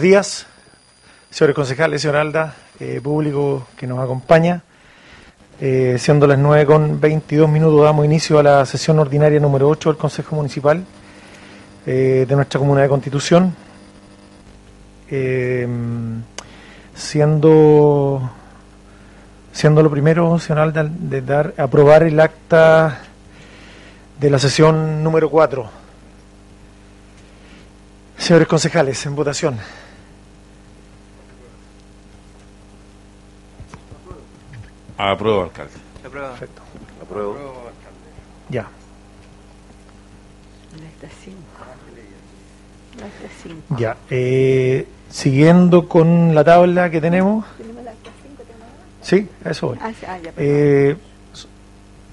Días, señores concejales, señor Alda, eh, público que nos acompaña. Eh, siendo las 9 con 22 minutos, damos inicio a la sesión ordinaria número 8 del Consejo Municipal eh, de nuestra Comuna de Constitución. Siendo, siendo lo primero, señor Alda, de dar, aprobar el acta de la sesión número 4. Señores concejales, en votación. Apruebo, alcalde. Perfecto. Apruebo. Ya. La está cinco. La está cinco. Ya. Eh, siguiendo con la tabla que tenemos. ¿Tenemos la acta cinco, tenemos? Sí, a eso voy. Ah, sí, ah, ya. Eh, so-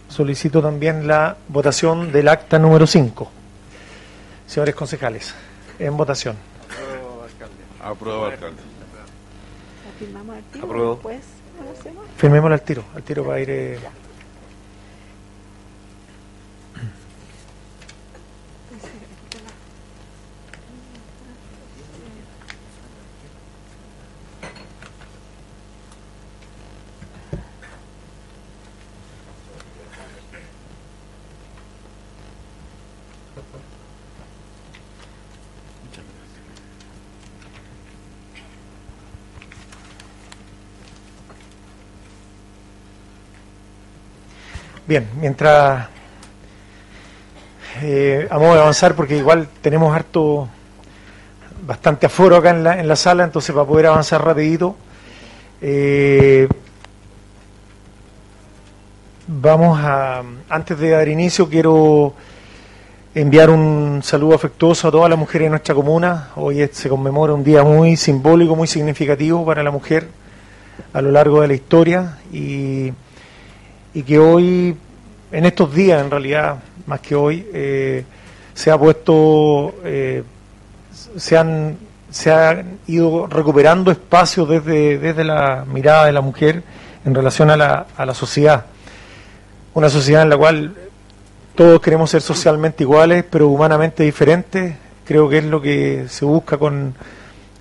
solicito también la votación del acta número 5. Señores concejales, en votación. Apruebo, alcalde. ¿La firmamos al tiro? Apruebo. Después, ¿cómo lo hacemos? Firmémosla al tiro, al tiro para ir... eh, Ya. Bien, mientras... Eh, a avanzar, porque igual tenemos harto... Bastante aforo acá en la, en la sala, entonces para poder avanzar rapidito... eh, vamos a... Antes de dar inicio, quiero enviar un saludo afectuoso a todas las mujeres de nuestra comuna. Hoy se conmemora un día muy simbólico, muy significativo para la mujer a lo largo de la historia y, y que hoy, en estos días en realidad, más que hoy, eh, se ha puesto, eh, se, han, se han ido recuperando espacios desde, desde la mirada de la mujer en relación a la, a la sociedad. Una sociedad en la cual todos queremos ser socialmente iguales, pero humanamente diferentes. Creo que es lo que se busca con,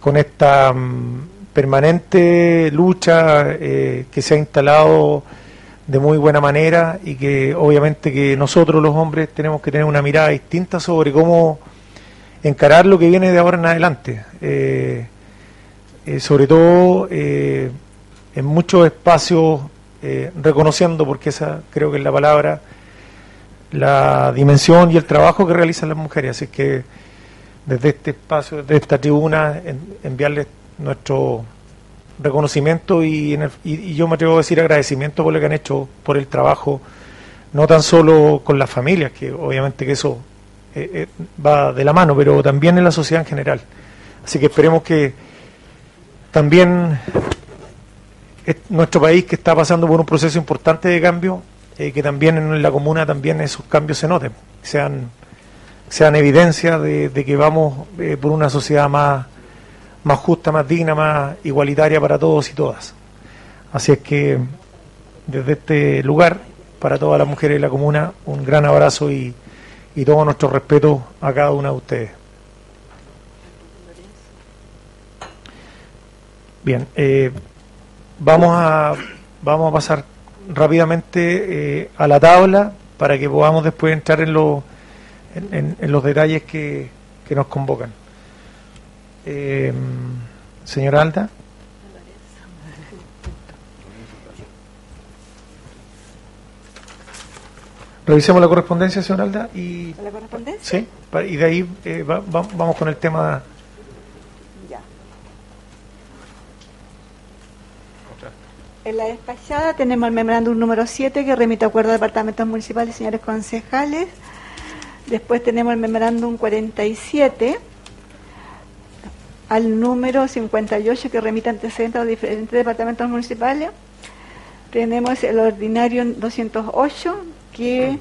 con esta mm, permanente lucha eh, que se ha instalado de muy buena manera y que obviamente que nosotros los hombres tenemos que tener una mirada distinta sobre cómo encarar lo que viene de ahora en adelante. Eh, eh, sobre todo eh, en muchos espacios, reconociendo, porque esa creo que es la palabra, la dimensión y el trabajo que realizan las mujeres. Así que desde este espacio, desde esta tribuna, en- enviarles nuestro reconocimiento y, en el- y- yo me atrevo a decir agradecimiento por lo que han hecho, por el trabajo, no tan solo con las familias, que obviamente que eso eh, eh, va de la mano, pero también en la sociedad en general. Así que esperemos que también es nuestro país que está pasando por un proceso importante de cambio, eh, que también en la comuna también esos cambios se noten, sean, sean evidencia de, que vamos por una sociedad más, más justa, más digna, más igualitaria para todos y todas. Así es que desde este lugar, para todas las mujeres de la comuna, un gran abrazo y, y todo nuestro respeto a cada una de ustedes. Bien, eh, vamos a vamos a pasar rápidamente eh, a la tabla para que podamos después entrar en, en los detalles que, que nos convocan. Eh, señora Alda. Revisemos la correspondencia, señora Alda, y, ¿La correspondencia? sí, y de ahí eh, va- va- vamos con el tema. Ya. En la despachada tenemos el memorándum número 7 que remite a acuerdo de departamentos municipales señores concejales. Después tenemos el memorándum 47 al número 58 que remite antecedentes a los diferentes departamentos municipales. Tenemos el ordinario 208 que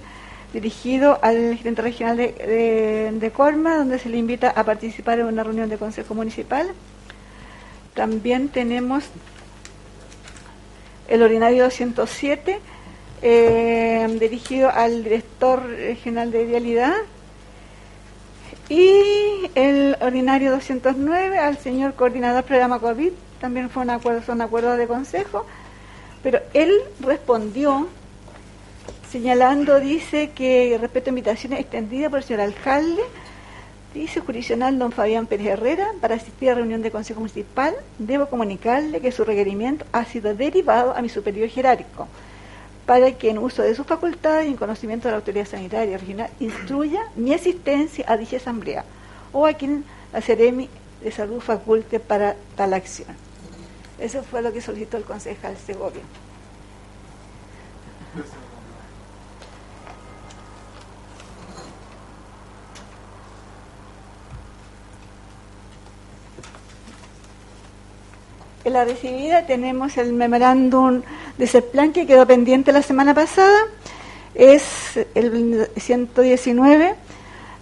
dirigido al gerente regional de, de- de Corma, donde se le invita a participar en una reunión de consejo municipal. También tenemos el ordinario 207, eh, dirigido al director regional de vialidad, Y el ordinario 209 al señor coordinador programa COVID, también fue un acuerdo, son acuerdos de consejo, pero él respondió señalando, dice que respeto a invitaciones extendidas por el señor alcalde, dice jurisdiccional don Fabián Pérez Herrera, para asistir a reunión de consejo municipal, debo comunicarle que su requerimiento ha sido derivado a mi superior jerárquico para que en uso de sus facultades y en conocimiento de la autoridad sanitaria regional instruya mi asistencia a dicha asamblea o a quien la Ceremi de Salud faculte para tal acción. Eso fue lo que solicitó el concejal Segovia. En la recibida tenemos el memorándum de ese plan que quedó pendiente la semana pasada. Es el 119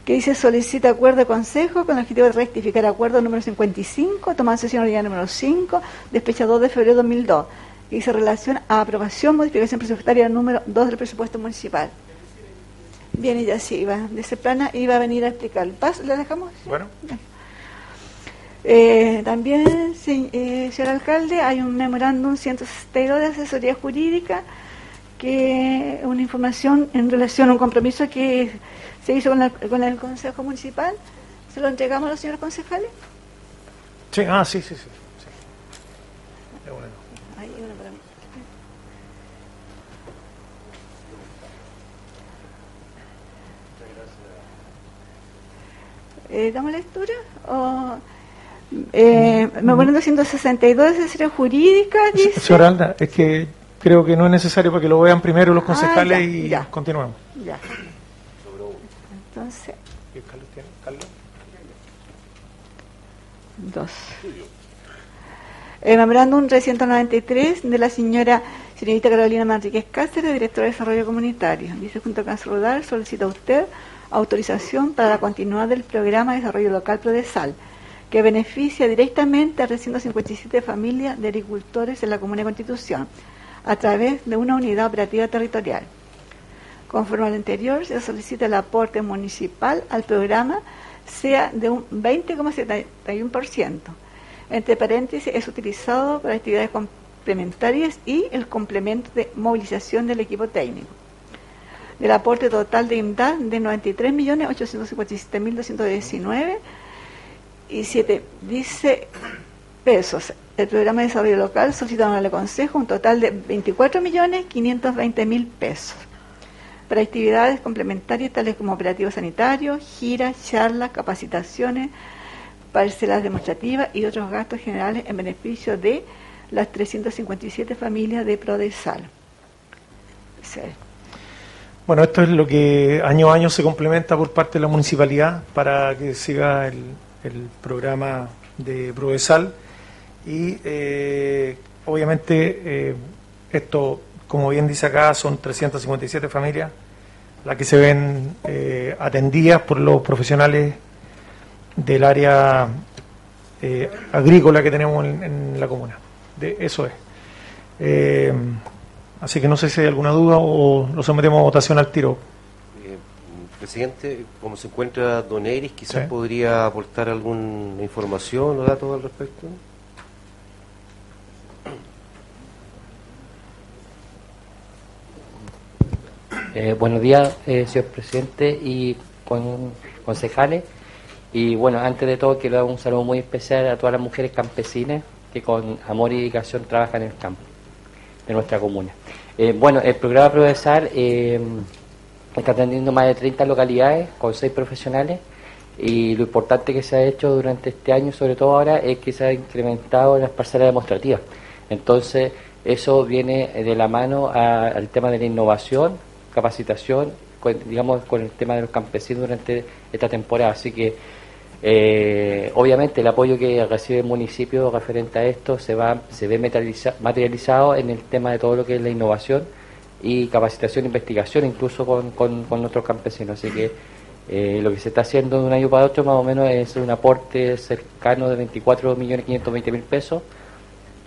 que dice solicita acuerdo de consejo con el objetivo de rectificar acuerdo número 55, tomando sesión ordinaria número 5, despecha 2 de febrero de 2002, que dice relación a aprobación, modificación presupuestaria número 2 del presupuesto municipal. Bien, ella sí iba, de ese plan iba a venir a explicar. ¿Paso? ¿La dejamos? Bueno. Eh, también, eh, señor alcalde, hay un memorándum 162 de asesoría jurídica, que es una información en relación a un compromiso que se hizo con, el Consejo Municipal. ¿Se lo entregamos a los señores concejales? Sí, ah, sí, sí, sí. Eh, ¿Damos lectura? ¿O eh, me ponen 262 de serie jurídica, dice. Señora Alda, es que creo que no es necesario para que lo vean primero los ah, concejales y ya. continuamos. Ya. Entonces. Dos. El memorándum 393 de la señora señorita Carolina Manríquez Cáceres, directora de Desarrollo Comunitario. Dice, junto a Rodal, solicita a usted autorización para continuar del programa de desarrollo local PRODESAL que beneficia directamente a 357 familias de agricultores en la Comuna de Constitución a través de una unidad operativa territorial. Conforme al anterior, se solicita el aporte municipal al programa sea de un 20,71%. Entre paréntesis, es utilizado para actividades complementarias y el complemento de movilización del equipo técnico. El aporte total de IMDAD de 93.857.219 y siete dice pesos. El programa de desarrollo local solicita al Consejo un total de 24.520.000 pesos para actividades complementarias tales como operativos sanitarios, giras, charlas, capacitaciones, parcelas demostrativas y otros gastos generales en beneficio de las 357 familias de Prodesal. Bueno, esto es lo que año a año se complementa por parte de la municipalidad para que siga el, el programa de Provesal y eh, obviamente eh, esto, como bien dice acá, son 357 familias las que se ven eh, atendidas por los profesionales del área agrícola que tenemos en, la comuna. De, eso es. así que no sé si hay alguna duda o lo sometemos a votación al tiro. Presidente, como se encuentra Don Eris, quizás podría aportar alguna información o datos al respecto. Eh, buenos días, eh, señor presidente y con, concejales. Y bueno, antes de todo quiero dar un saludo muy especial a todas las mujeres campesinas que con amor y dedicación trabajan en el campo de nuestra comuna. Eh, bueno, el programa Progresar Está atendiendo más de 30 localidades con 6 profesionales y lo importante que se ha hecho durante este año, sobre todo ahora, es que se ha incrementado las parcelas demostrativas. Entonces, eso viene de la mano al tema de la innovación, capacitación, digamos, con el tema de los campesinos durante esta temporada. Así que, eh, obviamente, el apoyo que recibe el municipio referente a esto se, va, se ve materializado en el tema de todo lo que es la innovación y capacitación e investigación incluso con, con, nuestros campesinos. Así que eh, lo que se está haciendo de un año para otro más o menos es un aporte cercano de 24.520.000 pesos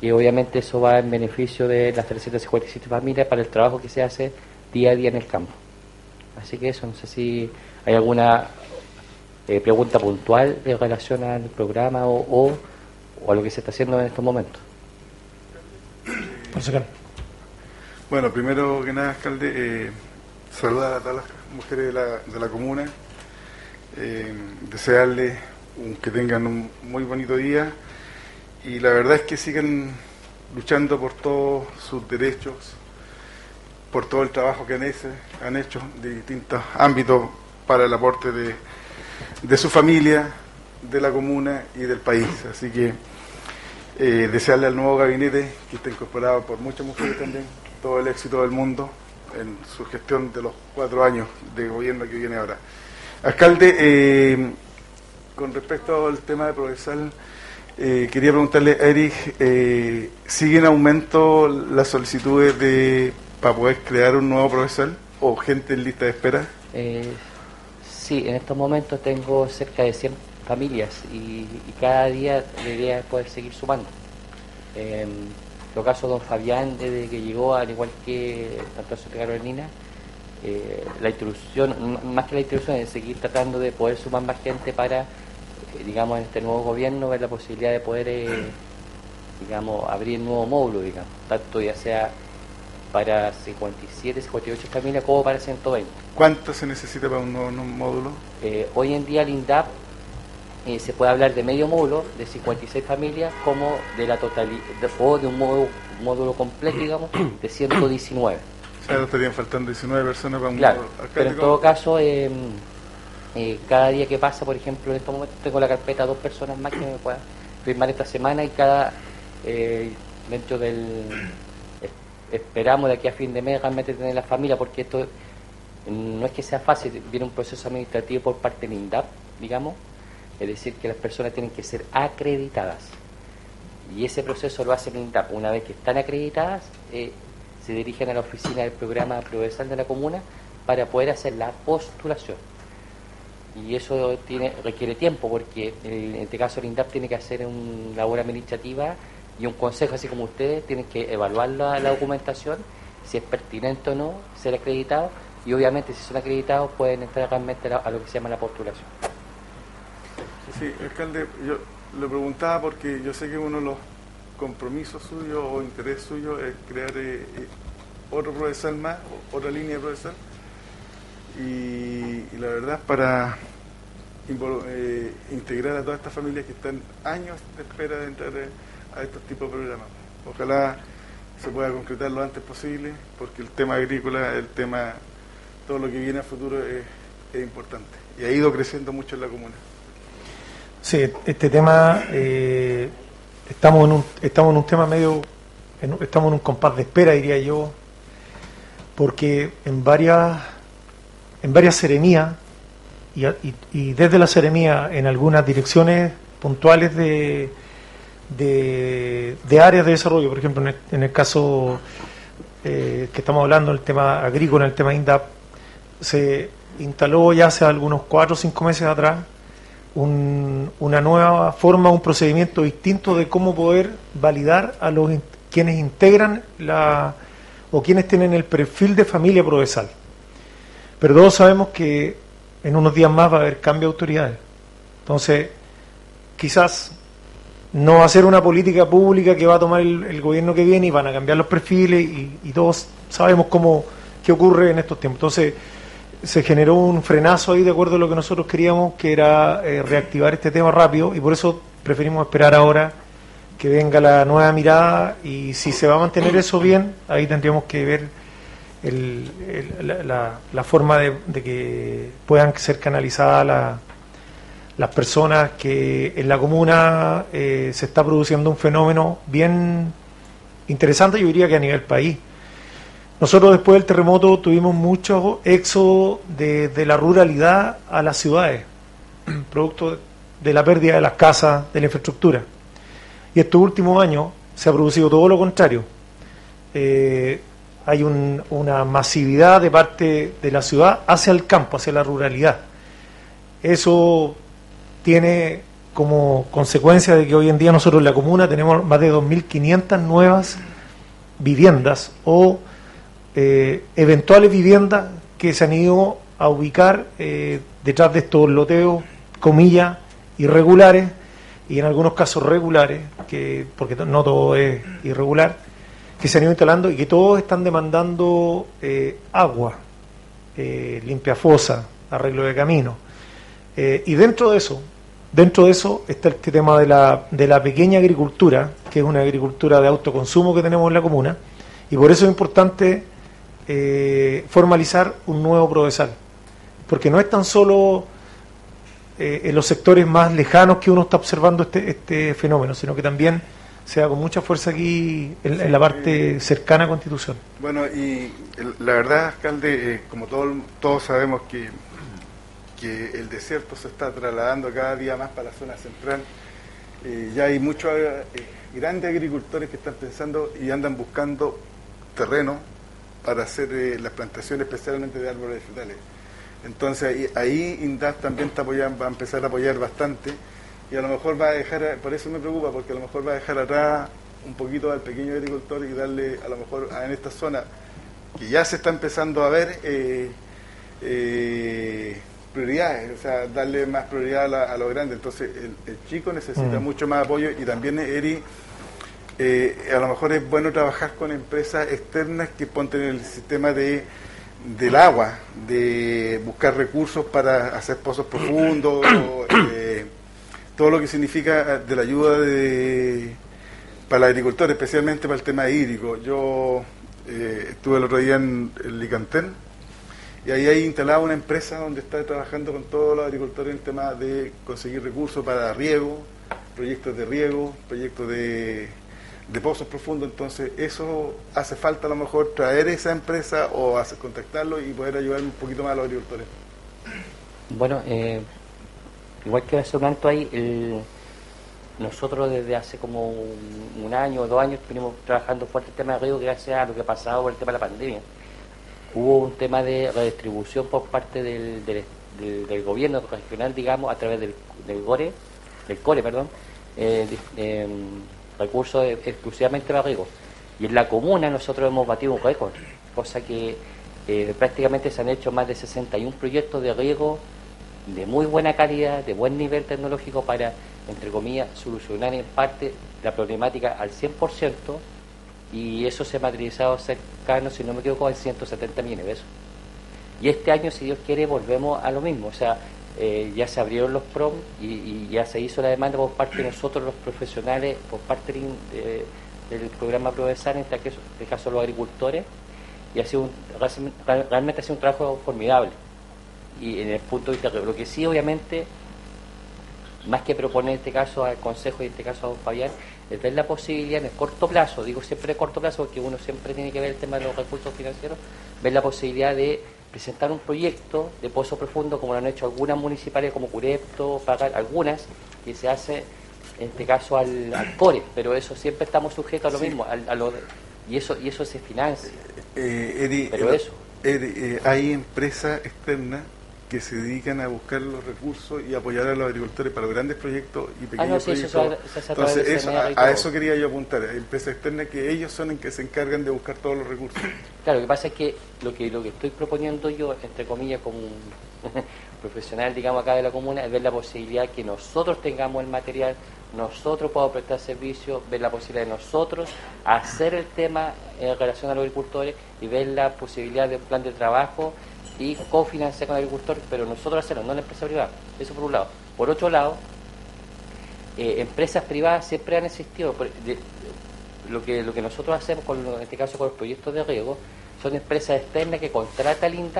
y obviamente eso va en beneficio de las 357 familias para el trabajo que se hace día a día en el campo. Así que eso, no sé si hay alguna eh, pregunta puntual en relación al programa o, o, a lo que se está haciendo en estos momentos. Bueno, primero que nada, alcalde, eh, saludar a todas las mujeres de la, de la comuna, eh, desearles que tengan un muy bonito día y la verdad es que sigan luchando por todos sus derechos, por todo el trabajo que han hecho, han hecho de distintos ámbitos para el aporte de, de su familia, de la comuna y del país. Así que eh, desearle al nuevo gabinete, que está incorporado por muchas mujeres también, el éxito del mundo en su gestión de los cuatro años de gobierno que viene ahora. Alcalde, eh, con respecto al tema de Provenzal, eh, quería preguntarle a Eric, eh, ¿sigue en aumento las solicitudes de para poder crear un nuevo Provenzal o gente en lista de espera? Eh, sí, en estos momentos tengo cerca de 100 familias y, cada día debería poder seguir sumando. Lo caso de don Fabián, desde que llegó, al igual que tanto Carolina, eh, la instrucción, más que la instrucción, es seguir tratando de poder sumar más gente para digamos, en este nuevo gobierno ver la posibilidad de poder, eh, digamos, abrir nuevo módulo, digamos, tanto ya sea para 57, 58 familias como para 120. ¿Cuánto se necesita para un nuevo módulo? Eh, hoy en día el INDAP eh, se puede hablar de medio módulo, de 56 familias, como de la totalidad, o de un módulo, módulo completo, digamos, de 119. O sea, estarían faltando 19 personas para un claro, Pero en todo caso, eh, eh, cada día que pasa, por ejemplo, en estos momentos tengo la carpeta dos personas más que me puedan firmar esta semana y cada, eh, dentro del, esperamos de aquí a fin de mes realmente tener la familia, porque esto no es que sea fácil, viene un proceso administrativo por parte del INDAP, digamos, es decir, que las personas tienen que ser acreditadas. Y ese proceso lo hace el INDAP. Una vez que están acreditadas, eh, se dirigen a la oficina del programa progresal de la comuna para poder hacer la postulación y eso requiere tiempo porque en este caso el INDAP tiene que hacer una labor administrativa y un consejo así como ustedes tienen que evaluar la, documentación si es pertinente o no ser acreditado y obviamente si son acreditados pueden entrar realmente a, lo que se llama la postulación. Sí, alcalde, yo le preguntaba porque yo sé que uno de los compromisos suyos o interés suyo es crear eh, eh, otro profesor más, otra línea de profesor y, la verdad para eh, integrar a todas estas familias que están años de espera de entrar a estos tipos de programas. Ojalá se pueda concretar lo antes posible, porque el tema agrícola, el tema, todo lo que viene a futuro es, importante y ha ido creciendo mucho en la comuna. Sí, este tema, eh, estamos, en un, estamos en un tema medio, estamos en un compás de espera, diría yo, porque en varias en varias seremías y, desde la seremía en algunas direcciones puntuales de, de, áreas de desarrollo, por ejemplo, en el, caso eh, que estamos hablando, el tema agrícola, el tema INDAP, se instaló ya hace algunos cuatro o cinco meses atrás una nueva forma, un procedimiento distinto de cómo poder validar a los quienes integran la o quienes tienen el perfil de familia provesal. Pero todos sabemos que en unos días más va a haber cambio de autoridades. Entonces, quizás no va a ser una política pública que va a tomar el, gobierno que viene y van a cambiar los perfiles y, todos sabemos cómo qué ocurre en estos tiempos. Entonces, se generó un frenazo ahí de acuerdo a lo que nosotros queríamos, que era eh, reactivar este tema rápido y por eso preferimos esperar ahora que venga la nueva mirada y si se va a mantener eso bien, ahí tendríamos que ver la, forma de, que puedan ser canalizadas las personas que en la comuna eh, se está produciendo un fenómeno bien interesante, yo diría que a nivel país. Nosotros después del terremoto tuvimos mucho éxodo de, la ruralidad a las ciudades, producto de la pérdida de las casas, de la infraestructura. Y estos últimos años se ha producido todo lo contrario. Eh, hay una masividad de parte de la ciudad hacia el campo, hacia la ruralidad. Eso tiene como consecuencia de que hoy en día nosotros en la comuna tenemos más de 2.500 nuevas viviendas o eh, eventuales viviendas que se han ido a ubicar eh, detrás de estos loteos comillas, irregulares y en algunos casos regulares, que porque no todo es irregular, que se han ido instalando y que todos están demandando eh, agua, limpia fosa, arreglo de camino. Y dentro de eso, dentro de eso está este tema de la, de la pequeña agricultura, que es una agricultura de autoconsumo que tenemos en la comuna, y por eso es importante formalizar un nuevo provesal, porque no es tan solo en los sectores más lejanos que uno está observando este, este fenómeno, sino que también sea con mucha fuerza aquí en, la parte cercana a Constitución. Bueno, y la verdad, alcalde, eh, como todos sabemos que, que el desierto se está trasladando cada día más para la zona central, eh, ya hay muchos eh, grandes agricultores que están pensando y andan buscando terreno para hacer las plantaciones especialmente de árboles frutales. Entonces ahí, ahí INDAS también está apoyando, va a empezar a apoyar bastante y a lo mejor va a dejar, por eso me preocupa, porque a lo mejor va a dejar atrás un poquito al pequeño agricultor y darle a lo mejor en esta zona que ya se está empezando a ver eh, eh, prioridades, o sea, darle más prioridad a, lo grande. Entonces el, chico necesita mm. mucho más apoyo y también Eri, eh, a lo mejor es bueno trabajar con empresas externas que ponten el sistema de del agua, de buscar recursos para hacer pozos profundos. todo lo que significa eh, de la ayuda de, para el agricultor, especialmente para el tema hídrico. Yo eh, estuve el otro día en, el Licantén y ahí hay instalada una empresa donde está trabajando con todos los agricultores en el tema de conseguir recursos para riego, proyectos de riego, proyectos de, de pozos profundos. Entonces, eso hace falta a lo mejor traer esa empresa o hacer, contactarlo y poder ayudar un poquito más a los agricultores. Bueno, eh, Igual que hace un alto ahí, nosotros desde hace como un, año o dos años venimos trabajando fuerte el tema de riego gracias a lo que ha pasado por el tema de la pandemia. Hubo un tema de redistribución por parte del, gobierno regional, digamos, a través del, del GORE, del CORE, perdón, eh, em, recursos exclusivamente para riego. Y en la comuna nosotros hemos batido un récord, cosa que eh, prácticamente se han hecho más de 61 proyectos de riego de muy buena calidad, de buen nivel tecnológico para, entre comillas, solucionar en parte la problemática al 100% y eso se ha materializado cercano, si no me equivoco, en 170 millones de pesos. Y este año, si Dios quiere, volvemos a lo mismo, o sea, eh, ya se abrieron los PROM y, ya se hizo la demanda por parte de nosotros los profesionales, por parte del programa Provesar, en este caso, en este caso los agricultores, y ha sido realmente ha sido un trabajo formidable. Y en el punto de vista lo que sí obviamente más que proponer este caso al Consejo y en este caso a don Fabián, es ver la posibilidad en el corto plazo, digo siempre corto plazo porque uno siempre tiene que ver el tema de los recursos financieros, ver la posibilidad de presentar un proyecto de pozo profundo como lo han hecho algunas municipales como Curepto, pagar algunas, que se hace en este caso al, CORE, pero eso siempre estamos sujetos a lo mismo, a, lo, y eso y eso se financia. Eh, pero eso. Eh, hay empresas externas que se dedican a buscar los recursos y apoyar a los agricultores para los grandes proyectos y pequeños proyectos. Entonces, a, eso quería yo apuntar, empresas externas que ellos son en que se encargan de buscar todos los recursos. Claro, lo que pasa es que lo que lo que estoy proponiendo yo, entre comillas, como un profesional, digamos, acá de la comuna, es ver la posibilidad que nosotros tengamos el material, nosotros podamos prestar servicio, ver la posibilidad de nosotros hacer el tema en relación a los agricultores y ver la posibilidad de un plan de trabajo y cofinanciar con el agricultor, pero nosotros hacerlo, no la empresa privada. Eso por un lado. Por otro lado, eh, empresas privadas siempre han existido. lo, que, lo que nosotros hacemos, con, en este caso con los proyectos de riego, son empresas externas que contrata el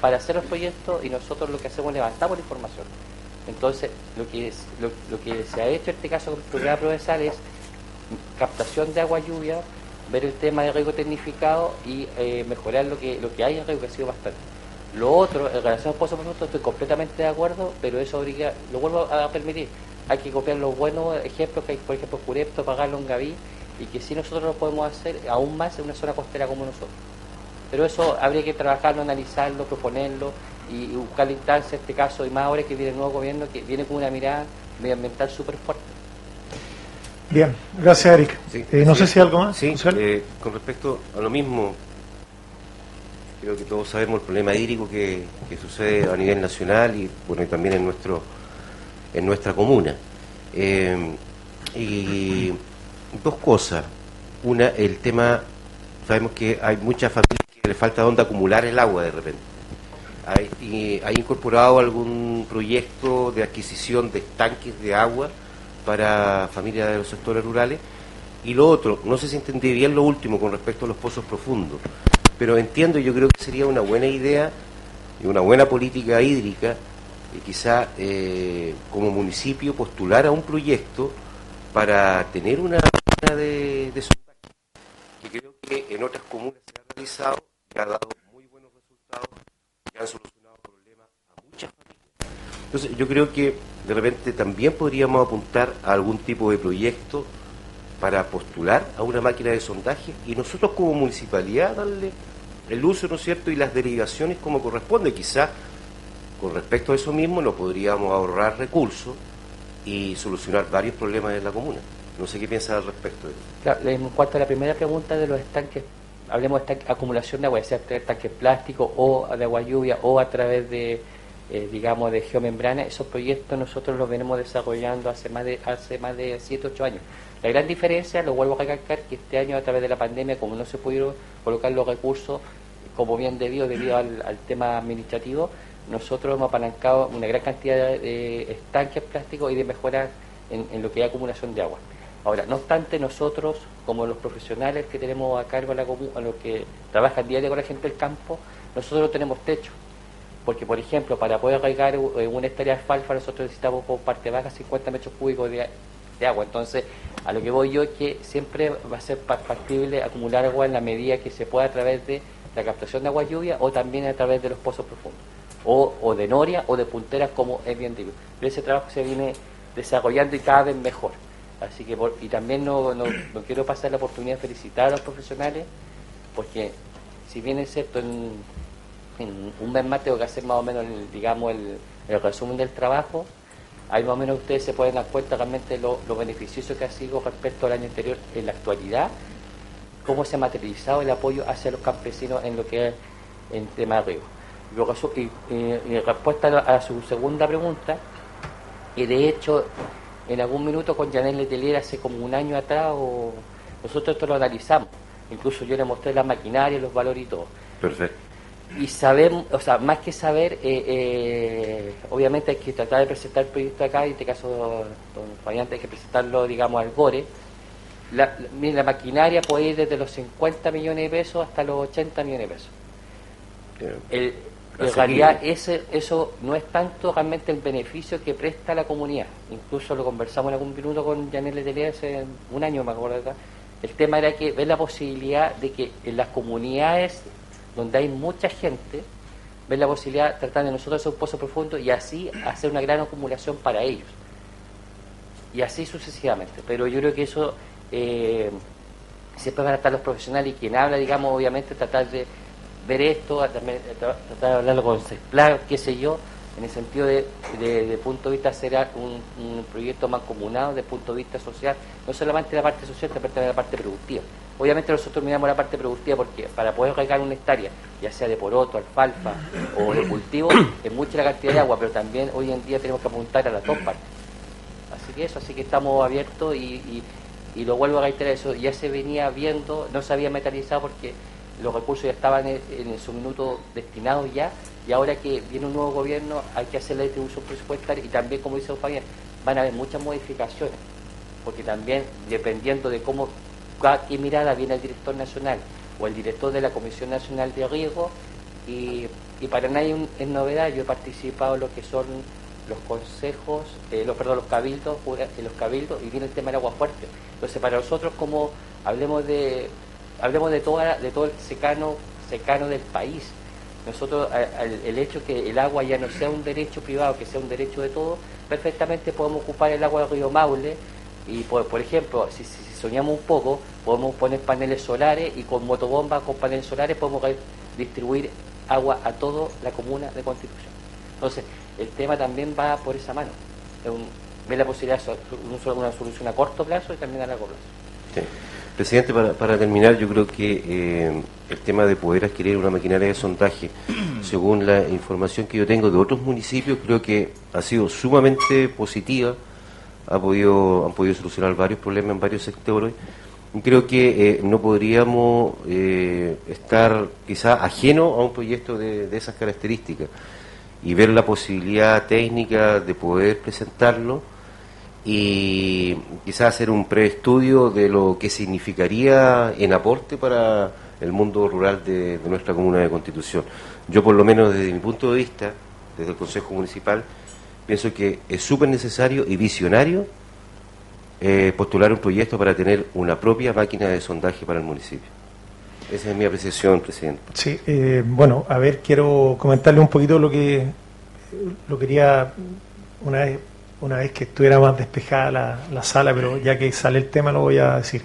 para hacer los proyectos y nosotros lo que hacemos es levantamos la información. Entonces, lo que, lo, que se ha hecho en este caso con el programa Provenzal es captación de agua lluvia, ver el tema de riego tecnificado y eh, mejorar lo que, lo que hay en riego, que ha sido bastante. Lo otro, en relación al pozo profundo, estoy completamente de acuerdo, pero eso obliga, lo vuelvo a permitir. Hay que copiar los buenos ejemplos que hay, por ejemplo, Curepto, Pagarlo en Gaví, y que si nosotros lo podemos hacer aún más en una zona costera como nosotros. Pero eso habría que trabajarlo, analizarlo, proponerlo y buscar la instancia, en este caso, y más ahora que viene el nuevo gobierno, que viene con una mirada medioambiental súper fuerte. Bien, gracias Eric. Eh, no sé si algo más. Sí, eh, con respecto a lo mismo, Creo que todos sabemos el problema hídrico que, sucede a nivel nacional y bueno también en nuestro en nuestra comuna. Eh, y dos cosas. Una, el tema, sabemos que hay muchas familias que le falta donde acumular el agua de repente. ¿Hay, y, ¿Hay incorporado algún proyecto de adquisición de estanques de agua para familias de los sectores rurales? Y lo otro, no sé si entendí bien lo último con respecto a los pozos profundos, pero entiendo, yo creo que sería una buena idea y una buena política hídrica, y quizá eh, como municipio postular a un proyecto para tener una de, de que creo que en otras comunas se ha realizado y ha dado muy buenos resultados y han solucionado problemas a muchas familias. Entonces yo creo que de repente también podríamos apuntar a algún tipo de proyecto para postular a una máquina de sondaje y nosotros como municipalidad darle el uso, ¿no es cierto?, y las derivaciones como corresponde. Quizá con respecto a eso mismo nos podríamos ahorrar recursos y solucionar varios problemas en la comuna. No sé qué piensa al respecto de en cuanto a la primera pregunta de los estanques, hablemos de acumulación de agua, ya sea estanques plásticos o de agua lluvia o a través de, eh, digamos, de geomembrana, esos proyectos nosotros los venimos desarrollando hace más de hace más de 7, 8 años. La gran diferencia, lo vuelvo a recalcar, que este año a través de la pandemia, como no se pudieron colocar los recursos como bien debido, debido al, tema administrativo, nosotros hemos apalancado una gran cantidad de, estanques plásticos y de mejoras en, lo que es acumulación de agua. Ahora, no obstante, nosotros, como los profesionales que tenemos a cargo a, la a los que trabajan diario con la gente del campo, nosotros no tenemos techo. Porque, por ejemplo, para poder regar una hectárea de alfalfa, nosotros necesitamos por parte baja 50 metros cúbicos de, de agua. Entonces, a lo que voy yo es que siempre va a ser factible acumular agua en la medida que se pueda a través de la captación de agua lluvia o también a través de los pozos profundos, o, de noria o de punteras como es bien digo. Pero ese trabajo se viene desarrollando y cada vez mejor. Así que, y también no, no, quiero pasar la oportunidad de felicitar a los profesionales, porque si bien es cierto, en, un mes más tengo que hacer más o menos, digamos, el, el resumen del trabajo, Ahí más o menos ustedes se pueden dar cuenta realmente lo, lo beneficioso que ha sido respecto al año anterior en la actualidad, cómo se ha materializado el apoyo hacia los campesinos en lo que es en tema de Y, y, respuesta a su segunda pregunta, y de hecho en algún minuto con Janel Letelier hace como un año atrás, nosotros esto lo analizamos. Incluso yo le mostré la maquinaria, los valores y todo. Perfecto y saber, o sea, más que saber, eh, eh, obviamente hay que tratar de presentar el proyecto acá, en este caso, don Fabián, hay que presentarlo, digamos, al GORE. La, la, maquinaria puede ir desde los 50 millones de pesos hasta los 80 millones de pesos. El, en realidad ese, eso no es tanto realmente el beneficio que presta la comunidad. Incluso lo conversamos en algún minuto con Janelle Letelier hace un año, me acuerdo. El tema era que ver la posibilidad de que en las comunidades donde hay mucha gente, ver la posibilidad de tratar de nosotros hacer un pozo profundo y así hacer una gran acumulación para ellos. Y así sucesivamente. Pero yo creo que eso eh, siempre van a estar los profesionales y quien habla, digamos, obviamente tratar de ver esto, tratar de hablarlo con CESPLA, qué sé yo, en el sentido de, de, punto de vista ser un, un proyecto mancomunado, de punto de vista social, no solamente la parte social, también la parte productiva. Obviamente nosotros miramos la parte productiva porque para poder regar una hectárea, ya sea de poroto, alfalfa o de cultivo, es mucha la cantidad de agua, pero también hoy en día tenemos que apuntar a las dos partes. Así que eso, así que estamos abiertos y, y, lo vuelvo a reiterar, eso ya se venía viendo, no se había metalizado porque los recursos ya estaban en, su minuto destinados ya, y ahora que viene un nuevo gobierno hay que hacer la distribución presupuestaria y también, como dice Fabián, van a haber muchas modificaciones, porque también dependiendo de cómo qué mirada viene el director nacional o el director de la Comisión Nacional de Riesgo y, para nadie es novedad, yo he participado en lo que son los consejos, eh, los, perdón, los cabildos, los cabildos y viene el tema del agua fuerte. Entonces para nosotros como hablemos de hablemos de toda de todo el secano secano del país. Nosotros el hecho que el agua ya no sea un derecho privado, que sea un derecho de todos, perfectamente podemos ocupar el agua del río Maule y por, ejemplo, si, soñamos un poco, podemos poner paneles solares y con motobombas, con paneles solares, podemos distribuir agua a toda la comuna de Constitución. Entonces, el tema también va por esa mano. Es un, ve la posibilidad de una solución a corto plazo y también a largo plazo. Presidente, para, para terminar, yo creo que eh, el tema de poder adquirir una maquinaria de sondaje, según la información que yo tengo de otros municipios, creo que ha sido sumamente positiva, ha podido, han podido solucionar varios problemas en varios sectores. Creo que eh, no podríamos eh, estar quizá ajeno a un proyecto de, de esas características y ver la posibilidad técnica de poder presentarlo y quizás hacer un preestudio de lo que significaría en aporte para el mundo rural de, nuestra comuna de Constitución. Yo por lo menos desde mi punto de vista, desde el Consejo Municipal, pienso que es súper necesario y visionario eh, postular un proyecto para tener una propia máquina de sondaje para el municipio. Esa es mi apreciación, presidente. Sí, eh, bueno, a ver, quiero comentarle un poquito lo que lo quería una vez una vez que estuviera más despejada la, sala, pero ya que sale el tema lo voy a decir.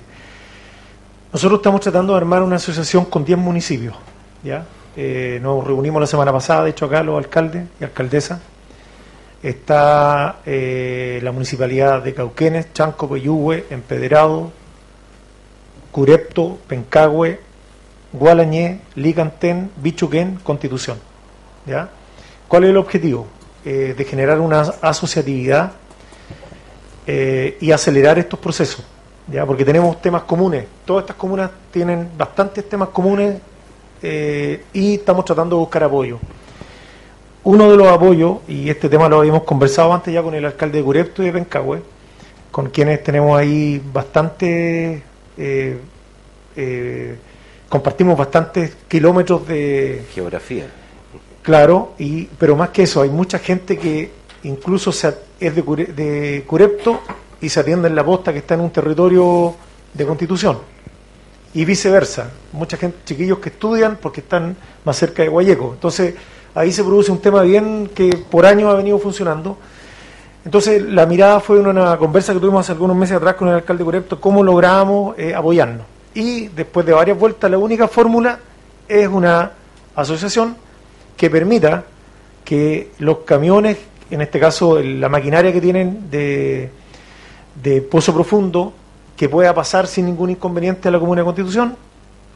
Nosotros estamos tratando de armar una asociación con 10 municipios. ¿ya? Eh, nos reunimos la semana pasada, de hecho acá los alcaldes y alcaldesas. Está eh, la municipalidad de Cauquenes, Chanco, Peyúgue, Empedrado, Curepto, Pencagüe, Gualañé, Licantén, Bichuquén, Constitución. ¿ya? ¿Cuál es el objetivo? Eh, de generar una asociatividad eh, y acelerar estos procesos, ¿ya? porque tenemos temas comunes. Todas estas comunas tienen bastantes temas comunes eh, y estamos tratando de buscar apoyo. Uno de los apoyos, y este tema lo habíamos conversado antes ya con el alcalde de Curepto y de Pencahue, con quienes tenemos ahí bastante, compartimos bastantes kilómetros de geografía Claro, y, pero más que eso, hay mucha gente que incluso es de, Curepto y se atiende en la posta que está en un territorio de constitución. Y viceversa, mucha gente, chiquillos que estudian porque están más cerca de Guayeco. Entonces, ahí se produce un tema bien que por años ha venido funcionando. Entonces, la mirada fue una, conversa que tuvimos hace algunos meses atrás con el alcalde de Curepto, cómo logramos eh, apoyarnos. Y después de varias vueltas, la única fórmula es una asociación que permita que los camiones, en este caso la maquinaria que tienen de, pozo profundo, que pueda pasar sin ningún inconveniente a la Comuna de Constitución,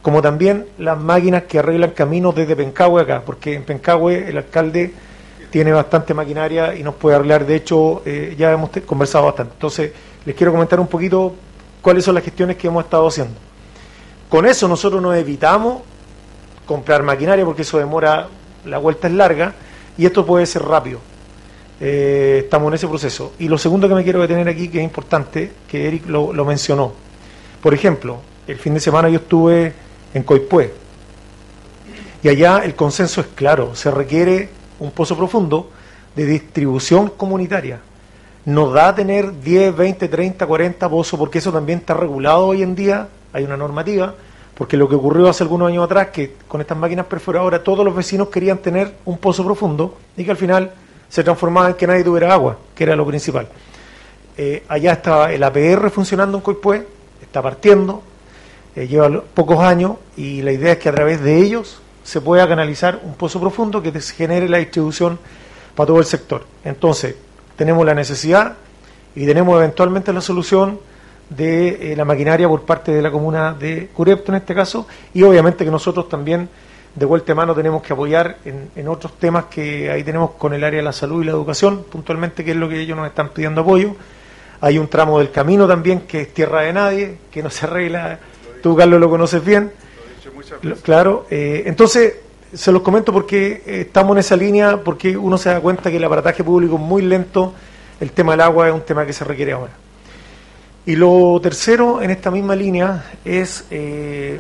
como también las máquinas que arreglan caminos desde Pencahue acá, porque en Pencahue el alcalde tiene bastante maquinaria y nos puede arreglar, de hecho eh, ya hemos conversado bastante. Entonces, les quiero comentar un poquito cuáles son las gestiones que hemos estado haciendo. Con eso nosotros nos evitamos comprar maquinaria porque eso demora la vuelta es larga y esto puede ser rápido. Eh, estamos en ese proceso. Y lo segundo que me quiero detener aquí, que es importante, que Eric lo, mencionó. Por ejemplo, el fin de semana yo estuve en Coipue y allá el consenso es claro, se requiere un pozo profundo de distribución comunitaria. No da tener 10, 20, 30, 40 pozos, porque eso también está regulado hoy en día, hay una normativa, porque lo que ocurrió hace algunos años atrás, que con estas máquinas perforadoras todos los vecinos querían tener un pozo profundo y que al final se transformaba en que nadie tuviera agua, que era lo principal. Eh, allá está el APR funcionando en Coipue, está partiendo, eh, lleva pocos años y la idea es que a través de ellos se pueda canalizar un pozo profundo que genere la distribución para todo el sector. Entonces, tenemos la necesidad y tenemos eventualmente la solución de eh, la maquinaria por parte de la comuna de Curepto en este caso, y obviamente que nosotros también de vuelta a mano tenemos que apoyar en, otros temas que ahí tenemos con el área de la salud y la educación, puntualmente, que es lo que ellos nos están pidiendo apoyo. Hay un tramo del camino también que es tierra de nadie, que no se arregla, tú Carlos lo conoces bien. claro, eh, entonces se los comento porque eh, estamos en esa línea, porque uno se da cuenta que el aparataje público es muy lento, el tema del agua es un tema que se requiere ahora. Y lo tercero en esta misma línea es, eh,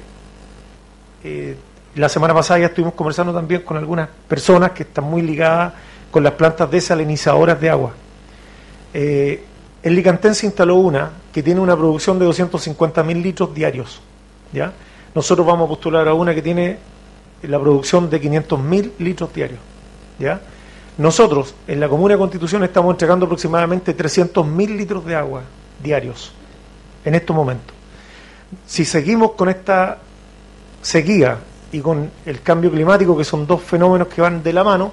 eh, la semana pasada ya estuvimos conversando también con algunas personas que están muy ligadas con las plantas desalinizadoras de agua. Eh, en Licantén se instaló una que tiene una producción de 250 mil litros diarios. ¿ya? Nosotros vamos a postular a una que tiene la producción de 500 mil litros diarios. ¿ya? Nosotros en la Comuna de Constitución estamos entregando aproximadamente 300 mil litros de agua diarios en estos momentos. Si seguimos con esta sequía y con el cambio climático, que son dos fenómenos que van de la mano,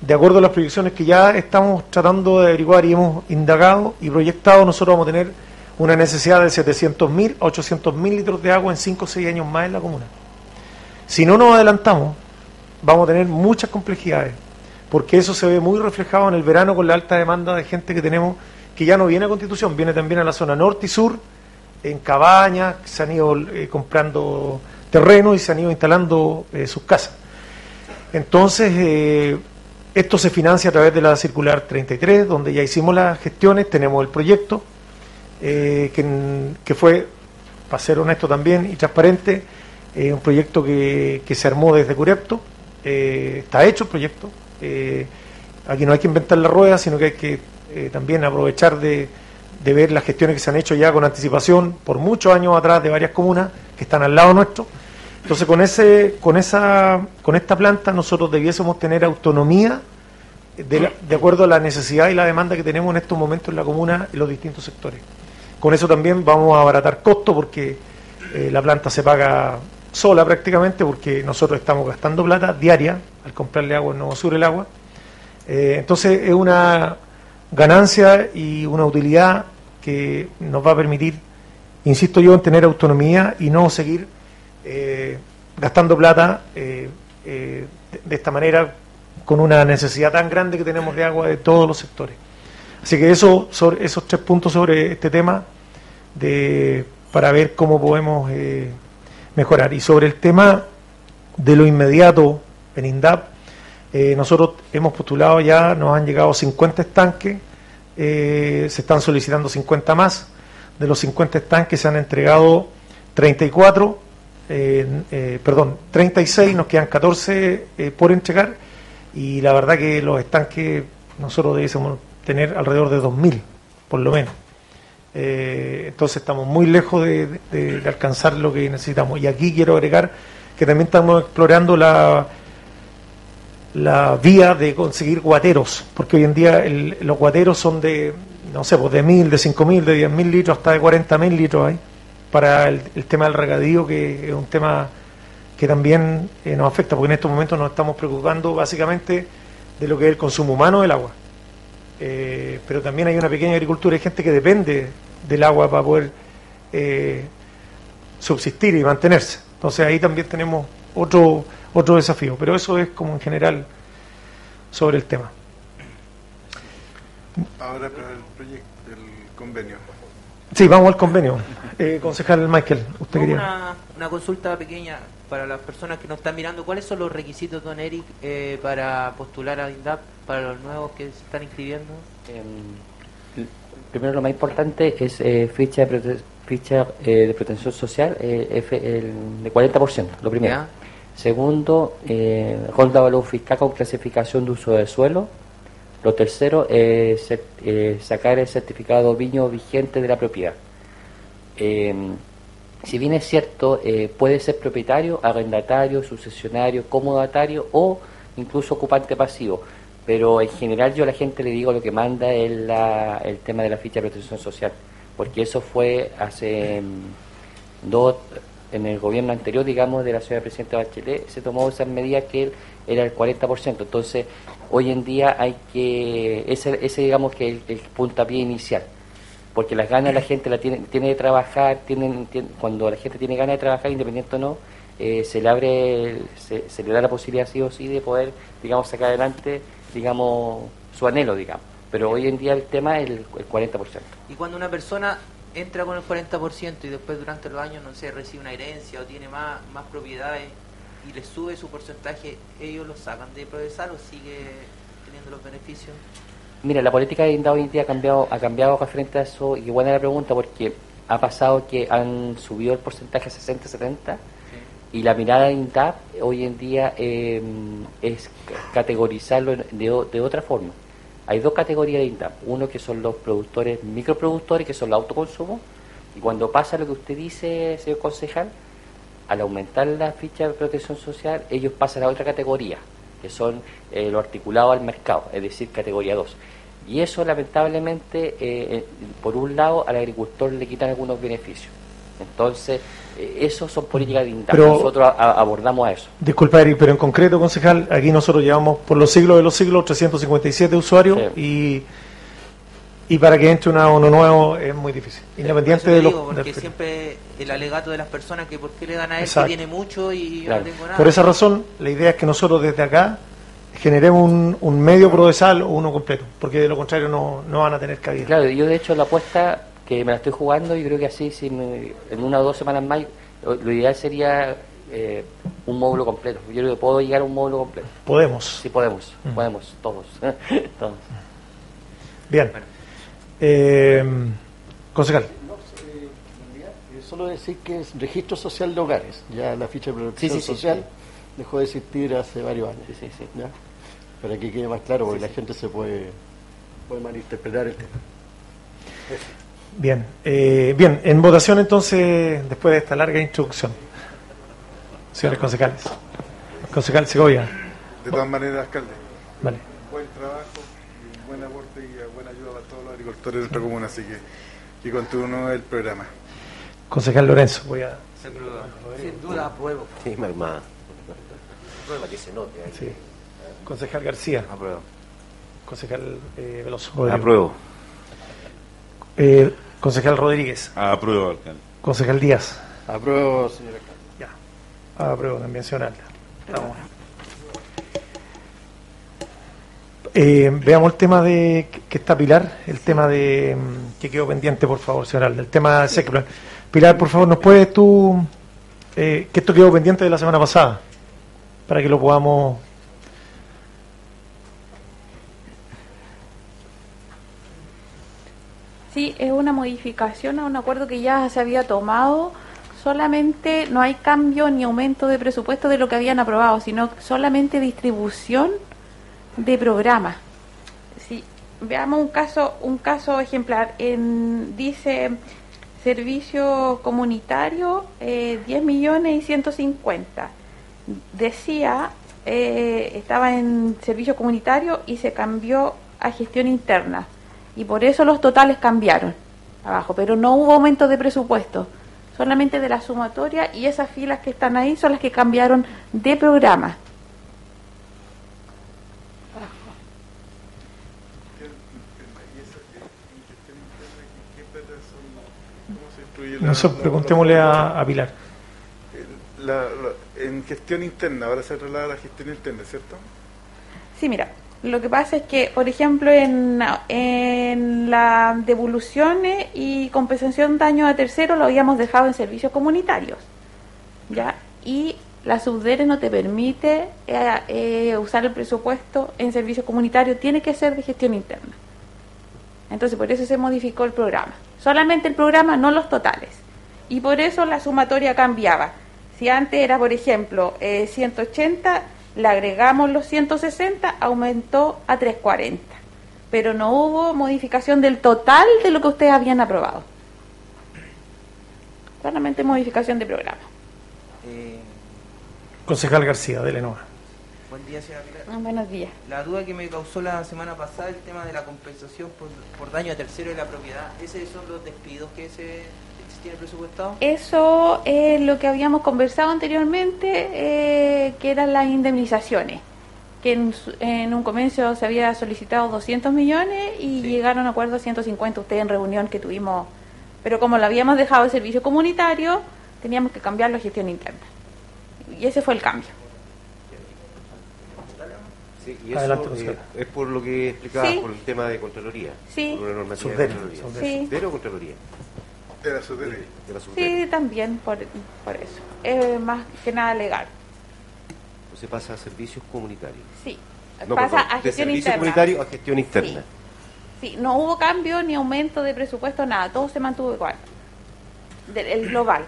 de acuerdo a las proyecciones que ya estamos tratando de averiguar y hemos indagado y proyectado, nosotros vamos a tener una necesidad de 700.000 a 800.000 litros de agua en 5 o 6 años más en la comuna. Si no nos adelantamos, vamos a tener muchas complejidades, porque eso se ve muy reflejado en el verano con la alta demanda de gente que tenemos, que ya no viene a Constitución, viene también a la zona norte y sur, en cabañas, se han ido eh, comprando terreno y se han ido instalando eh, sus casas. Entonces, eh, esto se financia a través de la circular 33, donde ya hicimos las gestiones, tenemos el proyecto, que, que, fue, para ser honesto también y transparente, un proyecto que, que, se armó desde Curepto, está hecho el proyecto, aquí no hay que inventar la rueda, sino que hay que también aprovechar de de ver las gestiones que se han hecho ya con anticipación por muchos años atrás de varias comunas que están al lado nuestro. Entonces con ese, con esa, con esta planta nosotros debiésemos tener autonomía de, acuerdo a la necesidad y la demanda que tenemos en estos momentos en la comuna en los distintos sectores. Con eso también vamos a abaratar costos porque eh, la planta se paga sola prácticamente porque nosotros estamos gastando plata diaria al comprarle agua en Nuevo Sur el agua. Eh, entonces es una ganancia y una utilidad que nos va a permitir, insisto yo, en tener autonomía y no seguir eh, gastando plata eh, eh, de, esta manera con una necesidad tan grande que tenemos de agua de todos los sectores. Así que eso, sobre, esos tres puntos sobre este tema de, para ver cómo podemos mejorar. Y sobre el tema de lo inmediato en INDAP, nosotros hemos postulado ya, nos han llegado 50 estanques eh, se están solicitando 50 más. De los 50 estanques se han entregado 34, eh, eh, perdón, 36, nos quedan 14 por entregar y la verdad que los estanques nosotros debemos tener alrededor de 2.000, por lo menos. entonces estamos muy lejos de alcanzar lo que necesitamos. Y aquí quiero agregar que también estamos explorando la la vía de conseguir guateros, porque hoy en día los guateros son de, no sé, pues de mil, de cinco mil, de diez mil litros, hasta de cuarenta mil litros hay, para el, tema del regadío, que es un tema que también eh, nos afecta, porque en estos momentos nos estamos preocupando básicamente de lo que es el consumo humano del agua. Eh, pero también hay una pequeña agricultura, hay gente que depende del agua para poder eh, subsistir y mantenerse. Entonces ahí también tenemos otro otro desafío. Pero eso es como en general sobre el tema. Ahora para el proyecto, el convenio. Sí, vamos al convenio. Eh, concejal Michael, usted quería. Una, una, consulta pequeña para las personas que nos están mirando. ¿Cuáles son los requisitos, don Eric, eh, para postular a INDAP para los nuevos que se están inscribiendo? Em, primero, lo más importante es eh, ficha de, ficha, de protección social F, el, de 40%, lo primero. Segundo, eh, ronda valor fiscal con clasificación de uso de suelo. Lo tercero es eh, sacar el certificado viño vigente de la propiedad. Em, si bien es cierto, eh, puede ser propietario, arrendatario, sucesionario, comodatario o incluso ocupante pasivo. Pero en general yo a la gente le digo lo que manda es el tema de la ficha de protección social, porque eso fue hace em, dos, en el gobierno anterior, digamos, de la señora presidenta Bachelet, se tomó esa medida que él era el 40%. Entonces, hoy en día hay que, ese, ese digamos que el, el puntapié inicial, porque las ganas la gente la tiene, tiene de trabajar, tienen, cuando la gente tiene ganas de trabajar, independiente o no, eh, se le abre, se, se, le da la posibilidad sí o sí de poder, digamos, sacar adelante, digamos, su anhelo, digamos. Pero hoy en día el tema es el, el 40%. Y cuando una persona entra con el 40% y después durante los años, no sé, recibe una herencia o tiene más, más propiedades y le sube su porcentaje, ¿ellos lo sacan de progresar o sigue teniendo los beneficios? Mira, la política de hoy en día ha cambiado, ha cambiado referente a eso, y buena la pregunta porque ha pasado que han subido el porcentaje a 60-70 y la mirada de INDAP hoy en día eh, es categorizarlo de, de otra forma hay dos categorías de INDAP. Uno que son los productores, microproductores, que son los autoconsumo. Y cuando pasa lo que usted dice, señor concejal, al aumentar la ficha de protección social, ellos pasan a otra categoría, que son eh, lo articulado al mercado, es decir, categoría 2. Y eso, lamentablemente, eh, por un lado, al agricultor le quitan algunos beneficios. Entonces, eh, eso son políticas de INDAP. Nosotros abordamos a eso. Disculpa, Eric, pero en concreto, concejal, aquí nosotros llevamos por los siglos de los siglos 357 usuarios y y para que entre una, uno nuevo es muy difícil, independiente de los... digo, porque del- siempre el alegato de las personas que por qué le dan a él Exacto. que tiene mucho y yo Claro. no tengo nada. Por esa razón, la idea es que nosotros desde acá generemos un, un medio procesal o uno completo, porque de lo contrario no, no van a tener cabida. Claro, yo de hecho la apuesta que me la estoy jugando y creo que así si me- en una o dos semanas más lo, lo ideal sería eh, un módulo completo. Yo creo que puedo llegar a un módulo completo. Podemos. Sí podemos, Mm. podemos, todos. todos. Bien. Eh, concejal. Eh, Solo decir que es registro social de hogares. Ya la ficha de protección Sí, social sí. dejó de existir hace varios años. Sí, sí, sí. ¿ya? Para que quede más claro, porque la gente se puede, puede malinterpretar el tema. Bien. Eh, bien, en votación entonces, después de esta larga introducción. Señores concejales. Concejal Segovia. De todas maneras, alcalde, Vale. buen trabajo buen aporte y buena ayuda para todos los agricultores de nuestra comuna, así que que continúe el programa. Concejal Lorenzo, voy a... Sin duda apruebo. Sí, más, más. Para que se note. ahí. Sí. Concejal García. Apruebo. Concejal eh, Veloso. Apruebo. Eh, concejal Rodríguez. Apruebo, alcalde. Concejal Díaz. Apruebo, señora alcalde. Ya. Apruebo también, señor Alda. Estamos. Eh, veamos el tema de que- está Pilar, el tema de mm, que quedó pendiente, por favor, señor Alda, el tema de Secplan. Pilar, por favor, ¿nos puedes tú, eh, que esto quedó pendiente de la semana pasada, para que lo podamos... Sí, es una modificación a un acuerdo que ya se había tomado. Solamente no hay cambio ni aumento de presupuesto de lo que habían aprobado, sino solamente distribución de programas. Sí, veamos un caso, un caso ejemplar. En, dice servicio comunitario eh, 10 millones y 150. Decía, eh, estaba en servicio comunitario y se cambió a gestión interna. Y por eso los totales cambiaron abajo, pero no hubo aumento de presupuesto, solamente de la sumatoria y esas filas que están ahí son las que cambiaron de programa. Nosotros preguntémosle a, a Pilar. La- la- en gestión interna, ahora se traslada a la gestión interna, ¿cierto? Sí, mira, lo que pasa es que, por ejemplo, en, en la devoluciones y compensación daño a terceros lo habíamos dejado en servicios comunitarios, ¿ya? Y la subdere no te permite eh, eh, usar el presupuesto en servicios comunitarios, tiene que ser de gestión interna. Entonces, por eso se modificó el programa. Solamente el programa, no los totales. Y por eso la sumatoria cambiaba. Si antes era, por ejemplo, eh, 180, le agregamos los 160, aumentó a 340. Pero no hubo modificación del total de lo que ustedes habían aprobado. Solamente modificación de programa. Eh, Concejal García, de Lenova. buen día, señora Pilar. Ah, Buenos días. La duda que me causó la semana pasada el tema de la compensación por, por daño a tercero de la propiedad. ¿Esos son los despidos que se, se tiene presupuestado? Eso es lo que habíamos conversado anteriormente, eh, que eran las indemnizaciones, que en, su- en un comienzo se había solicitado 200 millones y Sí. llegaron a acuerdo a 150 ustedes en reunión que tuvimos, pero como lo habíamos dejado de servicio comunitario, teníamos que cambiarlo a gestión interna. Y ese fue el cambio. Sí, y eso Adelante, eh, es por lo que explicaba, Sí. por el tema de Contraloría. Sí. Por la normativa Subdere, de Contraloría. subdere. Sí. ¿Subdere o Contraloría? De la. De subdere. Sí, también por, por eso. Es más que nada legal. Entonces pasa a servicios comunitarios. Sí. No, Pasa perdón, a de gestión servicio interna. comunitario a gestión interna. Sí, no hubo cambio ni aumento de presupuesto, nada, todo se mantuvo igual. Del, el global.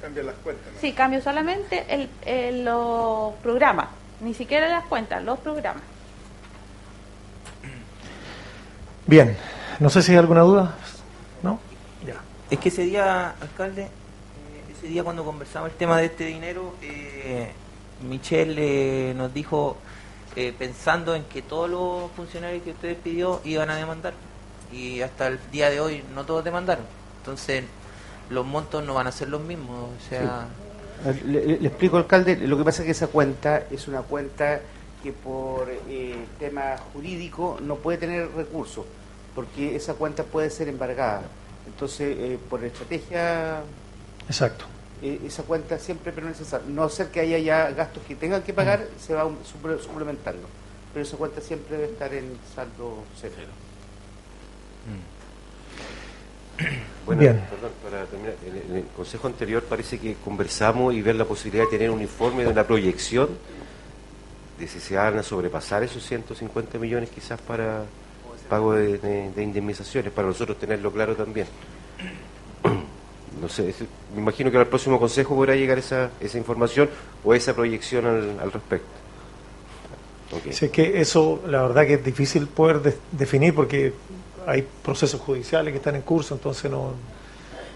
Cambian las cuentas, ¿no? Sí, cambio solamente el, el- los programas, ni siquiera las cuentas, los programas. Bien, no sé si hay alguna duda. Es que ese día, alcalde, eh, ese día cuando conversamos el tema de este dinero, eh, Michelle eh, nos dijo, eh, pensando en que todos los funcionarios que ustedes pidió iban a demandar. Y hasta el día de hoy no todos demandaron. Entonces, los montos no van a ser los mismos. O sea, Le, le- le explico, alcalde, lo que pasa es que esa cuenta es una cuenta que por eh, tema jurídico no puede tener recursos, porque esa cuenta puede ser embargada. Entonces, eh, por estrategia, Exacto. eh, esa cuenta siempre permanece saldo. No ser que haya ya gastos que tengan que pagar, Mm. se va suple- suplementando. Pero esa cuenta siempre debe estar en saldo cero. Bueno, Bien. perdón, para terminar, en el, en el consejo anterior parece que conversamos y ver la posibilidad de tener un informe de una proyección de si se van a sobrepasar esos 150 millones quizás para pago de, de- de indemnizaciones, para nosotros tenerlo claro también. No sé, es- me imagino que al próximo consejo podrá llegar esa, esa información o esa proyección al, al respecto. Ok. Sí, es que eso, la verdad que es difícil poder de- definir porque hay procesos judiciales que están en curso, entonces no,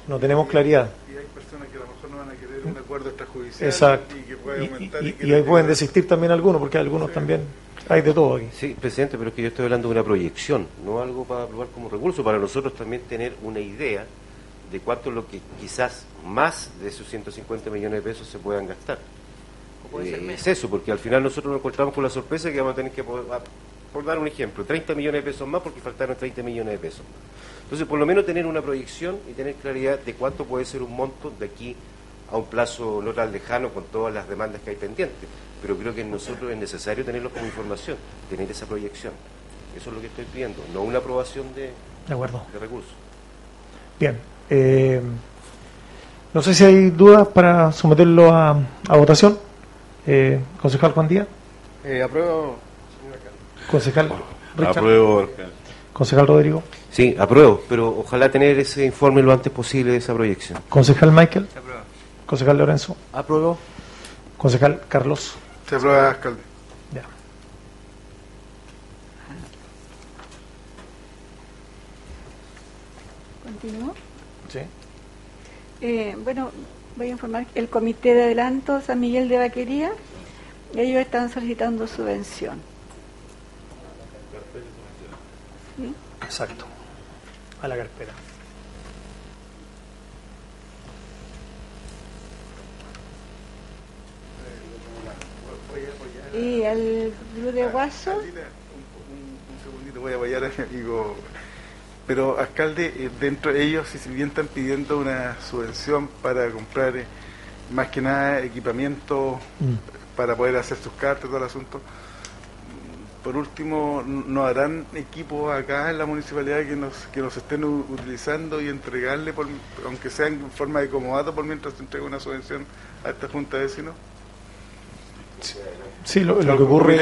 no tenemos claridad. Y hay personas que a lo mejor no van a querer un acuerdo extrajudicial Exacto. y que puede Y, aumentar. y- y ahí pueden desistir también algunos, porque algunos también hay de todo aquí. Sí, presidente, pero es que yo estoy hablando de una proyección, no algo para aprobar como recurso, para nosotros también tener una idea de cuánto es lo que quizás más de esos 150 millones de pesos se puedan gastar. O puede ser Eh, menos. es eso, porque al final nosotros nos encontramos con la sorpresa que vamos a tener que, po- a- por dar un ejemplo, 30 millones de pesos más porque faltaron 30 millones de pesos. Entonces, por lo menos tener una proyección y tener claridad de cuánto puede ser un monto de aquí a un plazo no tan lejano con todas las demandas que hay pendientes. Pero creo que en nosotros es necesario tenerlo como información, tener esa proyección. Eso es lo que estoy pidiendo, no una aprobación de, De acuerdo. de recursos. Bien. eh, no sé si hay dudas para someterlo a, a votación. Eh, concejal Juan Díaz, Eh, apruebo. concejal Richard, Apruebo, alcalde. concejal Rodrigo, Sí, apruebo, pero ojalá tener ese informe lo antes posible de esa proyección. concejal Michael. Concejal Lorenzo, Apruebo. concejal Carlos. Se aprueba, alcalde. Ya. Continúo. Sí. Eh, bueno, voy a informar que el Comité de Adelanto San Miguel de Vaquería, ellos están solicitando subvención. ¿Sí? Exacto. A la carpeta. Y el Club de Guaso, Alcaldita, un, un- un segundito, voy a apoyar a mi amigo. Pero, alcalde, eh, dentro de ellos, si bien están pidiendo una subvención para comprar eh, más que nada equipamiento Mm. para poder hacer sus cartas, todo el asunto. mm, Por último, ¿no harán equipos acá en la municipalidad que nos que nos estén utilizando y entregarle, por, aunque sea en forma de comodato, por mientras se entrega una subvención a esta Junta de Vecinos? Sí, lo, lo que ocurre,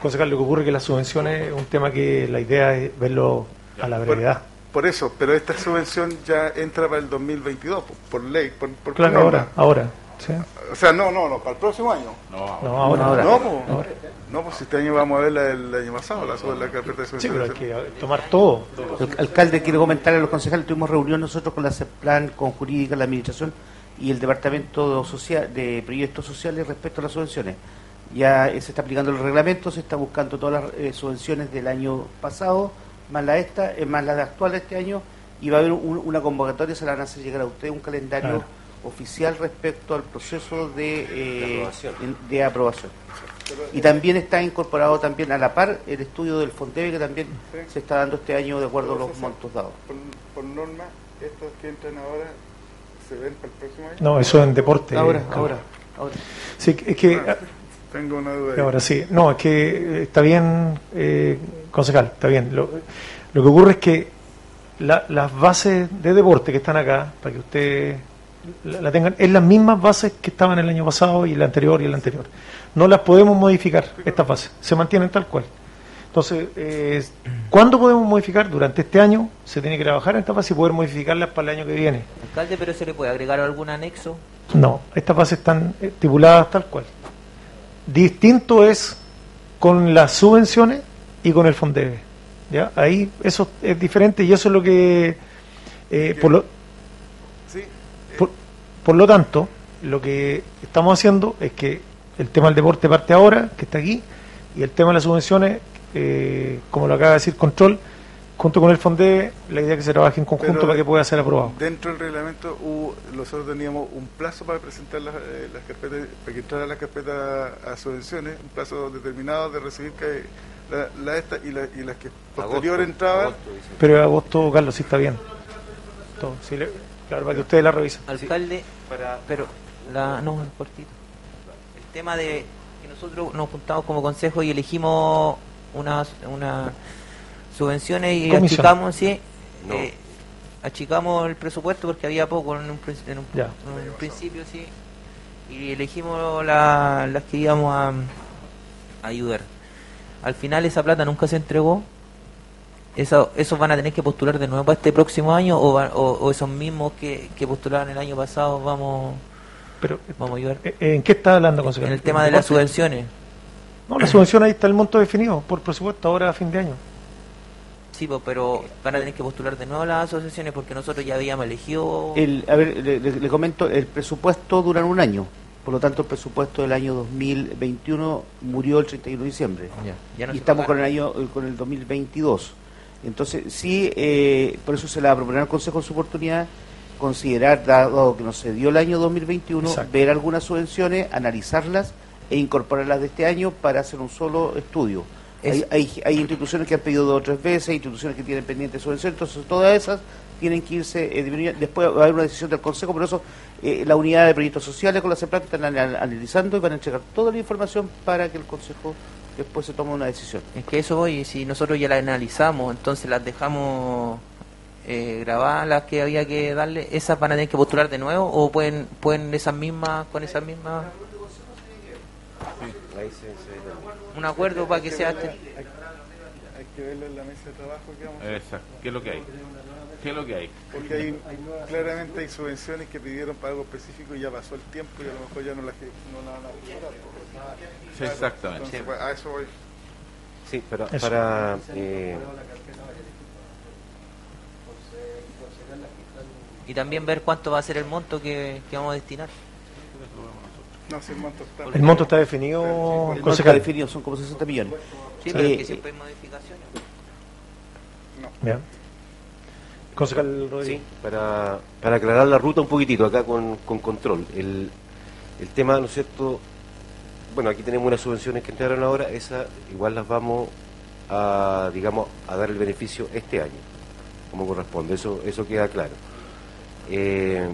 concejal, lo que ocurre es que las subvenciones es un tema que la idea es verlo a la brevedad. Por eso, pero esta subvención ya entra para el 2022, por, por ley, por, por Claro, norma. ahora, ahora. ¿sí? O sea, no, no, no, para el próximo año. No, No, ahora. ahora. No, pues, Ahora. no, pues este año vamos a ver la del año pasado, la, sobre la carpeta de Sí, pero hay subvenciones. que tomar todo. El alcalde quiere comentar a los concejales, tuvimos reunión nosotros con la CEPLAN, con Jurídica, la Administración y el Departamento social, de Proyectos Sociales respecto a las subvenciones. Ya se está aplicando el reglamento, se está buscando todas las eh, subvenciones del año pasado, más la esta, eh, más la de actual de este año, y va a haber un- una convocatoria, se la van a hacer llegar a usted un calendario Claro. oficial respecto al proceso de, eh, De aprobación. de aprobación. Y también está incorporado también a la par el estudio del Fondebe que también Sí. se está dando este año de acuerdo a los montos dados. Por, por norma, estos que entran ahora se ven para el próximo año. No, eso en deporte. Ahora, eh, ahora, ahora. Sí, es que Ah, tengo una duda. ahí. Ahora sí, no, es que eh, está bien, eh, concejal, está bien. Lo, lo que ocurre es que la- las bases de deporte que están acá, para que usted la, la tengan, es las mismas bases que estaban el año pasado y el anterior y el anterior. No las podemos modificar, estas bases, se mantienen tal cual. Entonces, eh, ¿cuándo podemos modificar? Durante este año se tiene que trabajar en estas bases y poder modificarlas para el año que viene. Alcalde, pero se le puede agregar algún anexo. No, estas bases están estipuladas tal cual. Distinto es con las subvenciones y con el Fondebe. ¿ya? Ahí eso es diferente y eso es lo que, eh, por, lo, Sí, por, por lo tanto, lo que estamos haciendo es que el tema del deporte parte ahora, que está aquí, y el tema de las subvenciones, eh, como lo acaba de decir Control, junto con el Fondebe, la idea es que se trabaje en conjunto Pero- para que pueda ser aprobado. Dentro del reglamento hubo- nosotros teníamos un plazo para presentar las, eh, las carpetas, para que entrara la carpeta a subvenciones, un plazo determinado de recibir que la, la esta y, la, y las que posterior entraban. Pero en agosto, Carlos, sí está bien. Todo, sí, le- claro, para que ustedes la revisen. Alcalde, pero la, no, cortito. El tema de que nosotros nos juntamos como consejo y elegimos unas una subvenciones y Comisión. achicamos, sí, No. eh, achicamos el presupuesto porque había poco en un, en un- en un principio, sí, y elegimos la- las que íbamos a, a ayudar. Al final esa plata nunca se entregó. Eso, ¿Esos van a tener que postular de nuevo para este próximo año o, va- o, o esos mismos que, que postularon el año pasado vamos, Pero, vamos a ayudar? eh, ¿En qué está hablando, consejero? En el tema de las subvenciones. No, la subvención ahí está el monto definido por presupuesto ahora a fin de año. Sí, pero van a tener que postular de nuevo las asociaciones porque nosotros ya habíamos elegido... El, a ver, le, le- le comento, el presupuesto dura un año. Por lo tanto, el presupuesto del año 2021 murió el 31 de diciembre. Ya, ya no y estamos con el año eh, con el 2022. Entonces, sí, eh, por eso se le va a proponer al Consejo en su oportunidad considerar, dado que no se dio el año 2021, Exacto. ver algunas subvenciones, analizarlas e incorporarlas de este año para hacer un solo estudio. Hay, Es- hay, hay instituciones que han pedido dos o tres veces, hay instituciones que tienen pendientes subvenciones, entonces todas esas tienen que irse eh, disminuyendo. Después va a haber una decisión del Consejo, por eso eh, la unidad de proyectos sociales con la CEPLAC están anal- analizando y van a entregar toda la información para que el Consejo después se tome una decisión. Es que eso voy, si nosotros ya las analizamos, entonces las dejamos eh, grabadas, las que había que darle, ¿esas van a tener que postular de nuevo o pueden pueden esas mismas, con esas mismas, se- un acuerdo para que sea... este- Hay que verlo en la mesa de trabajo que vamos a hacer. Exacto. ¿Qué es lo que hay? ¿Qué es lo que hay? Porque hay, claramente hay subvenciones que pidieron para algo específico y ya pasó el tiempo y a lo mejor ya no las que- no la van a postular. Sí, exactamente. Entonces, pues, a eso voy. Sí, para, Eso. para eh, Y también ver cuánto va a ser el monto que, que vamos a destinar. No, si el monto está. El monto está definido, El monto está definido, son como 60 millones. Sí, pero Eh, es que siempre hay modificaciones. Bien. Concejal sí, Rodríguez. para, para aclarar la ruta un poquitito acá con, con control. El, el tema, ¿no es cierto? Bueno, aquí tenemos unas subvenciones que entraron ahora, esas igual las vamos a, digamos, a dar el beneficio este año, como corresponde, eso, eso queda claro. Eh,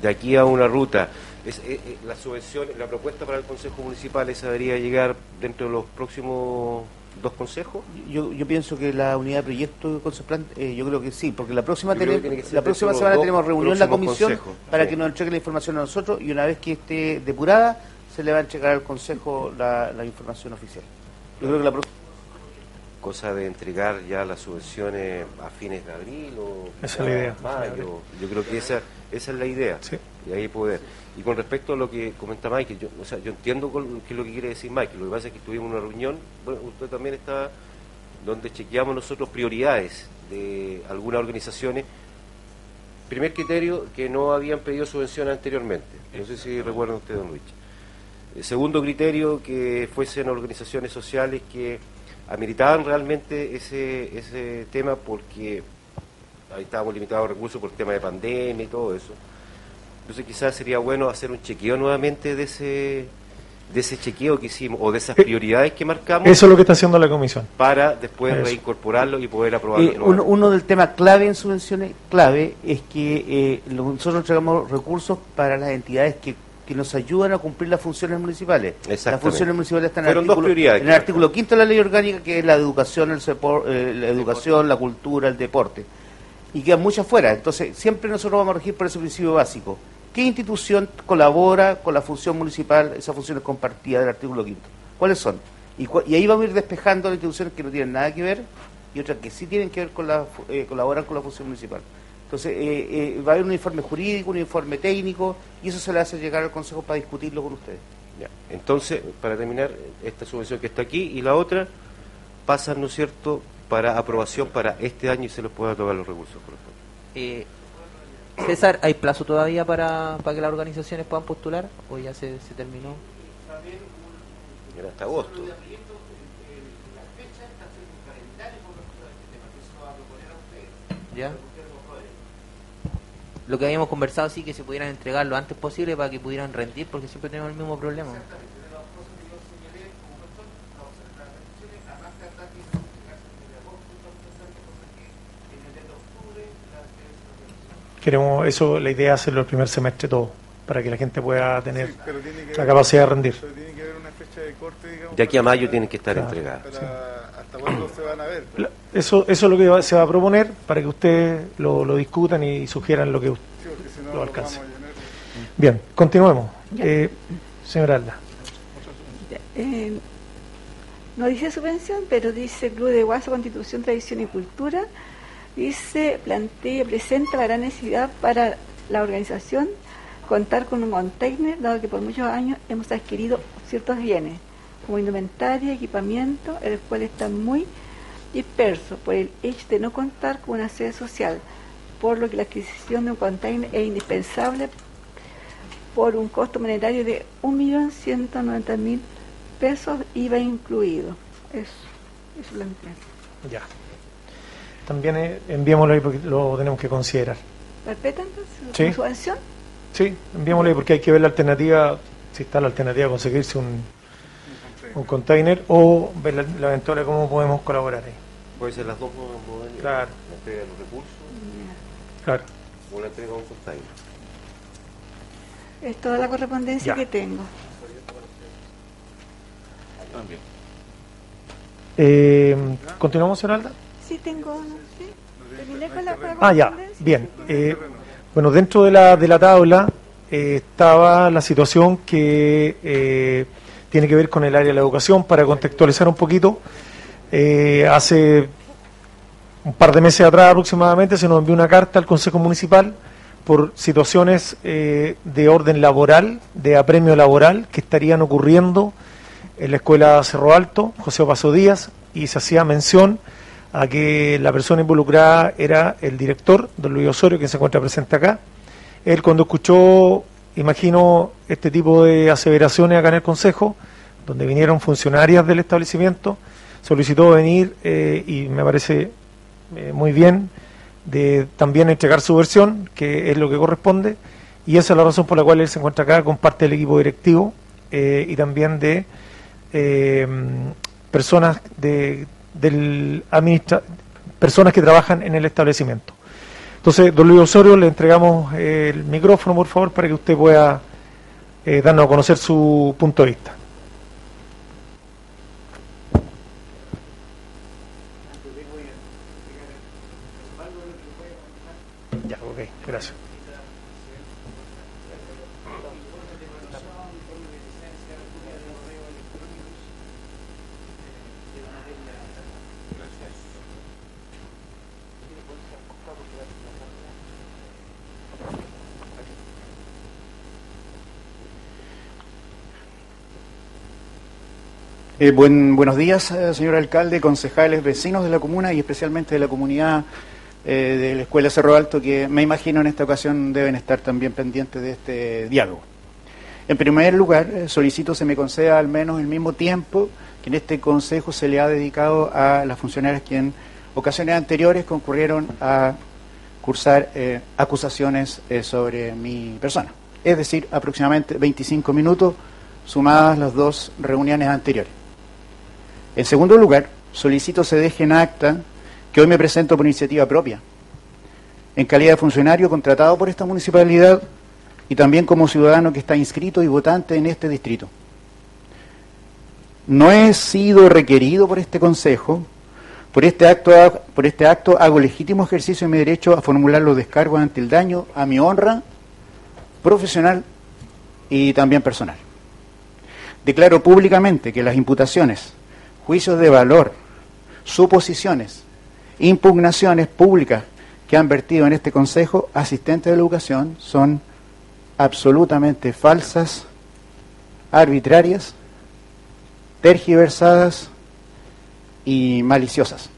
de aquí a una ruta, es, eh, eh, la subvención, la propuesta para el Consejo Municipal, esa debería llegar dentro de los próximos dos consejos. Yo, yo pienso que la unidad de proyecto Ceplan, eh, yo creo que sí, porque la próxima, que que la semana tenemos reunión en la comisión consejos, para sí. que nos entregue la información a nosotros y una vez que esté depurada se le va a entregar al Consejo la, la información oficial. Yo creo que la cosa de entregar ya las subvenciones a fines de abril o Esa es la idea. mayo. Yo creo que esa, esa es la idea. Sí. Y ahí poder. Y con respecto a lo que comenta Michael, yo, o sea, yo entiendo qué es lo que quiere decir Michael. Lo que pasa es que tuvimos una reunión, bueno, usted también está, donde chequeamos nosotros prioridades de algunas organizaciones. Primer criterio, que no habían pedido subvención anteriormente. No sé si recuerdan ustedes, don Luis. El segundo criterio, que fuesen organizaciones sociales que ameritaban realmente ese, ese tema porque ahí estábamos limitados a recursos por el tema de pandemia y todo eso. Entonces quizás sería bueno hacer un chequeo nuevamente de ese de ese chequeo que hicimos o de esas prioridades que marcamos Eso es lo que está haciendo la comisión. para después Eso. reincorporarlo y poder aprobarlo. Eh, uno, uno del tema clave en subvenciones, clave, es que eh, nosotros entregamos recursos para las entidades que, que nos ayudan a cumplir las funciones municipales. Las funciones municipales están en el Fueron dos artículo, prioridades en que el artículo quinto de la ley orgánica, que es la educación, el sepor- eh, la educación, la cultura, el deporte. Y quedan muchas fuera. Entonces, siempre nosotros vamos a regir por ese principio básico. ¿Qué institución colabora con la función municipal, esa función es compartida del artículo quinto? ¿Cuáles son? Y, ahí vamos a ir despejando las instituciones que no tienen nada que ver y otras que sí tienen que ver con la, fu- eh, colaboran con la función municipal. Entonces, eh, eh, va a haber un informe jurídico, un informe técnico, y eso se le hace llegar al Consejo para discutirlo con ustedes. Ya. Entonces, para terminar, esta subvención que está aquí y la otra pasan, ¿no es cierto?, para aprobación para este año y se les pueda tomar los recursos. Por favor. César, ¿hay plazo todavía para, para que las organizaciones puedan postular o ya se, se terminó? Era hasta agosto. ¿Ya? Lo que habíamos conversado sí que se pudieran entregar lo antes posible para que pudieran rendir porque siempre tenemos el mismo problema. Queremos eso, la idea es hacerlo el primer semestre todo, para que la gente pueda tener Sí, pero tiene que la capacidad de rendir. Pero tiene que haber una fecha de corte, digamos. De aquí a mayo tienen que estar Claro. entregadas. para- ¿Hasta cuándo se van a ver? La- Eso, eso es lo que va- se va a proponer para que ustedes lo, lo discutan y sugieran lo que Sí, si no, lo alcance. llenar. Bien, continuemos. Eh, señora Alda. Eh, no dice subvención, pero dice Club de Guaso, Constitución, Tradición y Cultura. Dice, plantea, presenta la gran necesidad para la organización contar con un container, dado que por muchos años hemos adquirido ciertos bienes, como indumentaria, equipamiento, el cual está muy disperso por el hecho de no contar con una sede social, por lo que la adquisición de un container es indispensable por un costo monetario de 1.190.000 pesos, IVA incluido. Eso, eso lo entiendo. Ya. También eh, enviémoslo ahí porque lo tenemos que considerar. ¿Respeta entonces Sí. la subvención? Sí, enviémoslo ahí porque hay que ver la alternativa, si está la alternativa de conseguirse un, un container o ver la, la eventual de cómo podemos colaborar ahí. Puede ser las dos modalidades. Claro. La entrega de los recursos Claro. o la entrega de un container. Es toda la correspondencia Ya. que tengo. También. Eh, ¿Continuamos, señora Alda? Sí, tengo. ¿sí? Terminé con la, Ah, ya, bien. Eh, bueno, dentro de la, de la tabla eh, estaba la situación que eh, tiene que ver con el área de la educación, para contextualizar un poquito. hace un par de meses atrás aproximadamente se nos envió una carta al Consejo Municipal por situaciones de orden laboral, de apremio laboral, que estarían ocurriendo en la escuela Cerro Alto, José Paso Díaz, y se hacía mención a que la persona involucrada era el director, don Luis Osorio, que se encuentra presente acá. Él cuando escuchó, imagino, este tipo de aseveraciones acá en el Consejo, donde vinieron funcionarias del establecimiento, solicitó venir eh, y me parece eh, muy bien de también entregar su versión, que es lo que corresponde, y esa es la razón por la cual él se encuentra acá con parte del equipo directivo eh, y también de personas de, del administra personas que trabajan en el establecimiento. Entonces, don Luis Osorio, le entregamos eh, el micrófono, por favor, para que usted pueda eh, darnos a conocer su punto de vista. Ya, ok, gracias. Eh, buen, buenos días, eh, señor alcalde, concejales, vecinos de la comuna y especialmente de la comunidad eh, de la Escuela Cerro Alto, que me imagino en esta ocasión deben estar también pendientes de este diálogo. En primer lugar, solicito se me conceda al menos el mismo tiempo que en este consejo se le ha dedicado a las funcionarias que en ocasiones anteriores concurrieron a cursar acusaciones sobre mi persona. Es decir, aproximadamente 25 minutos sumadas las dos reuniones anteriores. En segundo lugar, solicito se deje en acta que hoy me presento por iniciativa propia, en calidad de funcionario contratado por esta municipalidad y también como ciudadano que está inscrito y votante en este distrito. No he sido requerido por este Consejo, por este acto, por este acto hago legítimo ejercicio de mi derecho a formular los descargos ante el daño a mi honra profesional y también personal. Declaro públicamente que las imputaciones, juicios de valor, suposiciones, impugnaciones públicas que han vertido en este Consejo asistente de educación son absolutamente falsas, arbitrarias, tergiversadas y maliciosas.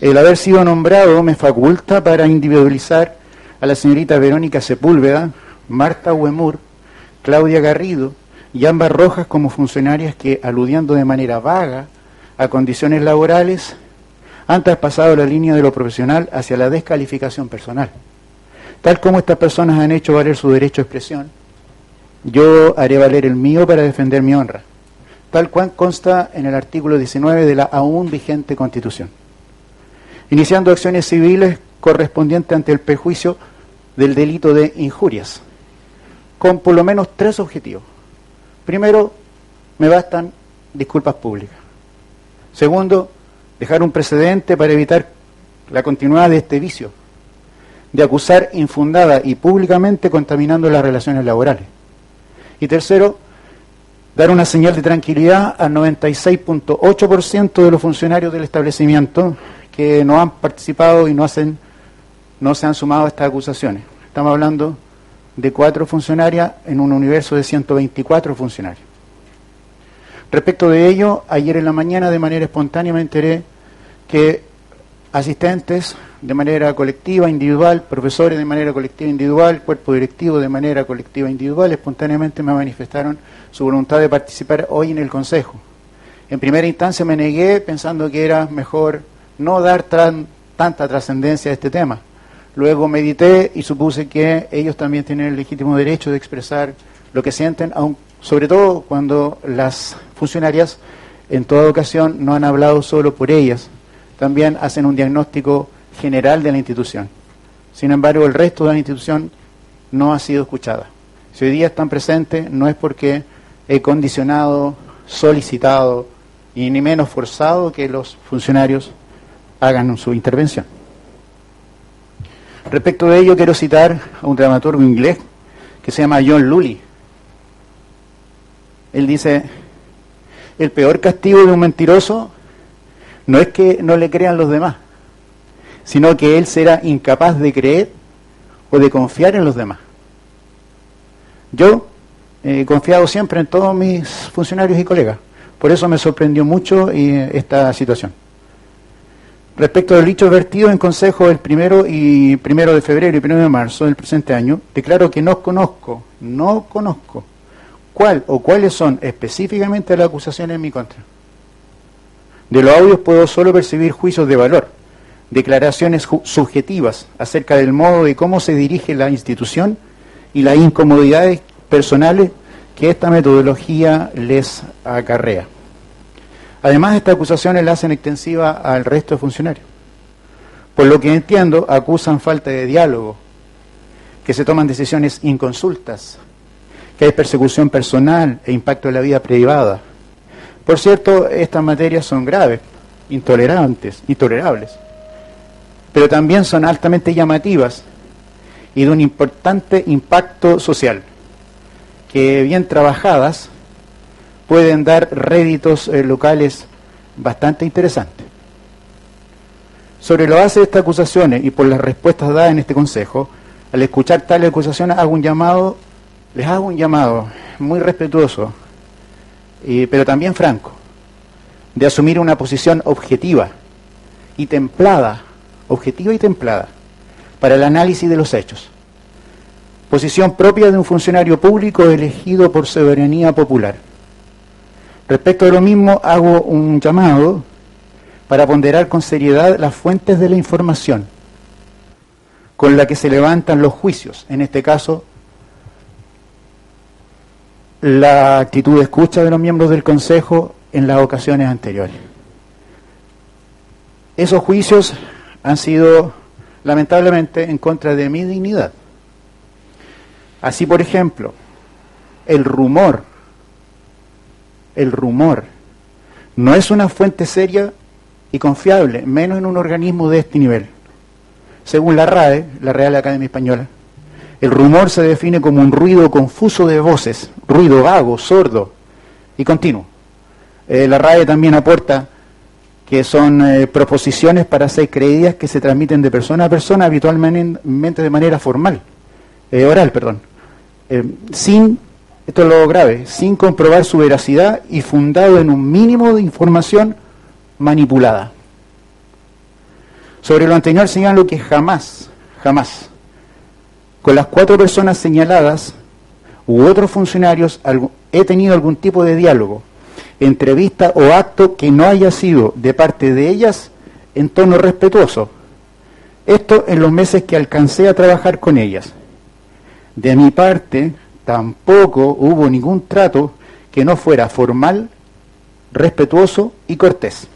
El haber sido nombrado me faculta para individualizar a la señorita Verónica Sepúlveda, Marta Huemur, Claudia Garrido y ambas Rojas como funcionarias que, aludiendo de manera vaga a condiciones laborales, han traspasado la línea de lo profesional hacia la descalificación personal. Tal como estas personas han hecho valer su derecho a expresión, yo haré valer el mío para defender mi honra, tal cual consta en el artículo 19 de la aún vigente Constitución. Iniciando acciones civiles correspondiente ante el perjuicio del delito de injurias, con por lo menos tres objetivos. Primero, me bastan disculpas públicas. Segundo, dejar un precedente para evitar la continuidad de este vicio, de acusar infundada y públicamente contaminando las relaciones laborales. Y tercero, dar una señal de tranquilidad al 96.8% de los funcionarios del establecimiento que no han participado y no, hacen, no se han sumado a estas acusaciones. Estamos hablando de cuatro funcionarias en un universo de 124 funcionarios. Respecto de ello, ayer en la mañana de manera espontánea me enteré que asistentes de manera colectiva, individual, profesores de manera colectiva, individual, cuerpo directivo de manera colectiva, individual, espontáneamente me manifestaron su voluntad de participar hoy en el Consejo. En primera instancia me negué pensando que era mejor no dar tanta trascendencia a este tema. Luego medité y supuse que ellos también tienen el legítimo derecho de expresar lo que sienten, sobre todo cuando las funcionarias en toda ocasión no han hablado solo por ellas, también hacen un diagnóstico general de la institución. Sin embargo, el resto de la institución no ha sido escuchada. Si hoy día están presentes, no es porque he condicionado, solicitado y ni menos forzado que los funcionarios hagan su intervención. Respecto de ello, quiero citar a un dramaturgo inglés que se llama John Lully. Él dice, el peor castigo de un mentiroso no es que no le crean los demás, sino que él será incapaz de creer o de confiar en los demás. Yo he confiado siempre en todos mis funcionarios y colegas, por eso me sorprendió mucho eh, esta situación. Respecto del dicho vertido en consejo el primero y primero de febrero y primero de marzo del presente año, declaro que no conozco, no conozco cuál o cuáles son específicamente las acusaciones en mi contra. De los audios puedo solo percibir juicios de valor, declaraciones subjetivas acerca del modo de cómo se dirige la institución y las incomodidades personales que esta metodología les acarrea. Además, estas acusaciones la hacen extensiva al resto de funcionarios. Por lo que entiendo, acusan falta de diálogo, que se toman decisiones inconsultas, que hay persecución personal e impacto en la vida privada. Por cierto, estas materias son graves, intolerantes, intolerables, pero también son altamente llamativas y de un importante impacto social, que bien trabajadas pueden dar réditos eh, locales bastante interesantes. Sobre lo base de estas acusaciones y por las respuestas dadas en este Consejo, al escuchar tales acusaciones hago un llamado, les hago un llamado muy respetuoso, pero también franco, de asumir una posición objetiva y templada, objetiva y templada, para el análisis de los hechos. Posición propia de un funcionario público elegido por soberanía popular Respecto de lo mismo, hago un llamado para ponderar con seriedad las fuentes de la información con la que se levantan los juicios, en este caso la actitud de escucha de los miembros del Consejo en las ocasiones anteriores. Esos juicios han sido lamentablemente en contra de mi dignidad. Así, por ejemplo, el rumor el rumor. No es una fuente seria y confiable, menos en un organismo de este nivel. Según la RAE, la Real Academia Española, el rumor se define como un ruido confuso de voces, ruido vago, sordo y continuo. Eh, la RAE también aporta que son eh, proposiciones para ser creídas que se transmiten de persona a persona habitualmente de manera formal, eh, oral, perdón, sin esto es lo grave, sin comprobar su veracidad y fundado en un mínimo de información manipulada. Sobre lo anterior señalo que jamás, jamás, con las cuatro personas señaladas u otros funcionarios he tenido algún tipo de diálogo, entrevista o acto que no haya sido de parte de ellas en tono respetuoso. Esto en los meses que alcancé a trabajar con ellas. De mi parte, tampoco hubo ningún trato que no fuera formal, respetuoso y cortés.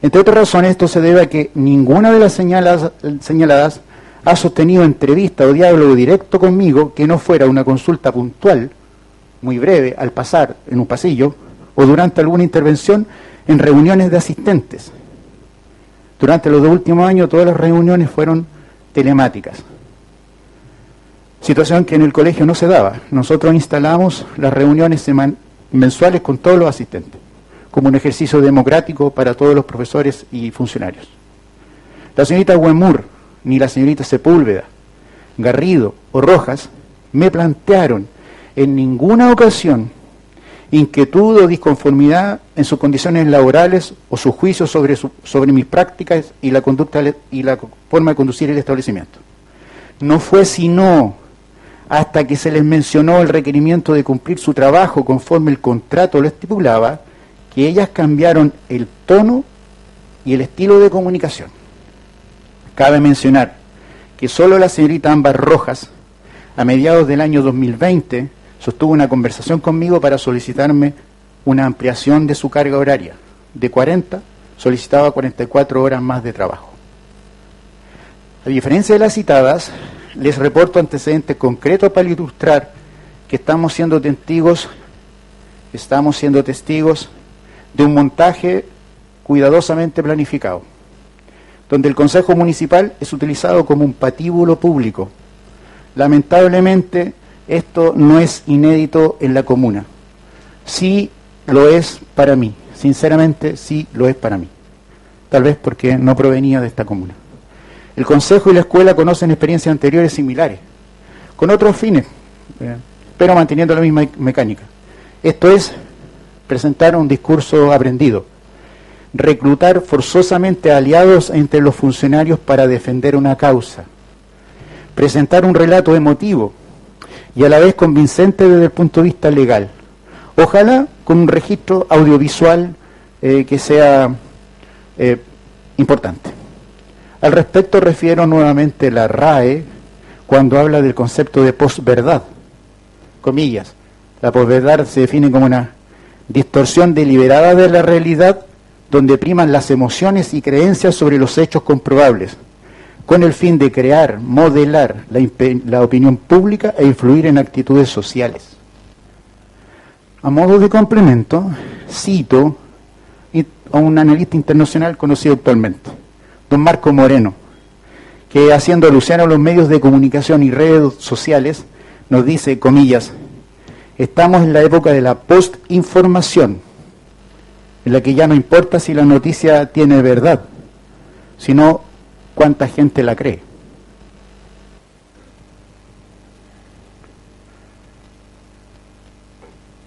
Entre otras razones, esto se debe a que ninguna de las señaladas, ha sostenido entrevista o diálogo directo conmigo que no fuera una consulta puntual, muy breve, al pasar en un pasillo o durante alguna intervención en reuniones de asistentes. Durante los dos últimos años todas las reuniones fueron telemáticas. Situación que en el colegio no se daba. Nosotros instalamos las reuniones mensuales con todos los asistentes, como un ejercicio democrático para todos los profesores y funcionarios. La señorita Huemur, ni la señorita Sepúlveda, Garrido o Rojas me plantearon en ninguna ocasión inquietud o disconformidad en sus condiciones laborales o su juicio sobre, sobre mis prácticas y la conducta y la forma de conducir el establecimiento. No fue sino hasta que se les mencionó el requerimiento de cumplir su trabajo conforme el contrato lo estipulaba, que ellas cambiaron el tono y el estilo de comunicación. Cabe mencionar que solo la señorita Ámbar Rojas, a mediados del año 2020, sostuvo una conversación conmigo para solicitarme una ampliación de su carga horaria. De 40 solicitaba 44 horas más de trabajo. A diferencia de las citadas, les reporto antecedentes concretos para ilustrar que estamos siendo testigos, estamos siendo testigos de un montaje cuidadosamente planificado, donde el Consejo Municipal es utilizado como un patíbulo público. Lamentablemente, esto no es inédito en la comuna. Sí lo es para mí, sinceramente sí lo es para mí. Tal vez porque no provenía de esta comuna. El Consejo y la escuela conocen experiencias anteriores similares, con otros fines, eh, pero manteniendo la misma mecánica. Esto es presentar un discurso aprendido, reclutar forzosamente aliados entre los funcionarios para defender una causa, presentar un relato emotivo y a la vez convincente desde el punto de vista legal. Ojalá con un registro audiovisual eh, que sea eh, importante. Al respecto refiero nuevamente la RAE cuando habla del concepto de posverdad. Comillas. La posverdad se define como una distorsión deliberada de la realidad donde priman las emociones y creencias sobre los hechos comprobables con el fin de crear, modelar la, opinión pública e influir en actitudes sociales. A modo de complemento, cito a un analista internacional conocido actualmente, don Marco Moreno, que haciendo alusión a los medios de comunicación y redes sociales, nos dice, comillas, estamos en la época de la postinformación, en la que ya no importa si la noticia tiene verdad, sino cuánta gente la cree.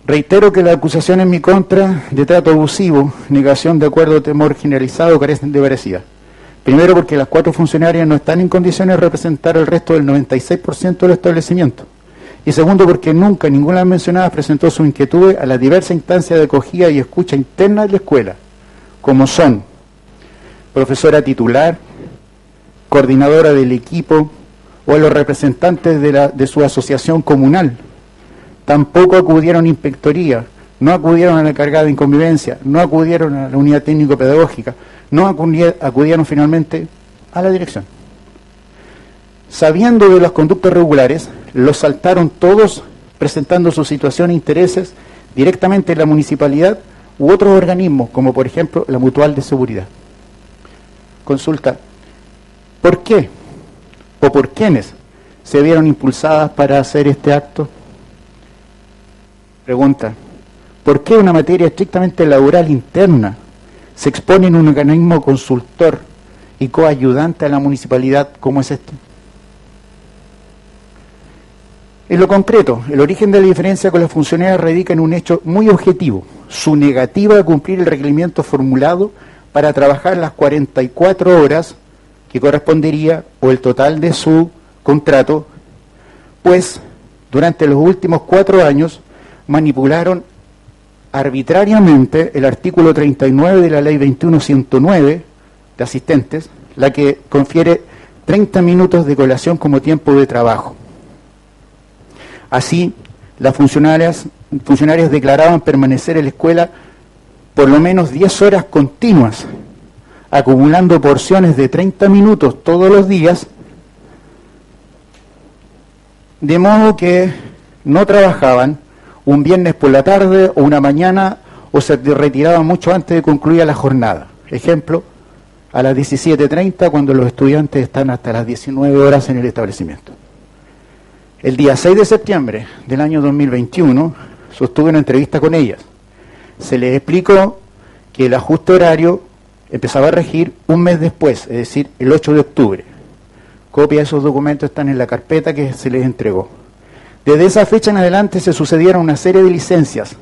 Reitero que la acusación en mi contra de trato abusivo, negación de acuerdo, temor generalizado carecen de veracidad. Primero porque las cuatro funcionarias no están en condiciones de representar el resto del 96% del establecimiento. Y segundo porque nunca ninguna de las mencionadas presentó su inquietud a las diversas instancias de acogida y escucha interna de la escuela, como son profesora titular, coordinadora del equipo o a los representantes de, la, de su asociación comunal. Tampoco acudieron inspectoría, no acudieron a la cargada de inconvivencia, no acudieron a la unidad técnico-pedagógica, no acudieron finalmente a la dirección. Sabiendo de las conductas regulares, los saltaron todos presentando su situación e intereses directamente en la municipalidad u otros organismos, como por ejemplo la Mutual de Seguridad. Consulta, ¿Por qué? ¿O por quiénes se vieron impulsadas para hacer este acto? Pregunta, ¿por qué una materia estrictamente laboral interna se expone en un organismo consultor y coayudante a la municipalidad como es este? En lo concreto, el origen de la diferencia con las funcionarias radica en un hecho muy objetivo, su negativa a cumplir el requerimiento formulado para trabajar las 44 horas que correspondería o el total de su contrato, pues durante los últimos cuatro años manipularon arbitrariamente el artículo 39 de la ley 2109 de asistentes, la que confiere 30 minutos de colación como tiempo de trabajo. Así, las funcionarias, funcionarias declaraban permanecer en la escuela por lo menos 10 horas continuas acumulando porciones de 30 minutos todos los días, de modo que no trabajaban un viernes por la tarde o una mañana o se retiraban mucho antes de concluir la jornada. Ejemplo, a las 17.30 cuando los estudiantes están hasta las 19 horas en el establecimiento. El día 6 de septiembre del año 2021 sostuve una entrevista con ellas. Se les explicó que el ajuste horario empezaba a regir un mes después, es decir, el 8 de octubre. Copia de esos documentos están en la carpeta que se les entregó. Desde esa fecha en adelante se sucedieron una serie de licencias,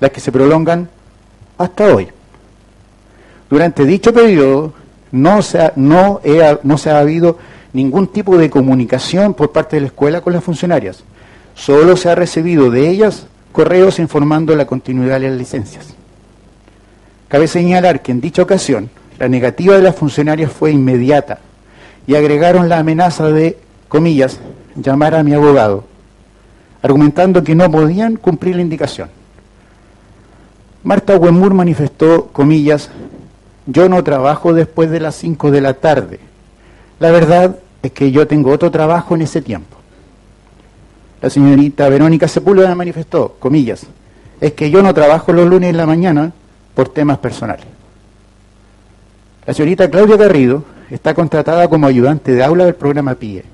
las que se prolongan hasta hoy. Durante dicho periodo no se ha, no, no se ha habido ningún tipo de comunicación por parte de la escuela con las funcionarias. Solo se ha recibido de ellas correos informando la continuidad de las licencias. Cabe señalar que en dicha ocasión la negativa de las funcionarias fue inmediata y agregaron la amenaza de, comillas, llamar a mi abogado, argumentando que no podían cumplir la indicación. Marta Wemur manifestó, comillas, yo no trabajo después de las 5 de la tarde. La verdad es que yo tengo otro trabajo en ese tiempo. La señorita Verónica Sepúlveda manifestó, comillas, es que yo no trabajo los lunes en la mañana por temas personales. La señorita Claudia Garrido está contratada como ayudante de aula del programa PIE.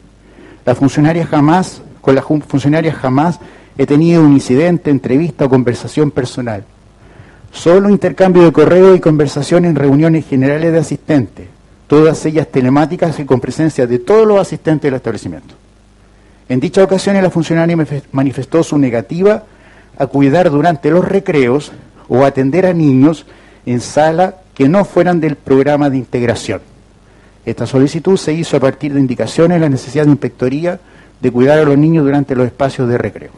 La funcionaria jamás, con la funcionaria jamás he tenido un incidente, entrevista o conversación personal. Solo intercambio de correo y conversación en reuniones generales de asistentes, todas ellas telemáticas y con presencia de todos los asistentes del establecimiento. En dicha ocasión, la funcionaria manifestó su negativa a cuidar durante los recreos o atender a niños en sala que no fueran del programa de integración. Esta solicitud se hizo a partir de indicaciones de la necesidad de inspectoría de cuidar a los niños durante los espacios de recreo.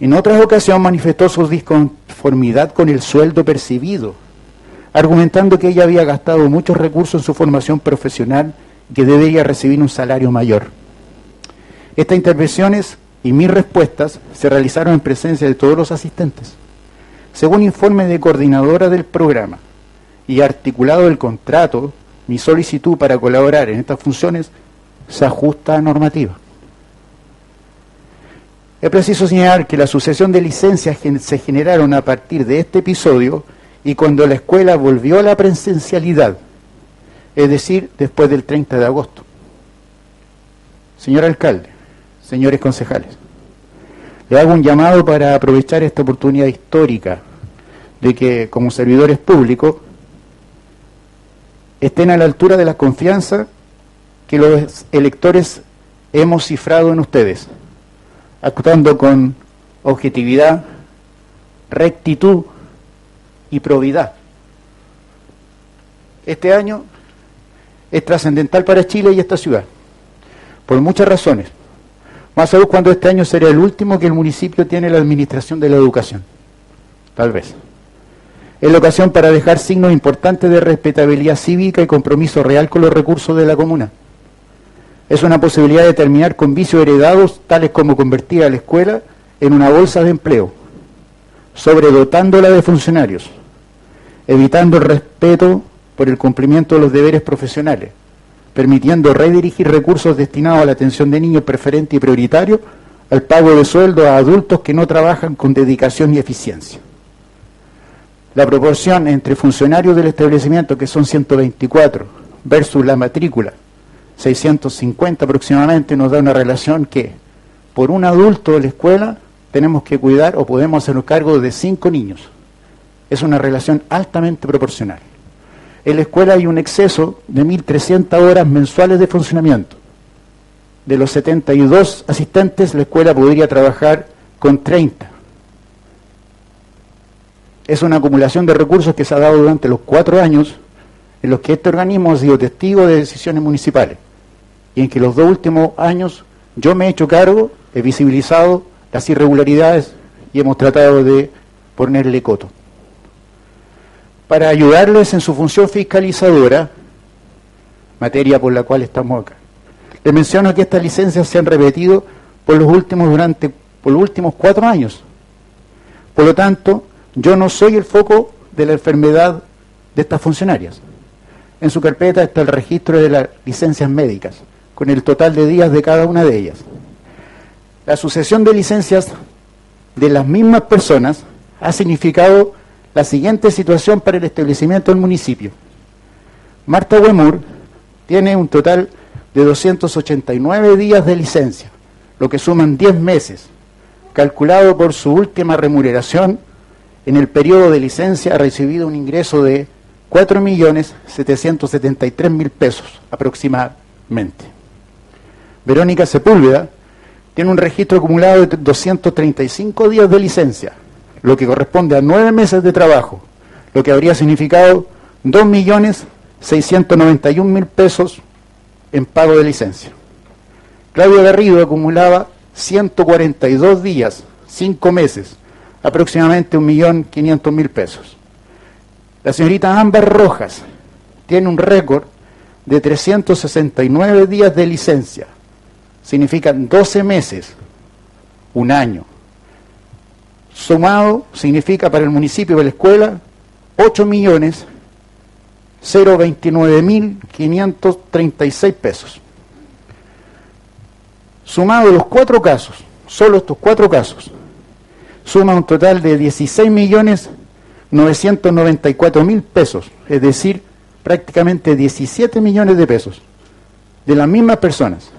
En otras ocasiones manifestó su disconformidad con el sueldo percibido, argumentando que ella había gastado muchos recursos en su formación profesional y que debería recibir un salario mayor. Estas intervenciones y mis respuestas se realizaron en presencia de todos los asistentes. Según informe de coordinadora del programa y articulado el contrato, mi solicitud para colaborar en estas funciones se ajusta a normativa. Es preciso señalar que la sucesión de licencias se generaron a partir de este episodio y cuando la escuela volvió a la presencialidad, es decir, después del 30 de agosto. Señor alcalde, señores concejales, le hago un llamado para aprovechar esta oportunidad histórica de que como servidores públicos estén a la altura de la confianza que los electores hemos cifrado en ustedes actuando con objetividad, rectitud y probidad. Este año es trascendental para Chile y esta ciudad, por muchas razones. Más aún cuando este año será el último que el municipio tiene la administración de la educación. Tal vez. Es la ocasión para dejar signos importantes de respetabilidad cívica y compromiso real con los recursos de la comuna es una posibilidad de terminar con vicios heredados, tales como convertir a la escuela en una bolsa de empleo, sobredotándola de funcionarios, evitando el respeto por el cumplimiento de los deberes profesionales, permitiendo redirigir recursos destinados a la atención de niños preferente y prioritario al pago de sueldo a adultos que no trabajan con dedicación y eficiencia. La proporción entre funcionarios del establecimiento, que son 124, versus la matrícula, 650 aproximadamente, nos da una relación que por un adulto de la escuela tenemos que cuidar o podemos hacernos cargo de cinco niños. Es una relación altamente proporcional. En la escuela hay un exceso de 1.300 horas mensuales de funcionamiento. De los 72 asistentes, la escuela podría trabajar con 30. Es una acumulación de recursos que se ha dado durante los cuatro años en los que este organismo ha sido testigo de decisiones municipales y en que los dos últimos años yo me he hecho cargo, he visibilizado las irregularidades y hemos tratado de ponerle coto. Para ayudarles en su función fiscalizadora, materia por la cual estamos acá. Les menciono que estas licencias se han repetido por los últimos durante por los últimos cuatro años. Por lo tanto, yo no soy el foco de la enfermedad de estas funcionarias. En su carpeta está el registro de las licencias médicas, con el total de días de cada una de ellas. La sucesión de licencias de las mismas personas ha significado la siguiente situación para el establecimiento del municipio. Marta Huemur tiene un total de 289 días de licencia, lo que suman 10 meses, calculado por su última remuneración en el periodo de licencia ha recibido un ingreso de 4.773.000 pesos aproximadamente. Verónica Sepúlveda tiene un registro acumulado de 235 días de licencia, lo que corresponde a nueve meses de trabajo, lo que habría significado 2.691.000 pesos en pago de licencia. Claudia Garrido acumulaba 142 días, 5 meses, aproximadamente 1.500.000 pesos. La señorita Ámbar Rojas tiene un récord de 369 días de licencia. Significan 12 meses, un año. Sumado significa para el municipio de la escuela 8 millones 029.536 pesos. Sumado los cuatro casos, solo estos cuatro casos, suma un total de 16 millones 994 mil pesos, es decir, prácticamente 17 millones de pesos, de las mismas personas,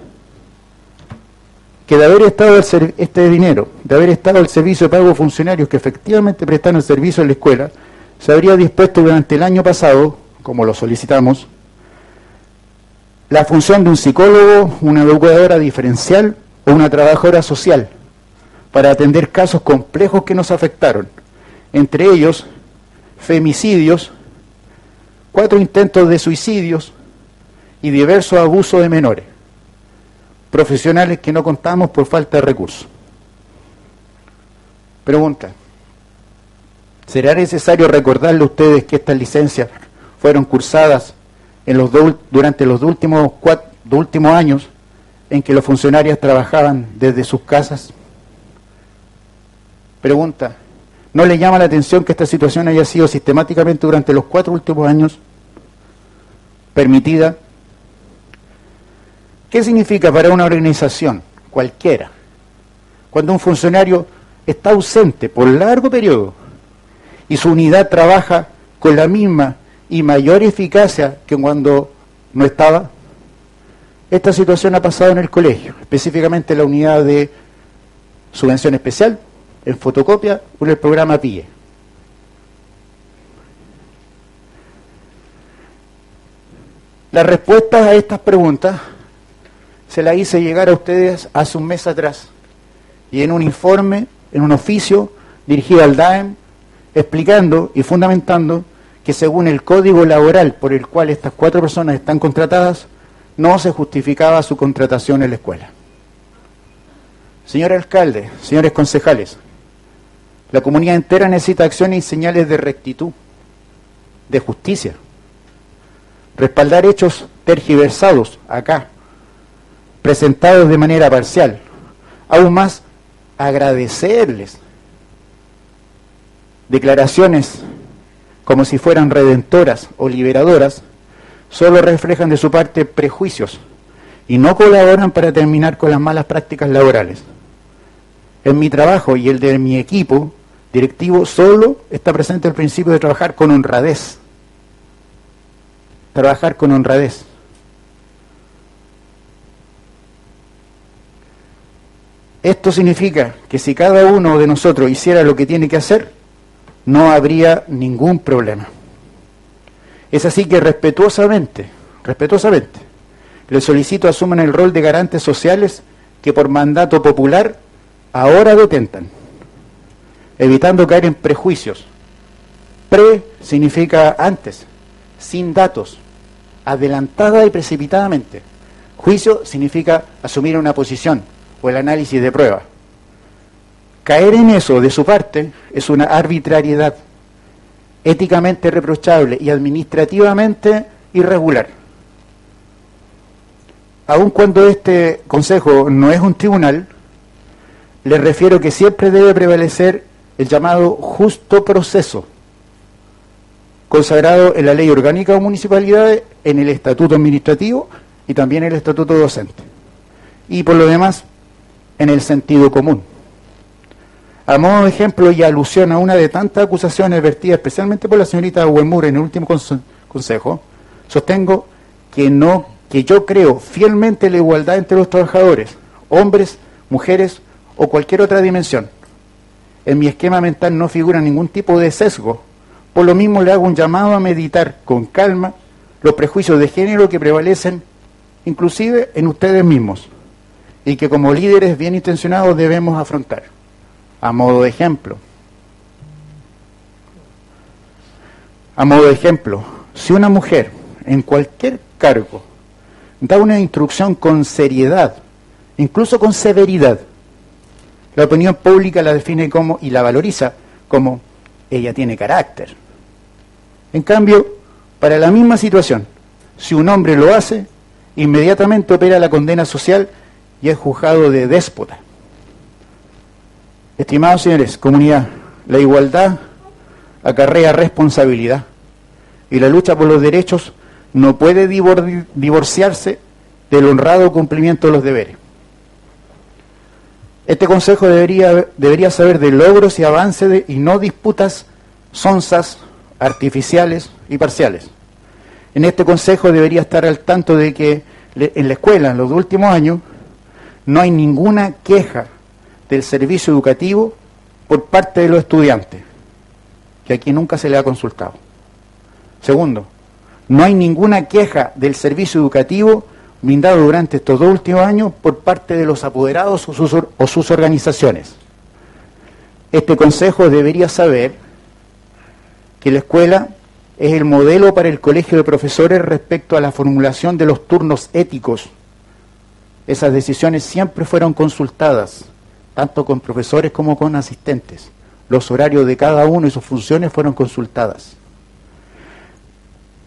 que de haber estado este dinero, de haber estado al servicio de pago de funcionarios que efectivamente prestaron servicio en la escuela, se habría dispuesto durante el año pasado, como lo solicitamos, la función de un psicólogo, una educadora diferencial o una trabajadora social para atender casos complejos que nos afectaron, entre ellos femicidios, cuatro intentos de suicidios y diversos abusos de menores, profesionales que no contamos por falta de recursos. Pregunta, ¿será necesario recordarle a ustedes que estas licencias fueron cursadas en los durante los últimos, cuatro, últimos años en que los funcionarios trabajaban desde sus casas? Pregunta, ¿no le llama la atención que esta situación haya sido sistemáticamente durante los cuatro últimos años permitida? ¿Qué significa para una organización cualquiera cuando un funcionario está ausente por largo periodo y su unidad trabaja con la misma y mayor eficacia que cuando no estaba? Esta situación ha pasado en el colegio, específicamente en la unidad de subvención especial, en fotocopia en el programa PIE. Las respuestas a estas preguntas se las hice llegar a ustedes hace un mes atrás y en un informe, en un oficio dirigido al DAEM, explicando y fundamentando que según el código laboral por el cual estas cuatro personas están contratadas, no se justificaba su contratación en la escuela. Señor alcalde, señores concejales, la comunidad entera necesita acciones y señales de rectitud, de justicia. Respaldar hechos tergiversados acá, presentados de manera parcial. Aún más, agradecerles declaraciones como si fueran redentoras o liberadoras, solo reflejan de su parte prejuicios y no colaboran para terminar con las malas prácticas laborales. En mi trabajo y el de mi equipo directivo solo está presente el principio de trabajar con honradez. Trabajar con honradez. Esto significa que si cada uno de nosotros hiciera lo que tiene que hacer, no habría ningún problema. Es así que respetuosamente, respetuosamente, le solicito asuman el rol de garantes sociales que por mandato popular ahora detentan, evitando caer en prejuicios. Pre significa antes, sin datos, adelantada y precipitadamente. Juicio significa asumir una posición o el análisis de prueba. Caer en eso de su parte es una arbitrariedad éticamente reprochable y administrativamente irregular. Aun cuando este Consejo no es un tribunal, les refiero que siempre debe prevalecer el llamado justo proceso, consagrado en la Ley Orgánica de Municipalidades, en el Estatuto Administrativo y también en el Estatuto Docente. Y por lo demás, en el sentido común. A modo de ejemplo y alusión a una de tantas acusaciones vertidas especialmente por la señorita Huemur en el último conse- consejo, sostengo que no, que yo creo fielmente en la igualdad entre los trabajadores, hombres, mujeres o cualquier otra dimensión. En mi esquema mental no figura ningún tipo de sesgo. Por lo mismo le hago un llamado a meditar con calma los prejuicios de género que prevalecen inclusive en ustedes mismos y que como líderes bien intencionados debemos afrontar. A modo de ejemplo, a modo de ejemplo, si una mujer en cualquier cargo da una instrucción con seriedad, incluso con severidad, la opinión pública la define como y la valoriza como ella tiene carácter. En cambio, para la misma situación, si un hombre lo hace, inmediatamente opera la condena social y es juzgado de déspota. Estimados señores, comunidad, la igualdad acarrea responsabilidad y la lucha por los derechos no puede divor- divorciarse del honrado cumplimiento de los deberes. Este Consejo debería, debería saber de logros y avances de- y no disputas sonsas, artificiales y parciales. En este Consejo debería estar al tanto de que en la escuela, en los últimos años, no hay ninguna queja del servicio educativo por parte de los estudiantes, que aquí nunca se le ha consultado. Segundo, no hay ninguna queja del servicio educativo brindado durante estos dos últimos años por parte de los apoderados o sus, o sus organizaciones. Este Consejo debería saber que la escuela es el modelo para el colegio de profesores respecto a la formulación de los turnos éticos. Esas decisiones siempre fueron consultadas, tanto con profesores como con asistentes. Los horarios de cada uno y sus funciones fueron consultadas.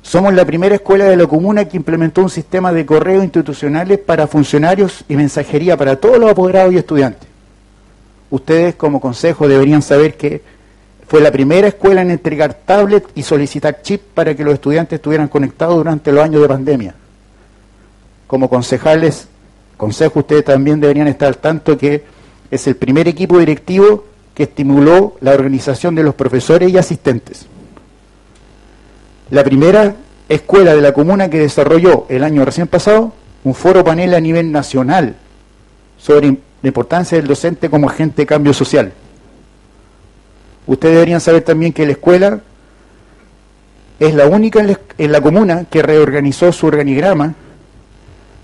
Somos la primera escuela de la comuna que implementó un sistema de correos institucionales para funcionarios y mensajería para todos los apoderados y estudiantes. Ustedes como consejo deberían saber que fue la primera escuela en entregar tablet y solicitar chip para que los estudiantes estuvieran conectados durante los años de pandemia. Como concejales, consejo, ustedes también deberían estar al tanto que es el primer equipo directivo que estimuló la organización de los profesores y asistentes. La primera escuela de la comuna que desarrolló el año recién pasado un foro panel a nivel nacional sobre la importancia del docente como agente de cambio social. Ustedes deberían saber también que la escuela es la única en la, en la comuna que reorganizó su organigrama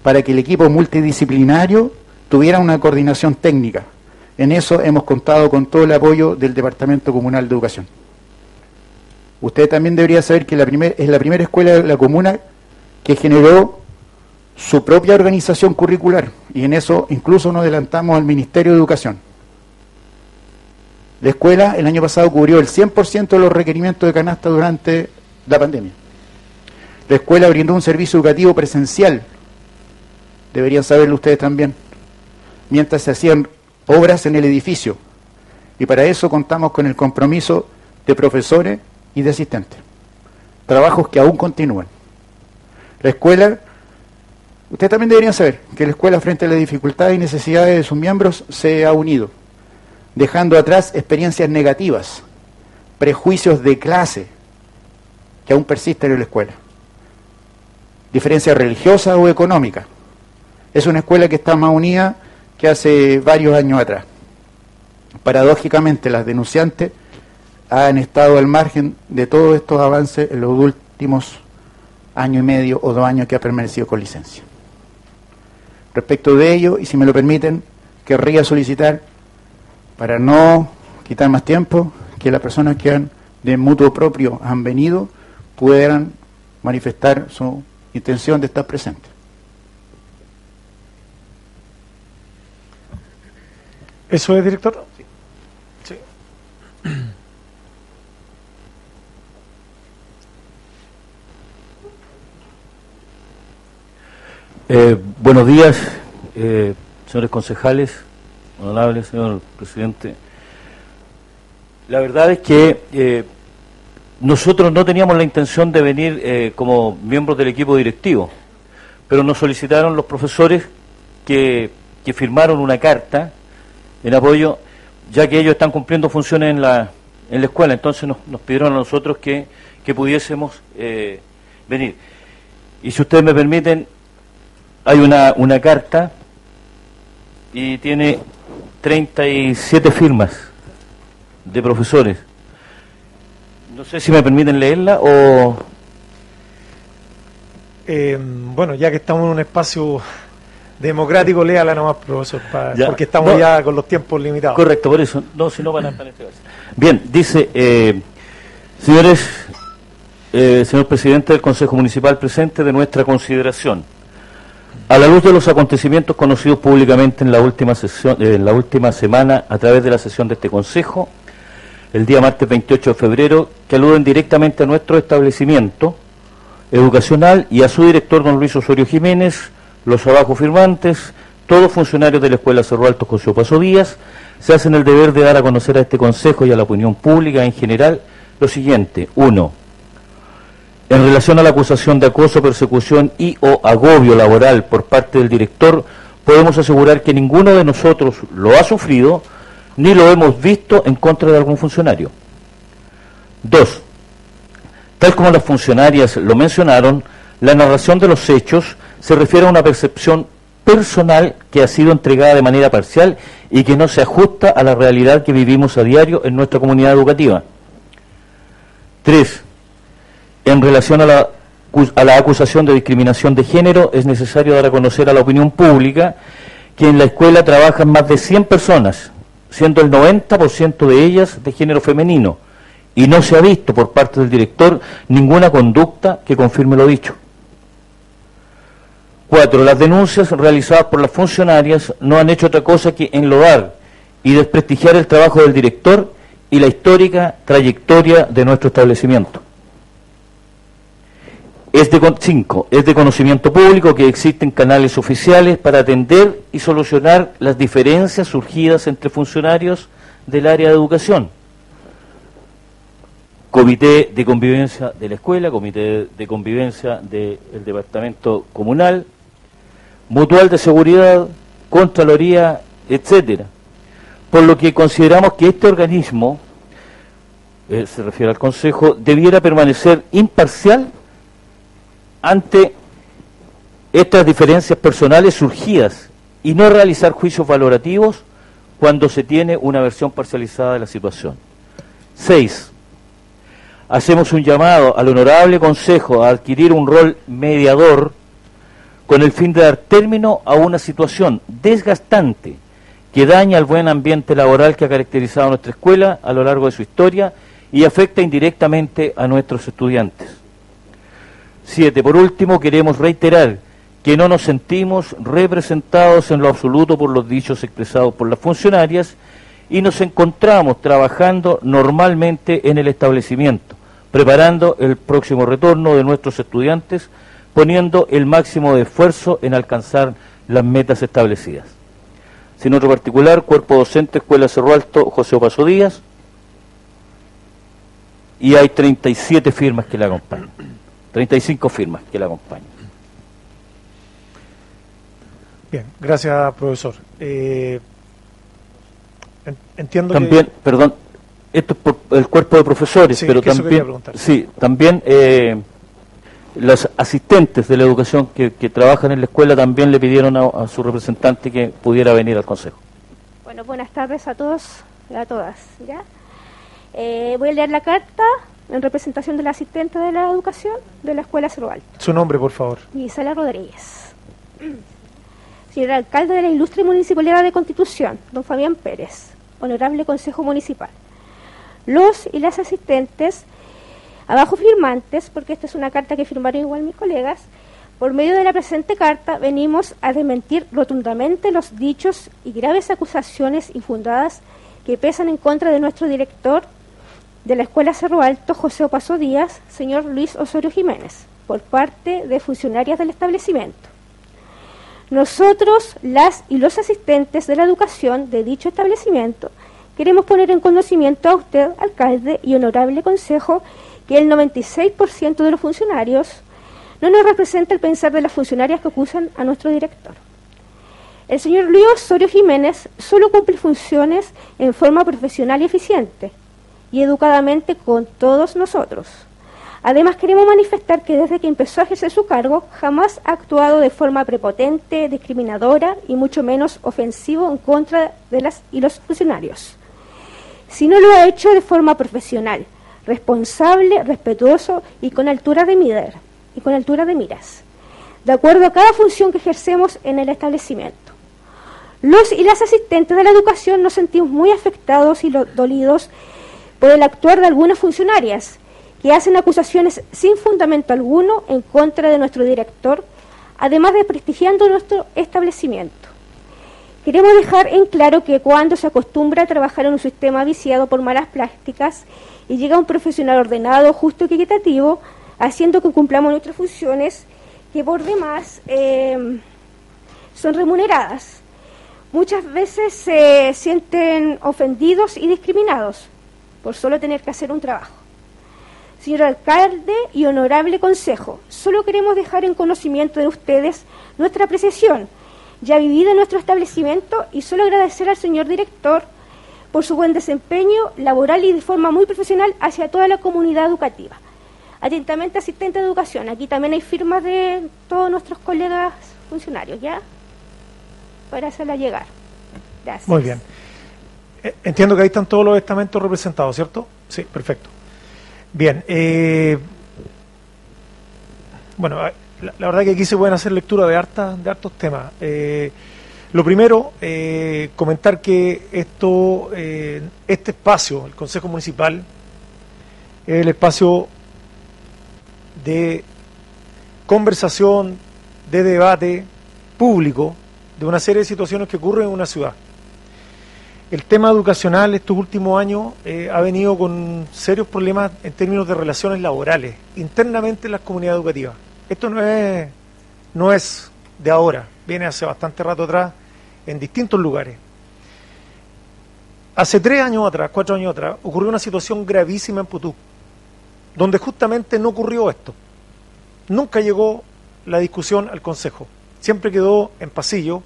para que el equipo multidisciplinario tuviera una coordinación técnica. En eso hemos contado con todo el apoyo del Departamento Comunal de Educación. Usted también debería saber que es la primera escuela de la comuna que generó su propia organización curricular y en eso incluso nos adelantamos al Ministerio de Educación. La escuela el año pasado cubrió el 100% de los requerimientos de canasta durante la pandemia. La escuela brindó un servicio educativo presencial, deberían saberlo ustedes también, mientras se hacían obras en el edificio. Y para eso contamos con el compromiso de profesores y de asistentes. Trabajos que aún continúan. La escuela, ustedes también deberían saber que la escuela frente a las dificultades y necesidades de sus miembros se ha unido, dejando atrás experiencias negativas, prejuicios de clase que aún persisten en la escuela, diferencias religiosas o económicas. Es una escuela que está más unida que hace varios años atrás. Paradójicamente, las denunciantes han estado al margen de todos estos avances en los últimos año y medio o dos años que ha permanecido con licencia. Respecto de ello, y si me lo permiten, querría solicitar, para no quitar más tiempo, que las personas que han de mutuo propio han venido puedan manifestar su intención de estar presentes. ¿Eso es, director? Sí. Eh, buenos días, eh, señores concejales, honorable señor presidente. La verdad es que eh, nosotros no teníamos la intención de venir eh, como miembros del equipo directivo, pero nos solicitaron los profesores que, que firmaron una carta en apoyo, ya que ellos están cumpliendo funciones en la, en la escuela, entonces nos, nos pidieron a nosotros que, que pudiésemos venir. Y si ustedes me permiten, hay una, una carta y tiene 37 firmas de profesores. No sé si me permiten leerla o... Eh, bueno, ya que estamos en un espacio democrático, léala nomás, profesor, Ya. porque estamos No. ya con los tiempos limitados. Correcto, por eso. No, si no van a a entregarse. Bien, dice, eh, señores, eh, señor presidente del Consejo Municipal presente de nuestra consideración. A la luz de los acontecimientos conocidos públicamente en la última sesión, eh, en la última semana a través de la sesión de este Consejo, el día martes 28 de febrero, que aluden directamente a nuestro establecimiento educacional y a su director, don Luis Osorio Jiménez, los abajo firmantes, todos funcionarios de la Escuela Cerro Alto José Paso Díaz, se hacen el deber de dar a conocer a este Consejo y a la opinión pública en general lo siguiente. Uno, en relación a la acusación de acoso, persecución y o agobio laboral por parte del director, podemos asegurar que ninguno de nosotros lo ha sufrido ni lo hemos visto en contra de algún funcionario. Dos, tal como las funcionarias lo mencionaron, la narración de los hechos se refiere a una percepción personal que ha sido entregada de manera parcial y que no se ajusta a la realidad que vivimos a diario en nuestra comunidad educativa. Tres, en relación a la, acusación de discriminación de género, es necesario dar a conocer a la opinión pública que en la escuela trabajan más de 100 personas, siendo el 90% de ellas de género femenino, y no se ha visto por parte del director ninguna conducta que confirme lo dicho. Cuatro, las denuncias realizadas por las funcionarias no han hecho otra cosa que enlodar y desprestigiar el trabajo del director y la histórica trayectoria de nuestro establecimiento. Es de, cinco, es de conocimiento público que existen canales oficiales para atender y solucionar las diferencias surgidas entre funcionarios del área de educación. Comité de convivencia de la escuela, comité de convivencia del departamento comunal, mutual de seguridad, contraloría, etcétera. Por lo que consideramos que este organismo, eh, se refiere al Consejo, debiera permanecer imparcial ante estas diferencias personales surgidas y no realizar juicios valorativos cuando se tiene una versión parcializada de la situación. Seis, hacemos un llamado al honorable Consejo a adquirir un rol mediador con el fin de dar término a una situación desgastante que daña el buen ambiente laboral que ha caracterizado nuestra escuela a lo largo de su historia y afecta indirectamente a nuestros estudiantes. Siete, por último, queremos reiterar que no nos sentimos representados en lo absoluto por los dichos expresados por las funcionarias y nos encontramos trabajando normalmente en el establecimiento, preparando el próximo retorno de nuestros estudiantes, poniendo el máximo de esfuerzo en alcanzar las metas establecidas. Sin otro particular, Cuerpo Docente, Escuela Cerro Alto, José Opaso Díaz, y hay 37 firmas que la acompañan, 35 firmas que la acompañan. Bien, gracias, profesor. Eh, en- entiendo También, que... perdón, esto es por el cuerpo de profesores, Sí, pero también, preguntar. sí, también eh, los asistentes de la educación que, que trabajan en la escuela también le pidieron a, a su representante que pudiera venir al consejo. Bueno, buenas tardes a todos y a todas. ¿ya? Eh, voy a leer la carta en representación del asistente de la educación de la Escuela Cerro Alto, Su nombre, por favor. Gisela Rodríguez. Señor alcalde de la ilustre municipalidad de Constitución, don Fabián Pérez, honorable Consejo Municipal. Los y las asistentes, abajo firmantes, porque esta es una carta que firmaron igual mis colegas, por medio de la presente carta venimos a desmentir rotundamente los dichos y graves acusaciones infundadas que pesan en contra de nuestro director de la Escuela Cerro Alto, José Opaso Díaz, señor Luis Osorio Jiménez, por parte de funcionarias del establecimiento. Nosotros, las y los asistentes de la educación de dicho establecimiento, queremos poner en conocimiento a usted, alcalde y honorable consejo, que el 96% de los funcionarios no nos representa el pensar de las funcionarias que acusan a nuestro director. El señor Luis Osorio Jiménez solo cumple funciones en forma profesional y eficiente y educadamente con todos nosotros. Además, queremos manifestar que desde que empezó a ejercer su cargo, jamás ha actuado de forma prepotente, discriminadora y mucho menos ofensivo en contra de las y los funcionarios, sino lo ha hecho de forma profesional, responsable, respetuoso y con altura de y con altura de miras, de acuerdo a cada función que ejercemos en el establecimiento. Los y las asistentes de la educación nos sentimos muy afectados y dolidos por el actuar de algunas funcionarias que hacen acusaciones sin fundamento alguno en contra de nuestro director, además de prestigiando nuestro establecimiento. Queremos dejar en claro que cuando se acostumbra a trabajar en un sistema viciado por malas prácticas y llega un profesional ordenado, justo y equitativo, haciendo que cumplamos nuestras funciones, que por demás eh, son remuneradas muchas veces se sienten ofendidos y discriminados por solo tener que hacer un trabajo. Señor alcalde y honorable consejo, solo queremos dejar en conocimiento de ustedes nuestra apreciación ya vivida en nuestro establecimiento y solo agradecer al señor director por su buen desempeño laboral y de forma muy profesional hacia toda la comunidad educativa. Atentamente, asistente de educación. Aquí también hay firmas de todos nuestros colegas funcionarios, ¿ya? para hacerla llegar. Gracias. Muy bien. Entiendo que ahí están todos los estamentos representados, ¿cierto? Sí, perfecto. Bien. eh, bueno, eh, la, verdad que aquí se pueden hacer lectura de, harta, de hartos temas. Eh, lo primero, eh, comentar que esto, este espacio, el Consejo Municipal, es el espacio de conversación, de debate público de una serie de situaciones que ocurren en una ciudad. El tema educacional estos últimos años eh, ha venido con serios problemas en términos de relaciones laborales, internamente en las comunidades educativas. Esto no es, no es de ahora, viene hace bastante rato atrás en distintos lugares. Hace tres años atrás, cuatro años atrás, ocurrió una situación gravísima en Putú, donde justamente no ocurrió esto. Nunca llegó la discusión al Consejo, siempre quedó en pasillo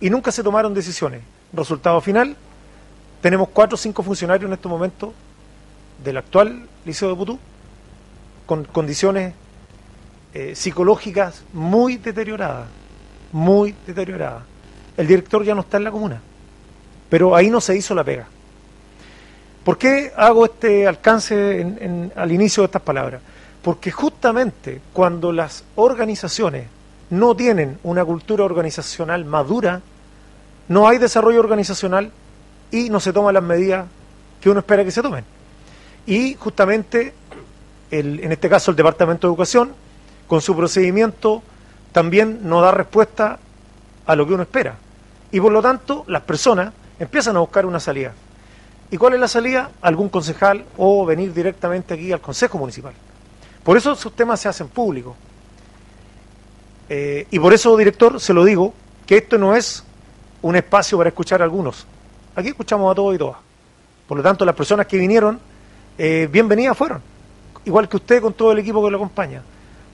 y nunca se tomaron decisiones. Resultado final, tenemos cuatro o cinco funcionarios en este momento del actual Liceo de Putú con condiciones eh, psicológicas muy deterioradas, muy deterioradas. El director ya no está en la comuna, pero ahí no se hizo la pega. ¿Por qué hago este alcance al inicio de estas palabras? Porque justamente cuando las organizaciones no tienen una cultura organizacional madura, no hay desarrollo organizacional y no se toman las medidas que uno espera que se tomen. Y justamente, el- en este caso el Departamento de Educación, con su procedimiento, también no da respuesta a lo que uno espera. Y por lo tanto, las personas empiezan a buscar una salida. ¿Y cuál es la salida? Algún concejal o venir directamente aquí al Consejo Municipal. Por eso esos temas se hacen públicos. Eh, y por eso, director, se lo digo, que esto no es un espacio para escuchar a algunos. Aquí escuchamos a todos y todas. Por lo tanto, las personas que vinieron, eh, bienvenidas fueron. Igual que usted con todo el equipo que lo acompaña.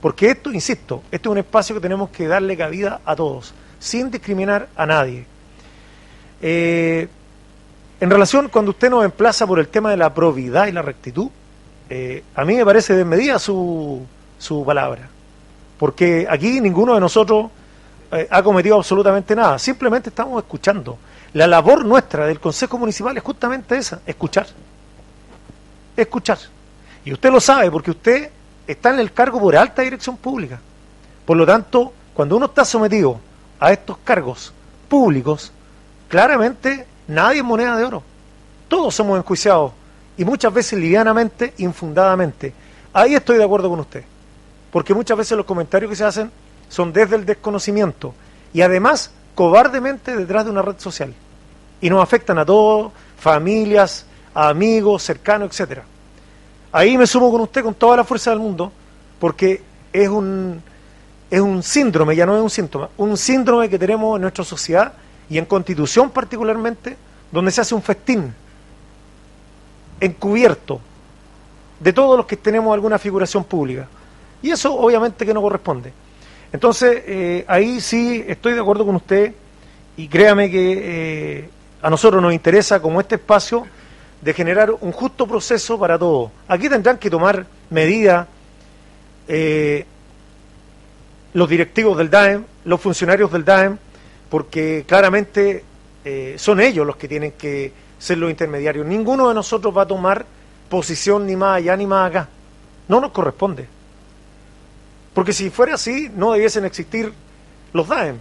Porque esto, insisto, esto es un espacio que tenemos que darle cabida a todos, sin discriminar a nadie. Eh, en relación, cuando usted nos emplaza por el tema de la probidad y la rectitud, eh, a mí me parece desmedida su, su palabra. Porque aquí ninguno de nosotros ha cometido absolutamente nada. Simplemente estamos escuchando. La labor nuestra del Consejo Municipal es justamente esa, escuchar. Escuchar. Y usted lo sabe porque usted está en el cargo por alta dirección pública. Por lo tanto, cuando uno está sometido a estos cargos públicos, claramente nadie es moneda de oro. Todos somos enjuiciados y muchas veces livianamente, infundadamente. Ahí estoy de acuerdo con usted. Porque muchas veces los comentarios que se hacen son desde el desconocimiento y además cobardemente detrás de una red social. Y nos afectan a todos, familias, a amigos, cercanos, etcétera. Ahí me sumo con usted con toda la fuerza del mundo, porque es un, es un síndrome, ya no es un síntoma, un síndrome que tenemos en nuestra sociedad y en constitución particularmente, donde se hace un festín encubierto de todos los que tenemos alguna figuración pública. Y eso obviamente que no corresponde. Entonces, eh, ahí sí estoy de acuerdo con usted y créame que eh, a nosotros nos interesa como este espacio de generar un justo proceso para todos. Aquí tendrán que tomar medidas eh, los directivos del DAEM, los funcionarios del DAEM, porque claramente eh, son ellos los que tienen que ser los intermediarios. Ninguno de nosotros va a tomar posición ni más allá ni más acá. No nos corresponde. Porque si fuera así, no debiesen existir los DAEM.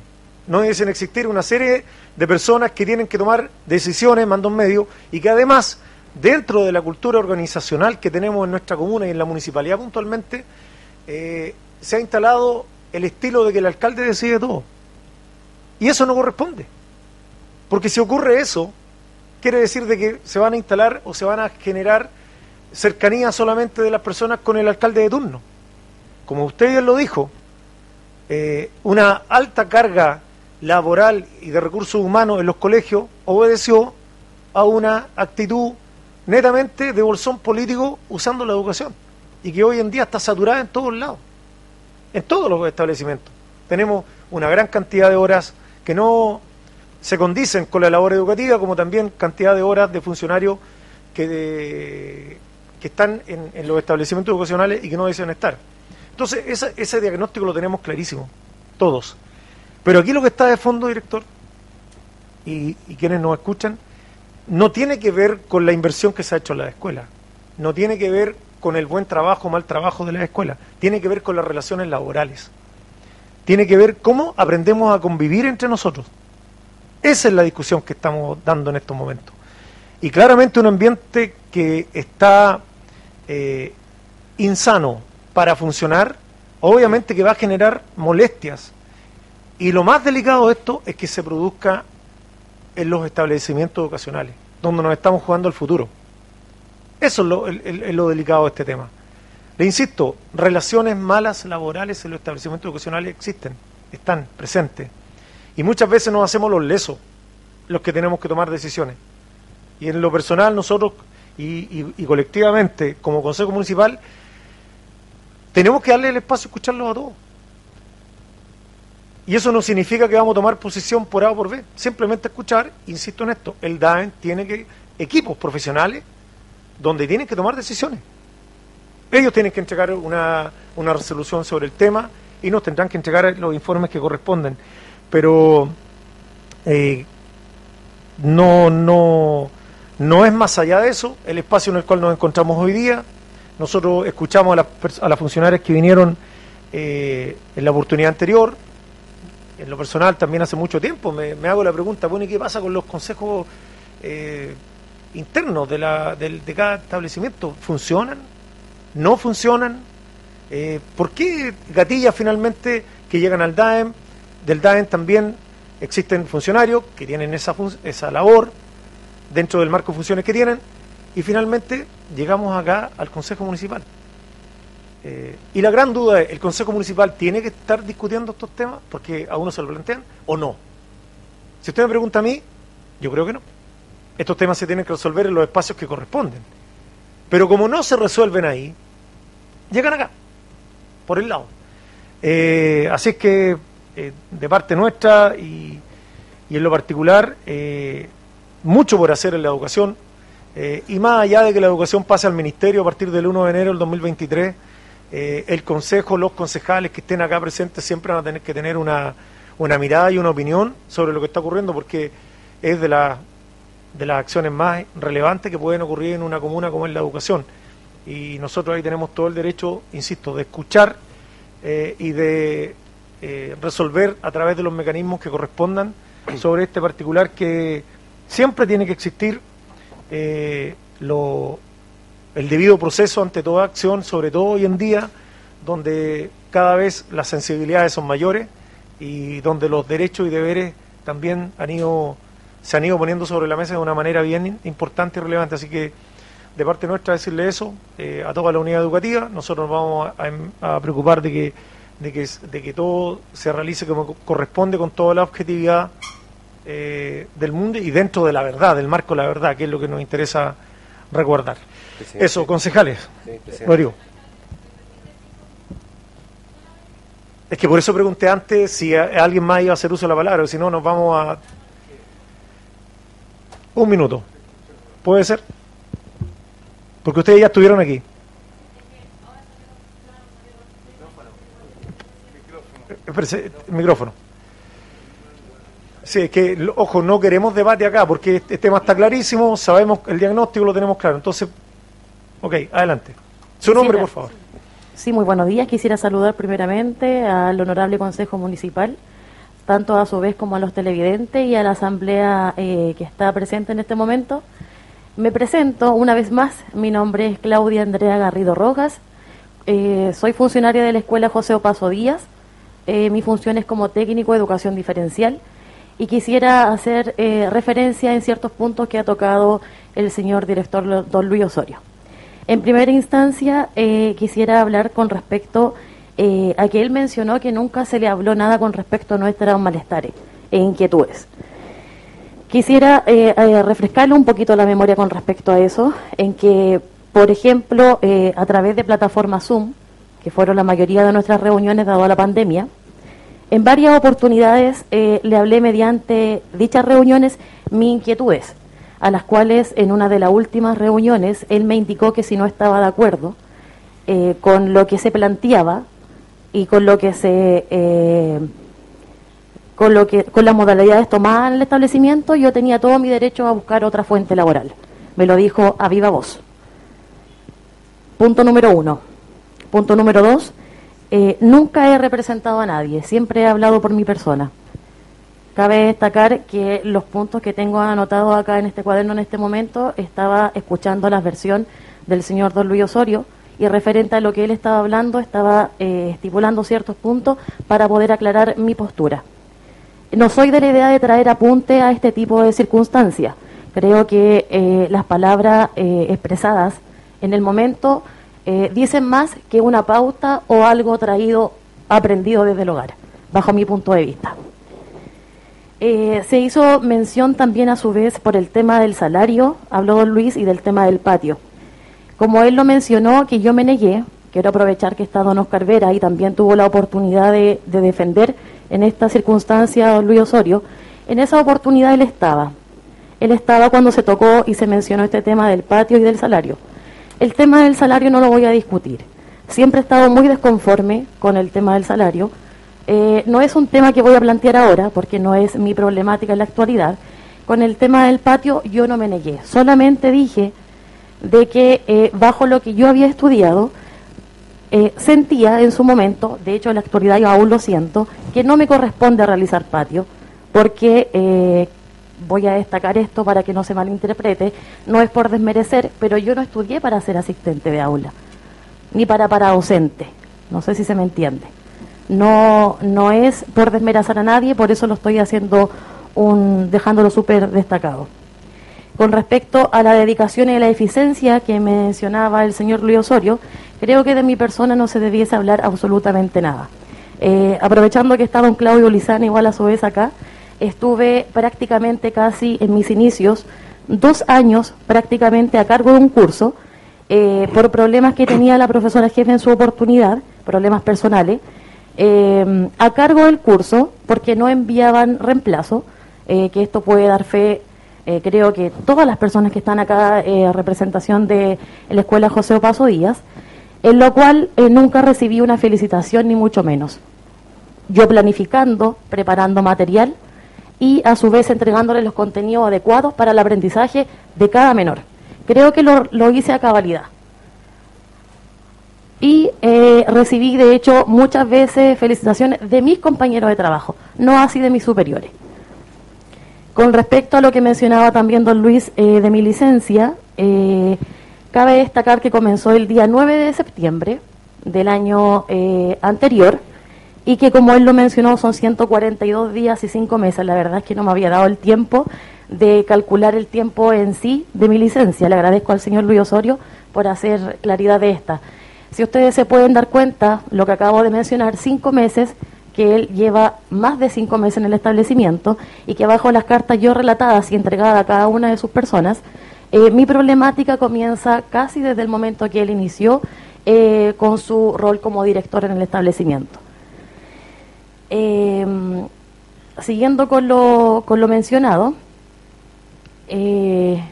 No debiesen existir una serie de personas que tienen que tomar decisiones, mandos medios, y que además, dentro de la cultura organizacional que tenemos en nuestra comuna y en la municipalidad puntualmente, eh, se ha instalado el estilo de que el alcalde decide todo. Y eso no corresponde. Porque si ocurre eso, quiere decir de que se van a instalar o se van a generar cercanía solamente de las personas con el alcalde de turno. Como usted ya lo dijo, eh, una alta carga laboral y de recursos humanos en los colegios obedeció a una actitud netamente de bolsón político usando la educación y que hoy en día está saturada en todos lados, en todos los establecimientos. Tenemos una gran cantidad de horas que no se condicen con la labor educativa, como también cantidad de horas de funcionarios que, que están en, los establecimientos educacionales y que no deben estar. Entonces, ese, ese diagnóstico lo tenemos clarísimo, todos. Pero aquí lo que está de fondo, director, y, quienes nos escuchan, no tiene que ver con la inversión que se ha hecho en la escuela, no tiene que ver con el buen trabajo o mal trabajo de la escuela, tiene que ver con las relaciones laborales, tiene que ver cómo aprendemos a convivir entre nosotros. Esa es la discusión que estamos dando en estos momentos. Y claramente un ambiente que está eh, insano para funcionar, obviamente que va a generar molestias. Y lo más delicado de esto es que se produzca en los establecimientos educacionales, donde nos estamos jugando el futuro. Eso es lo, lo delicado de este tema. Le insisto, relaciones malas laborales en los establecimientos educacionales existen, están presentes. Y muchas veces nos hacemos los lesos, los que tenemos que tomar decisiones. Y en lo personal, nosotros y, colectivamente, como Consejo Municipal, tenemos que darle el espacio a escucharlos a todos. Y eso no significa que vamos a tomar posición por A o por B. Simplemente escuchar, insisto en esto, el DAEN tiene que equipos profesionales donde tienen que tomar decisiones. Ellos tienen que entregar una, una resolución sobre el tema y nos tendrán que entregar los informes que corresponden pero eh, no, no, no es más allá de eso el espacio en el cual nos encontramos hoy día. Nosotros escuchamos a las, a las funcionarias que vinieron eh, en la oportunidad anterior, en lo personal también hace mucho tiempo, me, hago la pregunta, bueno, ¿y qué pasa con los consejos eh, internos de, cada establecimiento? ¿Funcionan? ¿No funcionan? ¿Por qué gatillas finalmente que llegan al DAEM del DAEN también existen funcionarios que tienen esa, esa labor dentro del marco de funciones que tienen y finalmente llegamos acá al Consejo Municipal. Eh, y la gran duda es, ¿el Consejo Municipal tiene que estar discutiendo estos temas porque a uno se lo plantean o no? Si usted me pregunta a mí, yo creo que no. Estos temas se tienen que resolver en los espacios que corresponden. Pero como no se resuelven ahí, llegan acá, por el lado. Eh, así es que eh, de parte nuestra y, en lo particular, mucho por hacer en la educación. Eh, y más allá de que la educación pase al Ministerio a partir del 1 de enero del 2023, el Consejo, los concejales que estén acá presentes siempre van a tener que tener una, una mirada y una opinión sobre lo que está ocurriendo, porque es de, la, de las acciones más relevantes que pueden ocurrir en una comuna como es la educación. Y nosotros ahí tenemos todo el derecho, insisto, de escuchar y de eh, resolver a través de los mecanismos que correspondan sobre este particular que siempre tiene que existir eh, lo, el debido proceso ante toda acción, sobre todo hoy en día, donde cada vez las sensibilidades son mayores y donde los derechos y deberes también han ido, se han ido poniendo sobre la mesa de una manera bien importante y relevante. Así que de parte nuestra decirle eso eh, a toda la unidad educativa, nosotros nos vamos a preocupar de que de que, de que todo se realice como corresponde con toda la objetividad eh, del mundo y dentro de la verdad, del marco de la verdad, que es lo que nos interesa recordar. presidente. Eso, concejales. Sí. Rodrigo. Es que por eso pregunté antes si a- alguien más iba a hacer uso de la palabra, si no nos vamos a... Un minuto. ¿Puede ser? Porque ustedes ya estuvieron aquí. El micrófono. Sí, es que, ojo, no queremos debate acá porque este tema está clarísimo, sabemos el diagnóstico, lo tenemos claro. Entonces, ok, adelante. Su nombre, por favor. Sí, muy buenos días. Quisiera saludar primeramente al Honorable Consejo Municipal, tanto a su vez como a los televidentes y a la Asamblea eh, que está presente en este momento. Me presento una vez más. Mi nombre es Claudia Andrea Garrido Rojas. Eh, soy funcionaria de la Escuela José Opaso Díaz. Eh, mi función es como técnico de educación diferencial y quisiera hacer eh, referencia en ciertos puntos que ha tocado el señor director don Luis Osorio. En primera instancia, eh, quisiera hablar con respecto eh, a que él mencionó que nunca se le habló nada con respecto a nuestros malestares e inquietudes. Quisiera refrescarle un poquito la memoria con respecto a eso, en que, por ejemplo, a través de plataformas Zoom, que fueron la mayoría de nuestras reuniones dado la pandemia, en varias oportunidades eh, le hablé mediante dichas reuniones mis inquietudes, a las cuales en una de las últimas reuniones él me indicó que si no estaba de acuerdo eh, con lo que se planteaba y con lo que se eh, con lo que con las modalidades tomadas en el establecimiento yo tenía todo mi derecho a buscar otra fuente laboral. Me lo dijo a viva voz. Punto número uno. Punto número dos eh, nunca he representado a nadie siempre he hablado por mi persona Cabe destacar que los puntos que tengo anotados acá en este cuaderno en este momento estaba escuchando la versión del señor Don Luis Osorio y referente a lo que él estaba hablando estaba eh, estipulando ciertos puntos para poder aclarar mi postura. No soy de la idea de traer apunte a este tipo de circunstancias. Creo que eh, las palabras expresadas en el momento eh, dicen más que una pauta o algo traído, aprendido desde el hogar, bajo mi punto de vista. Eh, se hizo mención también a su vez por el tema del salario, habló don Luis, y del tema del patio. Como él lo mencionó, que yo me negué, quiero aprovechar que está don Oscar Vera y también tuvo la oportunidad de, de defender en esta circunstancia a don Luis Osorio, en esa oportunidad él estaba. Él estaba cuando se tocó y se mencionó este tema del patio y del salario. El tema del salario no lo voy a discutir. Siempre he estado muy desconforme con el tema del salario. Eh, no es un tema que voy a plantear ahora, porque no es mi problemática en la actualidad. Con el tema del patio yo no me negué. Solamente dije de que eh, bajo lo que yo había estudiado, eh, sentía en su momento, de hecho en la actualidad yo aún lo siento, que no me corresponde realizar patio, porque voy a destacar esto para que no se malinterprete, no es por desmerecer, pero yo no estudié para ser asistente de aula, ni para para docente, no sé si se me entiende. No, no es por desmerazar a nadie, por eso lo estoy haciendo un, dejándolo súper destacado. Con respecto a la dedicación y la eficiencia que mencionaba el señor Luis Osorio, creo que de mi persona no se debiese hablar absolutamente nada. Eh, aprovechando que está don Claudio Lizana igual a su vez acá, estuve prácticamente casi en mis inicios, dos años prácticamente a cargo de un curso, eh, por problemas que tenía la profesora jefe en su oportunidad, problemas personales, eh, a cargo del curso, porque no enviaban reemplazo, eh, que esto puede dar fe, creo que todas las personas que están acá, eh, representación de la Escuela José Opaso Díaz, en lo cual nunca recibí una felicitación ni mucho menos. Yo planificando, preparando material y a su vez entregándole los contenidos adecuados para el aprendizaje de cada menor. Creo que lo, lo hice a cabalidad. Y eh, recibí, de hecho, muchas veces felicitaciones de mis compañeros de trabajo, no así de mis superiores. Con respecto a lo que mencionaba también don Luis eh, de mi licencia, eh, cabe destacar que comenzó el día 9 de septiembre del año anterior y que como él lo mencionó son 142 días y 5 meses. La verdad es que no me había dado el tiempo de calcular el tiempo en sí de mi licencia. Le agradezco al señor Luis Osorio por hacer claridad de esta. Si ustedes se pueden dar cuenta, lo que acabo de mencionar, cinco meses, que él lleva más de cinco meses en el establecimiento y que bajo las cartas yo relatadas y entregadas a cada una de sus personas, Eh, mi problemática comienza casi desde el momento que él inició eh, con su rol como director en el establecimiento. Eh, siguiendo con lo, con lo mencionado, eh,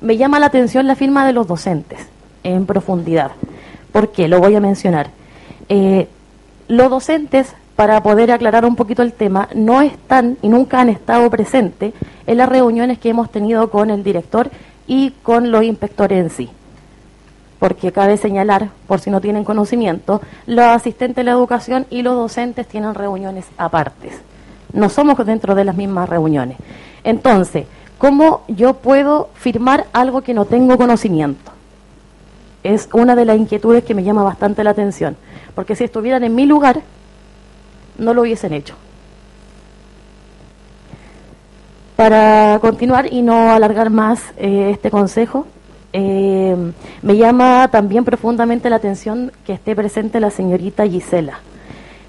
me llama la atención la firma de los docentes en profundidad. ¿Por qué? Lo voy a mencionar. Eh, los docentes, para poder aclarar un poquito el tema, no están y nunca han estado presentes en las reuniones que hemos tenido con el director y con los inspectores en sí. Porque cabe señalar, por si no tienen conocimiento, los asistentes de la educación y los docentes tienen reuniones apartes. No somos dentro de las mismas reuniones. Entonces, ¿cómo yo puedo firmar algo que no tengo conocimiento? Es una de las inquietudes que me llama bastante la atención. Porque si estuvieran en mi lugar, no lo hubiesen hecho. Para continuar y no alargar más eh, este consejo, eh, me llama también profundamente la atención que esté presente la señorita Gisela.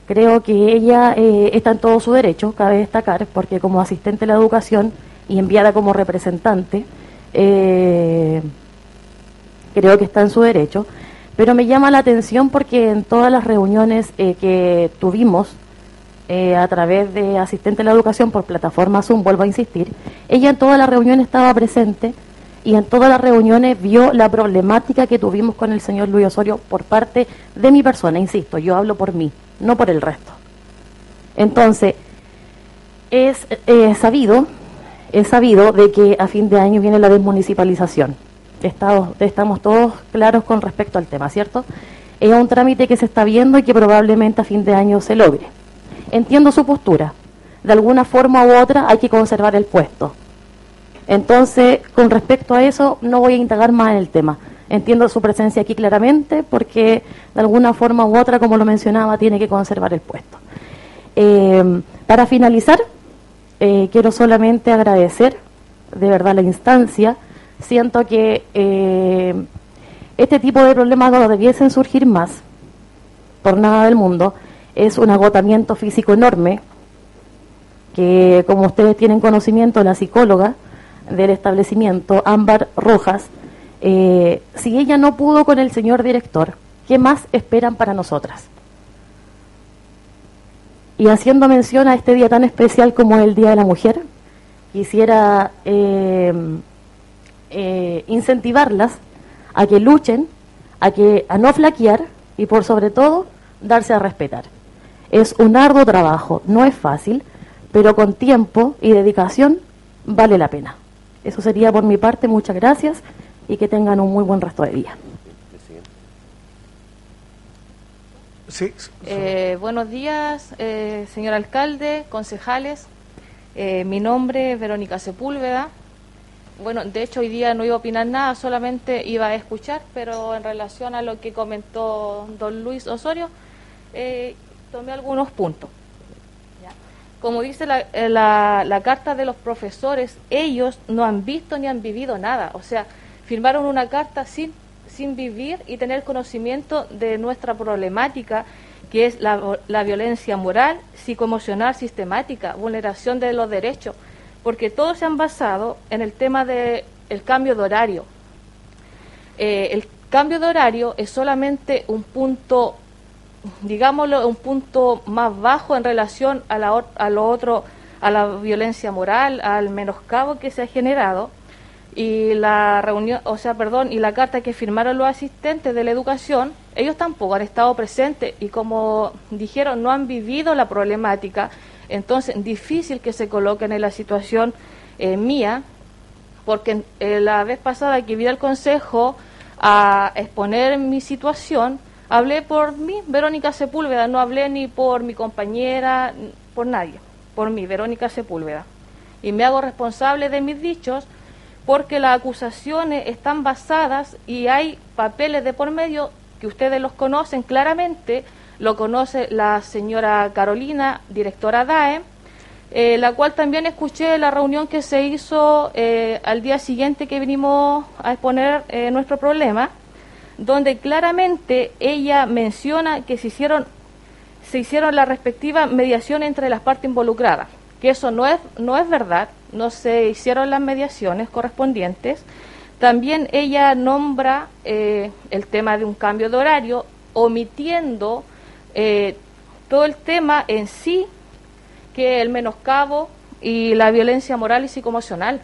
Creo que ella eh, está en todo su derecho, cabe destacar, porque como asistente de la educación y enviada como representante, eh, creo que está en su derecho, pero me llama la atención porque en todas las reuniones que tuvimos a través de asistente de la educación por plataforma Zoom, vuelvo a insistir, ella en todas las reuniones estaba presente y en todas las reuniones vio la problemática que tuvimos con el señor Luis Osorio por parte de mi persona, insisto, yo hablo por mí, no por el resto. Entonces, es eh, sabido, es sabido de que a fin de año viene la desmunicipalización. Estamos, estamos todos claros con respecto al tema, ¿cierto? Es un trámite que se está viendo y que probablemente a fin de año se logre. Entiendo su postura. De alguna forma u otra hay que conservar el puesto. Entonces, con respecto a eso, no voy a indagar más en el tema. Entiendo su presencia aquí claramente porque de alguna forma u otra, como lo mencionaba, tiene que conservar el puesto. Eh, para finalizar, eh, quiero solamente agradecer de verdad la instancia. Siento que eh, este tipo de problemas no debiesen surgir más, por nada del mundo. Es un agotamiento físico enorme, que como ustedes tienen conocimiento, la psicóloga del establecimiento, Ámbar Rojas, eh, si ella no pudo con el señor director, ¿qué más esperan para nosotras? Y haciendo mención a este día tan especial como el Día de la Mujer, quisiera eh, eh, incentivarlas a que luchen, a, que, a no flaquear y por sobre todo darse a respetar. Es un arduo trabajo, no es fácil, pero con tiempo y dedicación vale la pena. Eso sería por mi parte, muchas gracias y que tengan un muy buen resto de día. Sí, Eh, buenos días, eh, señor alcalde, concejales. Eh, mi nombre es Verónica Sepúlveda. Bueno, de hecho hoy día no iba a opinar nada, solamente iba a escuchar, pero en relación a lo que comentó don Luis Osorio, eh, tomé algunos puntos. Como dice la, eh, la carta de los profesores, ellos no han visto ni han vivido nada. O sea, firmaron una carta sin sin vivir y tener conocimiento de nuestra problemática, que es la, la violencia moral, psicoemocional sistemática, vulneración de los derechos, porque todos se han basado en el tema del el cambio de horario. Eh, el cambio de horario es solamente un punto, digámoslo, un punto más bajo en relación a, la, lo otro, a la violencia moral, al menoscabo que se ha generado. Y la reunión, o sea, perdón, y la carta que firmaron los asistentes de la educación, ellos tampoco han estado presentes y como dijeron, no han vivido la problemática, entonces difícil que se coloquen en la situación eh, mía, porque eh, la vez pasada que vi al consejo a exponer mi situación, hablé por mí, Verónica Sepúlveda, no hablé ni por mi compañera, por nadie, por mí, Verónica Sepúlveda. Y me hago responsable de mis dichos porque las acusaciones están basadas y hay papeles de por medio que ustedes los conocen claramente, lo conoce la señora Carolina, directora DAE, eh, la cual también escuché la reunión que se hizo eh, al día siguiente que vinimos a exponer eh, nuestro problema, donde claramente ella menciona que se hicieron, se hicieron la respectiva mediación entre las partes involucradas, que eso no es, no es verdad, no se hicieron las mediaciones correspondientes. También ella nombra eh, el tema de un cambio de horario, omitiendo eh, todo el tema en sí, que el menoscabo y la violencia moral y psicoemocional.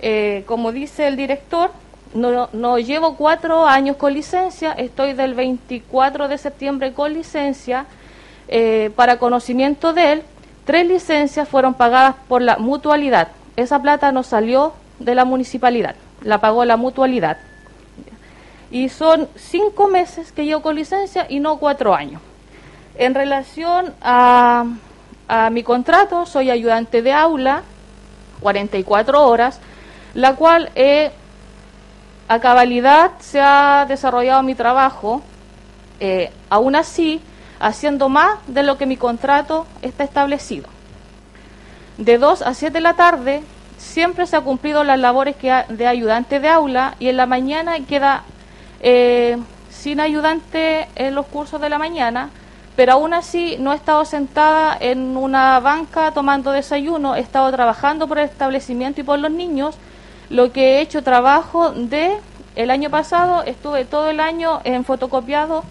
Eh, como dice el director, no, no llevo cuatro años con licencia, estoy del 24 de septiembre con licencia. Eh, para conocimiento de él, tres licencias fueron pagadas por la mutualidad. Esa plata no salió de la municipalidad, la pagó la mutualidad. Y son cinco meses que llevo con licencia y no cuatro años. En relación a, a mi contrato, soy ayudante de aula, 44 horas, la cual he a cabalidad se ha desarrollado mi trabajo, eh, aún así haciendo más de lo que mi contrato está establecido. De 2 a 7 de la tarde siempre se ha cumplido las labores de ayudante de aula y en la mañana queda eh, sin ayudante en los cursos de la mañana, pero aún así no he estado sentada en una banca tomando desayuno, he estado trabajando por el establecimiento y por los niños, lo que he hecho trabajo de el año pasado, estuve todo el año en fotocopiado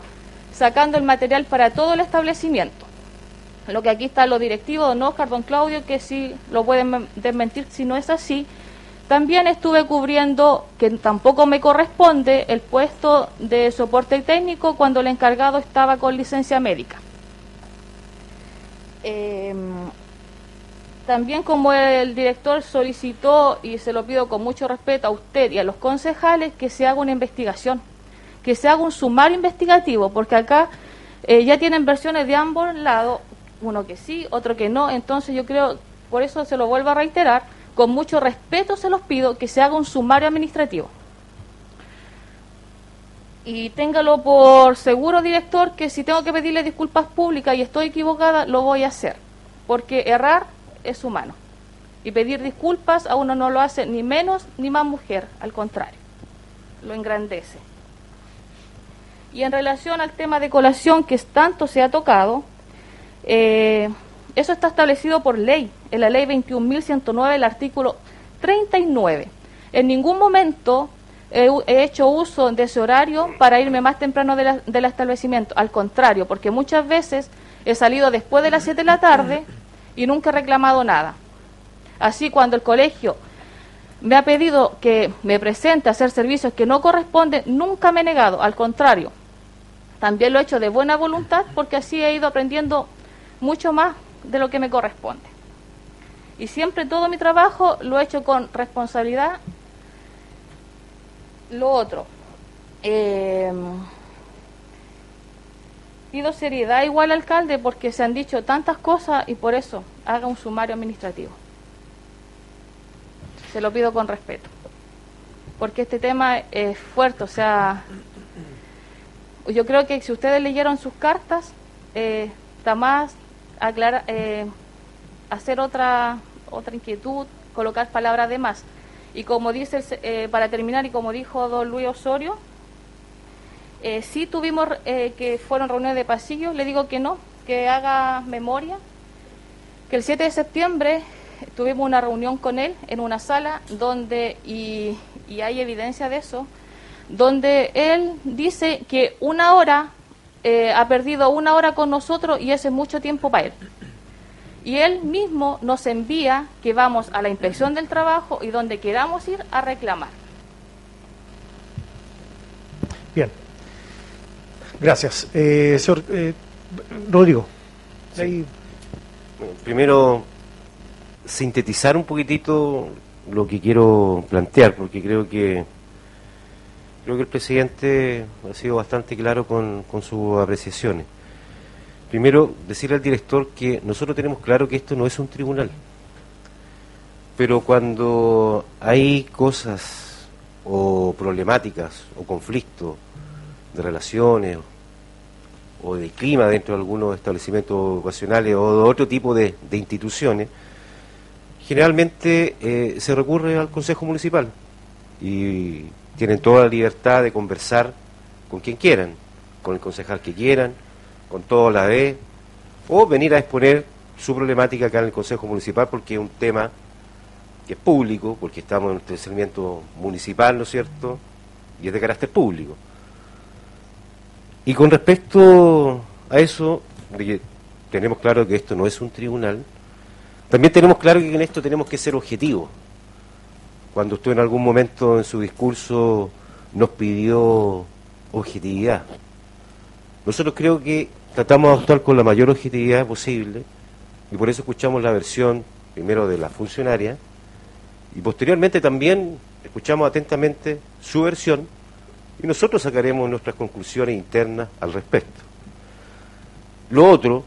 sacando el material para todo el establecimiento. Lo que aquí está lo directivo, don Oscar, don Claudio, que sí lo pueden men- desmentir si no es así. También estuve cubriendo, que tampoco me corresponde, el puesto de soporte técnico cuando el encargado estaba con licencia médica. Em, también como el director solicitó, y se lo pido con mucho respeto a usted y a los concejales, que se haga una investigación, que se haga un sumario investigativo, porque acá eh, ya tienen versiones de ambos lados, uno que sí, otro que no, entonces yo creo, por eso se lo vuelvo a reiterar, con mucho respeto se los pido que se haga un sumario administrativo. Y téngalo por seguro, director, que si tengo que pedirle disculpas públicas y estoy equivocada, lo voy a hacer. Porque errar es humano. Y pedir disculpas a uno no lo hace ni menos ni más mujer, al contrario, lo engrandece. Y en relación al tema de colación que tanto se ha tocado, eh, eso está establecido por ley, en la ley 21.109, el artículo 39. En ningún momento he, hecho uso de ese horario para irme más temprano de la- del establecimiento. Al contrario, porque muchas veces he salido después de las 7 de la tarde y nunca he reclamado nada. Así, cuando el colegio me ha pedido que me presente a hacer servicios que no corresponden, nunca me he negado, al contrario. También lo he hecho de buena voluntad porque así he ido aprendiendo mucho más de lo que me corresponde. Y siempre todo mi trabajo lo he hecho con responsabilidad. Lo otro, eh, pido seriedad igual alcalde porque se han dicho tantas cosas y por eso haga un sumario administrativo. Se lo pido con respeto. Porque este tema es fuerte, o sea, yo creo que si ustedes leyeron sus cartas, eh, está más aclara- eh, hacer otra, otra inquietud, colocar palabras de más. Y como dice, eh, para terminar, y como dijo don Luis Osorio, eh, sí tuvimos eh, que fueron reuniones de pasillo, le digo que no, que haga memoria, que el 7 de septiembre tuvimos una reunión con él en una sala donde, y, hay evidencia de eso, donde él dice que una hora, eh, ha perdido una hora con nosotros y ese es mucho tiempo para él. Y él mismo nos envía que vamos a la inspección del trabajo y donde queramos ir a reclamar. Bien. Gracias. Eh, señor eh, Rodrigo. ahí- Bueno, primero, sintetizar un poquitito lo que quiero plantear, porque creo que creo que el presidente ha sido bastante claro con, con sus apreciaciones. Primero, decirle al director que nosotros tenemos claro que esto no es un tribunal, pero cuando hay cosas o problemáticas o conflictos de relaciones o de clima dentro de algunos establecimientos ocasionales o de otro tipo de, de instituciones, generalmente eh, se recurre al Consejo Municipal y tienen toda la libertad de conversar con quien quieran, con el concejal que quieran, con toda la B, o venir a exponer su problemática acá en el Consejo Municipal porque es un tema que es público, porque estamos en un establecimiento municipal, ¿no es cierto? Y es de carácter público. Y con respecto a eso, tenemos claro que esto no es un tribunal, también tenemos claro que en esto tenemos que ser objetivos. Cuando usted en algún momento en su discurso nos pidió objetividad. Nosotros creo que tratamos de actuar con la mayor objetividad posible y por eso escuchamos la versión primero de la funcionaria y posteriormente también escuchamos atentamente su versión y nosotros sacaremos nuestras conclusiones internas al respecto. Lo otro,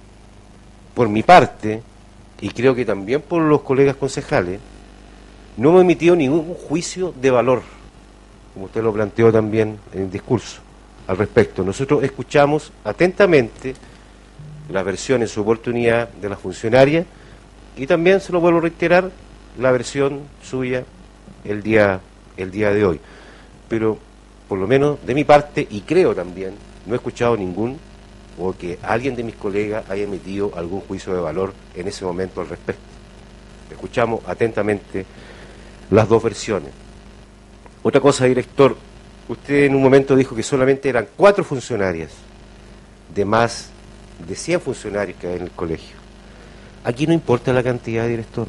por mi parte, y creo que también por los colegas concejales, no hemos emitido ningún juicio de valor, como usted lo planteó también en el discurso, al respecto. Nosotros escuchamos atentamente la versión en su oportunidad de la funcionaria y también, se lo vuelvo a reiterar, la versión suya el día, el día de hoy. Pero, por lo menos de mi parte, y creo también, no he escuchado ningún o que alguien de mis colegas haya emitido algún juicio de valor en ese momento al respecto. Escuchamos atentamente las dos versiones. Otra cosa, director, usted en un momento dijo que solamente eran cuatro funcionarias de más de 100 funcionarios que hay en el colegio. Aquí no importa la cantidad, director.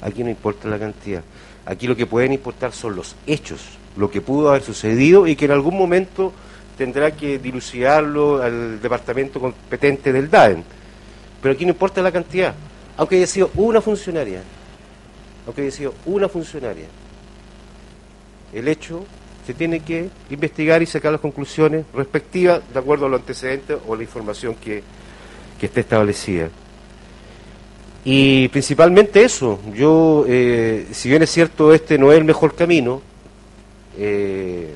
Aquí no importa la cantidad. Aquí lo que pueden importar son los hechos, lo que pudo haber sucedido y que en algún momento tendrá que dilucidarlo al departamento competente del DAEN. Pero aquí no importa la cantidad, aunque haya sido una funcionaria, aunque haya sido una funcionaria. El hecho se tiene que investigar y sacar las conclusiones respectivas de acuerdo a los antecedentes o la información que, que esté establecida. Y principalmente eso, yo, eh, si bien es cierto, este no es el mejor camino, eh,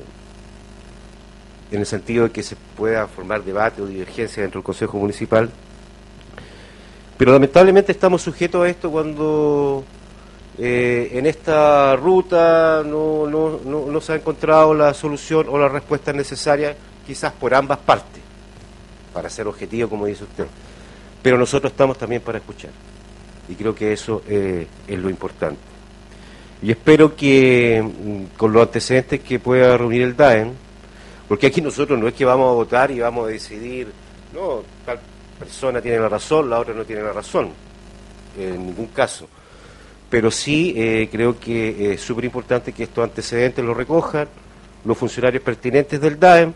en el sentido de que se pueda formar debate o divergencia dentro del Consejo Municipal. Pero lamentablemente estamos sujetos a esto cuando eh, en esta ruta no, no, no, se ha encontrado la solución o la respuesta necesaria, quizás por ambas partes, para ser objetivo, como dice usted. Pero nosotros estamos también para escuchar. Y creo que eso eh, es lo importante. Y espero que mm, con los antecedentes que pueda reunir el DAEN, porque aquí nosotros no es que vamos a votar y vamos a decidir, no, tal persona tiene la razón, la otra no tiene la razón, en ningún caso. Pero sí eh, creo que es súper importante que estos antecedentes los recojan los funcionarios pertinentes del DAEM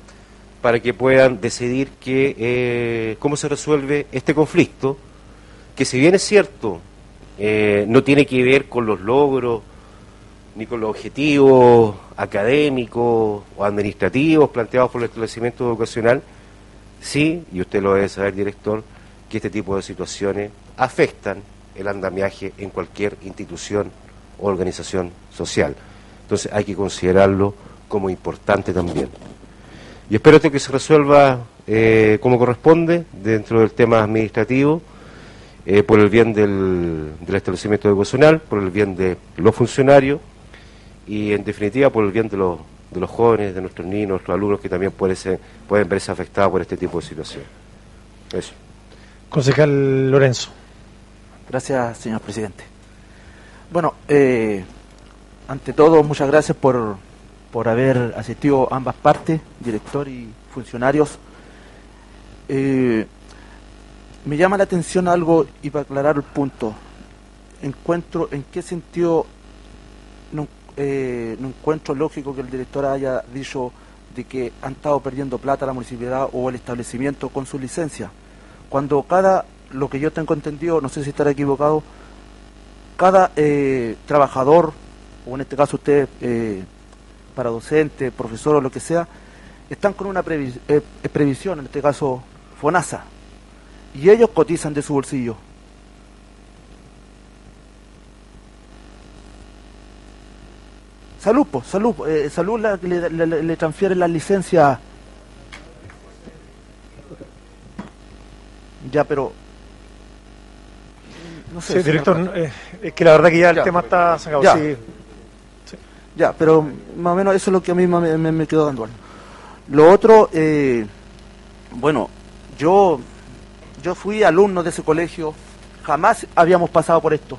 para que puedan decidir que, eh, cómo se resuelve este conflicto, que si bien es cierto, eh, no tiene que ver con los logros, ni con los objetivos académicos o administrativos planteados por el establecimiento educacional, sí, y usted lo debe saber, director, que este tipo de situaciones afectan el andamiaje en cualquier institución o organización social. Entonces hay que considerarlo como importante también. Y espero que se resuelva eh, como corresponde dentro del tema administrativo, eh, por el bien del, del establecimiento educacional, por el bien de los funcionarios y en definitiva por el bien de los, de los jóvenes, de nuestros niños, nuestros alumnos que también pueden, ser, pueden verse afectados por este tipo de situación. Eso. Concejal Lorenzo. Gracias, señor presidente. Bueno, eh, ante todo, muchas gracias por, por haber asistido ambas partes, director y funcionarios. Eh, me llama la atención algo y para aclarar el punto. Encuentro en qué sentido no, eh, no encuentro lógico que el director haya dicho de que han estado perdiendo plata la municipalidad o el establecimiento con su licencia. Cuando cada, lo que yo tengo entendido, no sé si estará equivocado, cada eh, trabajador, o en este caso usted, eh, para docente, profesor o lo que sea, están con una previs eh, previsión, en este caso FONASA, y ellos cotizan de su bolsillo. Salud, pues, salud, eh, salud la, le, le, le transfieren la licencia. Ya, pero. No sé. Sí, director, eh, es que la verdad que ya el tema está sacado. Ya. Sí. Ya, pero más o menos eso es lo que a mí me, me, me quedó dando. Lo otro, eh, bueno, yo, yo fui alumno de ese colegio, jamás habíamos pasado por esto.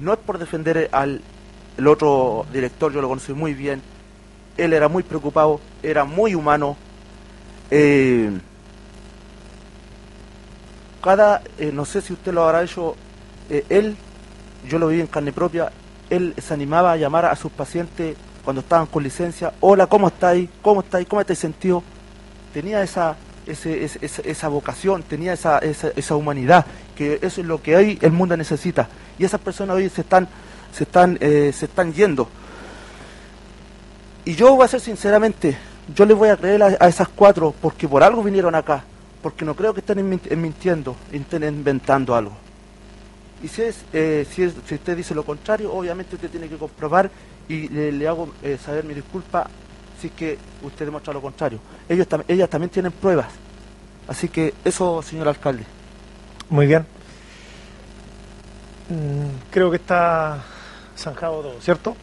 no es por defender al el otro director, yo lo conocí muy bien, él era muy preocupado, era muy humano. Eh, cada, eh, no sé si usted lo habrá hecho, eh, él, yo lo vi en carne propia, él se animaba a llamar a sus pacientes cuando estaban con licencia, hola, ¿cómo estáis? ¿Cómo estáis? ¿Cómo estáis sentido? Tenía esa, ese, esa, esa vocación, tenía esa, esa, esa humanidad, que eso es lo que hoy el mundo necesita. Y esas personas hoy se están, se están, eh, se están yendo. Y yo voy a ser sinceramente, yo les voy a creer a, a esas cuatro porque por algo vinieron acá, porque no creo que estén mintiendo, estén inventando algo. Y si, es, eh, si, es- si usted dice lo contrario, obviamente usted tiene que comprobar y le, le hago eh, saber mi disculpa si es que usted demuestra lo contrario. Ellos tam- ellas también tienen pruebas. Así que eso, señor alcalde. Muy bien. Mm, creo que está zanjado todo, ¿cierto?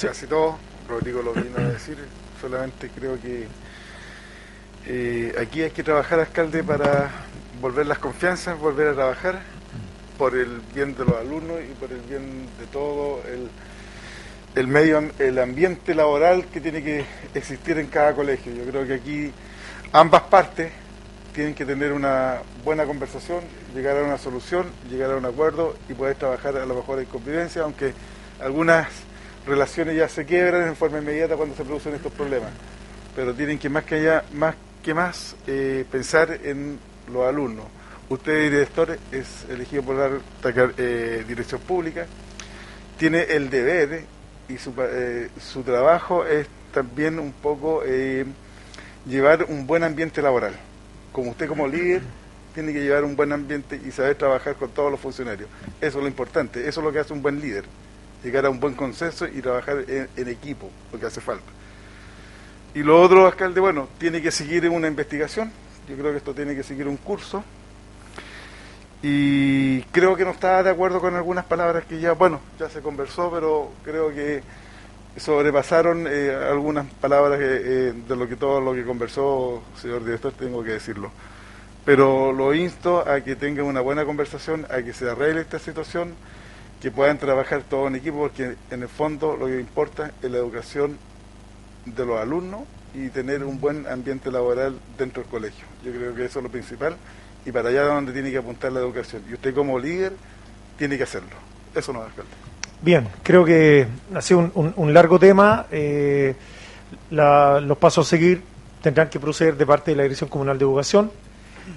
Casi todo, Rodrigo lo vino a decir, solamente creo que eh, aquí hay que trabajar, alcalde, para volver las confianzas, volver a trabajar por el bien de los alumnos y por el bien de todo el, el medio, el ambiente laboral que tiene que existir en cada colegio. Yo creo que aquí ambas partes tienen que tener una buena conversación, llegar a una solución, llegar a un acuerdo y poder trabajar a lo mejor en convivencia, aunque algunas relaciones ya se quiebran en forma inmediata cuando se producen estos problemas. Pero tienen que más que allá, más que más eh, pensar en los alumnos. Usted, director, es elegido por la eh, dirección pública, tiene el deber y su, eh, su trabajo es también un poco eh, llevar un buen ambiente laboral. Como usted como líder tiene que llevar un buen ambiente y saber trabajar con todos los funcionarios. Eso es lo importante, eso es lo que hace un buen líder, llegar a un buen consenso y trabajar en, equipo, lo que hace falta. Y lo otro, alcalde, bueno, tiene que seguir una investigación, yo creo que esto tiene que seguir un curso, y creo que no está de acuerdo con algunas palabras que ya, bueno, ya se conversó, pero creo que sobrepasaron eh, algunas palabras que, eh, de lo que todo lo que conversó, señor director, tengo que decirlo. Pero lo insto a que tengan una buena conversación, a que se arregle esta situación, que puedan trabajar todos en equipo, porque en el fondo lo que importa es la educación de los alumnos y tener un buen ambiente laboral dentro del colegio. Yo creo que eso es lo principal y para allá es donde tiene que apuntar la educación. Y usted como líder tiene que hacerlo. Eso no es alcalde. Bien, creo que ha sido un, un- un largo tema. eh, la- los pasos a seguir tendrán que proceder de parte de la Dirección Comunal de Educación.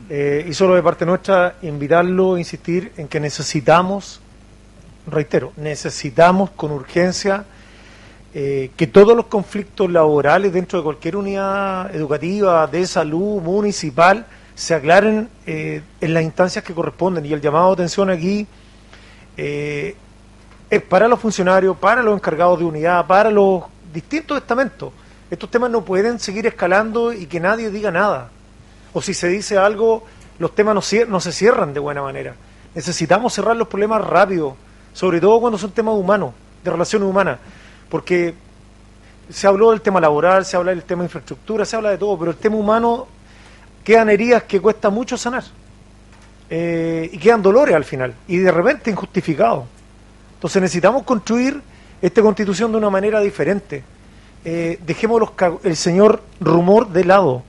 Eh, y solo de parte nuestra, invitarlo, insistir en que necesitamos, reitero, necesitamos con urgencia eh, que todos los conflictos laborales dentro de cualquier unidad educativa, de salud, municipal, se aclaren eh, en las instancias que corresponden. Y el llamado de atención aquí eh, es para los funcionarios, para los encargados de unidad, para los distintos estamentos. Estos temas no pueden seguir escalando y que nadie diga nada. O si se dice algo, los temas no, se cierran de buena manera. Necesitamos cerrar los problemas rápido, sobre todo cuando son temas humanos, de relaciones humanas. Porque se habló del tema laboral, se habla del tema de infraestructura, se habla de todo, pero el tema humano quedan heridas que cuesta mucho sanar. Eh, y quedan dolores al final, y de repente injustificados. Entonces necesitamos construir esta constitución de una manera diferente. Eh, dejemos los el señor rumor de lado.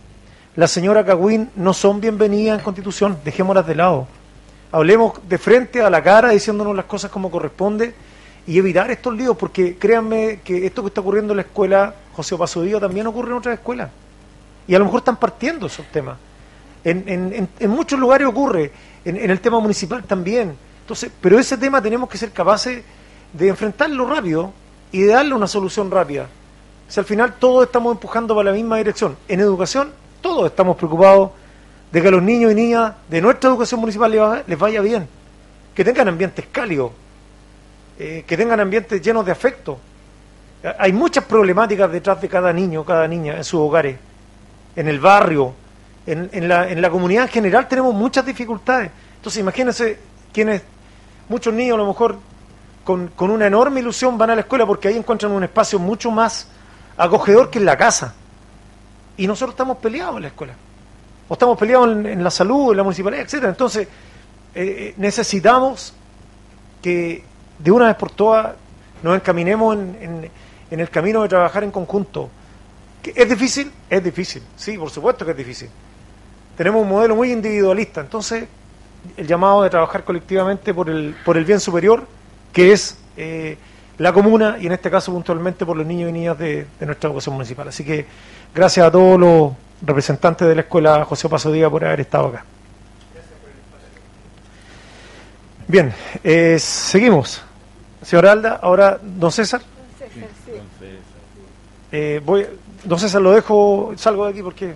La señora Cagüín no son bienvenidas en constitución, dejémoslas de lado. Hablemos de frente a la cara diciéndonos las cosas como corresponde y evitar estos líos, porque créanme que esto que está ocurriendo en la escuela José Pasodillo también ocurre en otras escuelas. Y a lo mejor están partiendo esos temas. En, en- en- muchos lugares ocurre, en, en el tema municipal también. Entonces, pero ese tema tenemos que ser capaces de enfrentarlo rápido y de darle una solución rápida. Si al final todos estamos empujando para la misma dirección. En educación, todos estamos preocupados de que a los niños y niñas de nuestra educación municipal les va- les vaya bien, que tengan ambientes cálidos, eh, que tengan ambientes llenos de afecto. Hay muchas problemáticas detrás de cada niño, cada niña en sus hogares, en el barrio, en, en la, en la comunidad en general tenemos muchas dificultades. Entonces imagínense quienes, muchos niños a lo mejor con, con una enorme ilusión van a la escuela porque ahí encuentran un espacio mucho más acogedor que en la casa. Y nosotros estamos peleados en la escuela. O estamos peleados en, la salud, en la municipalidad, etcétera. Entonces, eh, eh, necesitamos que de una vez por todas nos encaminemos en, en- el camino de trabajar en conjunto. ¿Que ¿Es difícil? Es difícil, sí, por supuesto que es difícil. Tenemos un modelo muy individualista, entonces el llamado de trabajar colectivamente por el, por el bien superior, que es eh, la comuna y en este caso puntualmente por los niños y niñas de, de nuestra educación municipal. Así que gracias a todos los representantes de la escuela José Paso Díaz por haber estado acá. Bien, eh, seguimos. Señora Alda, ahora don César. Eh, voy, don César lo dejo, salgo de aquí porque...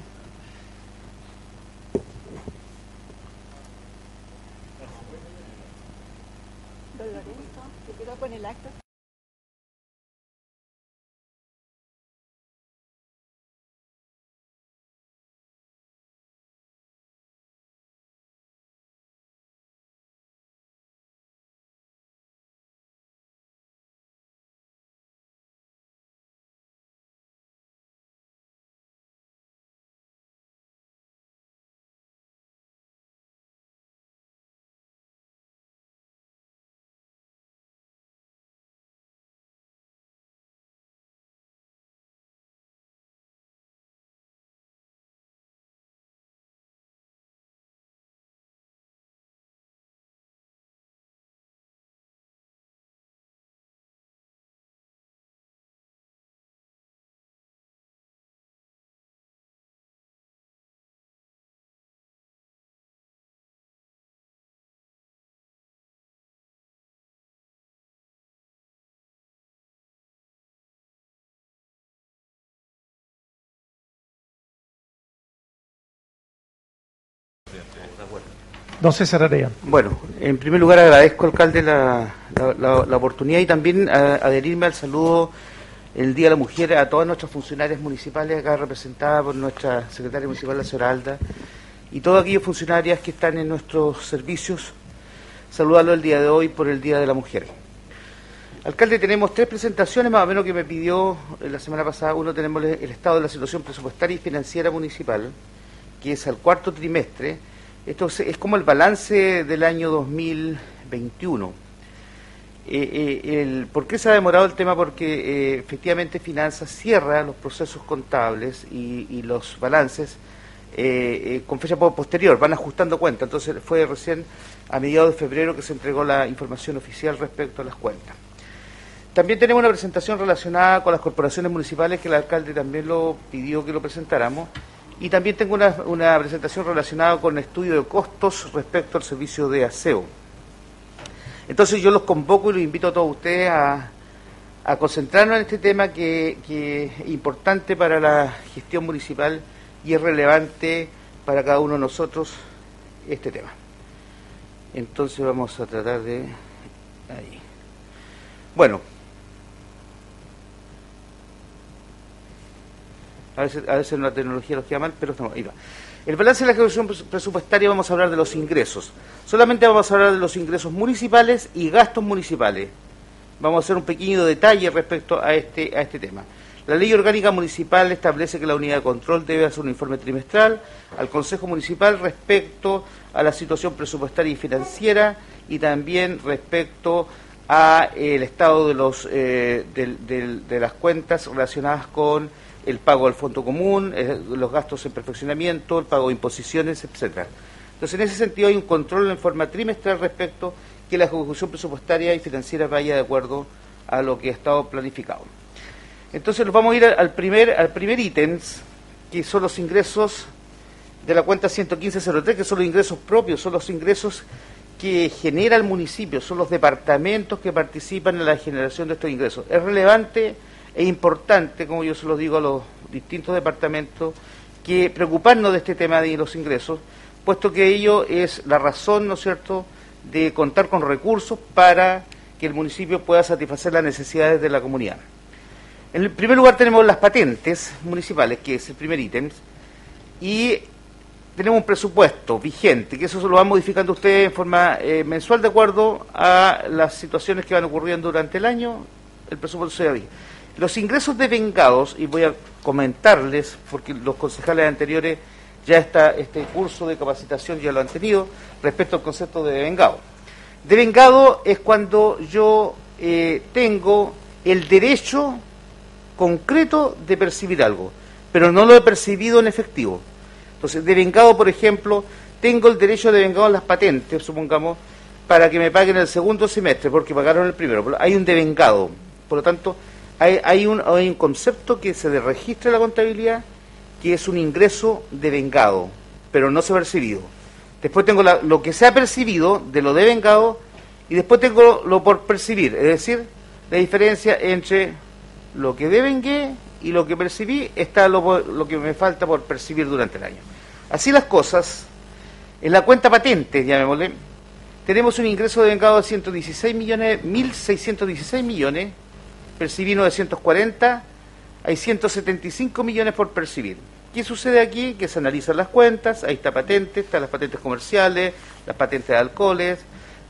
César Arellano. Bueno, en primer lugar agradezco, alcalde, la, la- oportunidad y también a- adherirme al saludo el Día de la Mujer a todas nuestras funcionarias municipales, acá representadas por nuestra secretaria municipal, la señora Alda, y todas aquellas funcionarias que están en nuestros servicios. Saludarlo el día de hoy por el Día de la Mujer. Alcalde, tenemos tres presentaciones más o menos que me pidió eh, la semana pasada. Uno tenemos el estado de la situación presupuestaria y financiera municipal, que es al cuarto trimestre. Esto es, como el balance del año 2021. Eh, eh, ¿Por qué se ha demorado el tema? Porque eh, efectivamente Finanzas cierra los procesos contables y, y los balances con fecha po- posterior, van ajustando cuentas. Entonces fue recién a mediados de febrero que se entregó la información oficial respecto a las cuentas. También tenemos una presentación relacionada con las corporaciones municipales que el alcalde también lo pidió que lo presentáramos. Y también tengo una, una presentación relacionada con estudio de costos respecto al servicio de aseo. Entonces yo los convoco y los invito a todos ustedes a, a concentrarnos en este tema que, que es importante para la gestión municipal y es relevante para cada uno de nosotros este tema. Entonces vamos a tratar de... Ahí. Bueno. A veces, a veces la tecnología los queda mal, pero estamos ahí. El balance de la ejecución pres- presupuestaria vamos a hablar de los ingresos. Solamente vamos a hablar de los ingresos municipales y gastos municipales. Vamos a hacer un pequeño detalle respecto a este, a este tema. La ley orgánica municipal establece que la unidad de control debe hacer un informe trimestral al Consejo Municipal respecto a la situación presupuestaria y financiera y también respecto a eh, estado de, los, eh, de las cuentas relacionadas con el pago del fondo común, eh, los gastos en perfeccionamiento, el pago de imposiciones, etcétera. Entonces, en ese sentido hay un control en forma trimestral respecto que la ejecución presupuestaria y financiera vaya de acuerdo a lo que ha estado planificado. Entonces nos vamos a ir al al primer, al primer ítem, que son los ingresos de la cuenta 11503, que son los ingresos propios, son los ingresos que genera el municipio, son los departamentos que participan en la generación de estos ingresos. Es relevante e importante, como yo se lo digo a los distintos departamentos, que preocuparnos de este tema de los ingresos, puesto que ello es la razón, ¿no es cierto?, de contar con recursos para que el municipio pueda satisfacer las necesidades de la comunidad. En primer lugar tenemos las patentes municipales, que es el primer ítem, y tenemos un presupuesto vigente, que eso se lo van modificando ustedes en forma eh, mensual de acuerdo a las situaciones que van ocurriendo durante el año, el presupuesto se. Los ingresos de vengados, y voy a comentarles, porque los concejales anteriores ya está este curso de capacitación ya lo han tenido, respecto al concepto de vengado. Devengado es cuando yo eh, tengo el derecho concreto de percibir algo, pero no lo he percibido en efectivo. Entonces, devengado, por ejemplo, tengo el derecho de devengado en las patentes, supongamos, para que me paguen el segundo semestre, porque pagaron el primero. Hay un devengado. Por lo tanto, hay, hay, un, hay un concepto que se registra en la contabilidad, que es un ingreso devengado, pero no se ha percibido. Después tengo la- lo que se ha percibido de lo devengado y después tengo lo por percibir, es decir, la diferencia entre lo que devengué y lo que percibí está lo, lo que me falta por percibir durante el año. Así las cosas, en la cuenta patente, llamémosle, tenemos un ingreso de vengado de 116 millones, 1.616 millones, percibí 940, hay 175 millones por percibir. ¿Qué sucede aquí? Que se analizan las cuentas, ahí está patente, están las patentes comerciales, las patentes de alcoholes.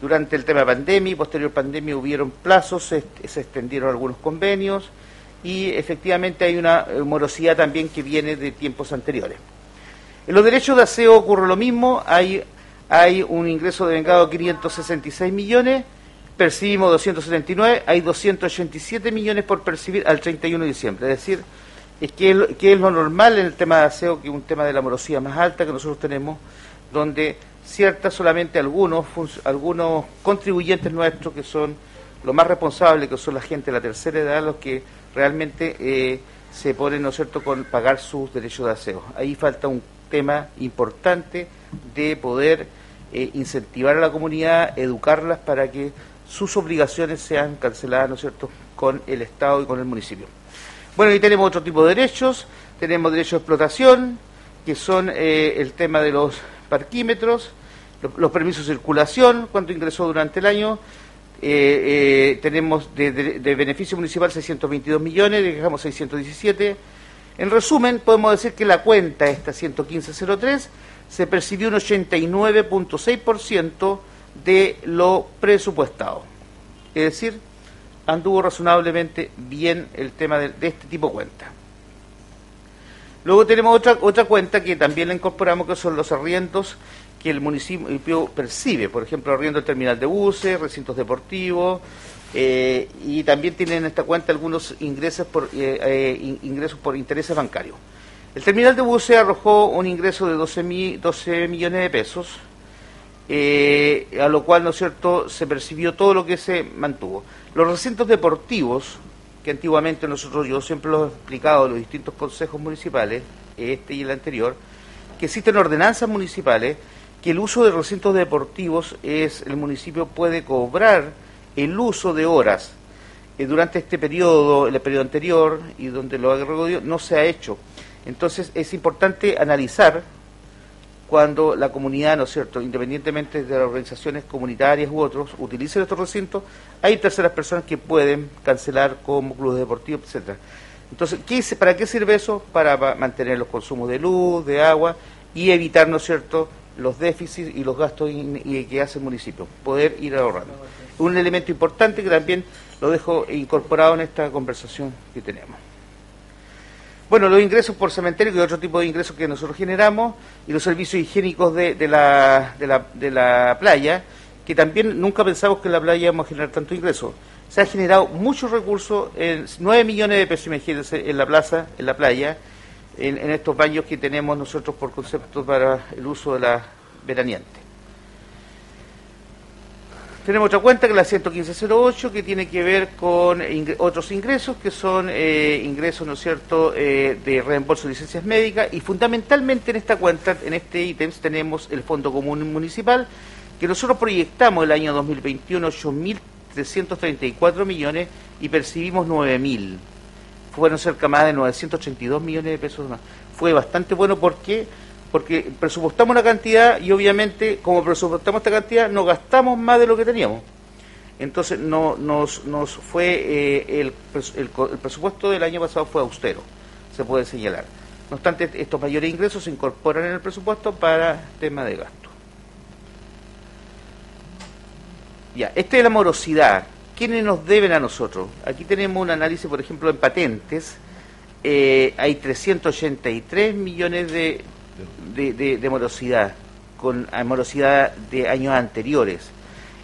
Durante el tema de pandemia posterior pandemia hubieron plazos, se, se extendieron algunos convenios y efectivamente hay una eh, morosidad también que viene de tiempos anteriores. En los derechos de aseo ocurre lo mismo, hay, hay un ingreso de vengado de 566 millones, percibimos 279, hay 287 millones por percibir al 31 de diciembre. Es decir, es que, es lo- normal en el tema de aseo, que es un tema de la morosidad más alta que nosotros tenemos, donde ciertas solamente algunos, algunos contribuyentes nuestros que son los más responsables, que son la gente de la tercera edad, los que realmente eh, se ponen, ¿no es cierto?, con pagar sus derechos de aseo. Ahí falta un tema importante de poder eh, incentivar a la comunidad, educarlas para que sus obligaciones sean canceladas, ¿no es cierto?, con el Estado y con el municipio. Bueno, y tenemos otro tipo de derechos, tenemos derechos de explotación, que son eh, el tema de los parquímetros, lo- los permisos de circulación, cuánto ingresó durante el año, eh, eh, tenemos de beneficio municipal 622 millones, dejamos 617. En resumen, podemos decir que la cuenta esta 11503 se percibió un 89.6% de lo presupuestado. Es decir, anduvo razonablemente bien el tema de, este tipo de cuenta. Luego tenemos otra, otra cuenta que también la incorporamos, que son los arriendos que el municipio percibe, por ejemplo, arriendo del terminal de buses, recintos deportivos, eh, y también tienen en esta cuenta algunos ingresos por, eh, eh, in- ingresos por intereses bancarios. El terminal de buses arrojó un ingreso de 12, mi- 12 millones de pesos, eh, a lo cual, ¿no es cierto?, se percibió todo lo que se mantuvo. Los recintos deportivos, que antiguamente nosotros, yo siempre lo he explicado en los distintos consejos municipales, este y el anterior, que existen ordenanzas municipales que el uso de recintos deportivos es, el municipio puede cobrar el uso de horas eh, durante este periodo, el periodo anterior y donde lo recorrido, no se ha hecho. Entonces es importante analizar cuando la comunidad, ¿no es cierto?, independientemente de las organizaciones comunitarias u otros, utilicen estos recintos, hay terceras personas que pueden cancelar como clubes deportivos, etcétera. Entonces, ¿qué, ¿para qué sirve eso? Para pa- mantener los consumos de luz, de agua y evitar, ¿no es cierto?, los déficits y los gastos que hace el municipio, poder ir ahorrando. Un elemento importante que también lo dejo incorporado en esta conversación que tenemos. Bueno, los ingresos por cementerio, es otro tipo de ingresos que nosotros generamos, y los servicios higiénicos de, la, playa, que también nunca pensamos que en la playa íbamos a generar tanto ingreso. Se ha generado muchos recursos, en 9 millones de pesos, imagínense, en la plaza, en la playa, en, en estos baños que tenemos nosotros por concepto para el uso de la veraneante. Tenemos otra cuenta que es la 11508 que tiene que ver con otros ingresos que son eh, ingresos, ¿no es cierto?, eh, de reembolso de licencias médicas y fundamentalmente en esta cuenta, en este ítem, tenemos el Fondo Común Municipal que nosotros proyectamos el año 2021 8.334 millones y percibimos 9.000. Fueron cerca más de 932 millones de pesos más. Fue bastante bueno porque porque presupuestamos una cantidad y obviamente como presupuestamos esta cantidad no gastamos más de lo que teníamos. Entonces no, nos, nos fue eh, el, el el presupuesto del año pasado fue austero, se puede señalar. No obstante, estos mayores ingresos se incorporan en el presupuesto para tema de gasto. Ya, esta es la morosidad. ¿Quiénes nos deben a nosotros? Aquí tenemos un análisis, por ejemplo, en patentes. Eh, hay 383 millones de, de, de- morosidad, con morosidad de años anteriores.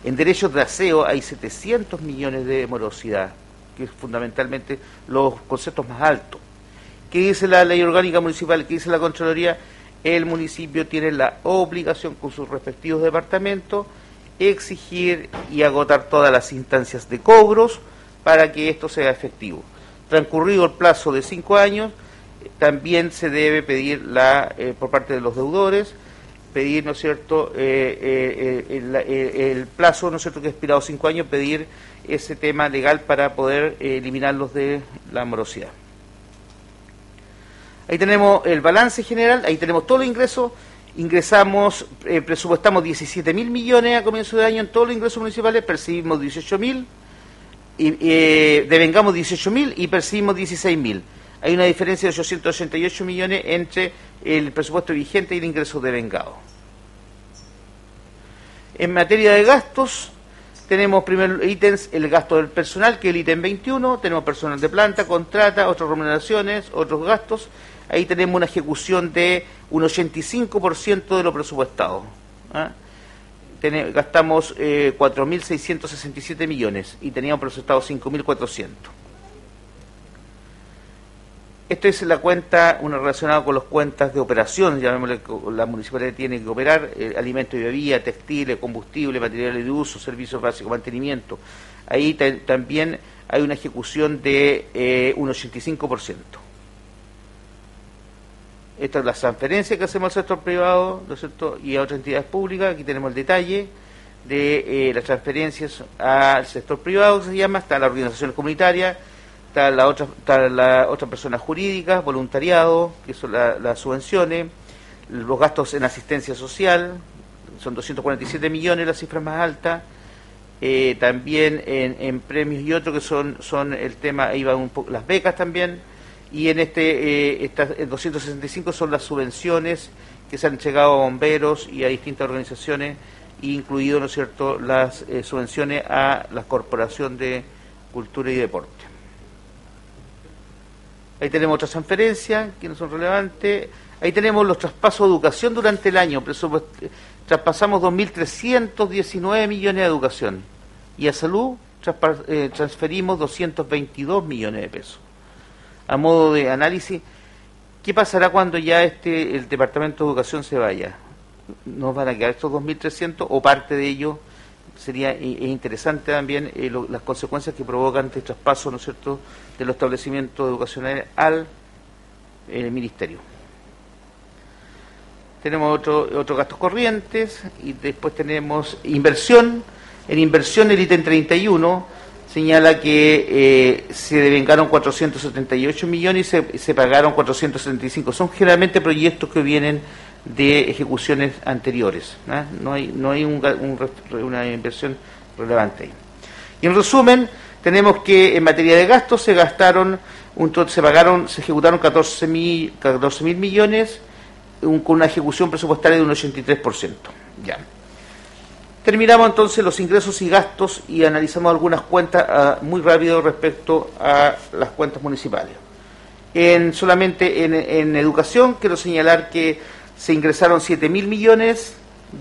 En derechos de aseo hay 700 millones de morosidad, que es fundamentalmente los conceptos más altos. ¿Qué dice la ley orgánica municipal? ¿Qué dice la Contraloría? El municipio tiene la obligación con sus respectivos departamentos exigir y agotar todas las instancias de cobros para que esto sea efectivo. Transcurrido el plazo de cinco años, también se debe pedir la, eh, por parte de los deudores, pedir, ¿no es cierto?, eh, eh, el, plazo, ¿no es cierto?, que ha expirado cinco años, pedir ese tema legal para poder eliminarlos de la morosidad. Ahí tenemos el balance general, ahí tenemos todo los ingresos, ingresamos, presupuestamos 17 mil millones a comienzo de año en todos los ingresos municipales, percibimos 18 mil, y, devengamos 18 mil y percibimos 16 mil. Hay una diferencia de 888 millones entre el presupuesto vigente y el ingreso devengado. En materia de gastos, tenemos primer ítems el gasto del personal, que es el ítem 21, tenemos personal de planta, contrata, otras remuneraciones, otros gastos, ahí tenemos una ejecución de un 85% de lo presupuestado. ¿ah? gastamos eh, 4.667 millones y teníamos presupuestado 5.400. Esto es la cuenta, una relacionada con las cuentas de operación, llamémosle, la municipalidad tiene que operar, eh, alimentos y bebidas, textiles, combustible, materiales de uso, servicios básicos, mantenimiento. Ahí también hay una ejecución de eh, un 85%. Esta es la transferencia que hacemos al sector privado ¿no cierto? y a otras entidades públicas. Aquí tenemos el detalle de eh, las transferencias al sector privado, se llama, está la organización comunitaria, está la otra, está la otra persona jurídica, voluntariado, que son las subvenciones, los gastos en asistencia social, son 247 millones, la cifra más alta. Eh, también en, premios y otros que son, son el tema, ahí van un poco, las becas también y en este eh, estas 265 son las subvenciones que se han entregado a bomberos y a distintas organizaciones, incluido, ¿no cierto?, las eh, subvenciones a la Corporación de Cultura y Deporte. Ahí tenemos otras transferencias que no son relevantes. Ahí tenemos los traspasos de educación durante el año. Traspasamos 2.319 millones de educación. Y a salud eh, transferimos 222 millones de pesos a modo de análisis, ¿qué pasará cuando ya este el Departamento de Educación se vaya? ¿Nos van a quedar estos 2.300 o parte de ellos? Sería eh, interesante también eh, las consecuencias que provocan este traspaso, ¿no es cierto?, de los establecimientos educacionales al eh, Ministerio. Tenemos otros otro gastos corrientes y después tenemos inversión. En inversión el ítem 31 señala que eh, se devengaron 478 millones y se, pagaron 475. Son generalmente proyectos que vienen de ejecuciones anteriores. No hay, no hay una inversión relevante. Y en resumen, tenemos que en materia de gastos se gastaron, se pagaron, se ejecutaron 14 mil millones con una ejecución presupuestaria de un 83%. Ya. Terminamos entonces los ingresos y gastos y analizamos algunas cuentas ah, muy rápido respecto a las cuentas municipales. En, solamente en, educación quiero señalar que se ingresaron 7.000 millones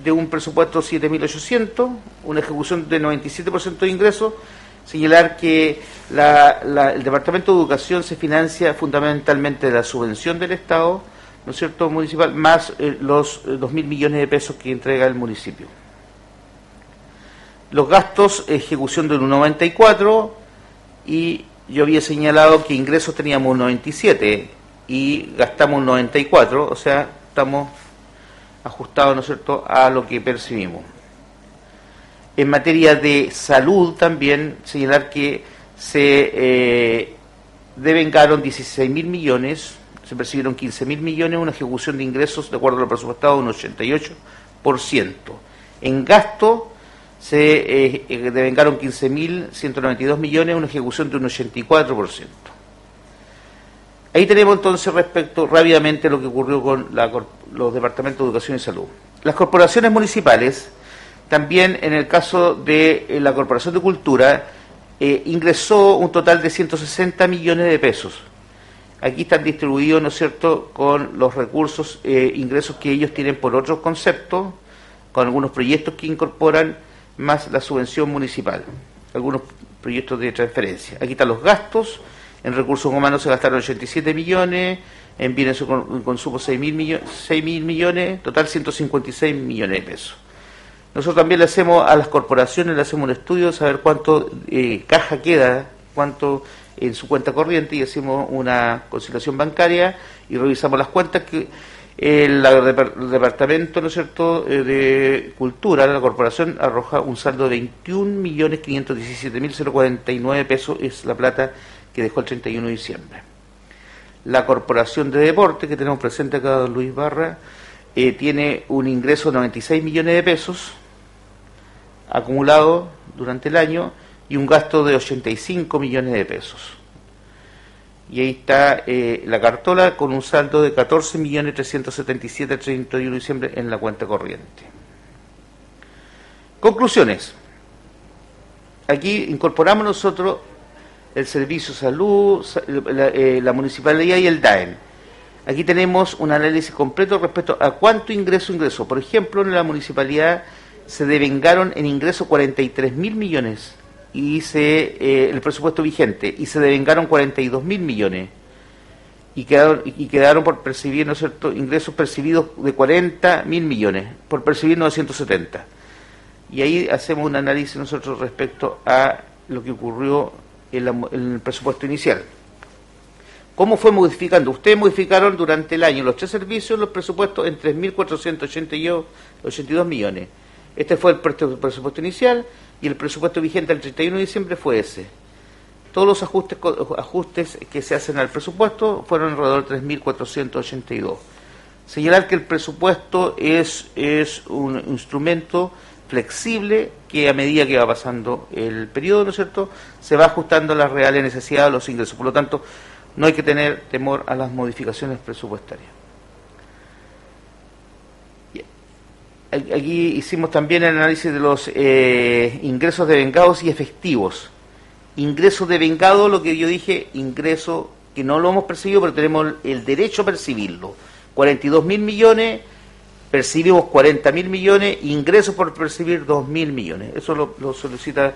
de un presupuesto 7.800, una ejecución de 97% de ingresos. Señalar que el Departamento de Educación se financia fundamentalmente de la subvención del Estado, ¿no es cierto?, municipal, más eh, los 2.000 eh, millones de pesos que entrega el municipio. Los gastos, ejecución del 1,94 y yo había señalado que ingresos teníamos un 97 y gastamos un 94, o sea, estamos ajustados, ¿no es cierto?, a lo que percibimos. En materia de salud también señalar que se eh, devengaron 16 mil millones, se percibieron 15 mil millones, una ejecución de ingresos de acuerdo a lo presupuestado de un 88%. En gasto se eh, eh devengaron 15.192 millones, una ejecución de un 84%. Ahí tenemos entonces respecto rápidamente lo que ocurrió con los departamentos de educación y salud. Las corporaciones municipales, también en el caso de eh, la Corporación de Cultura, eh, ingresó un total de 160 millones de pesos. Aquí están distribuidos, ¿no es cierto?, con los recursos, ingresos que ellos tienen por otros conceptos, con algunos proyectos que incorporan más la subvención municipal, algunos proyectos de transferencia. Aquí están los gastos, en recursos humanos se gastaron 87 millones, en bienes con- consumo 6 mil millones, 6 mil millones, total 156 millones de pesos. Nosotros también le hacemos a las corporaciones, le hacemos un estudio de saber cuánto eh, caja queda, cuánto en su cuenta corriente y hacemos una conciliación bancaria y revisamos las cuentas que el, depar- el departamento ¿no es cierto? eh, de cultura, la corporación arroja un saldo de 21.517.049 pesos, es la plata que dejó el 31 de diciembre. La corporación de deporte que tenemos presente acá, don Luis Barra, eh, tiene un ingreso de 96 millones de pesos acumulado durante el año y un gasto de 85 millones de pesos. Y ahí está eh, la cartola con un saldo de 14 millones 377 al 31 de diciembre en la cuenta corriente. Conclusiones. Aquí incorporamos nosotros el Servicio Salud, sa- la, eh, la Municipalidad y el DAEM. Aquí tenemos un análisis completo respecto a cuánto ingreso ingresó. Por ejemplo, en la municipalidad se devengaron en ingreso 43 mil millones y se eh, el presupuesto vigente y se devengaron 42 mil millones y quedaron y quedaron por percibir, ¿no es cierto?, ingresos percibidos de 40 mil millones, por percibir 970. Y ahí hacemos un análisis nosotros respecto a lo que ocurrió en, la- en el presupuesto inicial. ¿Cómo fue modificando? Ustedes modificaron durante el año los tres servicios los presupuestos en 3.482 millones. Este fue el pre- presupuesto inicial y el presupuesto vigente al 31 de diciembre fue ese. Todos los ajustes, ajustes que se hacen al presupuesto fueron alrededor de 3.482. Señalar que el presupuesto es, es un instrumento flexible que a medida que va pasando el periodo, ¿no es cierto?, se va ajustando a las reales necesidades de los ingresos. Por lo tanto, no hay que tener temor a las modificaciones presupuestarias. Aquí hicimos también el análisis de los eh, ingresos de vengados y efectivos. Ingresos de vengado, lo que yo dije, ingreso que no lo hemos percibido, pero tenemos el derecho a percibirlo. 42 mil millones, percibimos 40 mil millones, ingresos por percibir 2 mil millones. Eso lo, solicita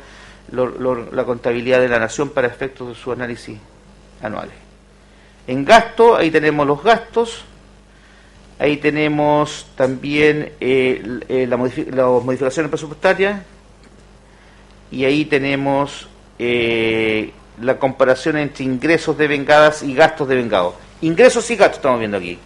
la contabilidad de la Nación para efectos de su análisis anuales. En gasto, ahí tenemos los gastos, ahí tenemos también eh, eh, las modificaciones presupuestarias y ahí tenemos eh, la comparación entre ingresos de vengadas y gastos de vengados. Ingresos y gastos estamos viendo aquí.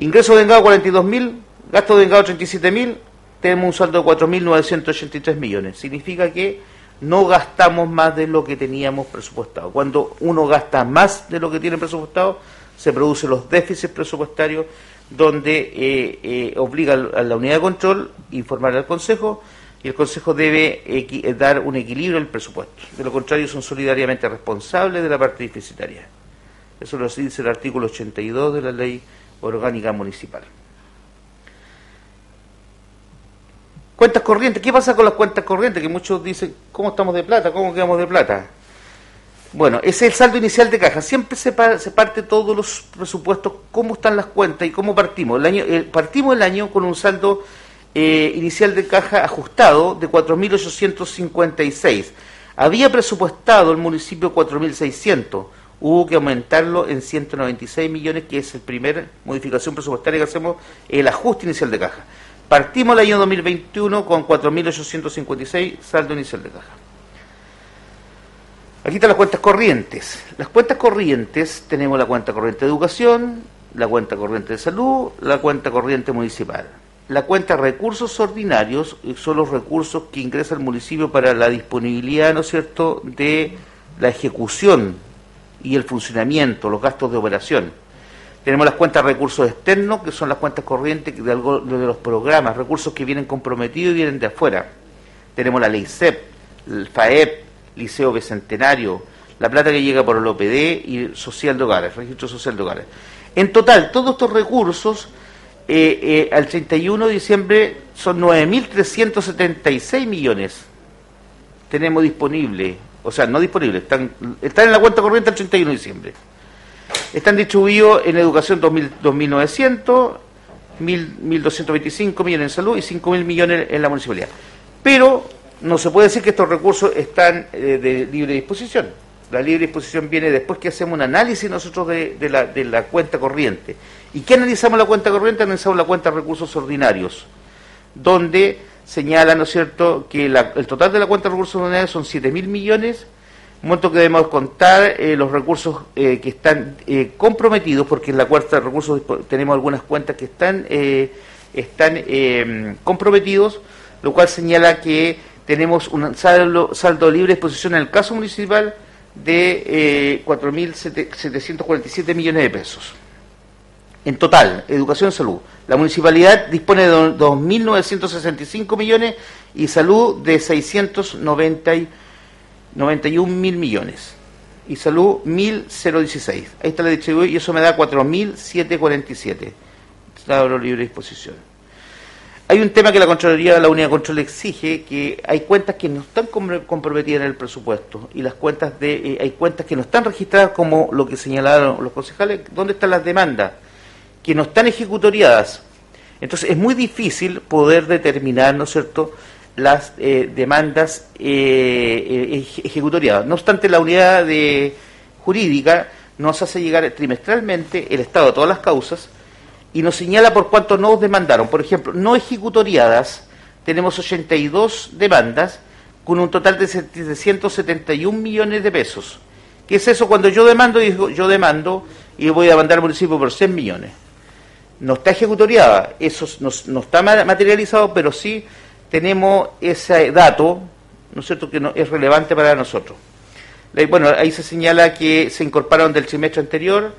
Ingresos de vengado 42 mil, gastos de vengado 37 mil, tenemos un saldo de 4.983 millones. Significa que no gastamos más de lo que teníamos presupuestado. Cuando uno gasta más de lo que tiene presupuestado, se producen los déficits presupuestarios donde eh, eh, obliga a la unidad de control informar al Consejo y el Consejo debe eh, dar un equilibrio al presupuesto. De lo contrario, son solidariamente responsables de la parte deficitaria. Eso lo dice el artículo 82 de la Ley Orgánica Municipal. Cuentas corrientes. ¿Qué pasa con las cuentas corrientes? Que muchos dicen, ¿cómo estamos de plata? ¿Cómo quedamos de plata? Bueno, ese es el saldo inicial de caja. Siempre se, pa- se parte todos los presupuestos, cómo están las cuentas y cómo partimos. El año, partimos el año con un saldo eh, inicial de caja ajustado de 4.856. Había presupuestado el municipio 4.600. Hubo que aumentarlo en 196 millones, que es la primera modificación presupuestaria que hacemos, el ajuste inicial de caja. Partimos el año 2021 con 4.856 saldo inicial de caja. Aquí están las cuentas corrientes. Las cuentas corrientes, tenemos la cuenta corriente de educación, la cuenta corriente de salud, la cuenta corriente municipal. La cuenta recursos ordinarios eh, son los recursos que ingresa el municipio para la disponibilidad, ¿no es cierto?, de la ejecución y el funcionamiento, los gastos de operación. Tenemos las cuentas de recursos externos, que son las cuentas corrientes de, algo, de los programas, recursos que vienen comprometidos y vienen de afuera. Tenemos la ley CEP, el FAEP, Liceo Bicentenario, la plata que llega por el OPD y Social de Hogares, Registro Social de Hogares. En total, todos estos recursos eh, eh, al 31 de diciembre son 9.376 millones. Tenemos disponible, o sea, no disponible, están, en la cuenta corriente al 31 de diciembre. Están distribuidos en educación 2.000 2.900, 1.000 1.225 millones en salud y 5.000 millones en la municipalidad. Pero no se puede decir que estos recursos están eh, de libre disposición. La libre disposición viene después que hacemos un análisis nosotros de la, de la cuenta corriente. ¿Y qué analizamos la cuenta corriente? Analizamos la cuenta de recursos ordinarios, donde señala, ¿no es cierto?, que la- el total de la cuenta de recursos ordinarios son 7 mil millones, monto que debemos contar eh, los recursos eh, que están eh, comprometidos, porque en la cuenta de recursos tenemos algunas cuentas que están, eh, están comprometidos, lo cual señala que tenemos un saldo, saldo libre de exposición en el caso municipal de eh, 4.747 millones de pesos. En total, educación y salud. La municipalidad dispone de do- 2.965 millones y salud de 691 mil millones. Y salud 1.016. Ahí está la distribución y eso me da 4.747. Estado libre de disposición. Hay un tema que la Contraloría, la Unidad de Control exige, que hay cuentas que no están com- comprometidas en el presupuesto y las cuentas de, eh, hay cuentas que no están registradas como lo que señalaron los concejales, ¿dónde están las demandas? Que no están ejecutoriadas. Entonces es muy difícil poder determinar, ¿no es cierto?, las eh, demandas eh, eh, eje- ejecutoriadas. No obstante, la unidad de jurídica nos hace llegar trimestralmente el estado de todas las causas y nos señala por cuánto nos demandaron. Por ejemplo, no ejecutoriadas, tenemos 82 demandas con un total de 771 millones de pesos. ¿Qué es eso? Cuando yo demando, digo, yo demando y voy a demandar al municipio por 100 millones. No está ejecutoriada, eso no, no está ma- materializado, pero sí tenemos ese dato, ¿no es cierto?, que no, es relevante para nosotros. Bueno, ahí se señala que se incorporaron del trimestre anterior,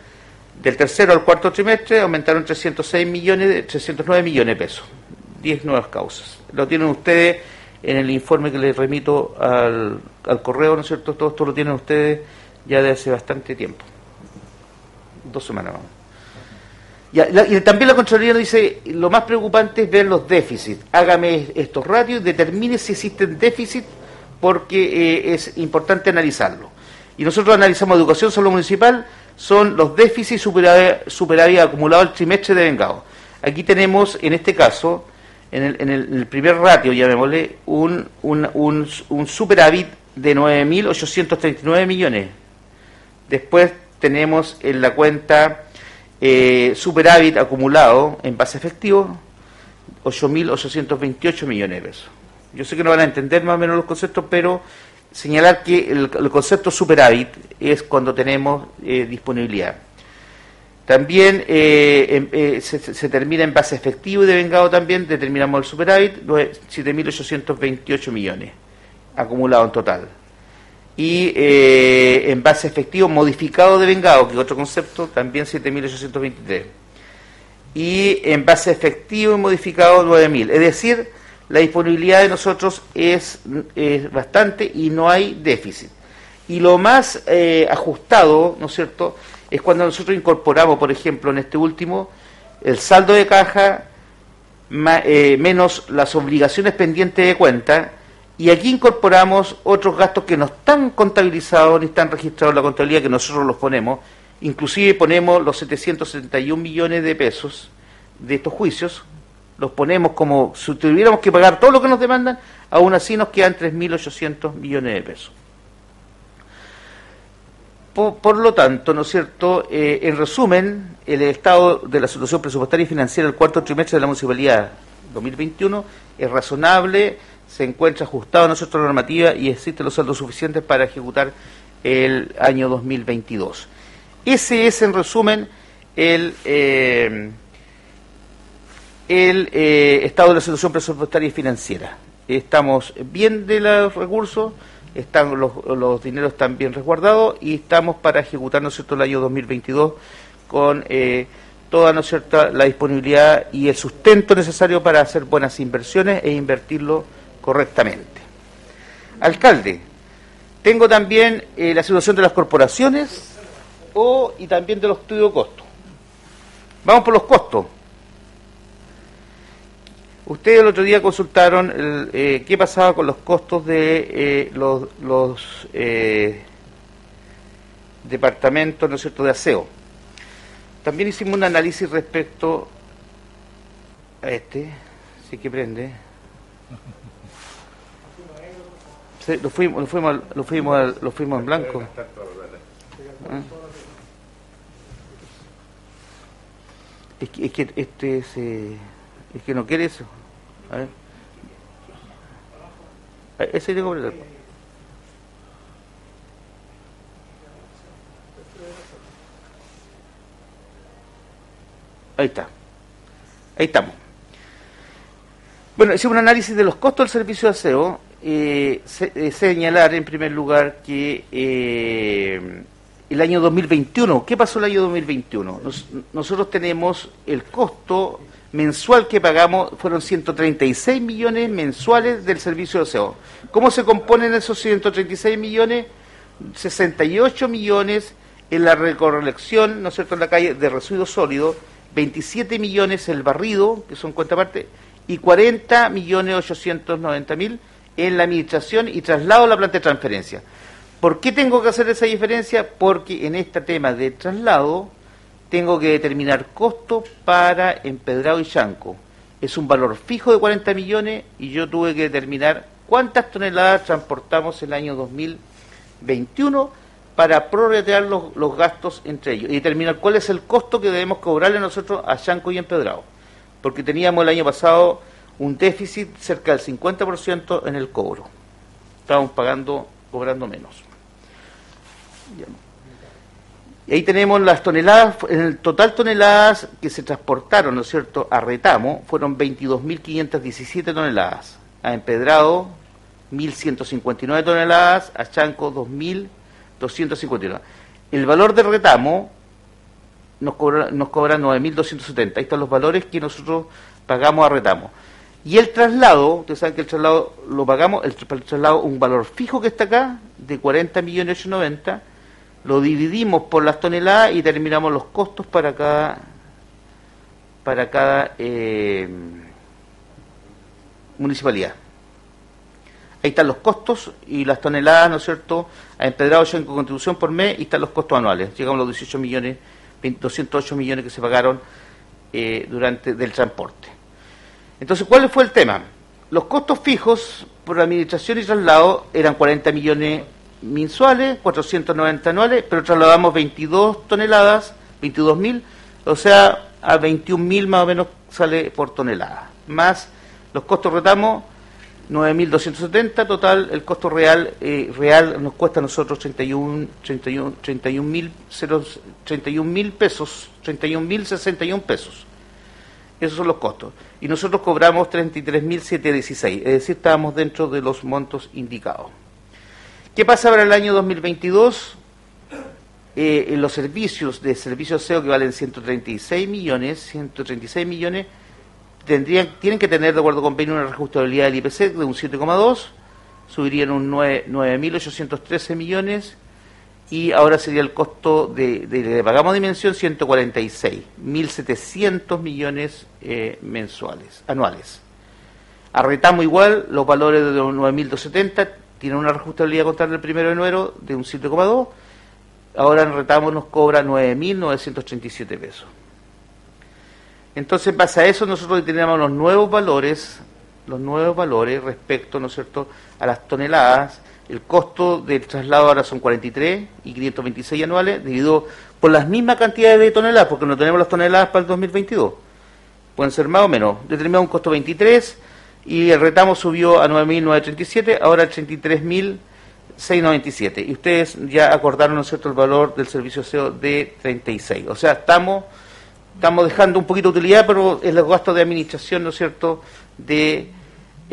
del tercero al cuarto trimestre, aumentaron 306 millones, de- 309 millones de pesos. 10 nuevas causas. Lo tienen ustedes en el informe que les remito al, al correo, ¿no es cierto? Todo esto lo tienen ustedes ya de hace bastante tiempo. Dos semanas vamos. Y también la Contraloría nos dice, lo más preocupante es ver los déficits. Hágame estos ratios, determine si existen déficits, porque eh, es importante analizarlo. Y nosotros analizamos educación solo municipal, son los déficits superávit, superávit acumulados al trimestre de vengado. Aquí tenemos, en este caso, en el, en el- primer ratio, llamémosle, un, un, un superávit de 9.839 millones. Después tenemos en la cuenta eh, superávit acumulado en base efectivo 8.828 millones de pesos. Yo sé que no van a entender más o menos los conceptos, pero señalar que el, concepto superávit es cuando tenemos eh, disponibilidad. También eh, eh, se, se- termina en base efectivo y de vengado también, determinamos el superávit, nue- 7.828 millones acumulado en total. Y eh, en base efectivo modificado de vengado, que es otro concepto, también 7.823. Y en base efectivo y modificado 9.000. Es decir, la disponibilidad de nosotros es, bastante y no hay déficit. Y lo más eh, ajustado, ¿no es cierto?, es cuando nosotros incorporamos, por ejemplo, en este último, el saldo de caja eh, menos las obligaciones pendientes de cuenta, y aquí incorporamos otros gastos que no están contabilizados ni están registrados en la contabilidad, que nosotros los ponemos, inclusive ponemos los 771 millones de pesos de estos juicios, los ponemos como si tuviéramos que pagar todo lo que nos demandan, aún así nos quedan 3.800 millones de pesos. Por, lo tanto, ¿no es cierto? Eh, en resumen, el estado de la situación presupuestaria y financiera del cuarto trimestre de la municipalidad 2021 es razonable, se encuentra ajustado a nuestra normativa y existen los saldos suficientes para ejecutar el año 2022. Ese es, en resumen, el, eh, el eh, estado de la situación presupuestaria y financiera. Estamos bien de los recursos, están los, los dineros están bien resguardados y estamos para ejecutar ¿no es cierto? el año 2022 con eh, toda ¿no es la disponibilidad y el sustento necesario para hacer buenas inversiones e invertirlo correctamente. Alcalde, tengo también eh, la situación de las corporaciones o, y también de los estudios de costo. Vamos por los costos. Ustedes el otro día consultaron el, eh, qué pasaba con los costos de eh, los, los eh, departamentos, ¿no es cierto?, de aseo. También hicimos un análisis respecto a este, sí que prende. Sí, lo fuimos, lo fuimos, lo fuimos, lo fuimos en blanco. Ah. Es que, es que este es, eh, es que no quiere eso. A ver. Ah, Ese tengo que. Ahí está. Ahí estamos. Bueno, hicimos un análisis de los costos del servicio de aseo. Eh, eh, señalar en primer lugar que eh, el año 2021, ¿qué pasó el año 2021? Nos- nosotros tenemos el costo mensual que pagamos, fueron 136 millones mensuales del servicio de aseo. ¿Cómo se componen esos 136 millones? 68 millones en la recolección, ¿no es cierto?, en la calle de residuos sólidos, 27 millones el barrido, que son cuenta parte, y 40 millones 890 mil en la administración y traslado a la planta de transferencia. ¿Por qué tengo que hacer esa diferencia? Porque en este tema de traslado tengo que determinar costo para empedrado y chanco. Es un valor fijo de 40 millones y yo tuve que determinar cuántas toneladas transportamos el año 2021 para prorratear los, los gastos entre ellos y determinar cuál es el costo que debemos cobrarle nosotros a chanco y empedrado. Porque teníamos el año pasado un déficit cerca del 50% en el cobro. Estábamos pagando, cobrando menos. Y ahí tenemos las toneladas, en el total toneladas que se transportaron, ¿no es cierto?, a Retamo, fueron 22.517 toneladas. A Empedrado, 1.159 toneladas. A Chanco, 2.259. El valor de Retamo nos cobra, nos cobra 9.270. Ahí están los valores que nosotros pagamos a Retamo. Y el traslado, ustedes saben que el traslado lo pagamos, el, el traslado, un valor fijo que está acá, de 40 millones 890, lo dividimos por las toneladas y terminamos los costos para cada para cada eh, municipalidad. Ahí están los costos y las toneladas, ¿no es cierto?, a empedrado ya en contribución por mes y están los costos anuales. Llegamos a los 18 millones, 20 208 millones que se pagaron eh, durante del transporte. Entonces, ¿cuál fue el tema? Los costos fijos por administración y traslado eran 40 millones mensuales, 490 anuales, pero trasladamos 22 toneladas, 22 mil, o sea, a 21 mil más o menos sale por tonelada. Más los costos retamos, 9.270, total, el costo real eh, real nos cuesta a nosotros 31 31 31 mil 31 mil pesos, 31 mil 61 pesos. Esos son los costos. Y nosotros cobramos 33.716, es decir, estábamos dentro de los montos indicados. ¿Qué pasa para el año 2022? Eh, en los servicios de servicios SEO que valen 136 millones, 136 millones, tendrían, tienen que tener, de acuerdo con PEN, una reajustabilidad del IPC de un 7,2, subirían un 9 9.813 millones y ahora sería el costo de, de, de pagamos dimensión 146, 1.700 millones eh, mensuales, anuales. Arretamos igual los valores de los 9.270, tienen una reajustabilidad contable el primero de enero de un 7,2, ahora en retamos nos cobra 9.937 pesos. Entonces, en base a eso, nosotros tenemos los nuevos valores, los nuevos valores respecto, ¿no es cierto?, a las toneladas. El costo del traslado ahora son 43 y 526 anuales, dividido por las mismas cantidades de toneladas, porque no tenemos las toneladas para el 2022. Pueden ser más o menos. Determinado un costo 23 y el retamo subió a 9.937, ahora a 33.697. Y ustedes ya acordaron, ¿no es cierto?, el valor del servicio SEO de 36. O sea, estamos estamos dejando un poquito de utilidad, pero es los gastos de administración, ¿no es cierto?, de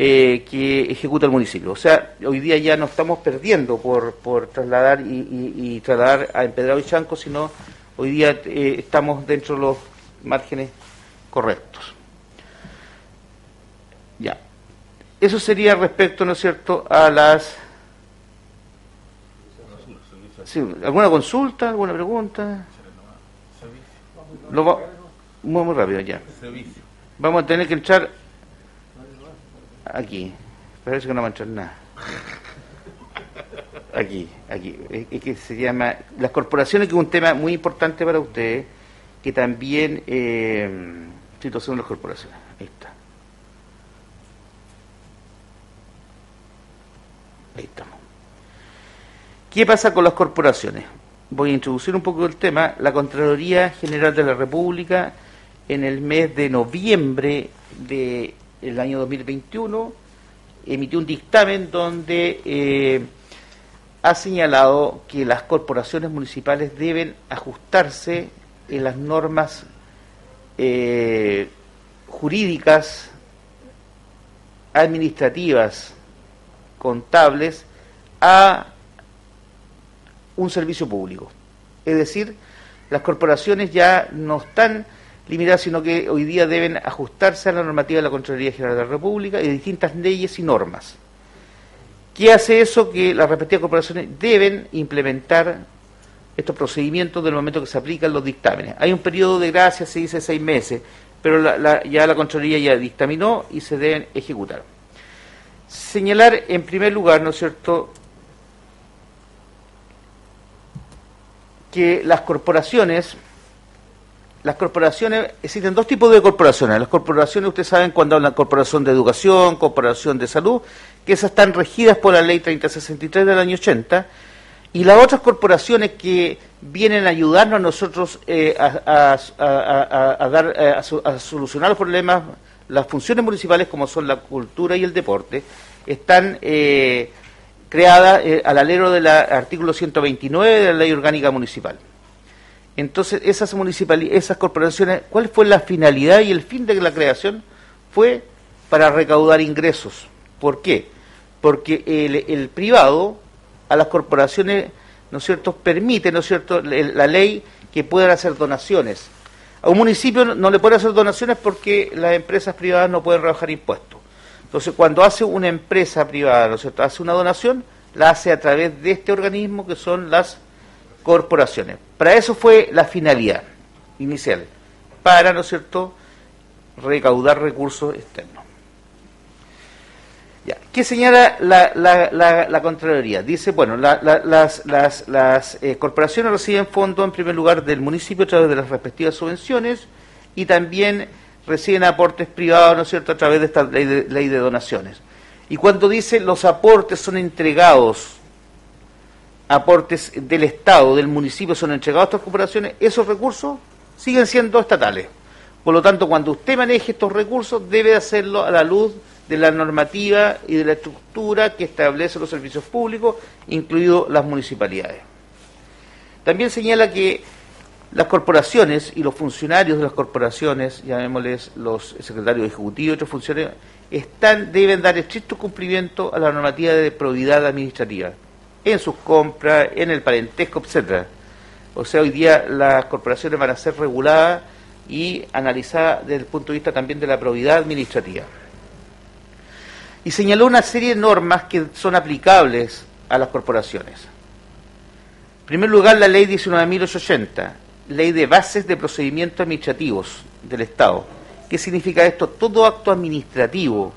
eh, que ejecuta el municipio. O sea, hoy día ya no estamos perdiendo por, por trasladar y, y- y trasladar a Empedrado y Chanco, sino hoy día eh, estamos dentro de los márgenes correctos. Ya. Eso sería respecto, ¿no es cierto?, a las... Sí, ¿Alguna consulta, alguna pregunta? Lo va- muy, muy rápido ya. Vamos a tener que entrar aquí. Parece que no va nada. Aquí, aquí. Es, que se llama las corporaciones, que es un tema muy importante para ustedes, que también eh, situación de las corporaciones. Ahí está. Ahí estamos. ¿Qué pasa con las corporaciones? Voy a introducir un poco el tema. La Contraloría General de la República, en el mes de noviembre del año 2021, emitió un dictamen donde eh, ha señalado que las corporaciones municipales deben ajustarse en las normas eh, jurídicas, administrativas, contables, a un servicio público. Es decir, las corporaciones ya no están limitadas, sino que hoy día deben ajustarse a la normativa de la Contraloría General de la República y de distintas leyes y normas. ¿Qué hace eso? Que las respectivas corporaciones deben implementar estos procedimientos del momento que se aplican los dictámenes. Hay un periodo de gracia, se dice seis meses, pero ya la Contraloría ya dictaminó y se deben ejecutar. Señalar en primer lugar, ¿no es cierto?, que las corporaciones, las corporaciones, existen dos tipos de corporaciones. Las corporaciones, ustedes saben, cuando hablan corporación de educación, corporación de salud, que esas están regidas por la ley 3063 del año 80, y las otras corporaciones que vienen a ayudarnos a nosotros eh, a, dar, eh, a, solucionar los problemas, las funciones municipales como son la cultura y el deporte, están eh, creada eh, al alero del artículo 129 de la Ley Orgánica Municipal. Entonces, esas, esas corporaciones, ¿cuál fue la finalidad y el fin de la creación? Fue para recaudar ingresos. ¿Por qué? Porque el, privado a las corporaciones, ¿no es cierto?, permite, ¿no es cierto?, la ley que puedan hacer donaciones. A un municipio no le puede hacer donaciones porque las empresas privadas no pueden rebajar impuestos. Entonces, cuando hace una empresa privada, ¿no es cierto?, hace una donación, la hace a través de este organismo que son las corporaciones. Para eso fue la finalidad inicial, para, ¿no es cierto?, recaudar recursos externos. Ya. ¿Qué señala la, Contraloría? Dice, bueno, las, eh, corporaciones reciben fondos en primer lugar del municipio a través de las respectivas subvenciones y también reciben aportes privados, ¿no es cierto?, a través de esta ley de donaciones. Y cuando dice los aportes son entregados, aportes del Estado, del municipio son entregados a estas corporaciones, esos recursos siguen siendo estatales. Por lo tanto, cuando usted maneje estos recursos, debe hacerlo a la luz de la normativa y de la estructura que establece los servicios públicos, incluidos las municipalidades. También señala que las corporaciones y los funcionarios de las corporaciones, llamémosles los secretarios ejecutivos y otros funcionarios, están, deben dar estricto cumplimiento a la normativa de probidad administrativa, en sus compras, en el parentesco, etcétera. O sea, hoy día las corporaciones van a ser reguladas y analizadas desde el punto de vista también de la probidad administrativa. Y señaló una serie de normas que son aplicables a las corporaciones. En primer lugar, la ley 19.880, ley de bases de procedimientos administrativos del Estado. ¿Qué significa esto? Todo acto administrativo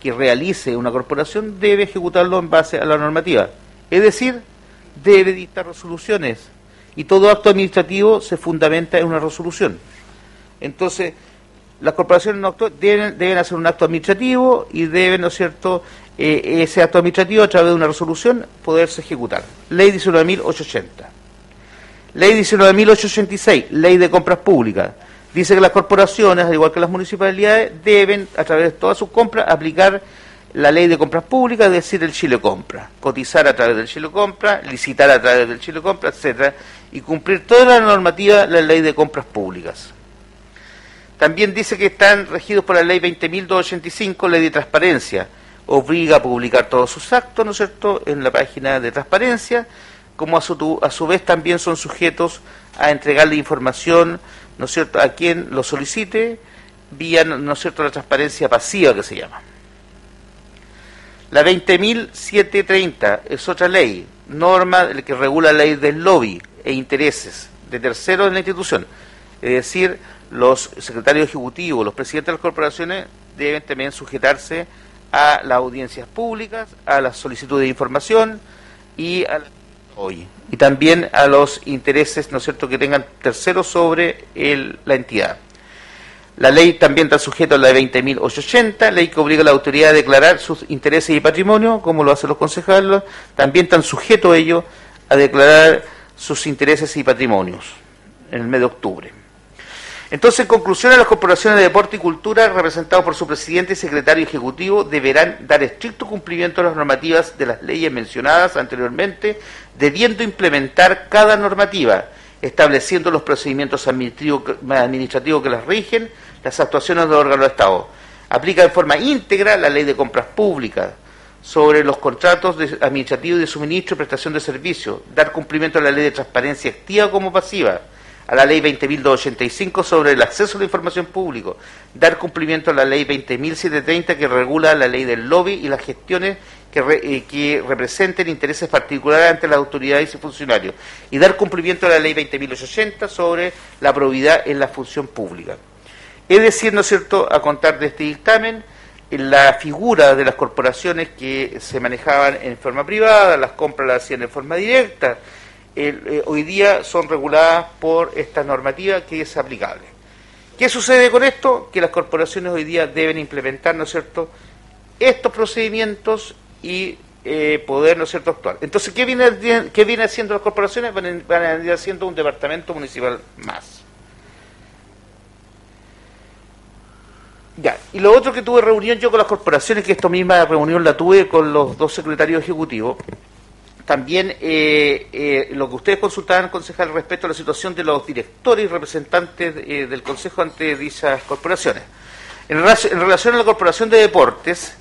que realice una corporación debe ejecutarlo en base a la normativa. Es decir, debe dictar resoluciones. Y todo acto administrativo se fundamenta en una resolución. Entonces, las corporaciones no deben, deben, hacer un acto administrativo y deben, ¿no es cierto?, eh, ese acto administrativo a través de una resolución poderse ejecutar. Ley 19.880. Ley 19.886, Ley de Compras Públicas. Dice que las corporaciones, al igual que las municipalidades, deben, a través de todas sus compras, aplicar la ley de compras públicas, es decir, el Chile Compra, cotizar a través del Chile Compra, licitar a través del Chile Compra, etcétera, y cumplir toda la normativa la ley de compras públicas. También dice que están regidos por la ley 20.285, ley de transparencia, obliga a publicar todos sus actos, ¿no es cierto?, en la página de transparencia, como a su, a su vez también son sujetos a entregarle información, ¿no es cierto?, a quien lo solicite vía, ¿no es cierto?, la transparencia pasiva que se llama. La 20.730 es otra ley, norma que regula la ley del lobby e intereses de terceros en la institución. Es decir, los secretarios ejecutivos, los presidentes de las corporaciones deben también sujetarse a las audiencias públicas, a las solicitudes de información y a hoy y también a los intereses, ¿no es cierto?, que tengan terceros sobre la entidad. La ley también está sujeta a la de 20.880, ley que obliga a la autoridad a declarar sus intereses y patrimonio, como lo hacen los concejales. También están sujetos ellos a declarar sus intereses y patrimonios en el mes de octubre. Entonces, en conclusión, las corporaciones de deporte y cultura, representados por su presidente y secretario ejecutivo, deberán dar estricto cumplimiento a las normativas de las leyes mencionadas anteriormente, debiendo implementar cada normativa, estableciendo los procedimientos administrativos que las rigen, las actuaciones del órgano de Estado. Aplica de forma íntegra la ley de compras públicas sobre los contratos administrativos de suministro y prestación de servicios, dar cumplimiento a la ley de transparencia activa como pasiva, a la ley 20.285 sobre el acceso a la información pública, dar cumplimiento a la ley 20.730 que regula la ley del lobby y las gestiones que, eh, que representen intereses particulares ante las autoridades y funcionarios, y dar cumplimiento a la ley 20.880 sobre la probidad en la función pública. Es decir, ¿no es cierto?, a contar de este dictamen, en la figura de las corporaciones que se manejaban en forma privada, las compras las hacían en forma directa, eh, hoy día son reguladas por esta normativa que es aplicable. ¿Qué sucede con esto? Que las corporaciones hoy día deben implementar, ¿no es cierto?, estos procedimientos y eh, poder, ¿no es cierto?, actuar. Entonces, ¿qué viene, qué viene haciendo las corporaciones? Van, van a ir haciendo un departamento municipal más. Ya, y lo otro que tuve reunión yo con las corporaciones, que esta misma reunión la tuve con los dos secretarios ejecutivos, también eh, eh, lo que ustedes consultaban, concejal, respecto a la situación de los directores y representantes eh, del Consejo ante dichas corporaciones. En, en relación a la Corporación de Deportes,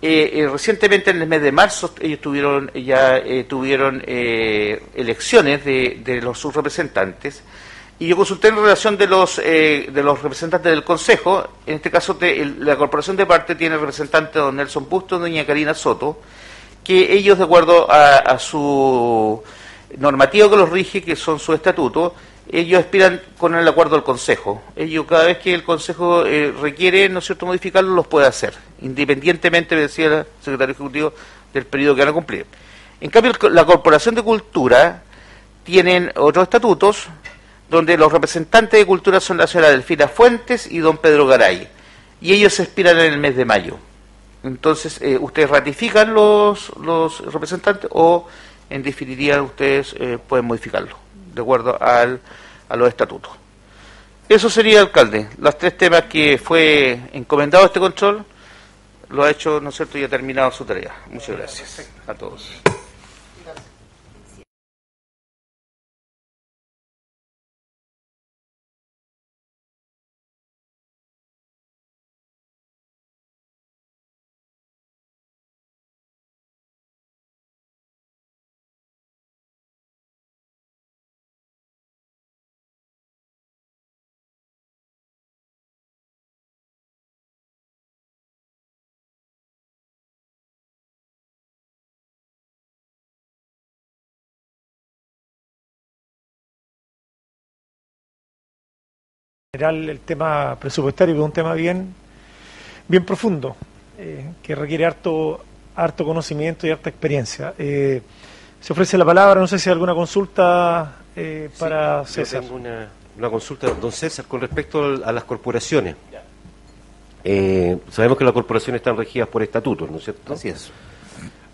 eh, eh, recientemente en el mes de marzo ellos tuvieron ya tuvieron elecciones de, de los sus representantes y yo consulté en relación de los eh, de los representantes del Consejo, en este caso de- el- la Corporación de Parte tiene representante don Nelson Bustos, doña Karina Soto, que ellos de acuerdo a, su normativa que los rige, que son su estatuto, ellos aspiran con el acuerdo del Consejo. Ellos cada vez que el Consejo eh, requiere, ¿no es cierto?, modificarlo, los puede hacer, independientemente, decía el secretario ejecutivo, del periodo que van a cumplir. En cambio, la Corporación de Cultura tienen otros estatutos donde los representantes de cultura son la señora Delfina Fuentes y don Pedro Garay. Y ellos se expiran en el mes de mayo. Entonces, eh, ¿ustedes ratifican los, los representantes o, en definitiva, ustedes eh, pueden modificarlo, de acuerdo al, a los estatutos? Eso sería, alcalde. Los tres temas que fue encomendado este control, lo ha hecho, ¿no es cierto?, y ha terminado su tarea. Muchas gracias a todos. General el tema presupuestario que es un tema bien bien profundo eh, que requiere harto harto conocimiento y harta experiencia Eh, se ofrece la palabra no sé si hay alguna consulta eh, para Yo César tengo una, una consulta, don César, con respecto a las corporaciones. Eh, sabemos que las corporaciones están regidas por estatutos, ¿no es cierto? Así es.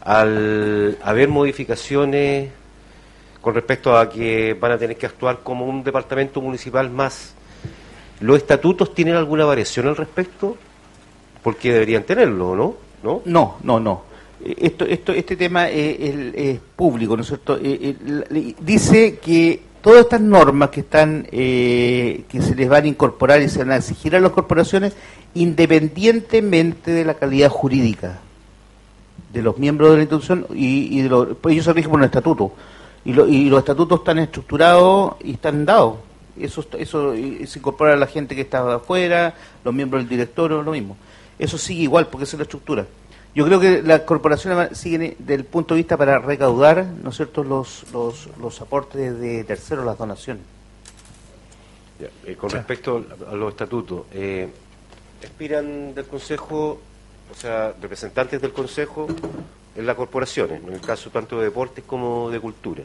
Al haber modificaciones con respecto a que van a tener que actuar como un departamento municipal más, ¿los estatutos tienen alguna variación al respecto? Porque deberían tenerlo, ¿no? ¿No? No, no, Esto, esto, este tema es, es- público, ¿no es cierto? Eh, eh, dice que todas estas normas que están, eh, que se les van a incorporar y se van a exigir a las corporaciones, independientemente de la calidad jurídica de los miembros de la institución y, y de los, pues ellos se rigen por un estatuto y, lo- y los estatutos están estructurados y están dados. Eso, eso se incorpora a la gente que está afuera, los miembros del directorio, lo mismo. Eso sigue igual porque esa es la estructura. Yo creo que las corporaciones siguen del punto de vista para recaudar, ¿no es cierto?, los, los, los aportes de terceros, las donaciones. Eh, con respecto a los estatutos, eh, expiran del Consejo, o sea, representantes del Consejo en las corporaciones, en el caso tanto de deportes como de cultura.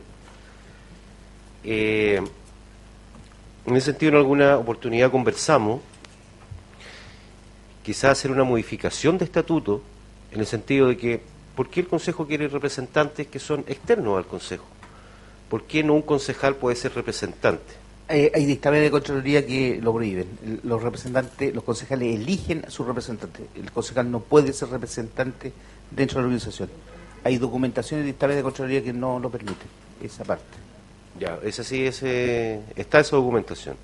Eh, en ese sentido, en alguna oportunidad conversamos quizás hacer una modificación de estatuto en el sentido de que, ¿por qué el Consejo quiere representantes que son externos al Consejo? ¿Por qué no un concejal puede ser representante? Eh, hay dictámenes de Contraloría que lo prohíben. Los representantes, los concejales eligen a su representante. El concejal no puede ser representante dentro de la organización. Hay documentación y dictámenes de Contraloría que no lo permiten, esa parte. Ya, esa sí, ese, está esa documentación.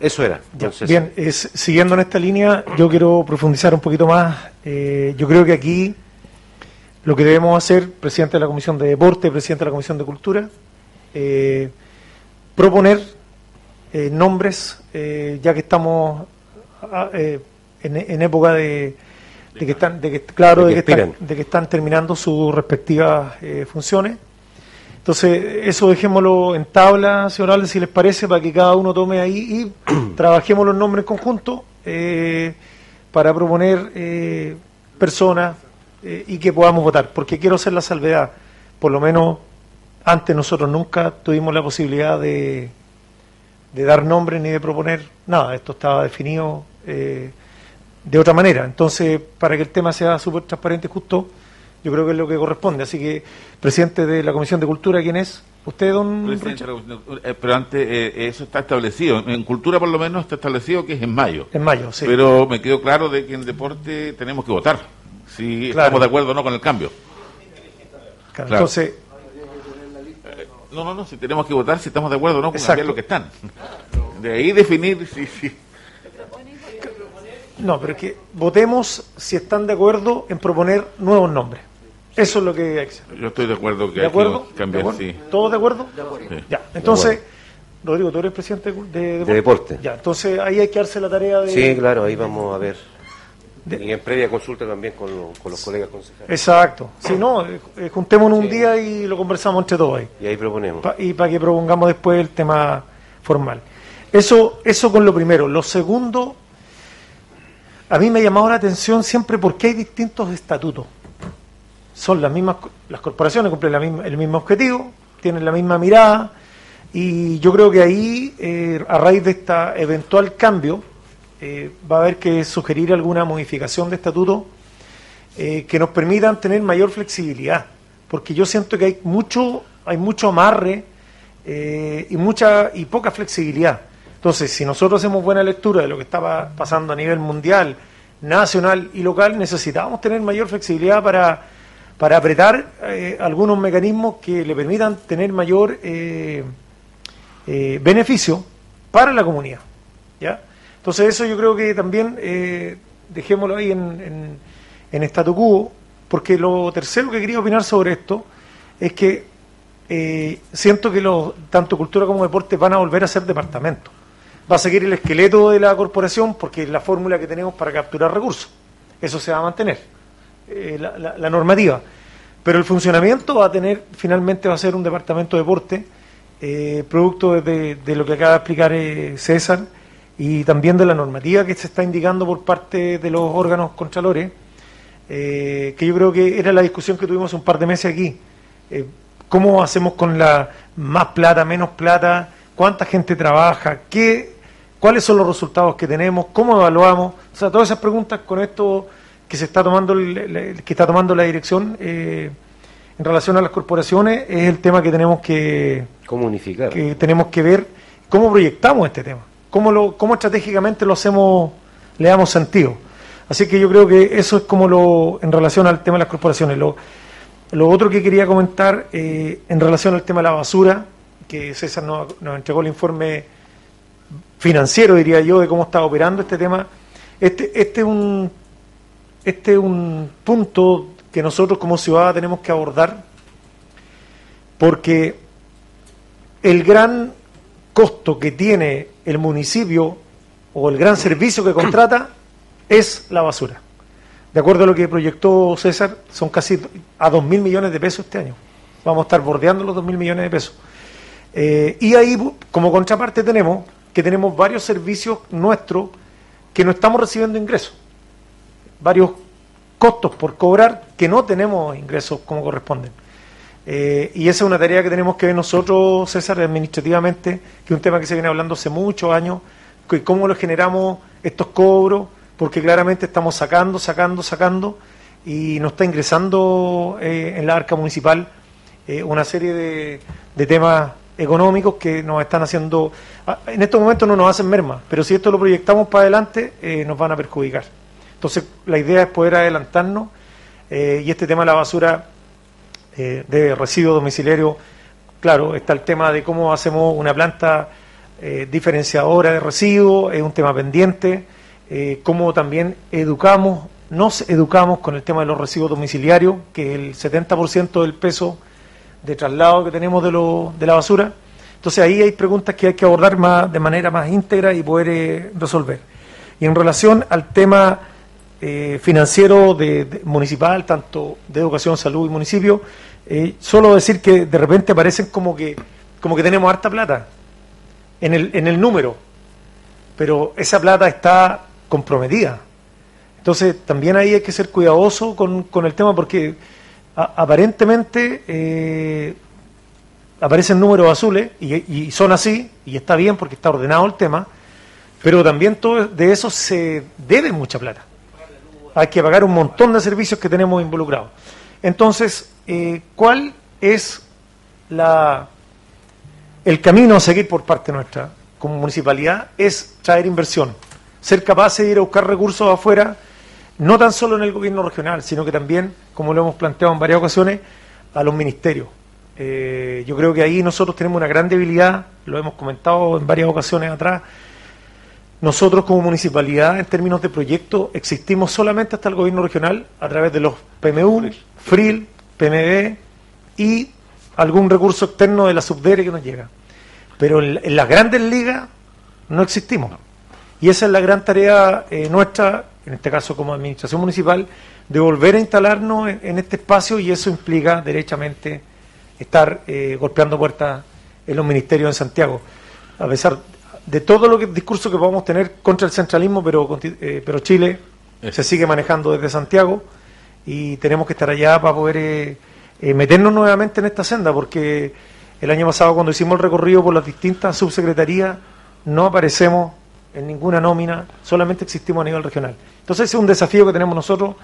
Eso era. Entonces, Bien, es- siguiendo en esta línea, yo quiero profundizar un poquito más. Eh, yo creo que aquí lo que debemos hacer, presidente de la Comisión de Deporte, presidente de la Comisión de Cultura, eh, proponer eh, nombres, eh, ya que estamos ah, en, en época de, de que están, de que, claro, De de que están, de que están terminando sus respectivas eh, funciones. Entonces, eso dejémoslo en tabla, señor si les parece, para que cada uno tome ahí y trabajemos los nombres en conjunto eh, para proponer eh, personas eh, y que podamos votar. Porque quiero hacer la salvedad, por lo menos antes nosotros nunca tuvimos la posibilidad de, de dar nombres ni de proponer nada. Esto estaba definido de otra manera. Entonces, para que el tema sea súper transparente justo, yo creo que es lo que corresponde. Así que, presidente de la Comisión de Cultura, ¿quién es? ¿Usted, don Presidente, eh, pero antes, eh, eso está establecido. En cultura, por lo menos, está establecido que es en mayo. En mayo, sí. Pero me quedó claro de que en deporte tenemos que votar. Si Claro. estamos de acuerdo o no con el cambio. Claro. Entonces, No, no, no, si tenemos que votar, si estamos de acuerdo o no con cambiar lo que están. De ahí definir si. si no, pero es que votemos si están de acuerdo en proponer nuevos nombres. Eso es lo que hay que hacer. yo estoy de acuerdo que ¿De hay acuerdo? que cambiar, ¿De acuerdo? sí. ¿Todos de acuerdo? Sí. Ya, entonces, Rodrigo, tú eres presidente de, De deporte. Ya, entonces ahí hay que darse la tarea de... sí, claro, ahí vamos a ver. Y en previa consulta también con, lo- con los colegas concejales. Exacto. Si no, eh, eh, juntémonos un día y lo conversamos entre todos ahí. Y ahí proponemos. Pa- y para que propongamos después el tema formal. Eso, eso con lo primero. Lo segundo, a mí me ha llamado la atención siempre porque hay distintos estatutos. Son las mismas, las corporaciones cumplen el mismo objetivo, tienen la misma mirada, y yo creo que ahí, eh, a raíz de este eventual cambio, eh, va a haber que sugerir alguna modificación de estatuto eh, que nos permitan tener mayor flexibilidad, porque yo siento que hay mucho, hay mucho amarre y mucha y poca flexibilidad. Entonces, si nosotros hacemos buena lectura de lo que estaba pasando a nivel mundial, nacional y local, necesitábamos tener mayor flexibilidad para, para apretar eh, algunos mecanismos que le permitan tener mayor eh, eh, beneficio para la comunidad. ¿ya? Entonces eso yo creo que también eh, dejémoslo ahí en, en, en statu quo, porque lo tercero que quería opinar sobre esto es que siento que los, tanto cultura como deporte van a volver a ser departamentos. Va a seguir el esqueleto de la corporación porque es la fórmula que tenemos para capturar recursos. Eso se va a mantener, eh, la, normativa. Pero el funcionamiento va a tener, finalmente va a ser un departamento de deporte, eh, producto de, de lo que acaba de explicar eh, César, y también de la normativa que se está indicando por parte de los órganos contralores, que yo creo que era la discusión que tuvimos un par de meses aquí. ¿Cómo hacemos con la más plata, menos plata? ¿Cuánta gente trabaja? ¿Qué, ¿Cuáles son los resultados que tenemos? ¿Cómo evaluamos? O sea, todas esas preguntas con esto que se está tomando el- que está tomando la dirección eh, en relación a las corporaciones es el tema que tenemos que Comunicar. que tenemos que ver cómo proyectamos este tema, cómo, lo, cómo estratégicamente lo hacemos, le damos sentido. Así que yo creo que eso es como lo, en relación al tema de las corporaciones. Lo, lo otro que quería comentar eh, en relación al tema de la basura, que César nos, nos entregó el informe financiero, diría yo, de cómo está operando este tema. Este, este es un este es un punto que nosotros como ciudad tenemos que abordar porque el gran costo que tiene el municipio o el gran servicio que contrata es la basura. De acuerdo a lo que proyectó César, son casi a 2 mil millones de pesos este año. Vamos a estar bordeando los 2 mil millones de pesos. Eh, y ahí, como contraparte, tenemos que tenemos varios servicios nuestros que no estamos recibiendo ingresos. Varios costos por cobrar que no tenemos ingresos como corresponden. Eh, y esa es una tarea que tenemos que ver nosotros, César, administrativamente, que es un tema que se viene hablando hace muchos años, que cómo lo generamos estos cobros, porque claramente estamos sacando, sacando, sacando, y nos está ingresando eh, en la arca municipal eh, una serie de, de temas económicos que nos están haciendo, ah, en estos momentos no nos hacen merma, pero si esto lo proyectamos para adelante, nos van a perjudicar. Entonces, la idea es poder adelantarnos eh, y este tema de la basura eh, de residuos domiciliarios, claro, está el tema de cómo hacemos una planta eh, diferenciadora de residuos, es un tema pendiente, cómo también educamos, nos educamos con el tema de los residuos domiciliarios, que el 70% del peso de traslado que tenemos de, lo, de la basura. Entonces ahí hay preguntas que hay que abordar más, de manera más íntegra y poder resolver. Y en relación al tema eh, financiero de, municipal, tanto de educación, salud y municipio, eh, solo decir que de repente parecen como que, como que tenemos harta plata en el, en el número, pero esa plata está comprometida. Entonces también ahí hay que ser cuidadoso con, con el tema porque aparentemente eh, aparecen números azules y, y son así, y está bien porque está ordenado el tema, pero también todo de eso se debe mucha plata. Hay que pagar un montón de servicios que tenemos involucrados. Entonces, eh, ¿cuál es la, el camino a seguir por parte nuestra como municipalidad? Es traer inversión, ser capaces de ir a buscar recursos afuera, no tan solo en el gobierno regional, sino que también, como lo hemos planteado en varias ocasiones, a los ministerios. Eh, yo creo que ahí nosotros tenemos una gran debilidad, lo hemos comentado en varias ocasiones atrás. Nosotros como municipalidad, en términos de proyectos, existimos solamente hasta el gobierno regional a través de los PMU, FRIL, PMB y algún recurso externo de la subdere que nos llega. Pero en, en las grandes ligas no existimos. Y esa es la gran tarea eh, nuestra, en este caso como administración municipal, de volver a instalarnos en, en este espacio y eso implica derechamente estar eh, golpeando puertas en los ministerios en Santiago. A pesar de todo lo que discurso que podamos tener contra el centralismo, pero, eh, pero Chile se sigue manejando desde Santiago y tenemos que estar allá para poder eh, eh, meternos nuevamente en esta senda, porque el año pasado cuando hicimos el recorrido por las distintas subsecretarías no aparecemos en ninguna nómina, solamente existimos a nivel regional. Entonces ese es un desafío que tenemos nosotros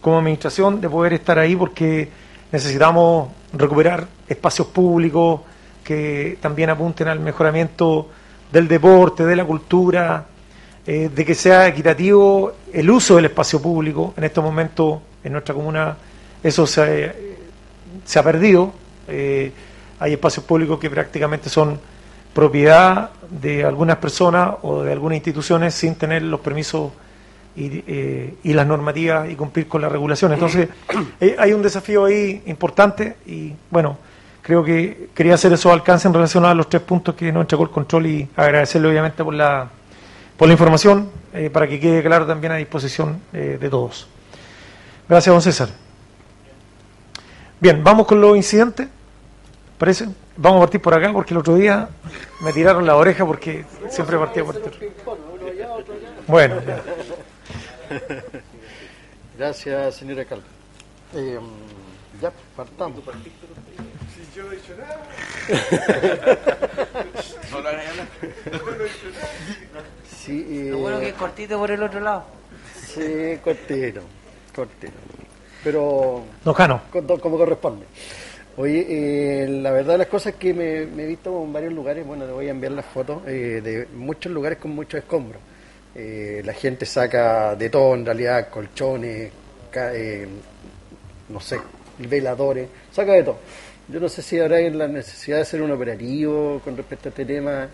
como administración de poder estar ahí porque necesitamos recuperar espacios públicos que también apunten al mejoramiento del deporte, de la cultura, eh, de que sea equitativo el uso del espacio público. En estos momentos en nuestra comuna eso se, se ha perdido. Eh, hay espacios públicos que prácticamente son propiedad de algunas personas o de algunas instituciones sin tener los permisos y, eh, y las normativas y cumplir con las regulaciones. Entonces, eh, hay un desafío ahí importante y, bueno, creo que quería hacer esos alcances en relación a los tres puntos que nos entregó el control y agradecerle obviamente por la, por la información eh, para que quede claro también a disposición eh, de todos. Gracias, don César. Bien, vamos con los incidentes. ¿Parece? Vamos a partir por acá porque el otro día me tiraron la oreja porque siempre partía por este. Bueno, ya. Gracias, señor alcalde. Eh, ya, partamos. Yo no he dicho nada. No lo hagas hablar. Sí, eh, Lo bueno que es cortito por el otro lado. Sí, cortito, cortito. Pero Don Jano. como, como corresponde. Oye, eh, la verdad de las cosas es que me, me he visto en varios lugares, bueno, le voy a enviar las fotos, eh, de muchos lugares con muchos escombros. Eh, la gente saca de todo, en realidad, colchones, ca- eh, no sé, veladores, saca de todo. Yo no sé si habrá la necesidad de hacer un operativo con respecto a este tema.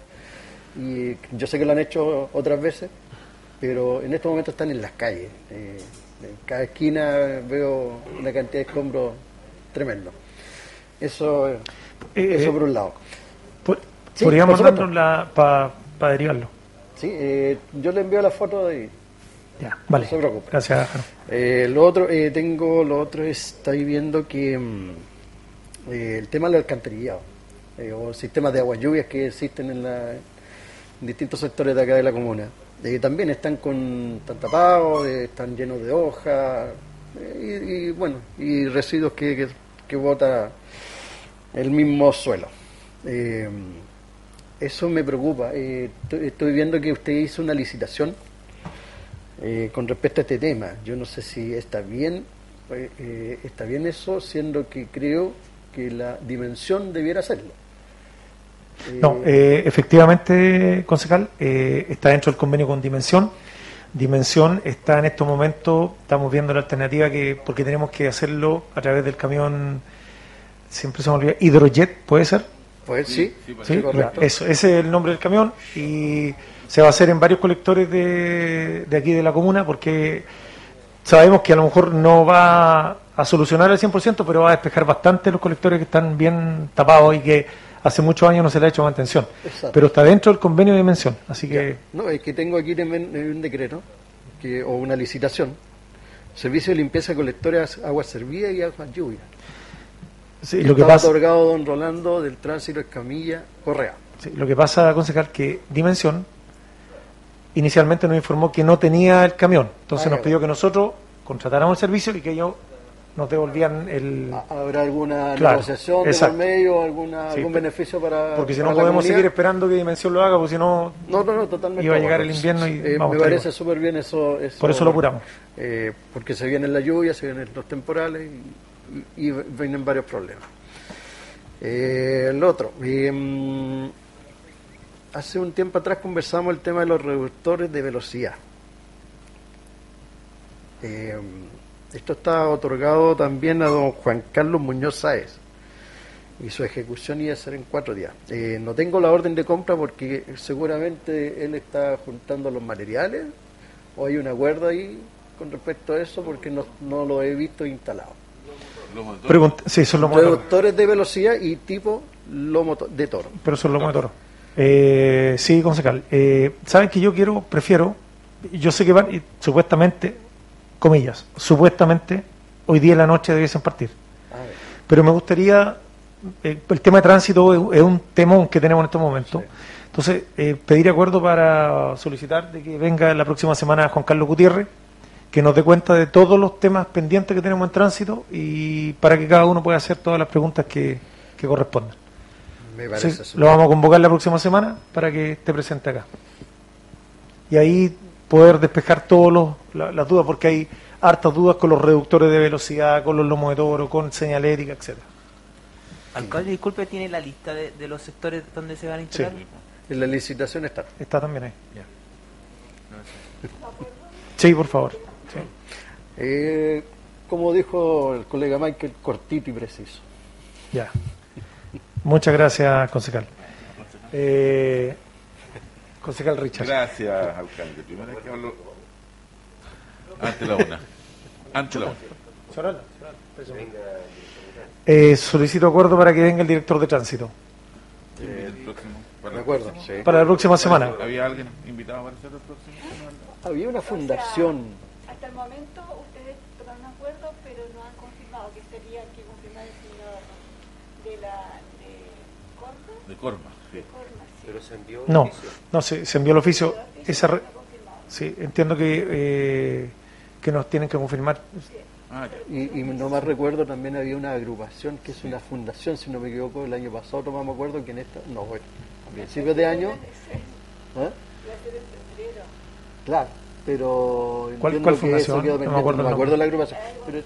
Y yo sé que lo han hecho otras veces, pero en estos momentos están en las calles. Eh, en cada esquina veo una cantidad de escombros tremendo. Eso, Eh, eso eh, por un lado. Por- Sí, Podríamos la para derivarlo. Sí, eh, yo le envío la foto y Ya, vale. no se preocupe. Gracias. Eh, lo otro, eh, tengo, lo otro estoy viendo que mm, eh, el tema del alcantarillado eh, o sistemas de aguas lluvias que existen en, la, distintos sectores de acá de la comuna. eh, también están con están tapados, eh, están llenos de hojas y, y, bueno y residuos que, que, bota el mismo suelo. Eso me preocupa. Estoy- viendo que usted hizo una licitación con respecto a este tema. Yo no sé si está bien, eh, está bien eso, siendo que creo que la dimensión debiera hacerlo. Eh, No, eh, efectivamente, concejal, eh, está dentro del convenio con Dimensión. Dimensión está en estos momentos, estamos viendo la alternativa que, porque tenemos que hacerlo a través del camión, siempre se me olvida, Hidrojet, ¿puede ser? Pues sí, sí, Sí, correcto. eso, ese es el nombre del camión y se va a hacer en varios colectores de, de aquí de la comuna porque sabemos que a lo mejor no va a solucionar al 100%, pero va a despejar bastante los colectores que están bien tapados y que hace muchos años no se le ha hecho mantención. Exacto. Pero está dentro del convenio de dimensión, así que No, es que tengo aquí también eh, un decreto que, o una licitación. Servicio de limpieza de colectores, aguas servidas y aguas lluvias. sí, lo que pasa... otorgado don Rolando del Tránsito Escamilla Correa. Sí, lo que pasa, concejal, que Dimensión inicialmente nos informó que no tenía el camión. Entonces Ah, nos pidió que nosotros contratáramos el servicio y que ellos nos devolvían el... ¿Habrá alguna Claro, negociación de por medio, alguna, Sí, algún beneficio para Porque si para no la podemos comunidad? seguir esperando que Dimensión lo haga, porque si no... No, no, no, totalmente. Iba a llegar el invierno y Eh, vamos me parece súper bien eso, eso- Por eso lo apuramos. eh, porque se vienen las lluvias, se vienen los temporales y, y- y vienen varios problemas. Eh, el otro, eh, mm, hace un tiempo atrás conversamos el tema de los reductores de velocidad. Eh, esto está otorgado también a don Juan Carlos Muñoz Sáez y su ejecución iba a ser en cuatro días. Eh, no tengo la orden de compra porque seguramente él está juntando los materiales o hay un acuerdo ahí con respecto a eso porque no, no lo he visto instalado. Pregunta- sí, son los motores. Reductores de velocidad y tipo lomo de toro. Pero son los motores. Eh, sí, concejal. Eh, Saben que yo quiero, prefiero, yo sé que van, y supuestamente, comillas, supuestamente, hoy día en la noche debiesen partir. Pero me gustaría, eh, el tema de tránsito es, es un temón que tenemos en estos momentos. Entonces, eh, pedir acuerdo para solicitar de que venga la próxima semana Juan Carlos Gutiérrez, que nos dé cuenta de todos los temas pendientes que tenemos en tránsito y para que cada uno pueda hacer todas las preguntas que, que correspondan. Me parece Sí, súper lo vamos a convocar la próxima semana para que esté presente acá. Y ahí poder despejar todas las dudas, porque hay hartas dudas con los reductores de velocidad, con los lomos de toro, con señalética, etcétera. Alcalde, disculpe, ¿tiene la lista de, de los sectores donde se van a instalar? En la licitación está. Está también ahí. Sí, por favor. Sí. Eh, como dijo el colega Michael, cortito y preciso. Ya. Muchas gracias, concejal. Eh, concejal Richard. Gracias, alcalde. Primera vez que hablo ante la una. Ante la una. Eh, solicito acuerdo para que venga el director de tránsito. El próximo, para De acuerdo, sí. Para la próxima semana. ¿Había alguien invitado para hacer el próximo? Había una fundación. Hasta el momento ustedes tomaron un acuerdo, pero no han confirmado que sería que confirmar el señor de la de Corta. De Corma, sí. Pero se envió No, oficio. no, se, se envió el oficio. Esa re- sí, entiendo que, eh, que nos tienen que confirmar. Ah, Y, y no más recuerdo, también había una agrupación que es una fundación, si no me equivoco, el año pasado tomamos acuerdo que en esta, no, bueno, a principios de año, ¿eh? claro, pero ¿Cuál- entiendo cuál que fundación? quedó No me acuerdo no el me acuerdo la agrupación. Pero,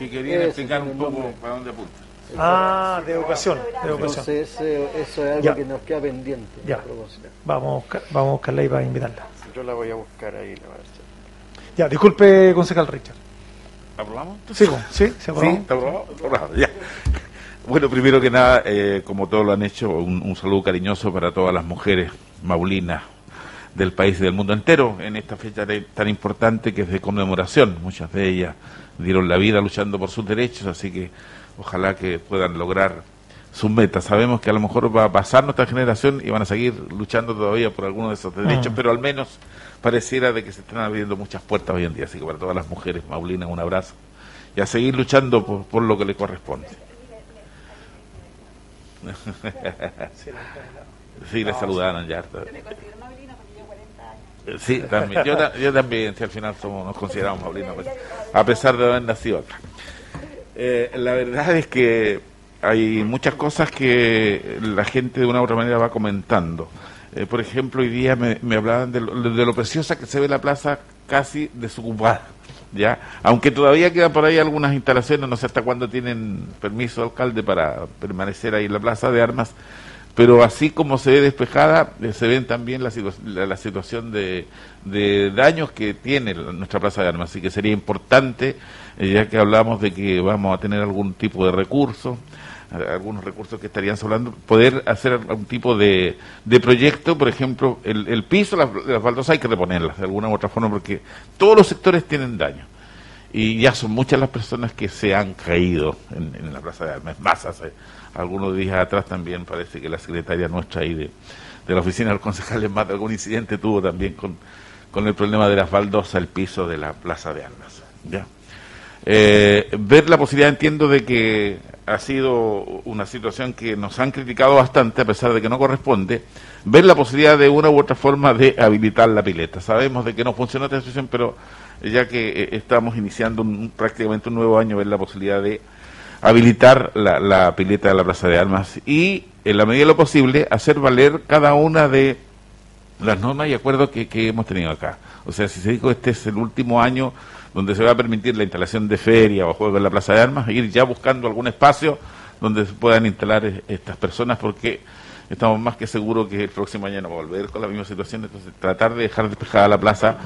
Que querían explicar un poco para dónde apunta. Ah, de educación. De educación. entonces ese- eso es algo Ya. que nos queda pendiente. Ya. a. Vamos a, buscar, vamos a buscarla ahí para invitarla. Yo la voy a buscar ahí. La voy a. Ya, disculpe, concejal Richard. ¿Aprobamos? Sí, sí, se aprobó. Sí, ¿está aprobado? Está aprobado, ya. Bueno, primero que nada, eh, como todos lo han hecho, un, un saludo cariñoso para todas las mujeres maulinas del país y del mundo entero en esta fecha de- tan importante que es de conmemoración. Muchas de ellas dieron la vida luchando por sus derechos, así que ojalá que puedan lograr sus metas. Sabemos que a lo mejor va a pasar nuestra generación y van a seguir luchando todavía por algunos de esos derechos, Mm. pero al menos pareciera de que se están abriendo muchas puertas hoy en día. Así que para todas las mujeres maulinas un abrazo y a seguir luchando por, por lo que le corresponde. Sí, le saludaron ya. Sí, también. Yo, ta- yo también, si al final somos, nos consideramos maulinos, pues, a pesar de haber nacido acá. Eh, la verdad es que hay muchas cosas que la gente de una u otra manera va comentando. Eh, por ejemplo, hoy día me, hablaban de lo, de lo preciosa que se ve la plaza casi desocupada. ¿ya? Aunque todavía quedan por ahí algunas instalaciones, no sé hasta cuándo tienen permiso alcalde para permanecer ahí en la plaza de armas, pero así como se ve despejada, eh, se ven también la, situa- la, la situación de, de daños que tiene nuestra plaza de armas, así que sería importante, eh, ya que hablamos de que vamos a tener algún tipo de recurso, eh, algunos recursos que estarían sobrando, poder hacer algún tipo de, de proyecto, por ejemplo, el, el piso, las, las baldosas hay que reponerlas de alguna u otra forma, porque todos los sectores tienen daño. Y ya son muchas las personas que se han caído en, en la Plaza de Armas. Más hace algunos días atrás también parece que la secretaria nuestra ahí de, de la oficina del concejal de Mata algún incidente tuvo también con, con el problema de las baldosas, el piso de la Plaza de Armas. ¿ya? Eh, ver la posibilidad, entiendo, de que ha sido una situación que nos han criticado bastante, a pesar de que no corresponde, ver la posibilidad de una u otra forma de habilitar la pileta. Sabemos de que no funciona esta situación, pero ya que eh, estamos iniciando un- prácticamente un nuevo año, ver la posibilidad de habilitar la, la pileta de la Plaza de Armas y, en la medida de lo posible, hacer valer cada una de las normas y acuerdos que, que hemos tenido acá. O sea, si se dijo este es el último año donde se va a permitir la instalación de feria o juegos en la Plaza de Armas, ir ya buscando algún espacio donde se puedan instalar eh, estas personas porque estamos más que seguros que el próximo año no va a volver con la misma situación, entonces tratar de dejar despejada la plaza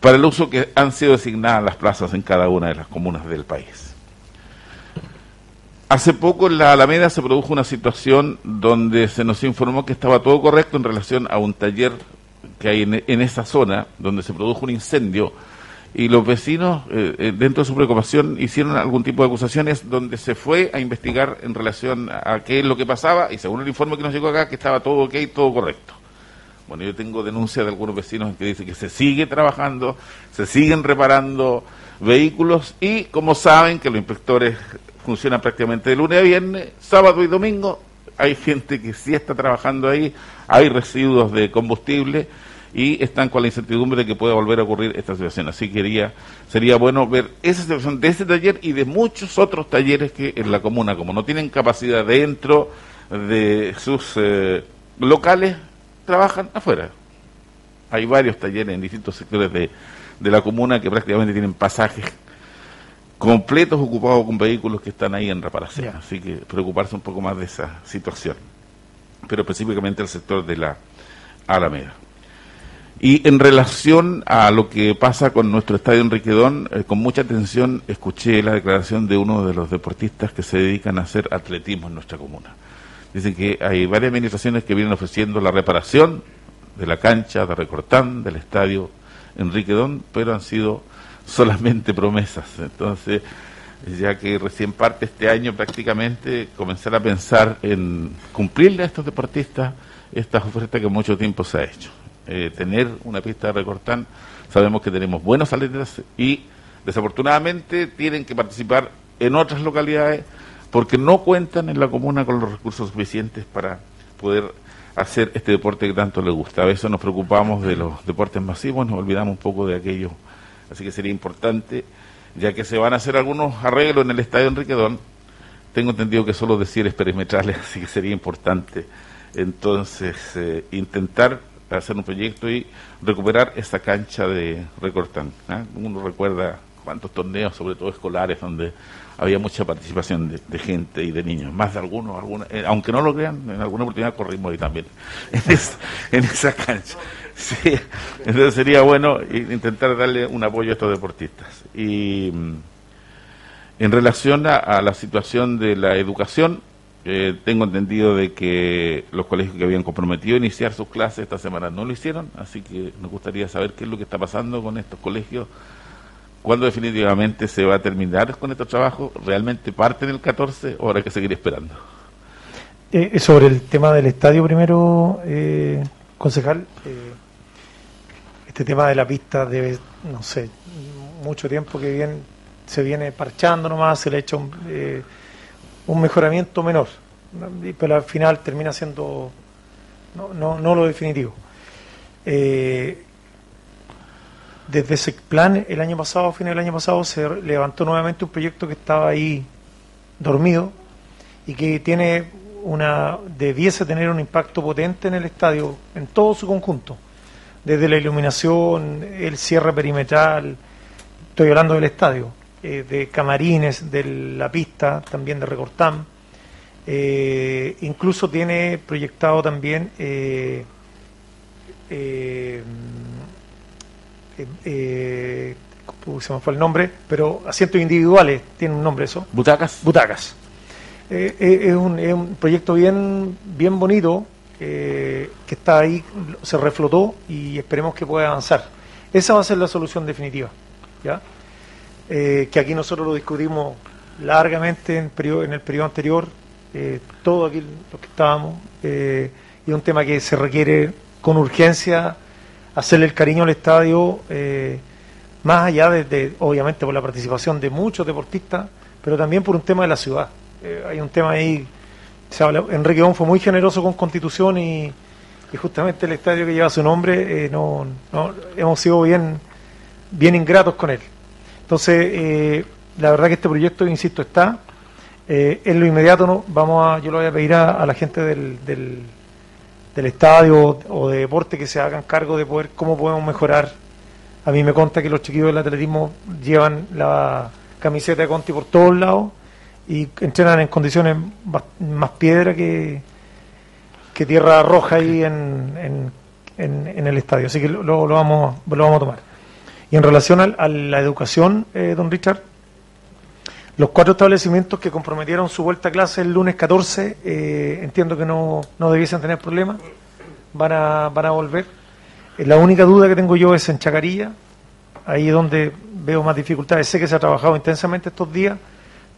para el uso que han sido designadas las plazas en cada una de las comunas del país. Hace poco en la Alameda se produjo una situación donde se nos informó que estaba todo correcto en relación a un taller que hay en, en esa zona donde se produjo un incendio y los vecinos, eh, eh, dentro de su preocupación, hicieron algún tipo de acusaciones donde se fue a investigar en relación a, a qué es lo que pasaba y según el informe que nos llegó acá, que estaba todo ok, todo correcto. Bueno, yo tengo denuncias de algunos vecinos que dicen que se sigue trabajando, se siguen reparando vehículos y como saben que los inspectores funcionan prácticamente de lunes a viernes, sábado y domingo, hay gente que sí está trabajando ahí, hay residuos de combustible y están con la incertidumbre de que pueda volver a ocurrir esta situación. Así que quería, sería bueno ver esa situación de ese taller y de muchos otros talleres que en la comuna, como no tienen capacidad dentro de sus eh, locales, trabajan afuera. Hay varios talleres en distintos sectores de, de la comuna que prácticamente tienen pasajes completos ocupados con vehículos que están ahí en reparación. Así que preocuparse un poco más de esa situación. Pero específicamente el sector de la Alameda. Y en relación a lo que pasa con nuestro estadio Enriquedón, eh, con mucha atención escuché la declaración de uno de los deportistas que se dedican a hacer atletismo en nuestra comuna. Dicen que hay varias administraciones que vienen ofreciendo la reparación de la cancha de Recortán, del estadio Enriquedón, pero han sido solamente promesas. Entonces, ya que recién parte este año prácticamente, comenzar a pensar en cumplirle a estos deportistas estas ofertas que mucho tiempo se ha hecho. Eh, tener una pista de recortán, sabemos que tenemos buenos atletas y desafortunadamente tienen que participar en otras localidades porque no cuentan en la comuna con los recursos suficientes para poder hacer este deporte que tanto les gusta. A veces nos preocupamos de los deportes masivos, nos olvidamos un poco de aquello. Así que sería importante, ya que se van a hacer algunos arreglos en el Estadio Enriquedón, tengo entendido que solo de cierres perimetrales, así que sería importante entonces eh, intentar hacer un proyecto y recuperar esa cancha de Recortán. ¿ah? Uno recuerda cuántos torneos, sobre todo escolares, donde había mucha participación de, gente y de niños, más de algunos, alguna, eh, aunque no lo crean, en alguna oportunidad corrimos ahí también, en esa, cancha. Entonces sería bueno intentar darle un apoyo a estos deportistas. Y mm, en relación a, a la situación de la educación, eh, tengo entendido de que los colegios que habían comprometido a iniciar sus clases esta semana no lo hicieron, así que nos gustaría saber qué es lo que está pasando con estos colegios, cuándo definitivamente se va a terminar con estos trabajos, realmente parten el 14 o habrá que seguir esperando. Eh, sobre el tema del estadio primero, eh, concejal, eh, este tema de la pista debe, no sé, mucho tiempo que bien, se viene parchando nomás, se le ha hecho un, eh, mejoramiento menor, pero al final termina siendo no, no, no lo definitivo. Eh, desde ese plan, el año pasado, a fines del año pasado, se levantó nuevamente un proyecto que estaba ahí dormido y que tiene una debiese tener un impacto potente en el estadio en todo su conjunto, desde la iluminación, el cierre perimetral, estoy hablando del estadio, eh, de camarines, de la pista, también de Recortam. Eh, incluso tiene proyectado también eh, eh, eh, ¿cómo se me fue el nombre, pero asientos individuales, tiene un nombre eso. Butacas. Butacas. Eh, eh, es, un, es un proyecto bien, bien bonito eh, que está ahí, se reflotó y esperemos que pueda avanzar. Esa va a ser la solución definitiva. ¿ya? Que aquí nosotros lo discutimos largamente en, periodo- en el periodo anterior, todo aquí los que estábamos, y es un tema que se requiere con urgencia hacerle el cariño al estadio, eh, más allá de, obviamente, por la participación de muchos deportistas, pero también por un tema de la ciudad. Eh, hay un tema ahí, se habla- Enrique Bon fue muy generoso con Constitución y, justamente el estadio que lleva su nombre, eh, no, hemos sido bien, bien ingratos con él. Entonces, la verdad que este proyecto, insisto, está. En lo inmediato no, vamos a, yo lo voy a pedir a, la gente del, del estadio o de deporte que se hagan cargo de poder cómo podemos mejorar. A mí me consta que los chiquillos del atletismo llevan la camiseta de Conti por todos lados y entrenan en condiciones más piedra que, que tierra roja ahí en, en, en- en el estadio. Así que lo, lo vamos, lo vamos a tomar. Y en relación al- a la educación, eh, don Richard, los cuatro establecimientos que comprometieron su vuelta a clase el lunes 14, eh, entiendo que no, no debiesen tener problemas, van a, van a volver. Eh, la única duda que tengo yo es en Chacarilla, ahí es donde veo más dificultades. Sé que se ha trabajado intensamente estos días,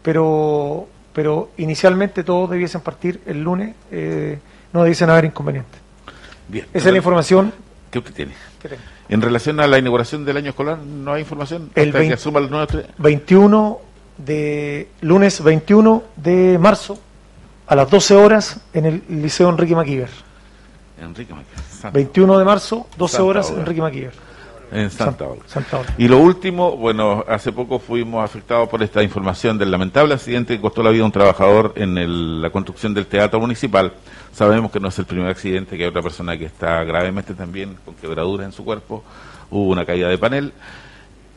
pero, pero inicialmente todos debiesen partir el lunes, eh, no debiesen haber inconvenientes. Bien. Esa es la información que usted tiene. que tengo. En relación a la inauguración del año escolar, ¿no hay información? El Hasta que 20 asuma los nuevos tre- 21 de lunes 21 de marzo a las 12 horas en el Liceo Enrique Maquiver. Enrique Maquiver, Santa 21 de marzo, 12 Santa horas Olga. Enrique Maquiver. En Santa Santa- Olga. Santa Olga. Y lo último, bueno, hace poco fuimos afectados por esta información del lamentable accidente que costó la vida a un trabajador en el- la construcción del teatro municipal. Sabemos que no es el primer accidente, que hay otra persona que está gravemente también con quebraduras en su cuerpo. Hubo una caída de panel.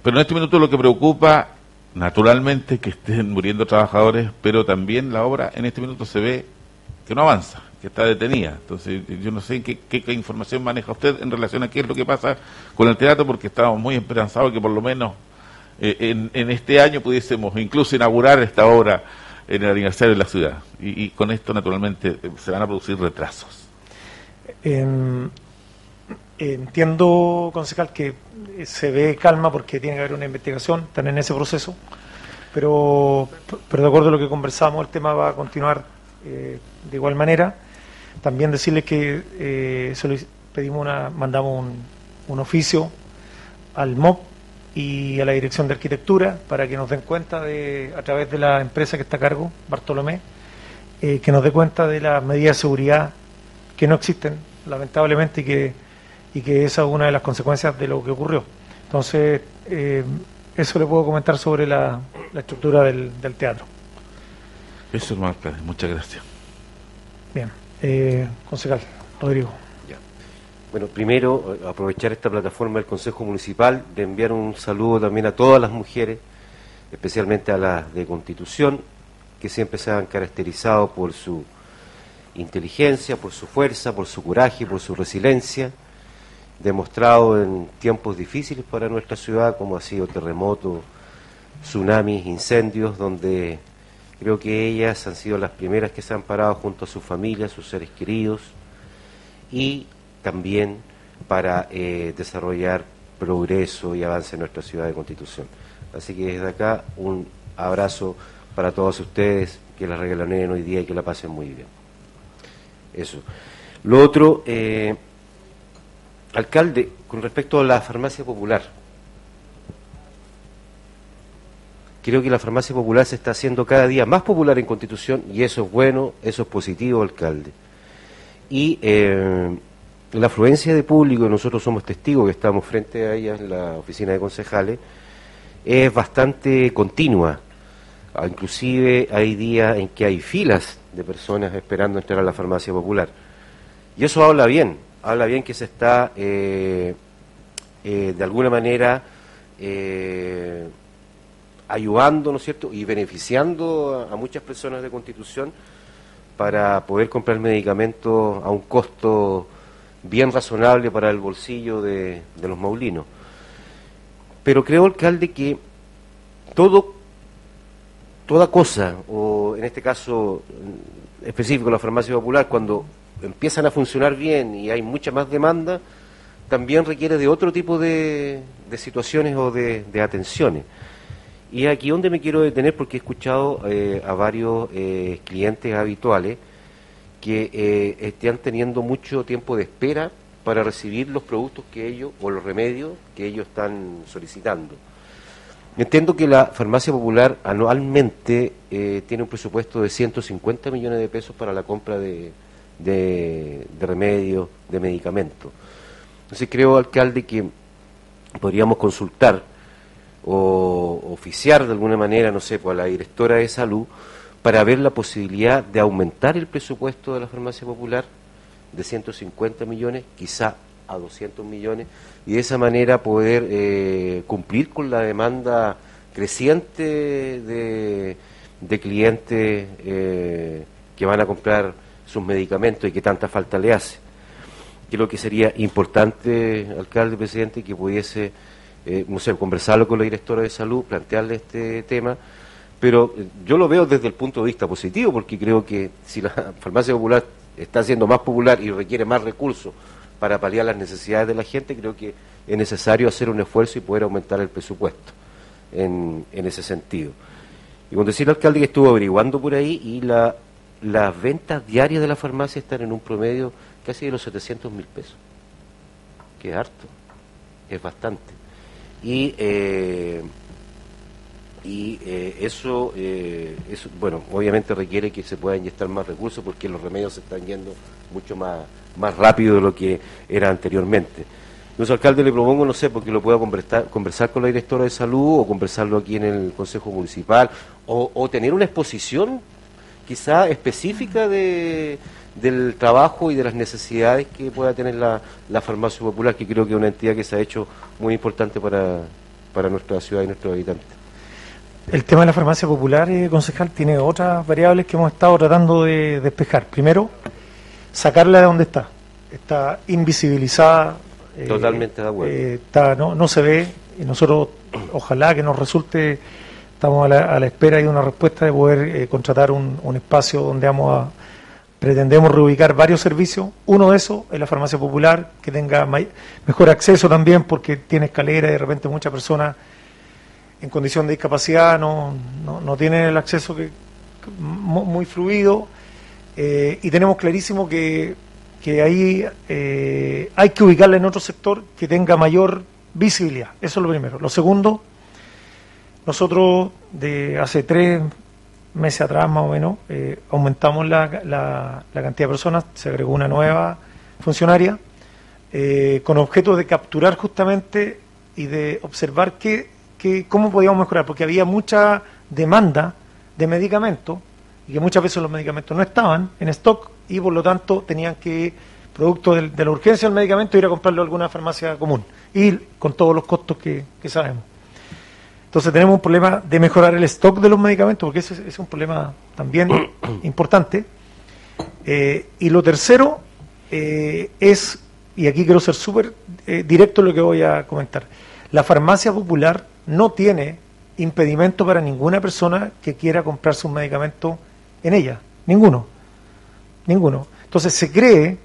Pero en este minuto lo que preocupa, naturalmente, que estén muriendo trabajadores, pero también la obra en este minuto se ve que no avanza, que está detenida. Entonces, yo no sé qué, qué- información maneja usted en relación a qué es lo que pasa con el teatro, porque estábamos muy esperanzados que por lo menos eh, en, en este año pudiésemos incluso inaugurar esta obra en el aniversario de la ciudad. Y, con esto, naturalmente, se van a producir retrasos. Entiendo, concejal, que eh, se ve calma porque tiene que haber una investigación, están en ese proceso, pero, pero de acuerdo a lo que conversamos, el tema va a continuar eh, de igual manera. También decirles que eh, pedimos una, mandamos un, un oficio al MOP y a la Dirección de Arquitectura para que nos den cuenta de, a través de la empresa que está a cargo, Bartolomé, eh, que nos dé cuenta de las medidas de seguridad que no existen, lamentablemente, y que, y que esa es una de las consecuencias de lo que ocurrió. Entonces, eh, eso le puedo comentar sobre la, la estructura del, del teatro. Eso, hermano alcalde, muchas gracias. Bien, eh, concejal Rodrigo. Bueno, primero eh, aprovechar esta plataforma del Consejo Municipal de enviar un saludo también a todas las mujeres, especialmente a las de Constitución, que siempre se han caracterizado por su inteligencia, por su fuerza, por su coraje, por su resiliencia, demostrado en tiempos difíciles para nuestra ciudad, como ha sido terremotos, tsunamis, incendios, donde creo que ellas han sido las primeras que se han parado junto a sus familias, sus seres queridos, y también para eh, desarrollar progreso y avance en nuestra ciudad de Constitución. Así que desde acá un abrazo para todos ustedes, que la regalaneen hoy día y que la pasen muy bien. Eso. Lo otro, eh, alcalde, con respecto a la farmacia popular, creo que la farmacia popular se está haciendo cada día más popular en Constitución y eso es bueno, eso es positivo, alcalde. Y eh, la afluencia de público, nosotros somos testigos que estamos frente a ella en la oficina de concejales, es bastante continua. Ah, Inclusive hay días en que hay filas de personas esperando entrar a la farmacia popular. Y eso habla bien, habla bien que se está eh, eh, de alguna manera eh, ayudando, ¿no es cierto?, y beneficiando a, muchas personas de Constitución para poder comprar medicamentos a un costo bien razonable para el bolsillo de, de los maulinos. Pero creo, alcalde, que todo, toda cosa, o en este caso específico la farmacia popular, cuando empiezan a funcionar bien y hay mucha más demanda, también requiere de otro tipo de, de situaciones o de, de atenciones. Y aquí donde me quiero detener porque he escuchado eh, a varios eh, clientes habituales que eh, están teniendo mucho tiempo de espera para recibir los productos que ellos, o los remedios que ellos están solicitando. Entiendo que la farmacia popular anualmente tiene un presupuesto de 150 millones de pesos para la compra de, de, de remedios, de medicamentos. Entonces creo, alcalde, que podríamos consultar o oficiar de alguna manera, no sé, por la directora de salud, para ver la posibilidad de aumentar el presupuesto de la farmacia popular de 150 millones, quizá a 200 millones, y de esa manera poder eh, cumplir con la demanda creciente de, de clientes eh, que van a comprar sus medicamentos y que tanta falta le hace. Creo que sería importante, alcalde, presidente, que pudiese, eh, conversarlo con la directora de salud, plantearle este tema, pero eh, yo lo veo desde el punto de vista positivo, porque creo que si la farmacia popular está siendo más popular y requiere más recursos para paliar las necesidades de la gente, creo que es necesario hacer un esfuerzo y poder aumentar el presupuesto en, en ese sentido. Y cuando decía el alcalde que estuvo averiguando por ahí y la, las ventas diarias de la farmacia están en un promedio casi de los 700 mil pesos, que es harto, es bastante. Y eh, y eh, eso, eh, eso, bueno, obviamente requiere que se puedan inyectar más recursos porque los remedios se están yendo mucho más, más rápido de lo que era anteriormente. Nuestro alcalde le propongo, no sé, porque lo pueda conversar, conversar con la directora de salud o conversarlo aquí en el Consejo Municipal o, o tener una exposición quizá específica de, del trabajo y de las necesidades que pueda tener la, la farmacia popular, que creo que es una entidad que se ha hecho muy importante para, para nuestra ciudad y nuestros habitantes. El tema de la farmacia popular, eh, concejal, tiene otras variables que hemos estado tratando de despejar. Primero, sacarla de donde está. Está invisibilizada. eh, Totalmente de acuerdo. eh, está, no, no se ve y nosotros ojalá que nos resulte, estamos a la, a la espera de una respuesta de poder eh, contratar un, espacio donde vamos a, pretendemos reubicar varios servicios. Uno de esos es la farmacia popular, que tenga mejor acceso también porque tiene escalera y de repente muchas personas en condición de discapacidad no, no, no tienen el acceso que, que mu- muy fluido eh, y tenemos clarísimo que, que ahí eh, hay que ubicarla en otro sector que tenga mayor visibilidad. Eso es lo primero. Lo segundo, nosotros de hace tres meses atrás más o menos eh, aumentamos la, la- cantidad de personas, se agregó una nueva funcionaria eh, con objeto de capturar justamente y de observar qué, qué- cómo podíamos mejorar, porque había mucha demanda de medicamentos y que muchas veces los medicamentos no estaban en stock y por lo tanto tenían que, producto de, la urgencia del medicamento, ir a comprarlo a alguna farmacia común y con todos los costos que, que sabemos. Entonces tenemos un problema de mejorar el stock de los medicamentos, porque ese es, un problema también importante. Eh, y lo tercero eh, es, y aquí quiero ser súper eh, directo en lo que voy a comentar, la farmacia popular no tiene impedimento para ninguna persona que quiera comprarse un medicamento en ella, ninguno, ninguno. Entonces se cree,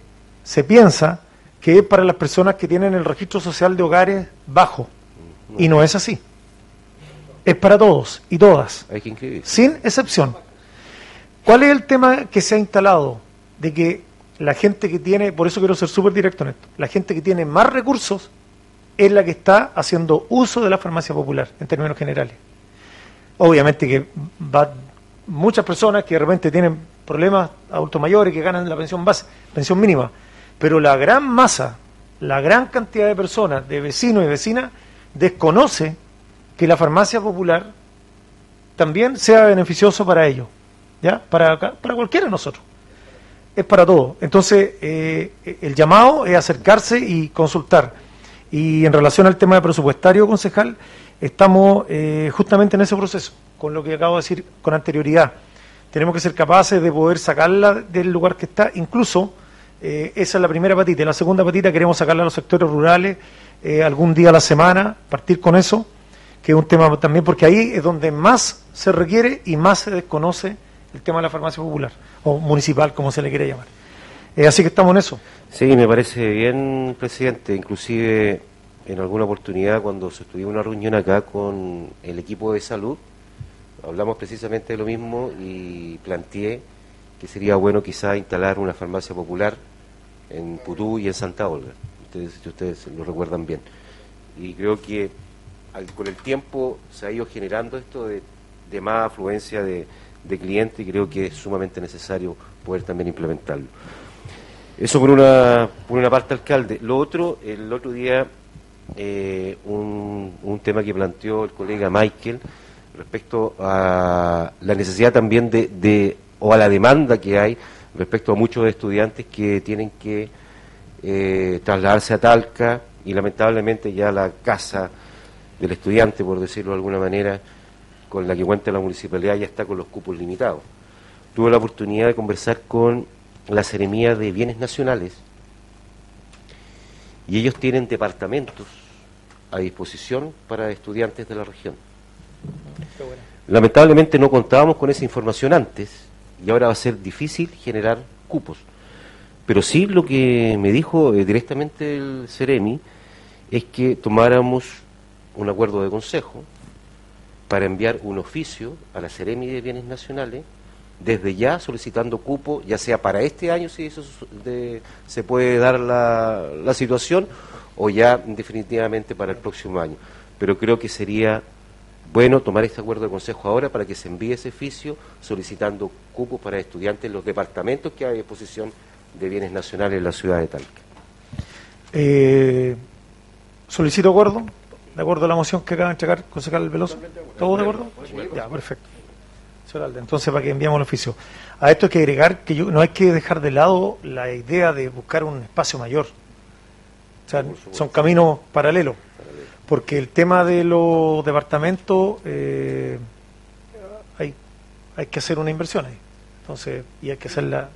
se piensa que es para las personas que tienen el registro social de hogares bajo, y no es así. Es para todos y todas, Hay que inscribirse. sin excepción. ¿Cuál es el tema que se ha instalado? De que la gente que tiene, por eso quiero ser súper directo en esto, la gente que tiene más recursos es la que está haciendo uso de la farmacia popular, en términos generales. Obviamente que va muchas personas que de repente tienen problemas adultos mayores que ganan la pensión base, pensión mínima, pero la gran masa, la gran cantidad de personas, de vecinos y vecinas, desconoce que la farmacia popular también sea beneficioso para ellos. ¿ya? Para, para cualquiera de nosotros. Es para todos. Entonces, eh, el llamado es acercarse y consultar. Y en relación al tema de presupuestario, concejal, estamos eh, justamente en ese proceso, con lo que acabo de decir con anterioridad. Tenemos que ser capaces de poder sacarla del lugar que está, incluso eh, esa es la primera patita. Y la segunda patita queremos sacarla a los sectores rurales eh, algún día a la semana, partir con eso, que es un tema también, porque ahí es donde más se requiere y más se desconoce el tema de la farmacia popular, o municipal, como se le quiere llamar. Eh, así que estamos en eso. Sí, me parece bien, presidente. Inclusive en alguna oportunidad cuando se estudió una reunión acá con el equipo de salud, hablamos precisamente de lo mismo y planteé que sería bueno quizá instalar una farmacia popular en Putú y en Santa Olga, ustedes, si ustedes lo recuerdan bien. Y creo que con el tiempo se ha ido generando esto de, de más afluencia de, de clientes y creo que es sumamente necesario poder también implementarlo. Eso por una, por una parte, alcalde. Lo otro, el otro día, eh, un, un tema que planteó el colega Michael respecto a la necesidad también de, de o a la demanda que hay respecto a muchos estudiantes que tienen que eh, trasladarse a Talca y lamentablemente ya la casa del estudiante, por decirlo de alguna manera, con la que cuenta la municipalidad ya está con los cupos limitados. Tuve la oportunidad de conversar con la Seremía de Bienes Nacionales y ellos tienen departamentos a disposición para estudiantes de la región. Lamentablemente no contábamos con esa información antes y ahora va a ser difícil generar cupos. Pero sí lo que me dijo eh, directamente el Ceremi es que tomáramos un acuerdo de consejo para enviar un oficio a la Ceremi de Bienes Nacionales desde ya solicitando cupo, ya sea para este año si eso de- se puede dar la, la situación o ya definitivamente para el próximo año. Pero creo que sería bueno tomar este acuerdo de consejo ahora para que se envíe ese oficio solicitando cupos para estudiantes en los departamentos que hay a disposición de bienes nacionales en la ciudad de Talca. Eh, solicito acuerdo, de acuerdo a la moción que acaba de entregar concejal Veloso. ¿Todos de acuerdo? Ya, perfecto. Entonces para que enviamos el oficio. A esto hay que agregar que yo, no hay que dejar de lado la idea de buscar un espacio mayor. O sea, son caminos paralelos. Porque el tema de los departamentos, eh, hay, hay que hacer una inversión ahí. Entonces, y hay que hacerla.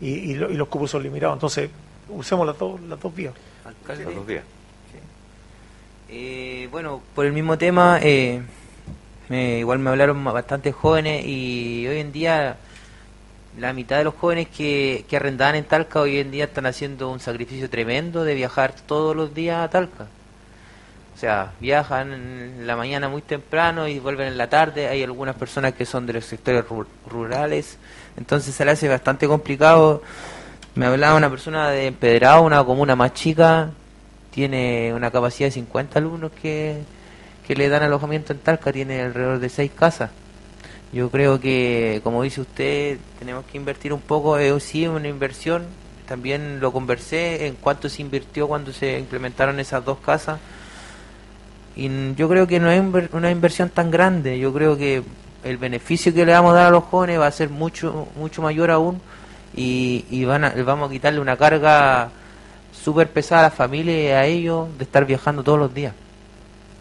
Y, y, lo- y los cupos son limitados. Entonces, usemos las dos, las dos vías. Los dos días. Eh, bueno, por el mismo tema, eh, me- igual me hablaron bastantes jóvenes y hoy en día la mitad de los jóvenes que, que arrendaban en Talca hoy en día están haciendo un sacrificio tremendo de viajar todos los días a Talca. O sea, viajan en la mañana muy temprano y vuelven en la tarde. Hay algunas personas que son de los sectores ru- rurales, entonces se le hace bastante complicado. Me hablaba una persona de Empedrado, una comuna más chica, tiene una capacidad de 50 alumnos que, que le dan alojamiento en Talca, tiene alrededor de 6 casas. Yo creo que, como dice usted, tenemos que invertir un poco, eh, sí, una inversión. También lo conversé en cuánto se invirtió cuando se implementaron esas dos casas. Y yo creo que no es una inversión tan grande. Yo creo que el beneficio que le vamos a dar a los jóvenes va a ser mucho mucho mayor aún y, y van a, vamos a quitarle una carga súper pesada a la familia y a ellos de estar viajando todos los días.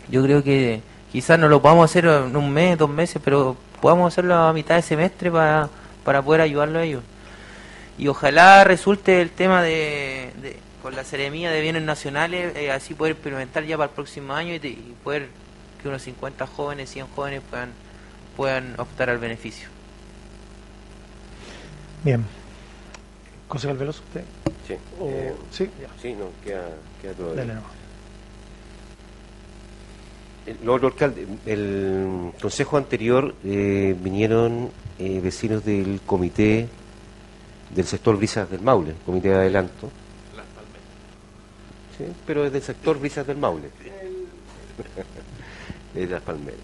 Yo creo que quizás no lo podamos hacer en un mes, dos meses, pero podamos hacerlo a mitad de semestre para, para poder ayudarlo a ellos. Y ojalá resulte el tema de, con la seremía de bienes nacionales, eh, así poder implementar ya para el próximo año y poder que unos 50 jóvenes, 100 jóvenes puedan, puedan optar al beneficio. Bien. Concejal Veloso, usted. Sí. O- eh, sí, ya. sí, no, queda, queda todavía. Dale nomás. El, lo alcalde, el consejo anterior eh, vinieron eh, vecinos del comité del sector Brisas del Maule, comité de adelanto. Sí, pero es del sector Brisas del Maule. de las palmeras.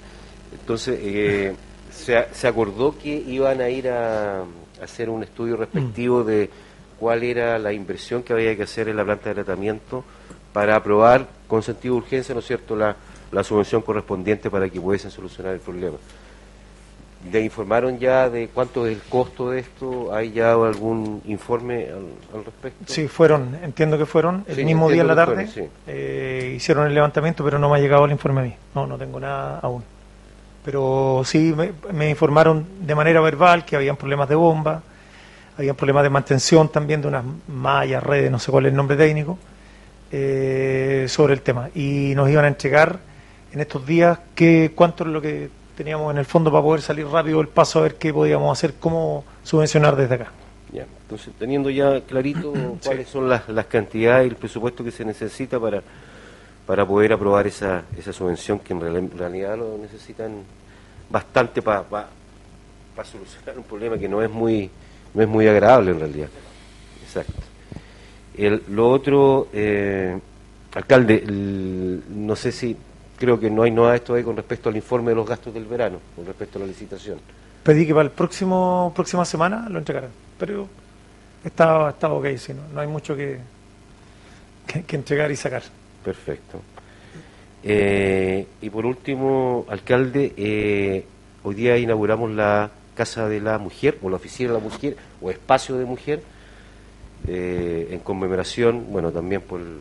Entonces, eh, se, se acordó que iban a ir a hacer un estudio respectivo de cuál era la inversión que había que hacer en la planta de tratamiento para aprobar con sentido de urgencia, ¿no es cierto?, la, la subvención correspondiente para que pudiesen solucionar el problema. ¿Le informaron ya de cuánto es el costo de esto? ¿Hay ya algún informe al, al respecto? Sí, fueron, entiendo que fueron, el Sí, mismo día en la tarde, que fueron, sí. eh, hicieron el levantamiento, pero no me ha llegado el informe a mí. No, no tengo nada aún. Pero sí me, me informaron de manera verbal que habían problemas de bomba, habían problemas de mantención también de unas mallas, redes, no sé cuál es el nombre técnico, eh, sobre el tema. Y nos iban a entregar en estos días qué, cuánto es lo que teníamos en el fondo para poder salir rápido el paso a ver qué podíamos hacer, cómo subvencionar desde acá. Ya, entonces teniendo ya clarito cuáles son las, las cantidades y el presupuesto que se necesita para, para poder aprobar esa, esa subvención que en real- en realidad lo necesitan bastante para solucionar un problema que no es muy no es muy agradable en realidad. Exacto. El, lo otro, eh, alcalde, el- no sé si creo que no hay nada de esto ahí con respecto al informe de los gastos del verano, con respecto a la licitación. Pedí que para el próximo próxima semana lo entregaran, pero está, está ok, si no, no hay mucho que, que, que entregar y sacar. Perfecto. Eh, y por último, alcalde, eh, hoy día inauguramos la Casa de la Mujer, o la Oficina de la Mujer, o Espacio de Mujer, eh, en conmemoración, bueno, también por el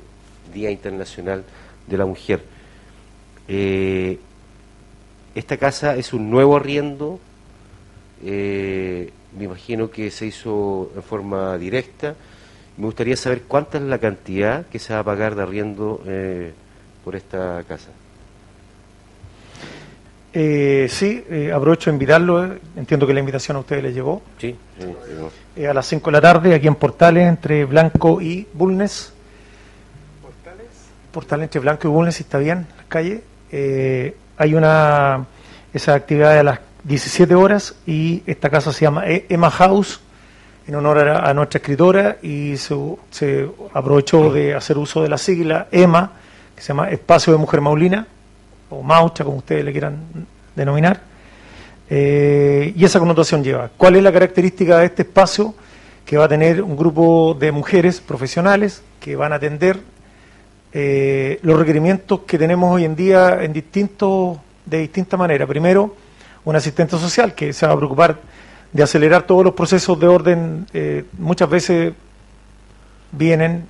Día Internacional de la Mujer. Eh, esta casa es un nuevo arriendo, eh, me imagino que se hizo en forma directa. Me gustaría saber cuánta es la cantidad que se va a pagar de arriendo por esta casa. Eh, sí, eh, aprovecho de invitarlo, eh, entiendo que la invitación a ustedes les llegó. Sí, llegó. Eh, a las 5 de la tarde, aquí en Portales, entre Blanco y Bulnes. ¿Portales? Portales entre Blanco y Bulnes, si está bien, la calle. Eh, hay una, esa actividad a las 17 horas y esta casa se llama E- Emma House, en honor a, a nuestra escritora, y se, se aprovechó de hacer uso de la sigla EMA, que se llama Espacio de Mujer Maulina, o Maucha, como ustedes le quieran denominar. Eh, y esa connotación lleva. ¿Cuál es la característica de este espacio? Que va a tener un grupo de mujeres profesionales que van a atender eh, los requerimientos que tenemos hoy en día en distintos, de distinta manera. Primero, un asistente social que se va a preocupar de acelerar todos los procesos de orden. eh, muchas veces vienen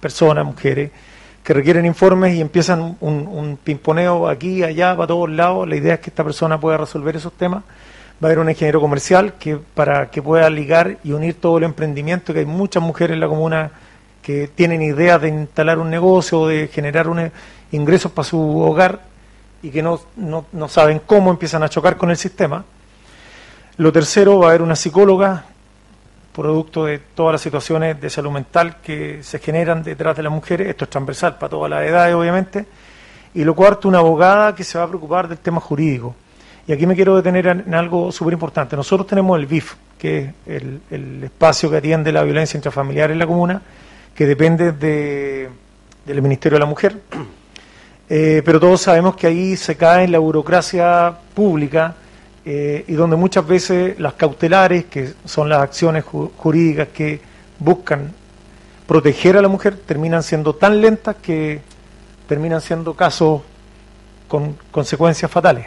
personas, mujeres, que requieren informes y empiezan un, un pimponeo aquí, allá, para todos lados. La idea es que esta persona pueda resolver esos temas. Va a haber un ingeniero comercial que para que pueda ligar y unir todo el emprendimiento, que hay muchas mujeres en la comuna que tienen ideas de instalar un negocio, de generar un, ingresos para su hogar y que no, no, no saben cómo, empiezan a chocar con el sistema. Lo tercero, va a haber una psicóloga, producto de todas las situaciones de salud mental que se generan detrás de las mujeres. Esto es transversal para todas las edades, obviamente. Y lo cuarto, una abogada que se va a preocupar del tema jurídico. Y aquí me quiero detener en, algo súper importante. Nosotros tenemos el BIF, que es el, el espacio que atiende la violencia intrafamiliar en la comuna, que depende de, del Ministerio de la Mujer. Eh, pero todos sabemos que ahí se cae en la burocracia pública eh, y donde muchas veces las cautelares, que son las acciones ju- jurídicas que buscan proteger a la mujer, terminan siendo tan lentas que terminan siendo casos con consecuencias fatales.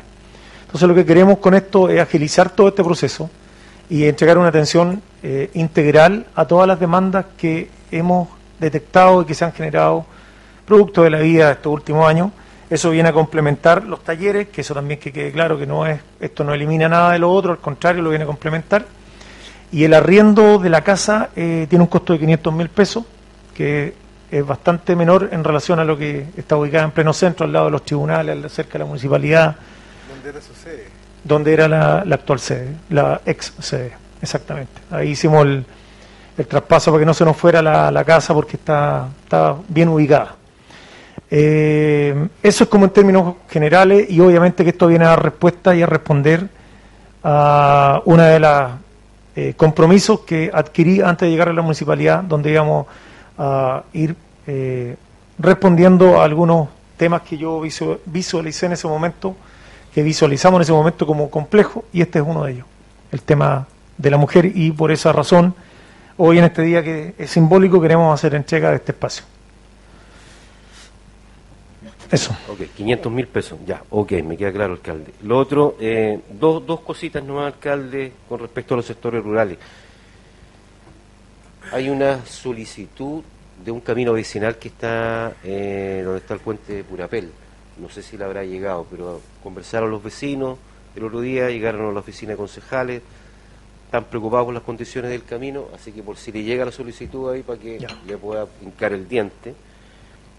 Entonces lo que queremos con esto es agilizar todo este proceso y entregar una atención eh, integral a todas las demandas que hemos detectado y que se han generado producto de la vida de estos últimos años. Eso viene a complementar los talleres, que eso también que quede claro que no es, esto no elimina nada de lo otro, al contrario, lo viene a complementar. Y el arriendo de la casa eh, tiene un costo de 500 mil pesos, que es bastante menor en relación a lo que está ubicado en pleno centro, al lado de los tribunales, al- cerca de la municipalidad, ¿Dónde era su sede? donde era la, la actual sede, la ex sede, exactamente. Ahí hicimos el, el traspaso para que no se nos fuera la, la casa porque está, está bien ubicada. Eh, eso es como en términos generales y obviamente que esto viene a dar respuesta y a responder a una de las eh, compromisos que adquirí antes de llegar a la municipalidad, donde íbamos a ir eh, respondiendo a algunos temas que yo visu- visualicé en ese momento, que visualizamos en ese momento como complejo, y este es uno de ellos, el tema de la mujer, y por esa razón, hoy en este día que es simbólico, queremos hacer entrega de este espacio. Eso. Ok, 500 mil pesos, ya, ok, me queda claro, alcalde. Lo otro, eh, dos, dos cositas nomás, alcalde, con respecto a los sectores rurales. Hay una solicitud de un camino vecinal que está eh, donde está el puente de Purapel. No sé si le habrá llegado, pero conversaron los vecinos el otro día, llegaron a la oficina de concejales, están preocupados por las condiciones del camino, así que por si le llega la solicitud ahí para que le pueda hincar el diente.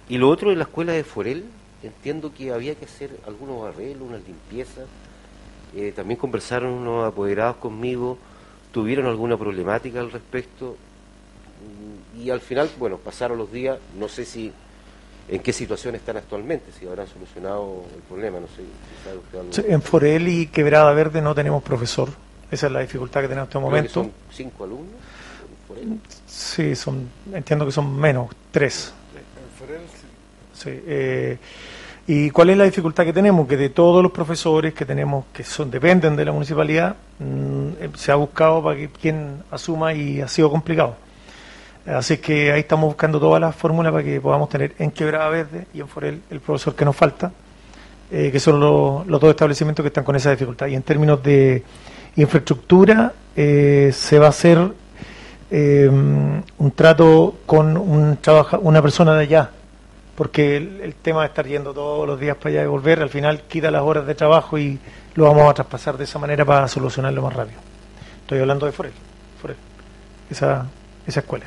Y lo otro de la escuela de Forel, entiendo que había que hacer algunos arreglos, unas limpiezas. Eh, también conversaron unos apoderados conmigo, tuvieron alguna problemática al respecto. Mm, Y al final, bueno, pasaron los días, no sé si en qué situación están actualmente, si habrán solucionado el problema, no sé. si sabe usted algo. Sí, En Forel y Quebrada Verde no tenemos profesor. Esa es la dificultad que tenemos en este momento. son cinco alumnos. en Forel. Sí, son, entiendo que son menos, tres. Sí, eh, ¿Y cuál es la dificultad que tenemos? Que de todos los profesores que tenemos que son dependen de la municipalidad, mm, eh, se ha buscado para que quien asuma y ha sido complicado. Así que ahí estamos buscando todas las fórmulas para que podamos tener en Quebrada Verde y en Forel el profesor que nos falta, eh, que son los, los dos establecimientos que están con esa dificultad. Y en términos de infraestructura, eh, se va a hacer eh, un trato con un trabaja, una persona de allá, porque el, el tema de estar yendo todos los días para allá y volver, al final quita las horas de trabajo y lo vamos a traspasar de esa manera para solucionarlo más rápido. Estoy hablando de Forel, Forel esa, esa escuela.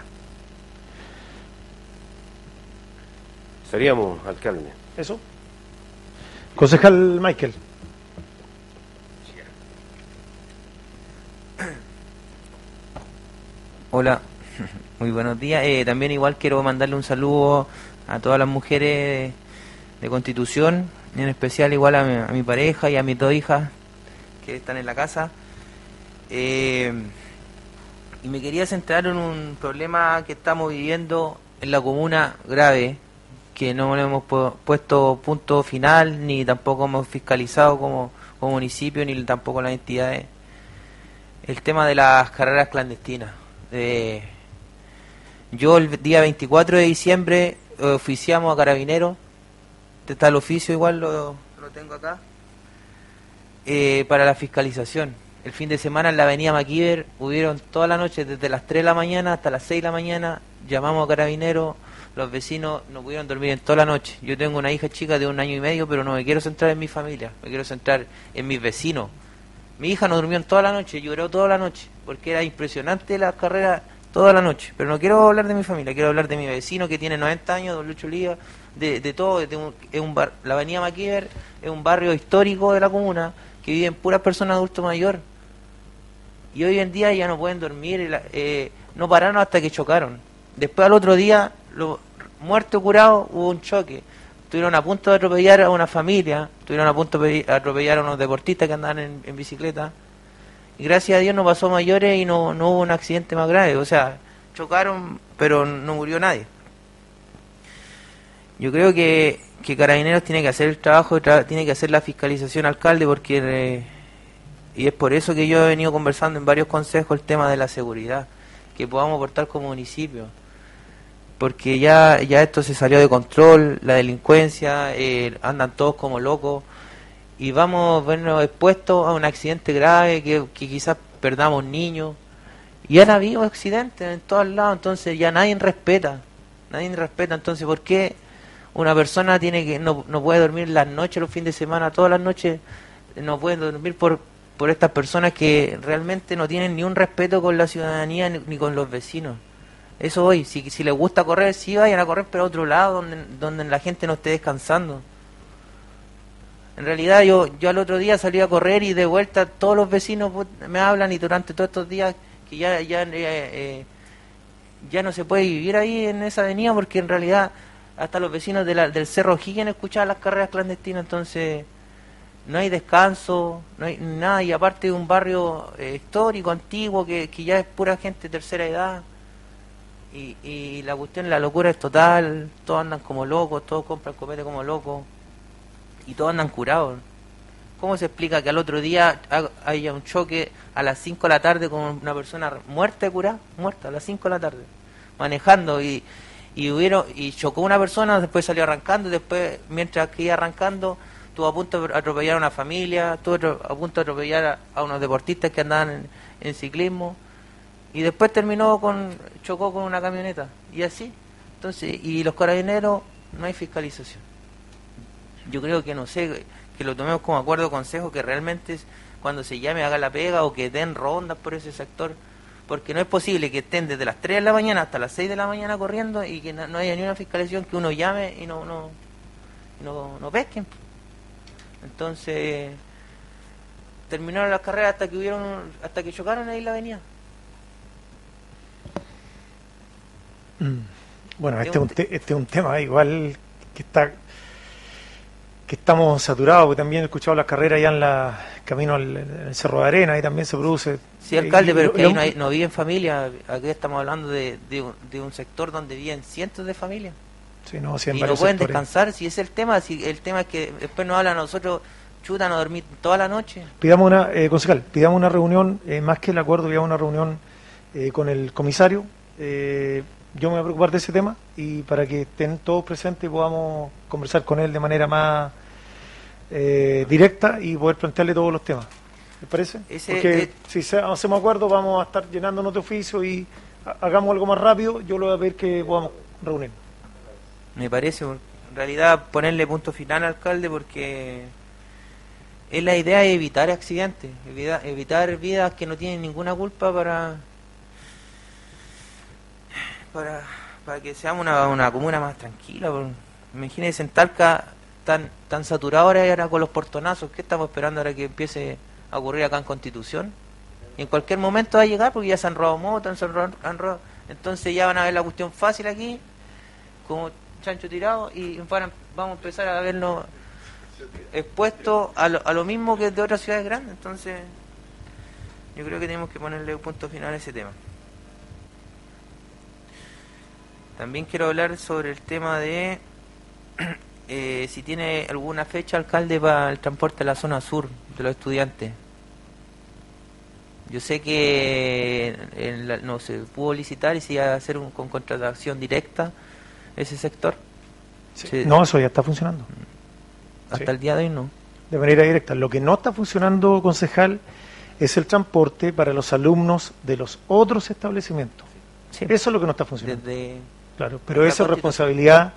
Seríamos, alcalde. ¿Eso? Concejal Michael. Hola, muy buenos días. Eh, también igual quiero mandarle un saludo a todas las mujeres de Constitución, en especial igual a mi, pareja y a mis dos hijas que están en la casa. Eh, y me quería centrar en un problema que estamos viviendo en la comuna grave, que no le hemos pu- puesto punto final, ni tampoco hemos fiscalizado como, municipio, ni tampoco las entidades. El tema de las carreras clandestinas. Eh, yo el día 24 de diciembre oficiamos a Carabineros, está el oficio igual, lo, lo tengo acá, eh, para la fiscalización. El fin de semana en la avenida Maquiver hubieron toda la noche, desde las 3 de la mañana hasta las 6 de la mañana, llamamos a Carabineros, los vecinos no pudieron dormir en toda la noche. Yo tengo una hija chica de un año y medio, pero no me quiero centrar en mi familia, me quiero centrar en mis vecinos. Mi hija no durmió en toda la noche, lloró toda la noche, porque era impresionante la carrera toda la noche. Pero no quiero hablar de mi familia, quiero hablar de mi vecino que tiene 90 años, don Lucho Liga, de, de todo. de un- es un bar- la avenida Maquiver es un barrio histórico de la comuna que viven puras personas adulto mayor. Y hoy en día ya no pueden dormir, eh, no pararon hasta que chocaron. Después al otro día, lo, muerto curado, hubo un choque. Estuvieron a punto de atropellar a una familia, estuvieron a punto de pe- atropellar a unos deportistas que andaban en bicicleta. Gracias a Dios no pasó mayores y no, no hubo un accidente más grave. O sea, chocaron, pero no murió nadie. Yo creo que, que Carabineros tiene que hacer el trabajo, tra- tiene que hacer la fiscalización alcalde, porque eh, y es por eso que yo he venido conversando en varios consejos el tema de la seguridad, que podamos aportar como municipio. Porque ya, ya esto se salió de control, la delincuencia, eh, andan todos como locos y vamos a vernos expuestos a un accidente grave, que, que quizás perdamos niños. Y han habido accidentes en todos lados, entonces ya nadie respeta, nadie respeta, entonces ¿por qué una persona tiene que no, no puede dormir las noches, los fines de semana, todas las noches, no puede dormir por, por estas personas que realmente no tienen ni un respeto con la ciudadanía ni, ni con los vecinos? Eso hoy, si, si les gusta correr, sí vayan a correr, pero a otro lado, donde, donde la gente no esté descansando. En realidad yo, yo al otro día salí a correr y de vuelta todos los vecinos me hablan y durante todos estos días que ya, ya, eh, eh, ya no se puede vivir ahí en esa avenida porque en realidad hasta los vecinos de del Cerro Higgins escuchaban las carreras clandestinas, entonces no hay descanso, no hay nada. Y aparte de un barrio eh, histórico, antiguo, que, que ya es pura gente de tercera edad. Y, y la cuestión, la locura es total, todos andan como locos, todos compran copete como locos y todos andan curados. ¿Cómo se explica que al otro día ha- haya un choque a las 5 de la tarde con una persona muerta curada? Muerta a las 5 de la tarde, manejando y, y hubieron y chocó una persona, después salió arrancando, después mientras que iba arrancando estuvo a punto de atropellar a una familia, estuvo a punto de atropellar a, unos deportistas que andaban en ciclismo y después terminó con chocó con una camioneta y así. Entonces, y los carabineros no hay fiscalización. Yo creo que no sé, que lo tomemos como acuerdo consejo que realmente cuando se llame haga la pega o que den rondas por ese sector porque no es posible que estén desde las 3 de la mañana hasta las 6 de la mañana corriendo y que no, no haya ni una fiscalización que uno llame y no no no, no pesquen. Entonces terminaron las carreras hasta que hubieron hasta que chocaron ahí la avenida. Mm. Bueno, este es un, te- este es un tema igual que está que estamos saturados, porque también he escuchado las carreras ya en la camino al, al Cerro de Arena y también se produce. Sí, alcalde, pero que ahí no, hay- no viven familias. Aquí estamos hablando de, de, un- de un sector donde viven cientos de familias. Sí, no, sí, y no pueden sectores. descansar. Si es el tema, si el tema es que después nos hablan a nosotros, chuta, no dormir toda la noche. Pidamos una, eh, concejal, pidamos una reunión, eh, más que el acuerdo, pidamos una reunión eh, con el comisario. Yo me voy a preocupar de ese tema y para que estén todos presentes y podamos conversar con él de manera más eh, directa y poder plantearle todos los temas. ¿Les parece? Ese- Porque eh, si se- hacemos acuerdo vamos a estar llenándonos de oficio y ha- hagamos algo más rápido, yo le voy a pedir que podamos reunir. Me parece, en realidad, ponerle punto final al alcalde porque es la idea de evitar accidentes, evita- evitar vidas que no tienen ninguna culpa para para, para que seamos una, una comuna más tranquila. Imagínense en Talca tan, tan saturado ahora, ahora con los portonazos, ¿qué estamos esperando ahora que empiece a ocurrir acá en Constitución? Y en cualquier momento va a llegar porque ya se han robado motos, se entonces ya van a ver la cuestión fácil aquí, como chancho tirado, y van vamos a empezar a vernos expuestos a lo, a lo mismo que de otras ciudades grandes. Entonces, yo creo que tenemos que ponerle un punto final a ese tema. También quiero hablar sobre el tema de eh, si tiene alguna fecha alcalde para el transporte a la zona sur de los estudiantes. Yo sé que en la- no se pudo licitar y se iba a hacer un, con contratación directa ese sector. Se- No, eso ya está funcionando. hasta el día de hoy no. de manera directa. Lo que no está funcionando, concejal, es el transporte para los alumnos de los otros establecimientos. Eso es lo que no está funcionando. Desde Claro, pero esa es responsabilidad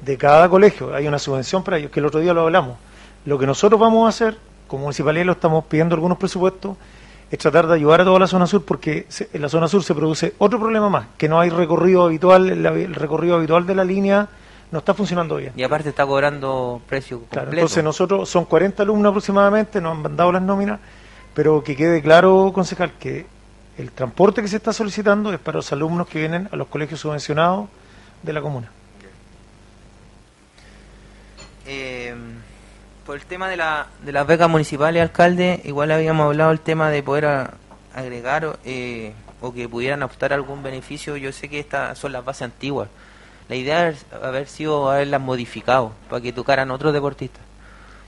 de cada colegio. Hay una subvención para ellos, que el otro día lo hablamos. Lo que nosotros vamos a hacer, como municipalidad lo estamos pidiendo algunos presupuestos, es tratar de ayudar a toda la zona sur, porque se- en la zona sur se produce otro problema más, que no hay recorrido habitual, el, el recorrido habitual de la línea no está funcionando bien. Y aparte está cobrando precio completo. Claro, entonces nosotros son 40 alumnos aproximadamente, nos han mandado las nóminas, pero que quede claro, concejal, que el transporte que se está solicitando es para los alumnos que vienen a los colegios subvencionados de la comuna. Eh, por el tema de, la, de las becas municipales, alcalde, igual habíamos hablado el tema de poder agregar eh, o que pudieran optar algún beneficio. Yo sé que estas son las bases antiguas. La idea es haber sido haberlas modificado para que tocaran otros deportistas.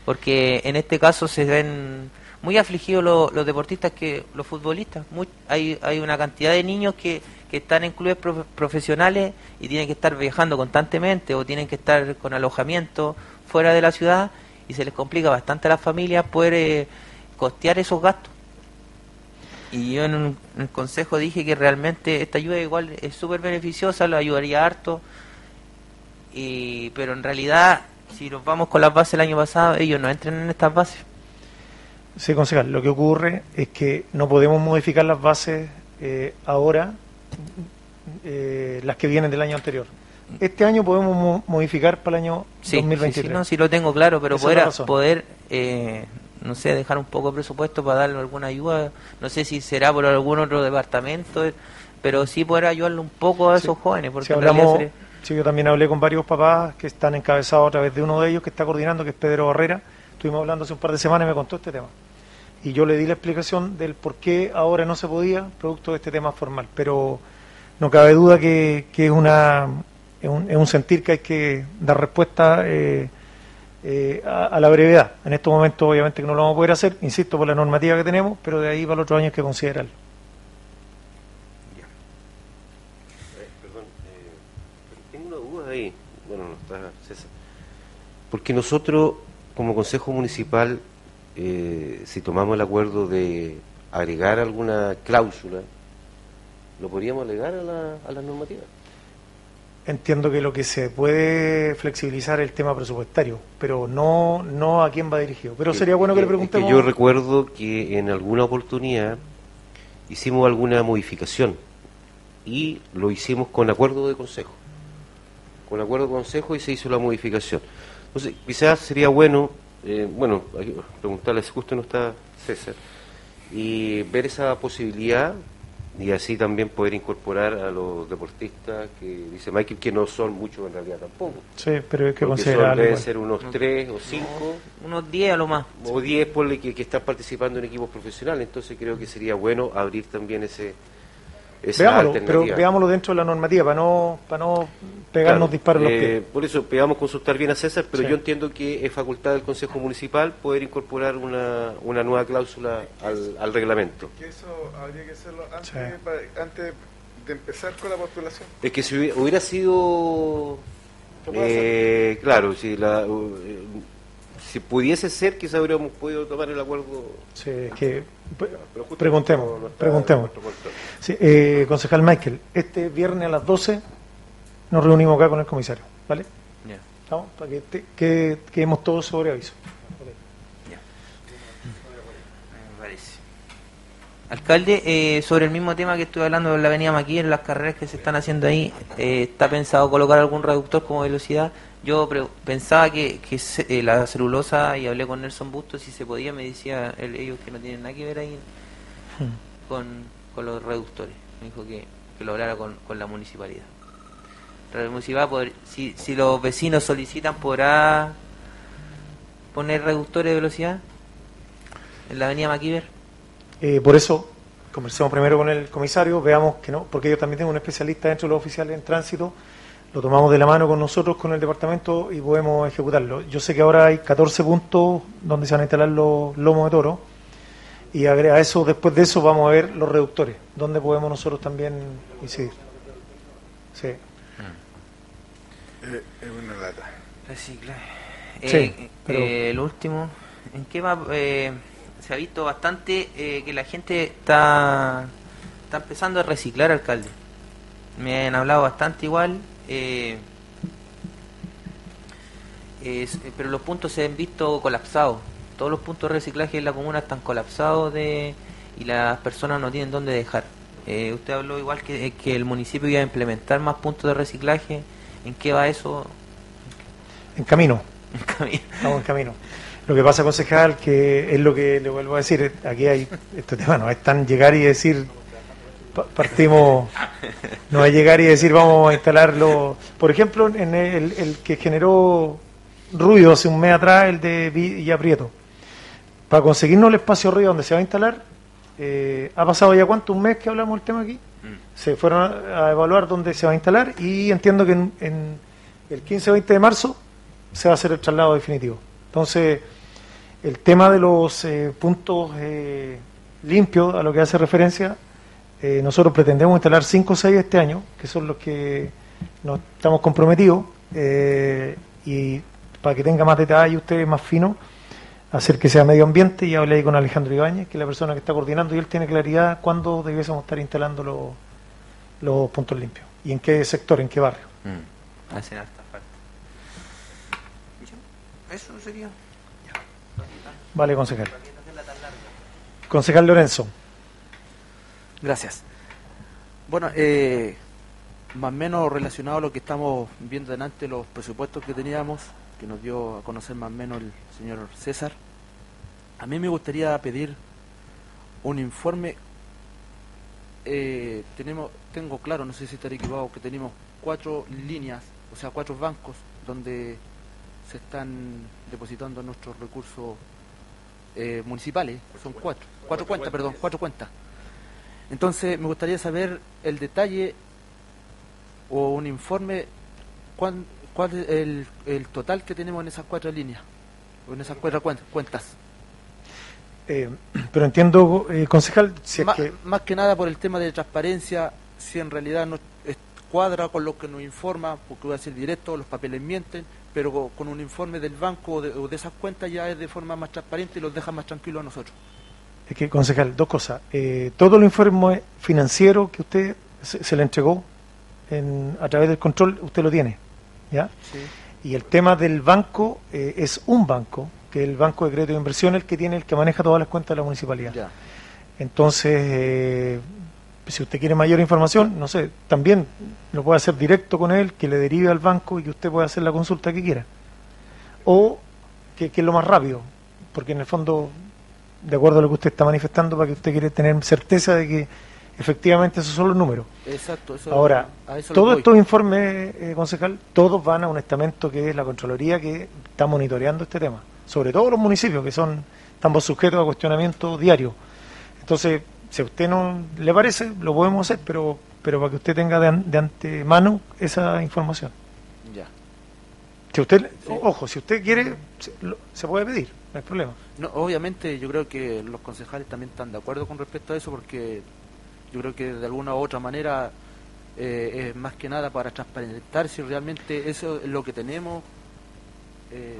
Porque en este caso se ven muy afligidos los, deportistas que los futbolistas. Hay, una cantidad de niños que, están en clubes profe- profesionales y tienen que estar viajando constantemente o tienen que estar con alojamiento fuera de la ciudad y se les complica bastante a las familias poder eh, costear esos gastos. Y yo en un, el consejo dije que realmente esta ayuda igual es súper beneficiosa, lo ayudaría harto, y, pero en realidad si nos vamos con las bases del año pasado, ellos no entran en estas bases. Sí, concejal, lo que ocurre es que no podemos modificar las bases eh, ahora, eh, las que vienen del año anterior. Este año podemos mo- modificar para el año Sí, 2023. sí, sí, no, sí lo tengo claro, pero Esa es poder, eh, no sé, dejar un poco de presupuesto para darle alguna ayuda, no sé si será por algún otro departamento, pero sí poder ayudarle un poco a esos jóvenes, porque Si en realidad hablamos, sería- sí, yo también hablé con varios papás que están encabezados a través de uno de ellos que está coordinando, que es Pedro Barrera. Estuvimos hablando hace un par de semanas y me contó este tema. Y yo le di la explicación del por qué ahora no se podía, producto de este tema formal. Pero no cabe duda que, que es, una, es, un, es un sentir que hay que dar respuesta eh, eh, a, la brevedad. En estos momentos, obviamente, que no lo vamos a poder hacer, insisto, por la normativa que tenemos, pero de ahí para el otro año hay que considerarlo. Perdón, eh, tengo pregunta, César. Porque nosotros, como Consejo Municipal, eh, si tomamos el acuerdo de agregar alguna cláusula, ¿lo podríamos agregar a la, a la normativa? Entiendo que lo que se puede flexibilizar es el tema presupuestario, pero no no a quién va dirigido. Pero sería bueno que le Es que preguntemos. yo recuerdo que en alguna oportunidad hicimos alguna modificación y lo hicimos con acuerdo de consejo. Con acuerdo de consejo y se hizo la modificación. Entonces, quizás sería bueno, eh, bueno, hay- preguntarle si justo no está César, y ver esa posibilidad y así también poder incorporar a los deportistas que dice Michael que no son muchos en realidad tampoco. Sí, pero hay que considerarlo deben ser unos tres o cinco. Unos 10 a lo más. O 10 ponle que, que están participando en equipos profesionales, entonces creo que sería bueno abrir también ese esa Veámoslo, pero veámoslo dentro de la normativa para no para no pegarnos Claro, disparos en los eh, pies. Por eso, pegamos consultar bien a César, pero Sí. yo entiendo que es facultad del Consejo Municipal poder incorporar una, una nueva cláusula al, al reglamento. Que eso habría que hacerlo antes, Sí. pa- antes de empezar con la postulación. Es que si hubiera, hubiera sido, ¿Qué puede eh, claro, si, la, uh, eh, si pudiese ser, quizás habríamos podido tomar el acuerdo. Sí, es que preguntemos, preguntemos. Sí, eh, concejal Michael, este viernes a las 12 nos reunimos acá con el comisario, ¿vale? Ya. ¿Estamos? Para que, te- que quedemos todos sobre aviso. Me parece. Alcalde, eh, sobre el mismo tema que estuve hablando de la avenida Maquí, en las carreras que se están haciendo ahí, eh, ¿está pensado colocar algún reductor como velocidad? Yo pre- pensaba que, que se- eh, la celulosa, y hablé con Nelson Bustos, si se podía, me decía él- ellos que no tienen nada que ver ahí con, con los reductores. Me dijo que, que lo hablara con, con la municipalidad. La municipalidad, poder- si, si los vecinos solicitan, ¿podrá poner reductores de velocidad en la avenida Maquiver? Eh, por eso, conversemos primero con el comisario, veamos que no, porque yo también tengo un especialista dentro de los oficiales en tránsito, lo tomamos de la mano con nosotros, con el departamento y podemos ejecutarlo. Yo sé que ahora hay 14 puntos donde se van a instalar los lomos de toro y a eso, después de eso vamos a ver los reductores, donde podemos nosotros también incidir. Sí. Eh, es una lata. Reciclaje. Sí, Eh, pero- eh, el último, ¿en qué va? Eh, se ha visto bastante eh, que la gente está, está empezando a reciclar, alcalde. Me han hablado bastante igual, eh, es- eh, pero los puntos se han visto colapsados. Todos los puntos de reciclaje en la comuna están colapsados de, y las personas no tienen dónde dejar. Eh, usted habló igual que, que el municipio iba a implementar más puntos de reciclaje. ¿En qué va eso? En camino. En camino. Estamos en camino. Lo que pasa, concejal, que es lo que le vuelvo a decir, aquí hay este tema, no es tan llegar y decir, partimos, no es llegar y decir vamos a instalarlo. Por ejemplo, en el, el que generó ruido hace un mes atrás, el de Villa Prieto. Para conseguirnos el espacio arriba donde se va a instalar, eh, ha pasado ya cuánto, un mes que hablamos del tema aquí. Se fueron a, a evaluar dónde se va a instalar y entiendo que en, en el 15 o 20 de marzo se va a hacer el traslado definitivo. Entonces, el tema de los eh, puntos eh, limpios a lo que hace referencia, eh, nosotros pretendemos instalar 5 o 6 este año, que son los que nos estamos comprometidos, eh, y para que tenga más detalle ustedes más fino, hacer que sea medio ambiente, y hablé ahí con Alejandro Ibáñez, que es la persona que está coordinando, y él tiene claridad cuándo debiésemos estar instalando los, los puntos limpios, y en qué sector, en qué barrio. Hacen harta falta. Eso sería. Vale, concejal. Concejal Lorenzo. Gracias. Bueno, eh, más o menos relacionado a lo que estamos viendo delante, los presupuestos que teníamos, que nos dio a conocer más o menos el señor César, a mí me gustaría pedir un informe. eh, tenemos, tengo claro, no sé si estaré equivocado, que tenemos cuatro líneas, o sea, cuatro bancos donde se están depositando nuestros recursos eh, municipales. Son cuatro, cuatro cuentas, perdón, cuatro cuentas. Entonces, me gustaría saber el detalle o un informe, cuán- cuál es el, el total que tenemos en esas cuatro líneas, o en esas cuatro cuen- cuentas. Eh, pero entiendo, eh, concejal, si es Ma- que Más que nada por el tema de transparencia, si en realidad no, cuadra con lo que nos informa, porque voy a ser directo, los papeles mienten, pero co- con un informe del banco o de, o de esas cuentas ya es de forma más transparente y los deja más tranquilos a nosotros. Es que, concejal, dos cosas. Eh, todo el informe financiero que usted se, se le entregó en- a través del control, usted lo tiene, ¿ya? Y el tema del banco eh, es un banco, que es el Banco de Crédito de Inversión, el que tiene, el que maneja todas las cuentas de la municipalidad. Ya. Entonces, eh, si usted quiere mayor información, no sé, también lo puede hacer directo con él, que le derive al banco y que usted pueda hacer la consulta que quiera. O que, que es lo más rápido, porque en el fondo, de acuerdo a lo que usted está manifestando, para que usted quiere tener certeza de que efectivamente esos son los números. Exacto, eso- Ahora, todos estos informes, eh, concejal, todos van a un estamento que es la Contraloría que está monitoreando este tema, sobre todo los municipios que son estamos sujetos a cuestionamiento diario. Entonces, si a usted no le parece, lo podemos hacer, pero pero para que usted tenga de, an- de antemano esa información. Si usted, ojo, si usted quiere, se, puede pedir, no hay problema. No, obviamente yo creo que los concejales también están de acuerdo con respecto a eso porque yo creo que de alguna u otra manera eh, es más que nada para transparentar si realmente eso es lo que tenemos eh,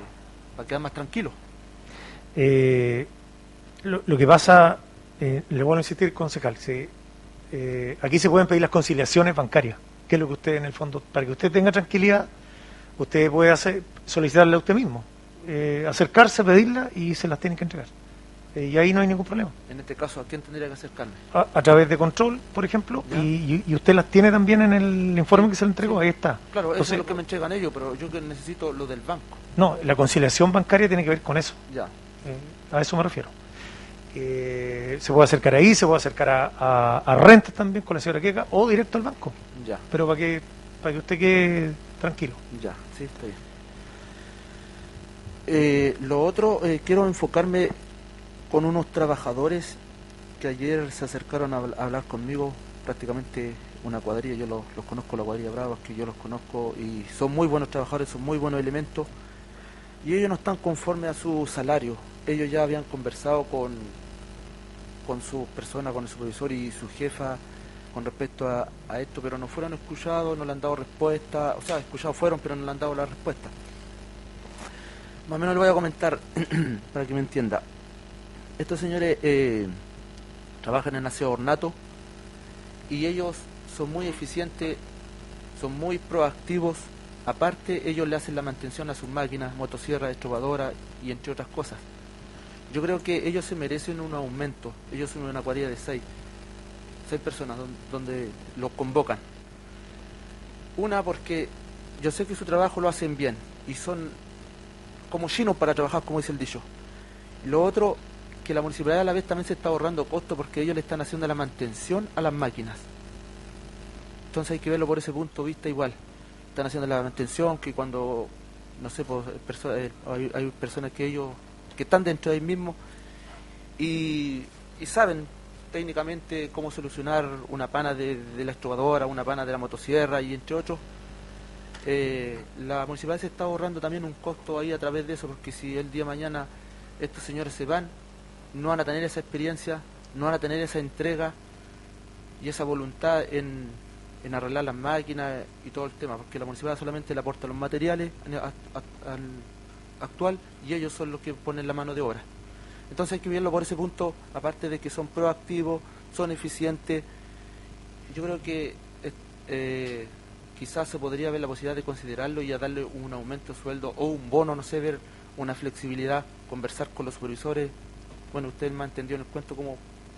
para quedar más tranquilos. Eh, lo, lo que pasa, eh, le vuelvo a insistir, concejal, si, eh, aquí se pueden pedir las conciliaciones bancarias, que es lo que usted en el fondo, para que usted tenga tranquilidad, usted puede hacer, solicitarle a usted mismo, eh, acercarse, pedirla y se las tiene que entregar. Eh, y ahí no hay ningún problema. En este caso, ¿a quién tendría que acercarme? A, a través de control, por ejemplo, y, y- usted las tiene también en el informe que se le entregó, ahí está. Claro, eso es lo que me entregan ellos, pero yo necesito lo del banco. No, la conciliación bancaria tiene que ver con eso. Ya. Eh, a eso me refiero. Eh, se puede acercar ahí, se puede acercar a, a- a rentas también con la señora Queca o directo al banco. Ya. Pero para que, para que usted quede tranquilo. Ya, sí, está bien. Eh, lo otro, eh, quiero enfocarme con unos trabajadores que ayer se acercaron a, habl- a hablar conmigo, prácticamente una cuadrilla, yo los, conozco, la cuadrilla Bravos, que yo los conozco y son muy buenos trabajadores, son muy buenos elementos y ellos no están conformes a su salario. Ellos ya habían conversado con, con su persona, con el supervisor y su jefa con respecto a, a esto, pero no fueron escuchados, no le han dado respuesta, o sea, escuchados fueron, pero no le han dado la respuesta. Más o menos le voy a comentar para que me entienda. Estos señores eh, trabajan en aseo ornato y ellos son muy eficientes, son muy proactivos. Aparte, ellos le hacen la mantención a sus máquinas, motosierras, excavadoras y entre otras cosas. Yo creo que ellos se merecen un aumento. Ellos son una cuadrilla de seis, seis personas don- donde los convocan. Una porque yo sé que su trabajo lo hacen bien y son como chinos para trabajar, como dice el dicho. Lo otro, que la municipalidad a la vez también se está ahorrando costos porque ellos le están haciendo la mantención a las máquinas. Entonces hay que verlo por ese punto de vista igual. Están haciendo la mantención que cuando, no sé, pues, perso- eh, hay, hay personas que ellos, que están dentro de ahí mismo y saben técnicamente cómo solucionar una pana de, la excavadora, una pana de la motosierra y entre otros. Eh, la municipalidad se está ahorrando también un costo ahí a través de eso, porque si el día de mañana estos señores se van, no van a tener esa experiencia, no van a tener esa entrega y esa voluntad en, arreglar las máquinas y todo el tema, porque la municipalidad solamente le aporta los materiales actual y ellos son los que ponen la mano de obra. Entonces hay que verlo por ese punto, aparte de que son proactivos, son eficientes. Yo creo que eh, eh, quizás se podría ver la posibilidad de considerarlo y a darle un aumento de sueldo o un bono, no sé, ver una flexibilidad, conversar con los supervisores. Bueno, usted me ha entendido en el cuento cómo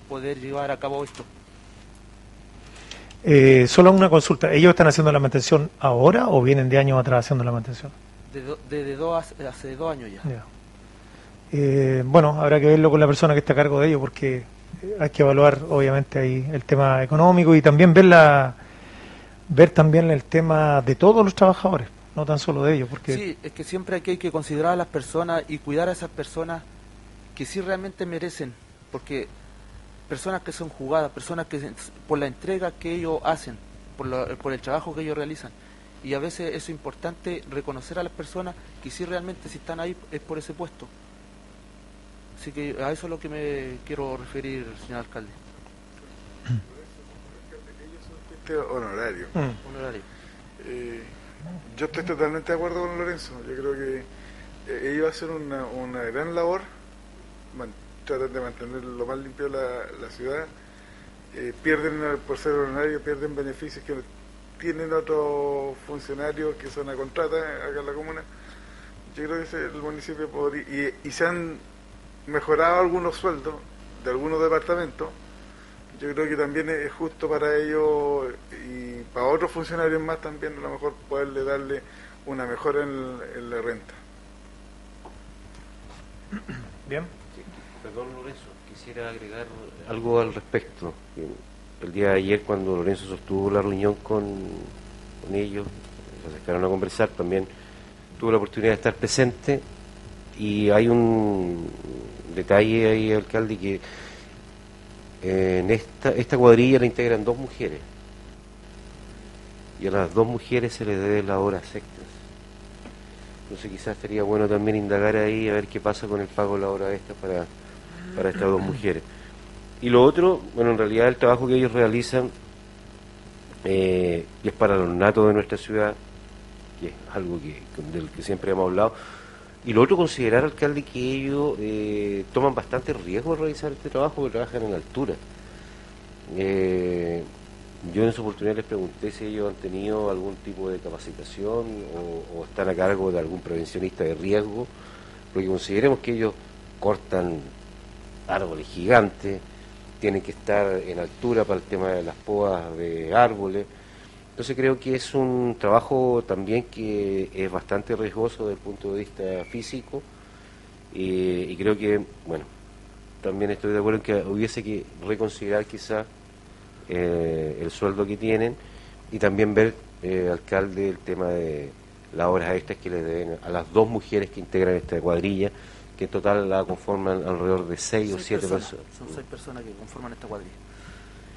poder llevar a cabo esto. Eh, solo una consulta. ¿Ellos están haciendo la mantención ahora o vienen de años atrás haciendo la mantención? De Desde dos, hace- hace dos años ya. Ya. Eh, bueno, habrá que verlo con la persona que está a cargo de ello porque hay que evaluar obviamente ahí el tema económico y también ver la ver también el tema de todos los trabajadores, no tan solo de ellos, porque Sí, es que siempre hay que considerar a las personas y cuidar a esas personas que sí realmente merecen, porque personas que son jugadas, personas que por la entrega que ellos hacen, por, la- por el trabajo que ellos realizan. Y a veces es importante reconocer a las personas que sí realmente si están ahí es por ese puesto. Así que a eso es lo que me quiero referir, señor alcalde. presidente honorario. Mm. Honorario. Eh, yo estoy totalmente de acuerdo con Lorenzo. Yo creo que eh, ellos hacen una, una gran labor, man- tratan de mantener lo más limpio la, la ciudad. Eh, pierden, por ser honorarios, pierden beneficios que tienen otros funcionarios que son a contrata acá en la comuna. Yo creo que ese- el municipio podría. Y, y se han mejorado algunos sueldos de algunos departamentos. Yo creo que también es justo para ellos y para otros funcionarios más también a lo mejor poderle darle una mejora en, en la renta. Bien. Perdón, Lorenzo, quisiera agregar algo al respecto. El día de ayer, cuando Lorenzo sostuvo la reunión con, con ellos, se acercaron a conversar, también tuve la oportunidad de estar presente y hay un detalle ahí, alcalde, que eh, en esta, esta cuadrilla la integran dos mujeres y a las dos mujeres se les debe las horas extras. Entonces quizás sería bueno también indagar ahí a ver qué pasa con el pago de la hora extra para, para estas dos mujeres. Y lo otro, bueno, en realidad el trabajo que ellos realizan eh, es para los natos de nuestra ciudad, que es algo que, del que siempre hemos hablado. Y lo otro, considerar, alcalde, que ellos eh, toman bastante riesgo al realizar este trabajo porque trabajan en altura. Eh, yo en su oportunidad les pregunté si ellos han tenido algún tipo de capacitación o, o están a cargo de algún prevencionista de riesgo, porque consideremos que ellos cortan árboles gigantes, tienen que estar en altura para el tema de las podas de árboles. Entonces creo que es un trabajo también que es bastante riesgoso desde el punto de vista físico y, y creo que, bueno, también estoy de acuerdo en que hubiese que reconsiderar quizá eh, el sueldo que tienen y también ver, eh, alcalde, el tema de las horas extras que le deben a las dos mujeres que integran esta cuadrilla, que en total la conforman alrededor de seis, o siete personas, personas. Son seis personas que conforman esta cuadrilla.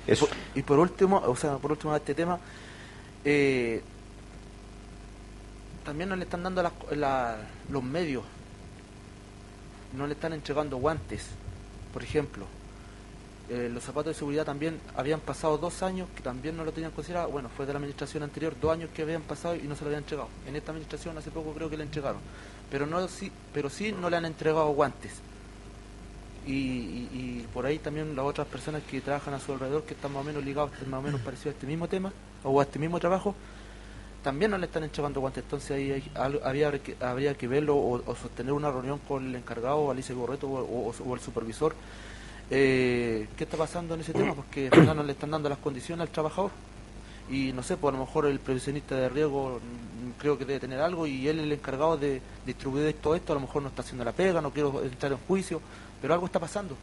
Eso. Y por- Y por último, o sea, por último a este tema, eh, también no le están dando los medios, no le están entregando guantes, por ejemplo. Eh, los zapatos de seguridad también habían pasado dos años que también no lo tenían considerado. Bueno, fue de la administración anterior, dos años que habían pasado y no se lo habían entregado. En esta administración hace poco creo que le entregaron. Pero no sí, pero sí no le han entregado guantes. Y, y- y por ahí también las otras personas que trabajan a su alrededor, que están más o menos ligados, más o menos parecidos a este mismo tema o a este mismo trabajo, también no le están entregando guantes. Entonces ahí hay- había que, habría que verlo o, o sostener una reunión con el encargado, Alicia Gorreto o, o- o el supervisor. eh, ¿Qué está pasando en ese tema? Porque final no le están dando las condiciones al trabajador. Y no sé, pues a lo mejor el previsionista de riesgo mm, creo que debe tener algo y él el encargado de distribuir todo esto, a lo mejor no está haciendo la pega, no quiero entrar en juicio, pero algo está pasando.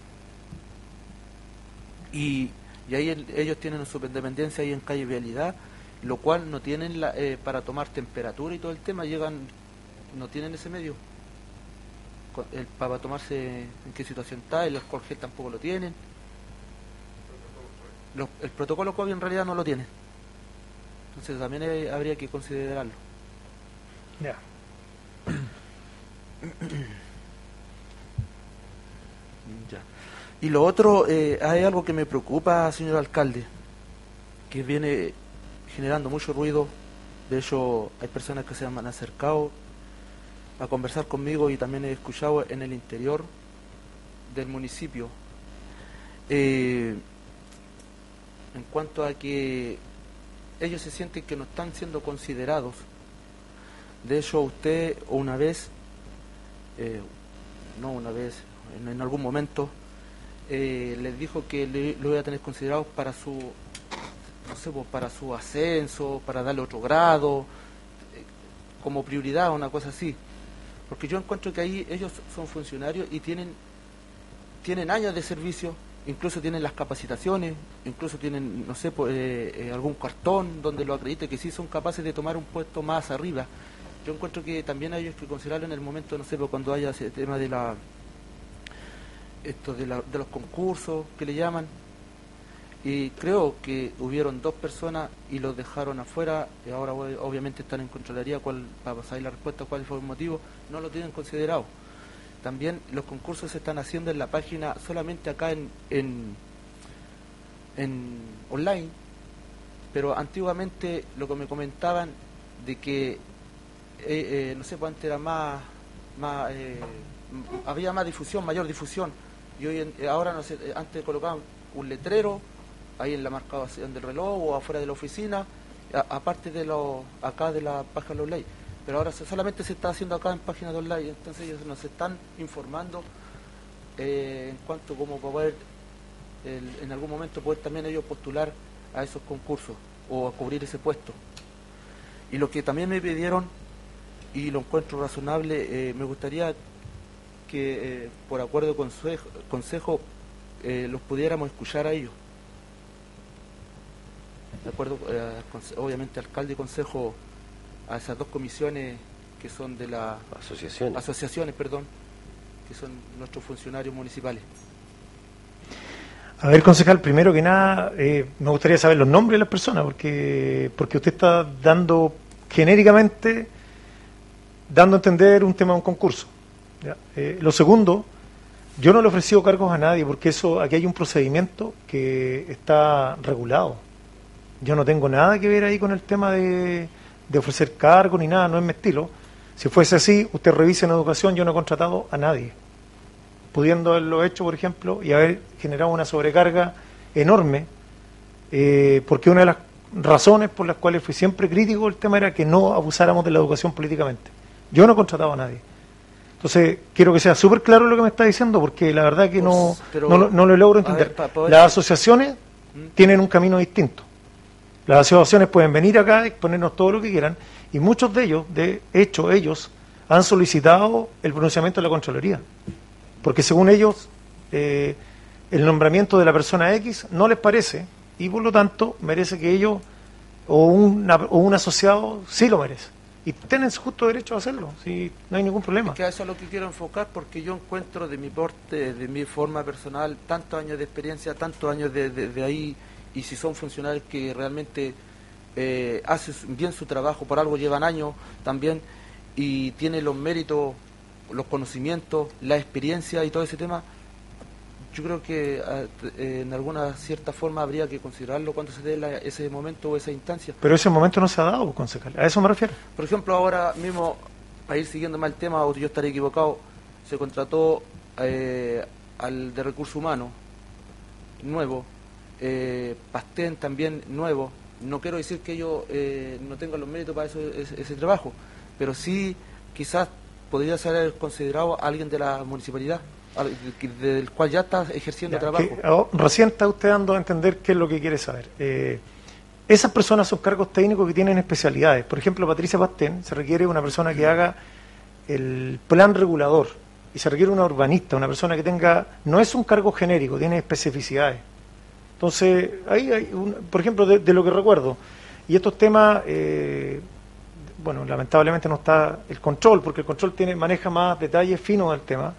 Y, y ahí el- ellos tienen su dependencia ahí en calle Vialidad, lo cual no tienen la, eh, para tomar temperatura y todo el tema, llegan, no tienen ese medio. El, para tomarse en qué situación está, el alcohol gel tampoco lo tienen. Los- el protocolo COVID en realidad no lo tienen. Entonces también eh, habría que considerarlo. Ya. Ya. Y lo otro, eh, hay algo que me preocupa, señor alcalde, que viene generando mucho ruido. De hecho, hay personas que se han acercado a conversar conmigo y también he escuchado en el interior del municipio. Eh, en cuanto a que ellos se sienten que no están siendo considerados. De hecho, usted una vez, eh, no una vez, en, en algún momento, eh, les dijo que le, lo iba a tener considerado para su, no sé, para su ascenso, para darle otro grado, eh, como prioridad, una cosa así. Porque yo encuentro que ahí ellos son funcionarios y tienen, tienen años de servicio, incluso tienen las capacitaciones, incluso tienen, no sé, pues, algún cartón donde lo acredite que sí son capaces de tomar un puesto más arriba. Yo encuentro que también hay que considerarlo en el momento, no sé, pues, cuando haya ese tema de la esto de, la- de los concursos que le llaman. Y creo que hubieron dos personas y los dejaron afuera. Y ahora ob- obviamente están en Contraloría. Cuál, para saber la respuesta cuál fue el motivo no lo tienen considerado. También los concursos se están haciendo en la página solamente acá en, en, online. Pero antiguamente lo que me comentaban de que, eh, eh, no sé, pues antes era más, más eh, había más difusión, mayor difusión, y hoy en- eh, ahora, no sé, eh, antes colocaban un letrero ahí en la marcación del reloj o afuera de la oficina, a- aparte de lo, acá de la página online, pero ahora solamente se está haciendo acá en páginas online, entonces ellos nos están informando eh, en cuanto como para poder en algún momento poder también ellos postular a esos concursos o a cubrir ese puesto. Y lo que también me pidieron, y lo encuentro razonable, me gustaría que eh, por acuerdo de consejo, consejo eh, los pudiéramos escuchar a ellos. De acuerdo, eh, obviamente alcalde y consejo a esas dos comisiones que son de la Asociaciones. asociaciones, perdón, que son nuestros funcionarios municipales. A ver, concejal, primero que nada, eh, me gustaría saber los nombres de las personas, porque, porque usted está dando genéricamente, dando a entender un tema de un concurso. Eh, lo segundo, yo no le he ofrecido cargos a nadie, porque eso aquí hay un procedimiento que está regulado. Yo no tengo nada que ver ahí con el tema de, de ofrecer cargos ni nada, no es mi estilo. Si fuese así, usted revise en educación, yo no he contratado a nadie pudiendo haberlo hecho, por ejemplo, y haber generado una sobrecarga enorme, eh, porque una de las razones por las cuales fui siempre crítico del tema era que no abusáramos de la educación políticamente. Yo no he contratado a nadie. Entonces, quiero que sea súper claro lo que me está diciendo, porque la verdad que no, Pues, no, lo- no lo logro ver, entender. poder- Las asociaciones ¿Mm? tienen un camino distinto. Las asociaciones pueden venir acá y exponernos todo lo que quieran, y muchos de ellos, de hecho, ellos han solicitado el pronunciamiento de la Contraloría porque según ellos eh, el nombramiento de la persona X no les parece y por lo tanto merece que ellos o, una- o un asociado sí lo merece y tienen su justo derecho a hacerlo, sí, no hay ningún problema. Es que a eso es lo que quiero enfocar porque yo encuentro de mi porte, de mi forma personal, tantos años de experiencia, tantos años de ahí, y si son funcionarios que realmente eh, hacen bien su trabajo, por algo llevan años también, y tienen los méritos, los conocimientos, la experiencia y todo ese tema, yo creo que ah, eh, en alguna cierta forma habría que considerarlo cuando se dé la- ese momento o esa instancia. Pero ese momento no se ha dado, pues, concejal, a eso me refiero. Por ejemplo, ahora mismo, para ir siguiendo más el tema, o yo estaré equivocado, se contrató eh, al de recursos humanos, nuevo, eh, Pastén también nuevo. No quiero decir que ellos eh, no tengan los méritos para eso, ese, ese trabajo, pero sí quizás podría ser considerado alguien de la municipalidad, del cual ya está ejerciendo Ya, trabajo. que, oh, recién está usted dando a entender qué es lo que quiere saber. Eh, esas personas son cargos técnicos que tienen especialidades. Por ejemplo, Patricia Pastén se requiere una persona que haga el plan regulador y se requiere una urbanista, una persona que tenga, no es un cargo genérico, tiene especificidades. Entonces, ahí hay, un- por ejemplo, de, de lo que recuerdo, y estos temas, eh, bueno, lamentablemente no está el control, porque el control tiene maneja más detalles finos del tema.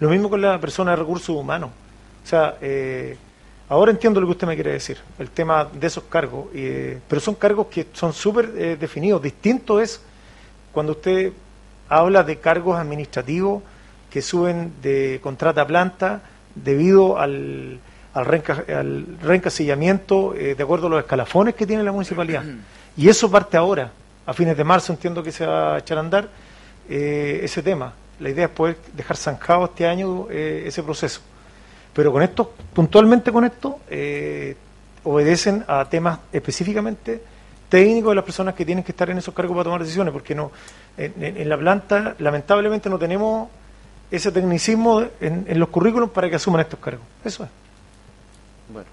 Lo mismo con la persona de recursos humanos. O sea, eh, ahora entiendo lo que usted me quiere decir, el tema de esos cargos, eh, pero son cargos que son súper eh, definidos. Distinto es cuando usted habla de cargos administrativos que suben de contrata a planta debido al, al, reenca- al reencasillamiento eh, de acuerdo a los escalafones que tiene la municipalidad. Y eso parte ahora. A fines de marzo entiendo que se va a echar a andar ese tema. La idea es poder dejar zanjado este año eh, ese proceso. Pero con esto, puntualmente con esto, eh, obedecen a temas específicamente técnicos de las personas que tienen que estar en esos cargos para tomar decisiones, porque no en, la planta lamentablemente no tenemos ese tecnicismo en, en los currículums para que asuman estos cargos. Eso es. Bueno,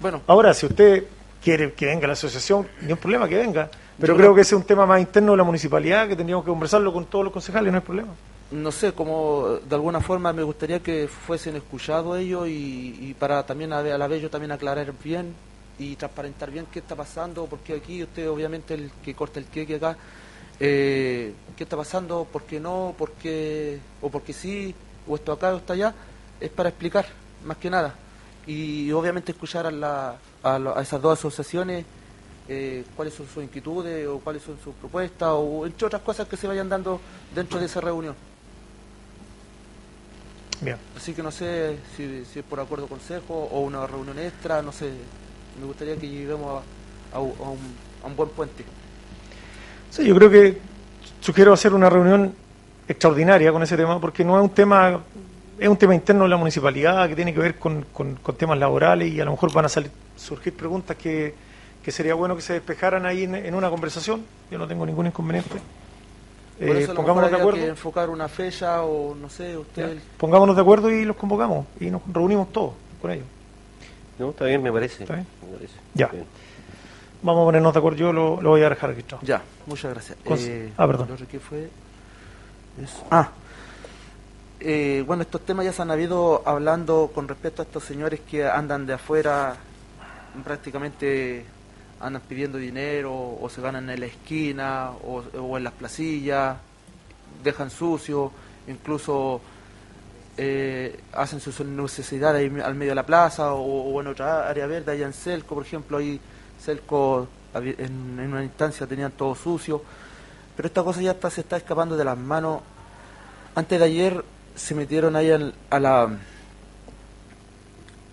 bueno Ahora, si usted quiere que venga la asociación, ni un problema que venga, pero creo que ese es un tema más interno de la municipalidad que tendríamos que conversarlo con todos los concejales, no hay problema. no sé, como de alguna forma me gustaría que fuesen escuchados ellos y, y para también a, a la vez yo también aclarar bien y transparentar bien qué está pasando, porque aquí usted obviamente el que corta el queque acá, eh, qué está pasando, por qué no, por qué, o porque sí, o esto acá o esto allá, es para explicar, más que nada. Y obviamente escuchar a, la, a, la- a esas dos asociaciones eh, cuáles son sus inquietudes o cuáles son sus propuestas o entre otras cosas que se vayan dando dentro de esa reunión. Bien. Así que no sé si, si es por acuerdo consejo o una reunión extra, no sé. Me gustaría que lleguemos a, a un, a un buen puente. Sí, yo creo que sugiero hacer una reunión extraordinaria con ese tema, porque no es un tema, es un tema interno de la municipalidad que tiene que ver con, con- con temas laborales y a lo mejor van a salir, surgir preguntas que, que sería bueno que se despejaran ahí en, en una conversación. Yo no tengo ningún inconveniente. Por Eh, eso pongámonos de acuerdo. que enfocar una fecha o no sé, usted... Pongámonos de acuerdo y los convocamos y nos reunimos todos con ellos. No, está bien, me parece. ¿Está bien? Me parece. Ya. Bien. Vamos a ponernos de acuerdo, yo lo, lo voy a dejar registrado. Ya, muchas gracias. Eh, ah, perdón. fue eso. Ah, eh, bueno, estos temas ya se han habido hablando con respecto a estos señores que andan de afuera, prácticamente andan pidiendo dinero o se ganan en la esquina o, en las placillas, dejan sucio, incluso eh, hacen sus necesidades ahí al medio de la plaza o, o en otra área verde, allá en Celco, por ejemplo, ahí Celco en, una instancia tenían todo sucio, pero esta cosa ya está, se está escapando de las manos. Antes de ayer se metieron ahí a la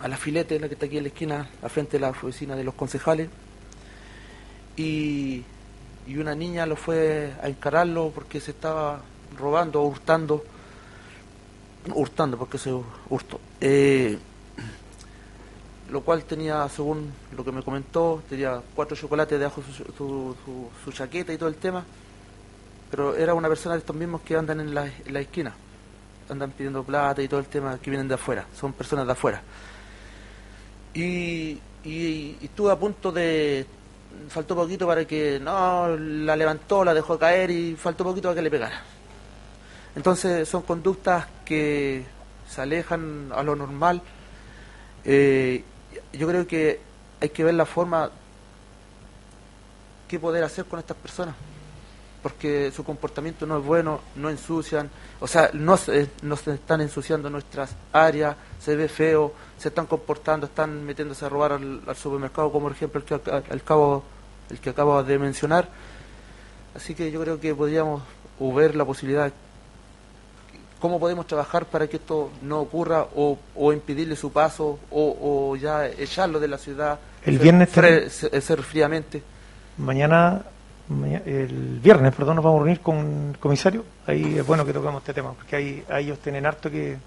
a la filete, la que está aquí en la esquina, al frente de la oficina de los concejales, y, y una niña lo fue a encararlo porque se estaba robando o hurtando, hurtando porque se hurtó. Eh, lo cual tenía, según lo que me comentó, tenía cuatro chocolates debajo de su, su, su- su chaqueta y todo el tema, pero era una persona de estos mismos que andan en la, en la esquina, andan pidiendo plata y todo el tema que vienen de afuera, son personas de afuera. Y, y, y estuve a punto de, faltó poquito para que, no, la levantó, la dejó caer y faltó poquito para que le pegara. Entonces son conductas que se alejan a lo normal. Eh, yo creo que hay que ver la forma qué poder hacer con estas personas porque su comportamiento no es bueno, no ensucian, o sea, no se, no se están ensuciando nuestras áreas, se ve feo, se están comportando, están metiéndose a robar al, al supermercado, como por ejemplo el que, el, cabo, el que acabo de mencionar. Así que yo creo que podríamos ver la posibilidad, cómo podemos trabajar para que esto no ocurra o, o impedirle su paso o, o ya echarlo de la ciudad, El viernes fre- ser- ser fríamente. Mañana, maña- el viernes, perdón, nos vamos a reunir con el comisario. Ahí es bueno que toquemos este tema, porque ahí, ahí ellos tienen harto que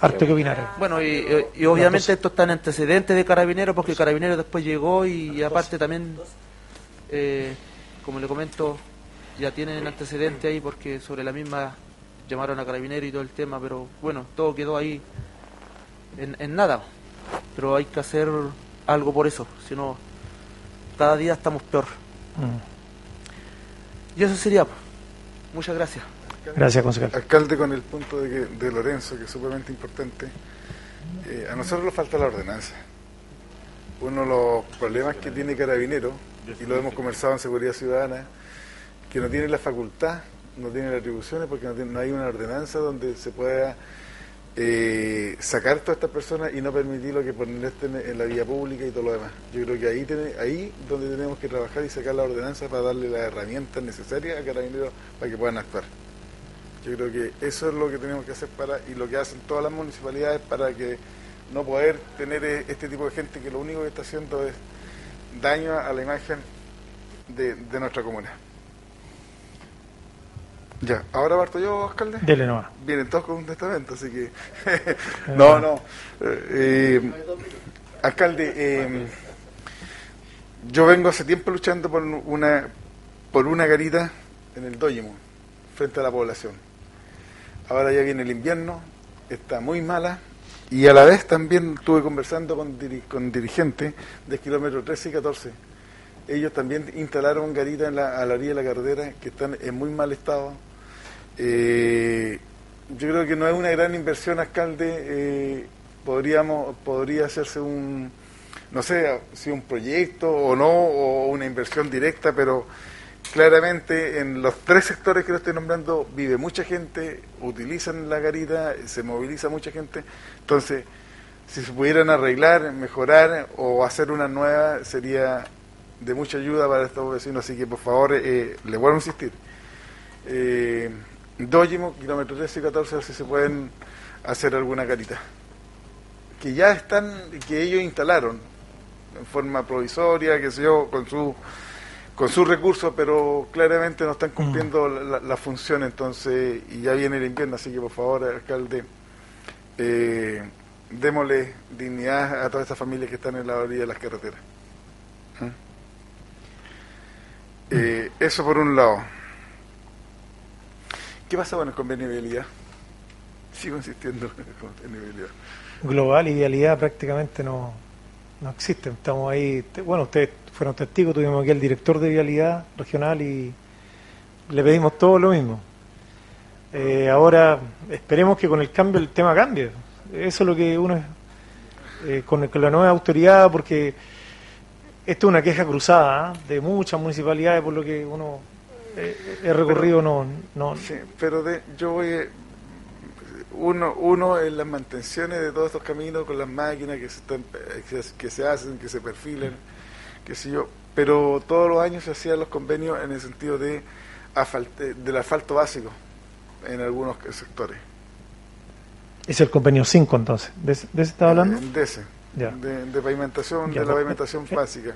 harto que opinar. Bueno, y, y- y obviamente esto está en antecedentes de Carabineros, porque Carabineros después llegó y, aparte también, eh, como le comento, ya tienen antecedentes ahí porque sobre la misma llamaron a Carabineros y todo el tema, pero bueno, todo quedó ahí en, en nada. Pero hay que hacer algo por eso, si no, cada día estamos peor. Mm. Y eso sería. Muchas gracias. Gracias, concejal. Alcalde, con el punto de, que, de Lorenzo, que es sumamente importante, eh, a nosotros nos falta la ordenanza. Uno de los problemas que tiene Carabinero, y lo hemos conversado en Seguridad Ciudadana, que no tiene la facultad, no tiene las atribuciones, porque no, tiene- no hay una ordenanza donde se pueda eh, sacar todas estas personas y no permitirlo que estén en la vía pública y todo lo demás. Yo creo que ahí tiene, ahí donde tenemos que trabajar y sacar la ordenanza para darle las herramientas necesarias a Carabineros para que puedan actuar. Yo creo que eso es lo que tenemos que hacer para y lo que hacen todas las municipalidades para que no poder tener eh, este tipo de gente que lo único que está haciendo es daño a la imagen de, de nuestra comuna. Ya, ahora parto yo, alcalde. Dele nomás. Vienen todos con un testamento, así que. no, no. Eh, alcalde, eh, yo vengo hace tiempo luchando por una por una garita en el Doyemo, frente a la población. Ahora ya viene el invierno, está muy mala, y a la vez también estuve conversando con, diri- con dirigentes del kilómetro 13 y 14. Ellos también instalaron garitas en la, a la orilla de la carretera que están en muy mal estado. Eh, yo creo que no es una gran inversión, alcalde. eh, podríamos, podría hacerse un, no sé si un proyecto o no, o una inversión directa, pero claramente en los tres sectores que lo estoy nombrando vive mucha gente, utilizan la garita, se moviliza mucha gente. Entonces, si se pudieran arreglar, mejorar o hacer una nueva, sería de mucha ayuda para estos vecinos. Así que, por favor, eh, le vuelvo a insistir. Eh, Dójimo, kilómetro 13 y 14, a ver si se pueden hacer alguna carita. Que ya están, que ellos instalaron. en forma provisoria, que sé yo, con su con sus recursos, pero claramente no están cumpliendo la, la función, entonces, y ya viene el invierno, así que por favor, alcalde, eh, démosle dignidad a todas estas familias que están en la orilla de las carreteras. ¿Mm? Eh, eso por un lado. ¿Qué pasa con el convenio de vialidad? Sigo insistiendo en el convenio de vialidad. Global y vialidad prácticamente no, no existen. Estamos ahí, bueno, ustedes fueron testigos, tuvimos aquí al director de vialidad regional y le pedimos todo lo mismo. Eh, ahora esperemos que con el cambio el tema cambie. Eso es lo que uno eh, con, el- con la nueva autoridad, porque esto es una queja cruzada ¿ah? de muchas municipalidades, por lo que uno eh, he recorrido no, no Sí, pero de, yo voy. eh, Uno, uno en las mantenciones de todos estos caminos con las máquinas que se, están, eh, que, se- que se hacen, que se perfilan, qué sé yo. Pero todos los años se hacían los convenios en el sentido de asfalte- del asfalto básico en algunos sectores. es el convenio 5 entonces. ¿De, de ese estaba hablando? Eh, De ese, Ya. de, de pavimentación, Ya, de la pavimentación eh, básica.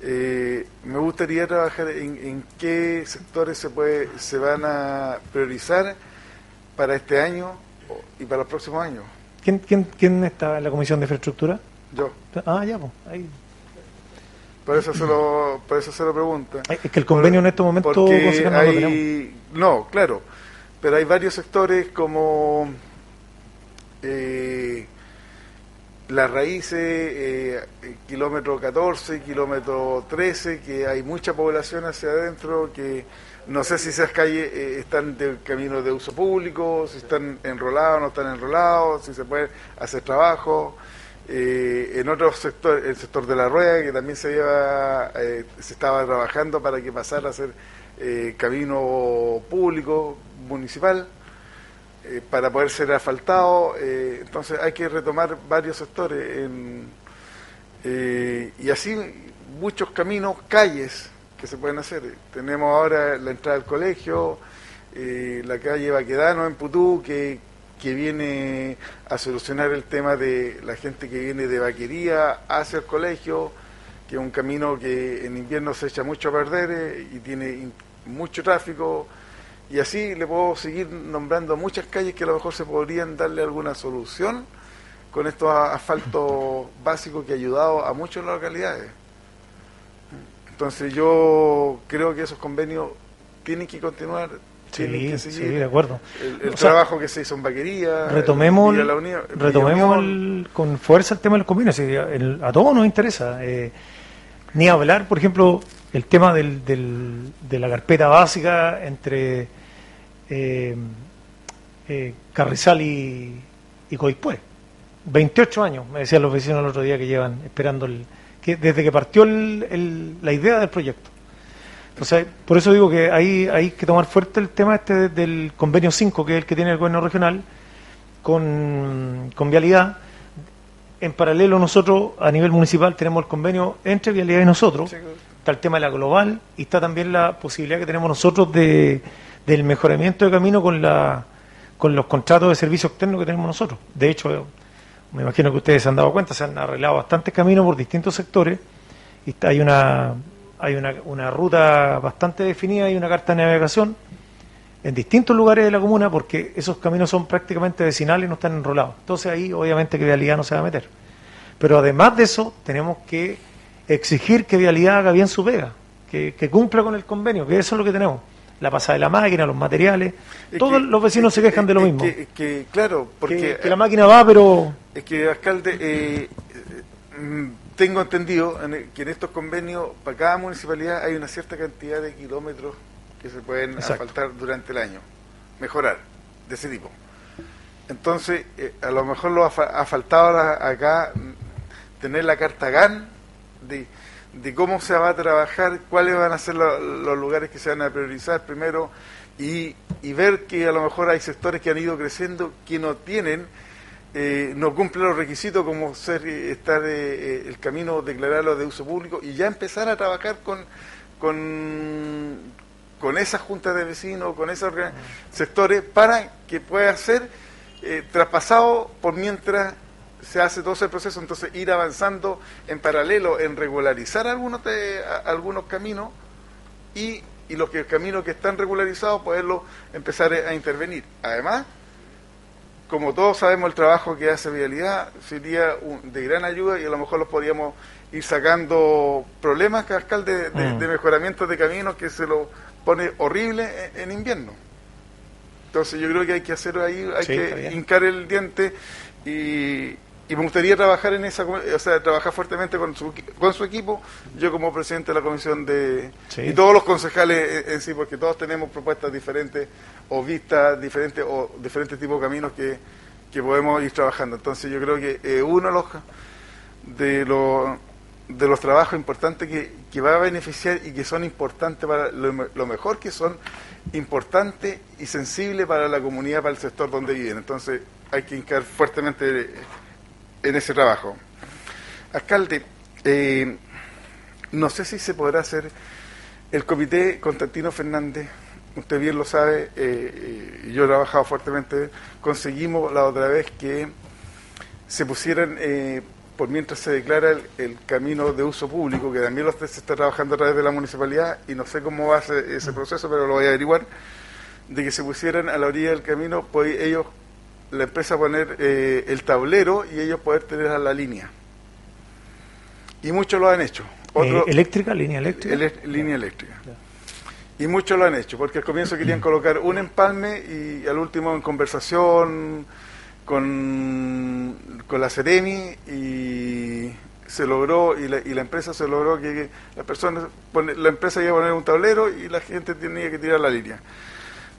Eh, me gustaría trabajar en, en qué sectores se puede se van a priorizar para este año y para los próximos años. ¿Quién, quién, ¿Quién está en la comisión de infraestructura? Yo. Ah, ya, pues. Ahí. Por eso se lo, por eso se lo pregunta. Es que el convenio en estos momentos, Porque no hay, no, claro, pero hay varios sectores como eh, las raíces, eh, kilómetro 14, kilómetro 13, que hay mucha población hacia adentro, que no sé si esas calles eh, están de camino de uso público, si están enrolados, no están enrolados, si se puede hacer trabajo. Eh, en otros sectores, el sector de la rueda, que también se, lleva, eh, se estaba trabajando para que pasara a ser eh, camino público, municipal, eh, para poder ser asfaltado. eh, entonces hay que retomar varios sectores. en- eh, y así muchos caminos, calles que se pueden hacer. Tenemos ahora la entrada al colegio, la calle Baquedano en Putú, que, que viene a solucionar el tema de la gente que viene de vaquería hacia el colegio, que es un camino que en invierno se echa mucho a perder eh, y tiene mucho tráfico. Y así le puedo seguir nombrando muchas calles que a lo mejor se podrían darle alguna solución con estos asfaltos básicos que ha ayudado a muchas localidades. Entonces yo creo que esos convenios tienen que continuar, que Sí, sí, de acuerdo. El, el O sea, trabajo que se hizo en Vaquería. retomemos, Villa el- La Unión- Villa retomemos el- con fuerza el tema de los convenios. a todos nos interesa. eh, ni hablar, por ejemplo, el tema del, del- de la carpeta básica entre eh, eh, Carrizal y, y Coipué. 28 años, me decían los vecinos el otro día que llevan esperando el, que desde que partió el- el- la idea del proyecto. Entonces, por eso digo que hay, hay que tomar fuerte el tema este de- del convenio 5, que es el que tiene el gobierno regional, con, con Vialidad. En paralelo nosotros, a nivel municipal, tenemos el convenio entre Vialidad y nosotros. Está el tema de la global y está también la posibilidad que tenemos nosotros de, del mejoramiento de camino con, la, con los contratos de servicio externo que tenemos nosotros. De hecho, me imagino que ustedes se han dado cuenta, se han arreglado bastantes caminos por distintos sectores y está- hay una hay una, una ruta bastante definida y una carta de navegación en distintos lugares de la comuna porque esos caminos son prácticamente vecinales y no están enrolados. Entonces ahí obviamente que Vialidad no se va a meter. Pero además de eso tenemos que exigir que Vialidad haga bien su pega, que, que cumpla con el convenio, que eso es lo que tenemos. La pasada de la máquina, los materiales, Es todos que- los vecinos se quejan de lo mismo. Que, es que, claro, porque que, que la máquina va, pero Es que, alcalde, eh, eh, mm, tengo entendido que en estos convenios, para cada municipalidad hay una cierta cantidad de kilómetros que se pueden Exacto. asfaltar durante el año, mejorar, de ese tipo. Entonces, eh, a lo mejor lo ha, fa- ha faltado acá mm, tener la carta GAN de, de cómo se va a trabajar, cuáles van a ser lo- los lugares que se van a priorizar primero y, y ver que a lo mejor hay sectores que han ido creciendo que no tienen, eh, no cumplen los requisitos como ser eh, estar eh, el camino, declararlo de uso público y ya empezar a trabajar con, con, con esas juntas de vecinos, con esos sectores para que pueda ser eh, traspasado por mientras se hace todo ese proceso, entonces ir avanzando en paralelo, en regularizar algunos, de, algunos caminos y, y los que, caminos que están regularizados, poderlos empezar a intervenir. Además, como todos sabemos, el trabajo que hace Vialidad sería de gran ayuda y a lo mejor los podríamos ir sacando problemas, Cascal, de, de, mm. de mejoramiento de caminos que se lo pone horrible en, invierno. Entonces yo creo que hay que hacer ahí, hay que hincar el diente y, y me gustaría trabajar en esa, o sea, trabajar fuertemente con su, con su equipo, yo como presidente de la comisión de... y todos los concejales en, sí, porque todos tenemos propuestas diferentes o vistas diferentes o diferentes tipos de caminos que, que podemos ir trabajando. Entonces yo creo que eh, uno de los, de los, de los trabajos importantes que, que va a beneficiar y que son importantes para lo, lo mejor que son importantes y sensibles para la comunidad, para el sector donde viven. Entonces hay que hincar fuertemente en ese trabajo. Alcalde, eh, no sé si se podrá hacer el comité Constantino Fernández, usted bien lo sabe, eh, eh, yo he trabajado fuertemente, conseguimos la otra vez que se pusieran, por mientras se declara el, camino de uso público, que también se está trabajando a través de la municipalidad, y no sé cómo va a ser ese proceso, pero lo voy a averiguar, de que se pusieran a la orilla del camino, pues ellos la empresa poner eh, el tablero y ellos poder tener a la línea. Y muchos lo han hecho. Eh, ¿Eléctrica? ¿Línea eléctrica? línea eléctrica. Y muchos lo han hecho, porque al comienzo querían colocar un empalme y al último en conversación con, con la Ceremi y se logró y la, y la empresa se logró que, la persona la empresa iba a poner un tablero y la gente tenía que tirar la línea.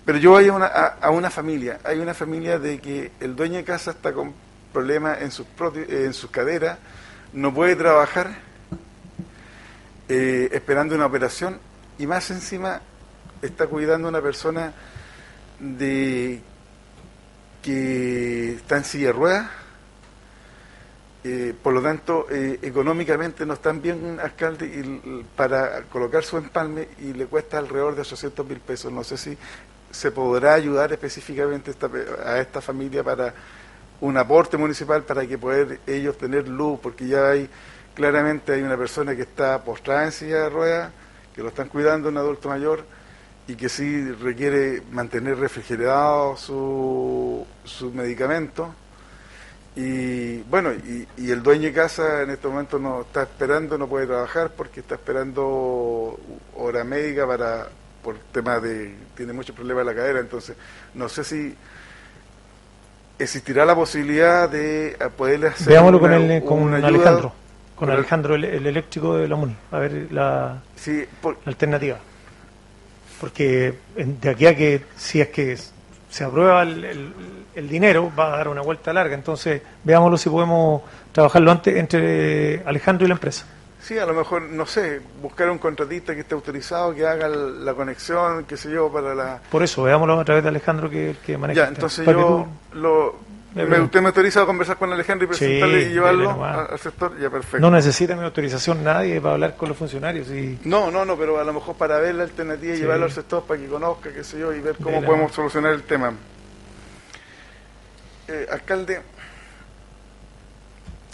Pero yo voy a una, a, una familia, hay una familia de que el dueño de casa está con problemas en sus, en sus caderas, no puede trabajar eh, esperando una operación y más encima está cuidando a una persona de que está en silla de ruedas, eh, por lo tanto, eh, económicamente no están bien, alcalde, y, para colocar su empalme y le cuesta alrededor de 800 mil pesos. No sé si se podrá ayudar específicamente a esta familia para un aporte municipal para que poder ellos tener luz, porque ya hay claramente hay una persona que está postrada en silla de ruedas, que lo están cuidando, un adulto mayor, y que sí requiere mantener refrigerado su, su medicamento. Y bueno, y, y, el dueño de casa en este momento no está esperando, no puede trabajar porque está esperando hora médica para por tema de, tiene muchos problemas en la cadera, entonces no sé si existirá la posibilidad de poderle hacer Veámoslo con, el, con Alejandro, con Alejandro, el, eléctrico de la MUNI, a ver la, alternativa. Porque de aquí a que, si es que se aprueba el, el, dinero, va a dar una vuelta larga, entonces veámoslo si podemos trabajarlo antes entre Alejandro y la empresa. Sí, a lo mejor, no sé, buscar un contratista que esté autorizado, que haga la conexión, qué sé yo, para la... Por eso, veámoslo a través de Alejandro que, que maneja. Ya, entonces yo, lo, me, ¿usted me autoriza a conversar con Alejandro y presentarle y llevarlo al sector? Ya, perfecto. No necesita mi autorización nadie para hablar con los funcionarios. Y... No, no, no, pero a lo mejor para ver la alternativa y llevarlo al sector para que conozca, qué sé yo, y ver cómo podemos solucionar el tema. Eh, alcalde,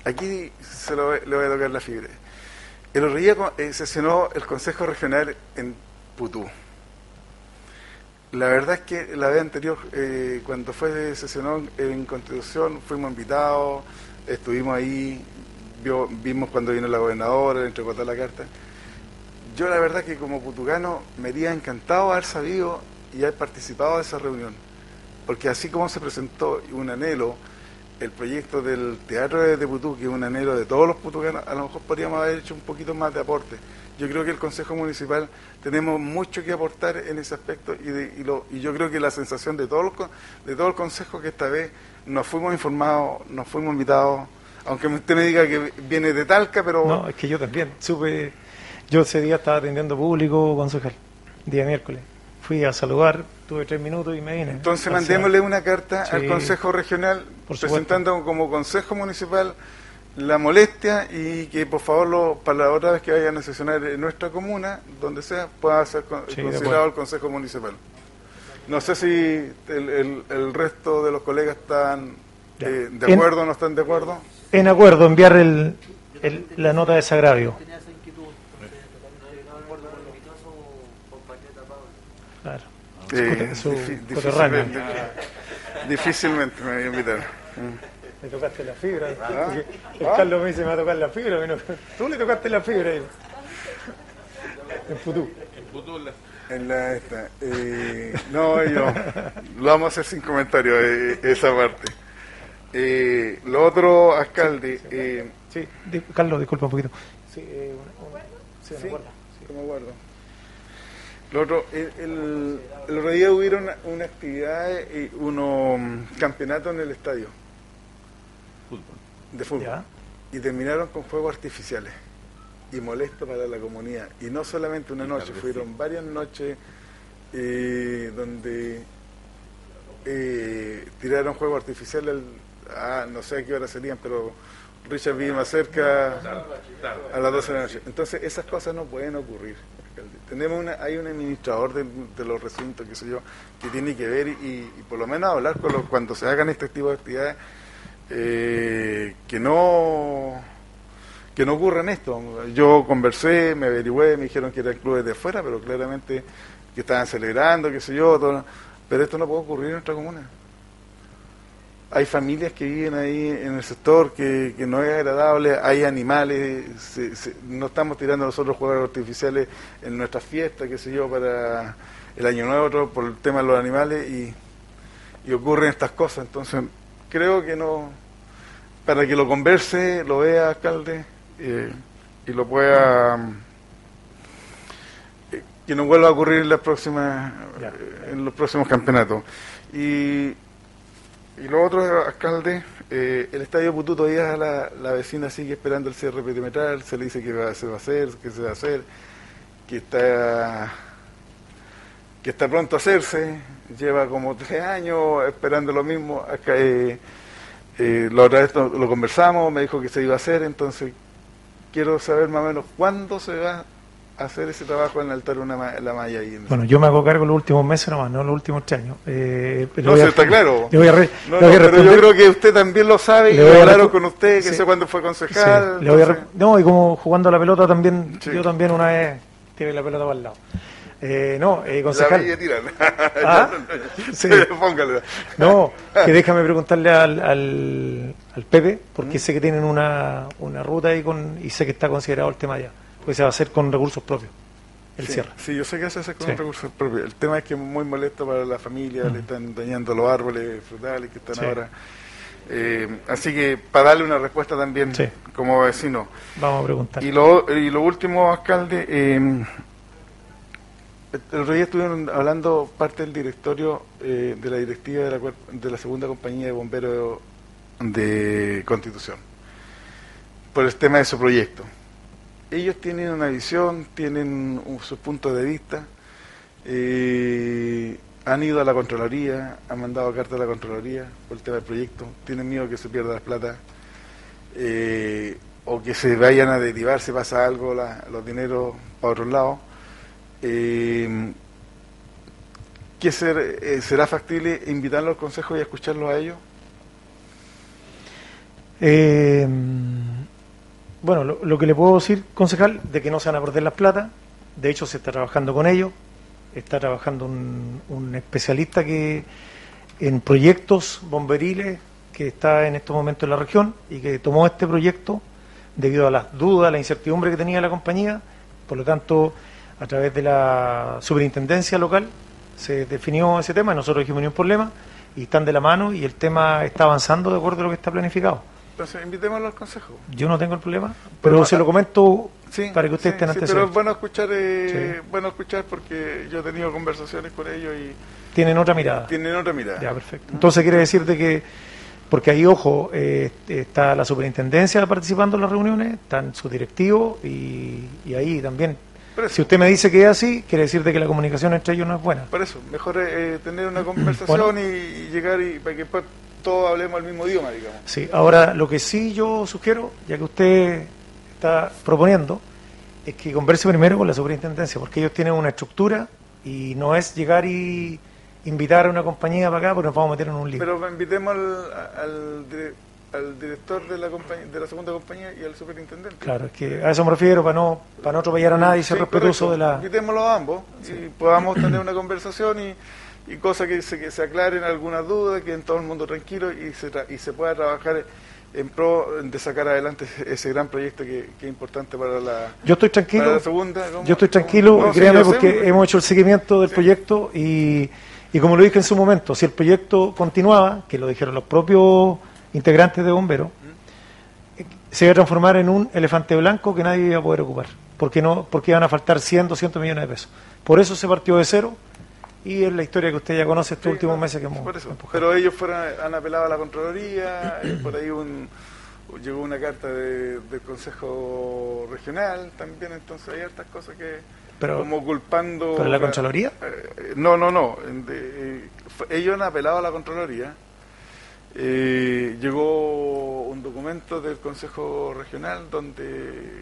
aquí se lo, le voy a tocar la fibra. El otro día eh, sesionó el Consejo Regional en Putú. La verdad es que la vez anterior, eh, cuando fue sesionó en Constitución, fuimos invitados, estuvimos ahí, vimos cuando vino la gobernadora, le entregó la carta. Yo la verdad que como putucano me había encantado haber sabido y haber participado de esa reunión, porque así como se presentó un anhelo el proyecto del Teatro de Putú, que es un anhelo de todos los putucanos, a lo mejor podríamos haber hecho un poquito más de aporte. Yo creo que el Consejo Municipal tenemos mucho que aportar en ese aspecto y, y, yo creo que la sensación de todo, de todo el Consejo que esta vez nos fuimos informados, nos fuimos invitados, aunque usted me diga que viene de Talca, pero... No, es que yo también, supe, yo ese día estaba atendiendo público concejal, día miércoles fui a saludar, tuve tres minutos y me vine. Entonces mandémosle una carta al Consejo Regional presentando como Consejo Municipal la molestia y que por favor lo, para la otra vez que vayan a sesionar en nuestra comuna, donde sea, pueda ser considerado el Consejo Municipal. No sé si el, el, resto de los colegas están eh, de acuerdo o no están de acuerdo. en acuerdo enviar el, el- la nota de desagravio. Eh, Su- su difi- coterráneo. difícilmente, difícilmente me voy a invitar. Me tocaste la fibra. Ah. El Ah. Carlos me dice, me va a tocar la fibra. no- Tú le tocaste la fibra. ahí. En Futú. En la esta. Eh, no, yo. Lo vamos a hacer sin comentarios, eh, esa parte. Eh, lo otro, alcalde. Eh, sí, di- Carlos, disculpa un poquito. Sí, eh, sí, Sí, me acuerdo. que me acuerdo. Lo otro, el, el, el otro día hubieron una, una actividad, y unos mm, campeonatos en el estadio de fútbol. Ya. Y terminaron con fuegos artificiales. Y molesto para la comunidad. Y no solamente una noche, fueron varias noches eh, donde eh, tiraron fuegos artificiales, al- ah, no sé a qué hora serían, pero Richard vive más cerca a las 12 de la noche. Entonces esas cosas no pueden ocurrir. Tenemos una, hay un administrador de, los recintos, qué sé yo, que tiene que ver y, y por lo menos hablar con los, cuando se hagan este tipo de actividades, eh, que no que no ocurran esto. Yo conversé, me averigüé, me dijeron que eran clubes de afuera, pero claramente que estaban celebrando, qué sé yo, todo. pero esto no puede ocurrir en nuestra comuna. Hay familias que viven ahí en el sector que, que no es agradable, hay animales, se- se- no estamos tirando nosotros juegos artificiales en nuestras fiestas, qué sé yo, para el año nuevo, por el tema de los animales y, y ocurren estas cosas. Entonces, creo que no, para que lo converse, lo vea, alcalde, eh, y lo pueda, eh, que no vuelva a ocurrir en, las próximas, eh, en los próximos campeonatos. Y, y lo otro, alcalde, eh, el Estadio Putú todavía la, la vecina sigue esperando el cierre perimetral, se le dice que se va a hacer, que se va a hacer, que está que está pronto a hacerse, lleva como tres años esperando lo mismo. Acá, eh, eh, la otra vez lo, lo conversamos, me dijo que se iba a hacer, entonces quiero saber más o menos cuándo se va hacer ese trabajo en el altar una la malla ahí. en- Bueno, yo me hago cargo los últimos meses nomás, no los últimos tres años. Eh, pero no, sí, está claro. le voy a re- No, le voy a no, pero yo creo que usted también lo sabe y Le lo hablaron con usted, que Sí. sé cuándo fue concejal. Sí, entonces- no, y como jugando a la pelota también, yo también una vez tiré la pelota para el lado. Eh, no, eh, concejal. La. ¿Ah? Sí. No, que déjame preguntarle al, al, al Pepe, porque sé que tienen una, una ruta ahí con, y sé que está considerado el tema ya, porque se va a hacer con recursos propios, el sí, cierre. Sí, yo sé que se hace con Sí. recursos propios. El tema es que es muy molesto para la familia, le están dañando los árboles frutales que están Sí. ahora. Eh, así que para darle una respuesta también como vecino. Vamos a preguntar. Y lo, y lo último, alcalde, eh, el otro día estuvieron hablando parte del directorio eh, de la directiva de la, de la segunda compañía de bomberos de Constitución por el tema de su proyecto. Ellos tienen una visión, tienen sus puntos de vista, eh, han ido a la Contraloría, han mandado carta a la Contraloría por el tema del proyecto, tienen miedo que se pierda la plata eh, o que se vayan a derivar, si pasa algo, los dineros para otro lado. Eh, ¿qué ser- eh, ¿Será factible invitarlos al Consejo y escucharlos a ellos? Bueno, lo, que le puedo decir, concejal, de que no se van a perder las plata, de hecho se está trabajando con ellos, está trabajando un, un especialista que en proyectos bomberiles que está en estos momentos en la región y que tomó este proyecto debido a las dudas, la incertidumbre que tenía la compañía, por lo tanto, a través de la superintendencia local se definió ese tema, nosotros dijimos ni un problema, y están de la mano y el tema está avanzando de acuerdo a lo que está planificado. Entonces, invitémoslo al Consejo. Yo no tengo el problema, Pero, pero se lo comento Sí, para que ustedes sí, estén sí, pero es bueno escuchar, eh, bueno escuchar porque yo he tenido conversaciones con ellos y Tienen otra mirada. tienen otra mirada. Ya, perfecto. Entonces quiere decirte que, porque ahí, ojo, eh, está la superintendencia participando en las reuniones, están sus directivos y, y ahí también. Eso. Si usted me dice que es así, quiere decirte que la comunicación entre ellos no es buena. Por eso, mejor eh, tener una conversación y, y llegar y para que todos hablemos el mismo idioma, digamos. Sí, ahora lo que sí yo sugiero, ya que usted está proponiendo, es que converse primero con la superintendencia, porque ellos tienen una estructura y no es llegar y invitar a una compañía para acá porque nos vamos a meter en un lío. Pero invitemos al, al dire- al director de la, compañía, de la segunda compañía y al superintendente. Claro, es que a eso me refiero, para no, para no atropellar a nadie y ser Sí, respetuoso correcto. de la... Invitémoslo a ambos y podamos tener una conversación y, y cosas que se, que se aclaren algunas dudas, que en todo el mundo tranquilo y se, tra- y se pueda trabajar en pro de sacar adelante ese, gran proyecto que, que es importante para la, Yo estoy para tranquilo, la segunda. ¿cómo? yo estoy tranquilo, No, sé, porque hemos hecho el seguimiento del proyecto y, y como lo dije en su momento, si el proyecto continuaba, que lo dijeron los propios integrantes de bomberos, eh, se iba a transformar en un elefante blanco que nadie iba a poder ocupar, porque no, porque iban a faltar 100, 200 millones de pesos. Por eso se partió de cero y es la historia que usted ya conoce estos últimos meses que hemos. Pero ellos fueron, han apelado a la Contraloría, por ahí un, llegó una carta de- del Consejo Regional también, entonces hay hartas cosas que Pero- como culpando... ¿pero la Contraloría? Eh, no, no, no. de- eh, ellos han apelado a la Contraloría. Eh, llegó un documento del Consejo Regional donde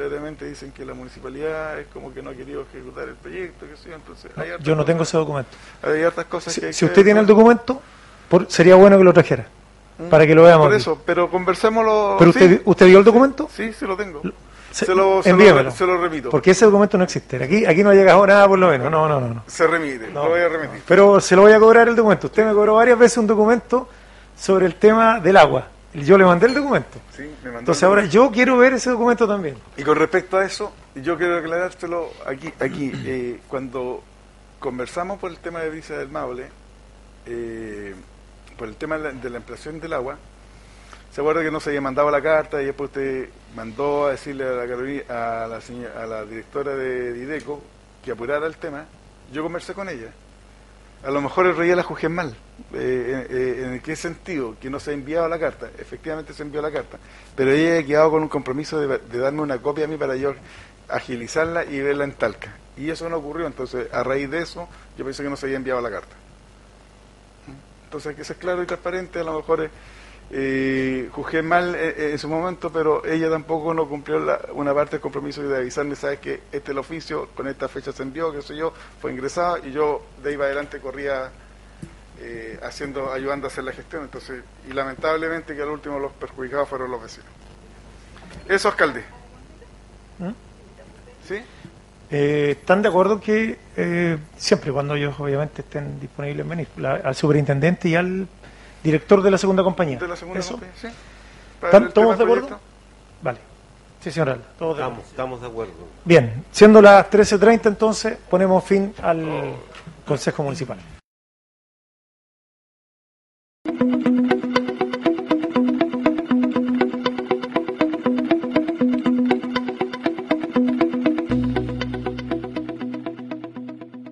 claramente dicen que la municipalidad es como que no ha querido ejecutar el proyecto, que sí, entonces hay Yo no tengo cosas- ese documento. hay hartas cosas Si, que hay si que usted tiene el documento, por- sería bueno que lo trajera, Mm, para que lo veamos. Por aquí. eso, pero conversémoslo. ¿Pero sí. usted, usted vio el documento? Sí, sí lo tengo. Se- Se lo, se, lo, se lo remito. Porque ese documento no existe. Aquí, aquí no ha llegado nada, por lo menos. No, no, no. no. Se remite, No. lo voy a remitir. Pero se lo voy a cobrar el documento. Usted me cobró varias veces un documento sobre el tema del agua. Yo le mandé el documento. Sí, me mandó Entonces el ahora yo quiero ver ese documento también. Y con respecto a eso, yo quiero aclarártelo aquí. aquí eh, cuando conversamos por el tema de Brisa del Maule, eh, por el tema de la, de la ampliación del agua, se acuerda que no se había mandado la carta y después usted mandó a decirle a la, Carolina- a la, señora- a la directora de Dideco que apurara el tema. Yo conversé con ella. A lo mejor el rey la juzgué mal. Eh, eh, ¿En qué sentido? Que no se ha enviado la carta. Efectivamente se envió la carta. Pero ella ha quedado con un compromiso de, de darme una copia a mí para yo agilizarla y verla en Talca. Y eso no ocurrió. Entonces, a raíz de eso, yo pensé que no se había enviado la carta. Entonces, que ser claro y transparente. A lo mejor eh, eh, juzgué mal eh, eh, en su momento, pero ella tampoco no cumplió la- una parte del compromiso de avisarme, sabes que este es el oficio, con esta fecha se envió, qué sé yo, fue ingresado y yo de ahí para adelante corría eh, haciendo, ayudando a hacer la gestión. Entonces, y lamentablemente que al último los perjudicados fueron los vecinos. Eso, alcalde. ¿Mm? ¿Sí? Eh, ¿Están de acuerdo que eh, siempre cuando ellos obviamente estén disponibles venir, la- al superintendente y al director de la segunda compañía? De la segunda ¿Eso? compañía, sí. Para ¿Están ver el todos de acuerdo? proyecto. Vale. Sí, señor Alda, todos de Estamos, acuerdo. estamos de acuerdo. Bien, siendo las 13.30 entonces ponemos fin al Consejo Municipal.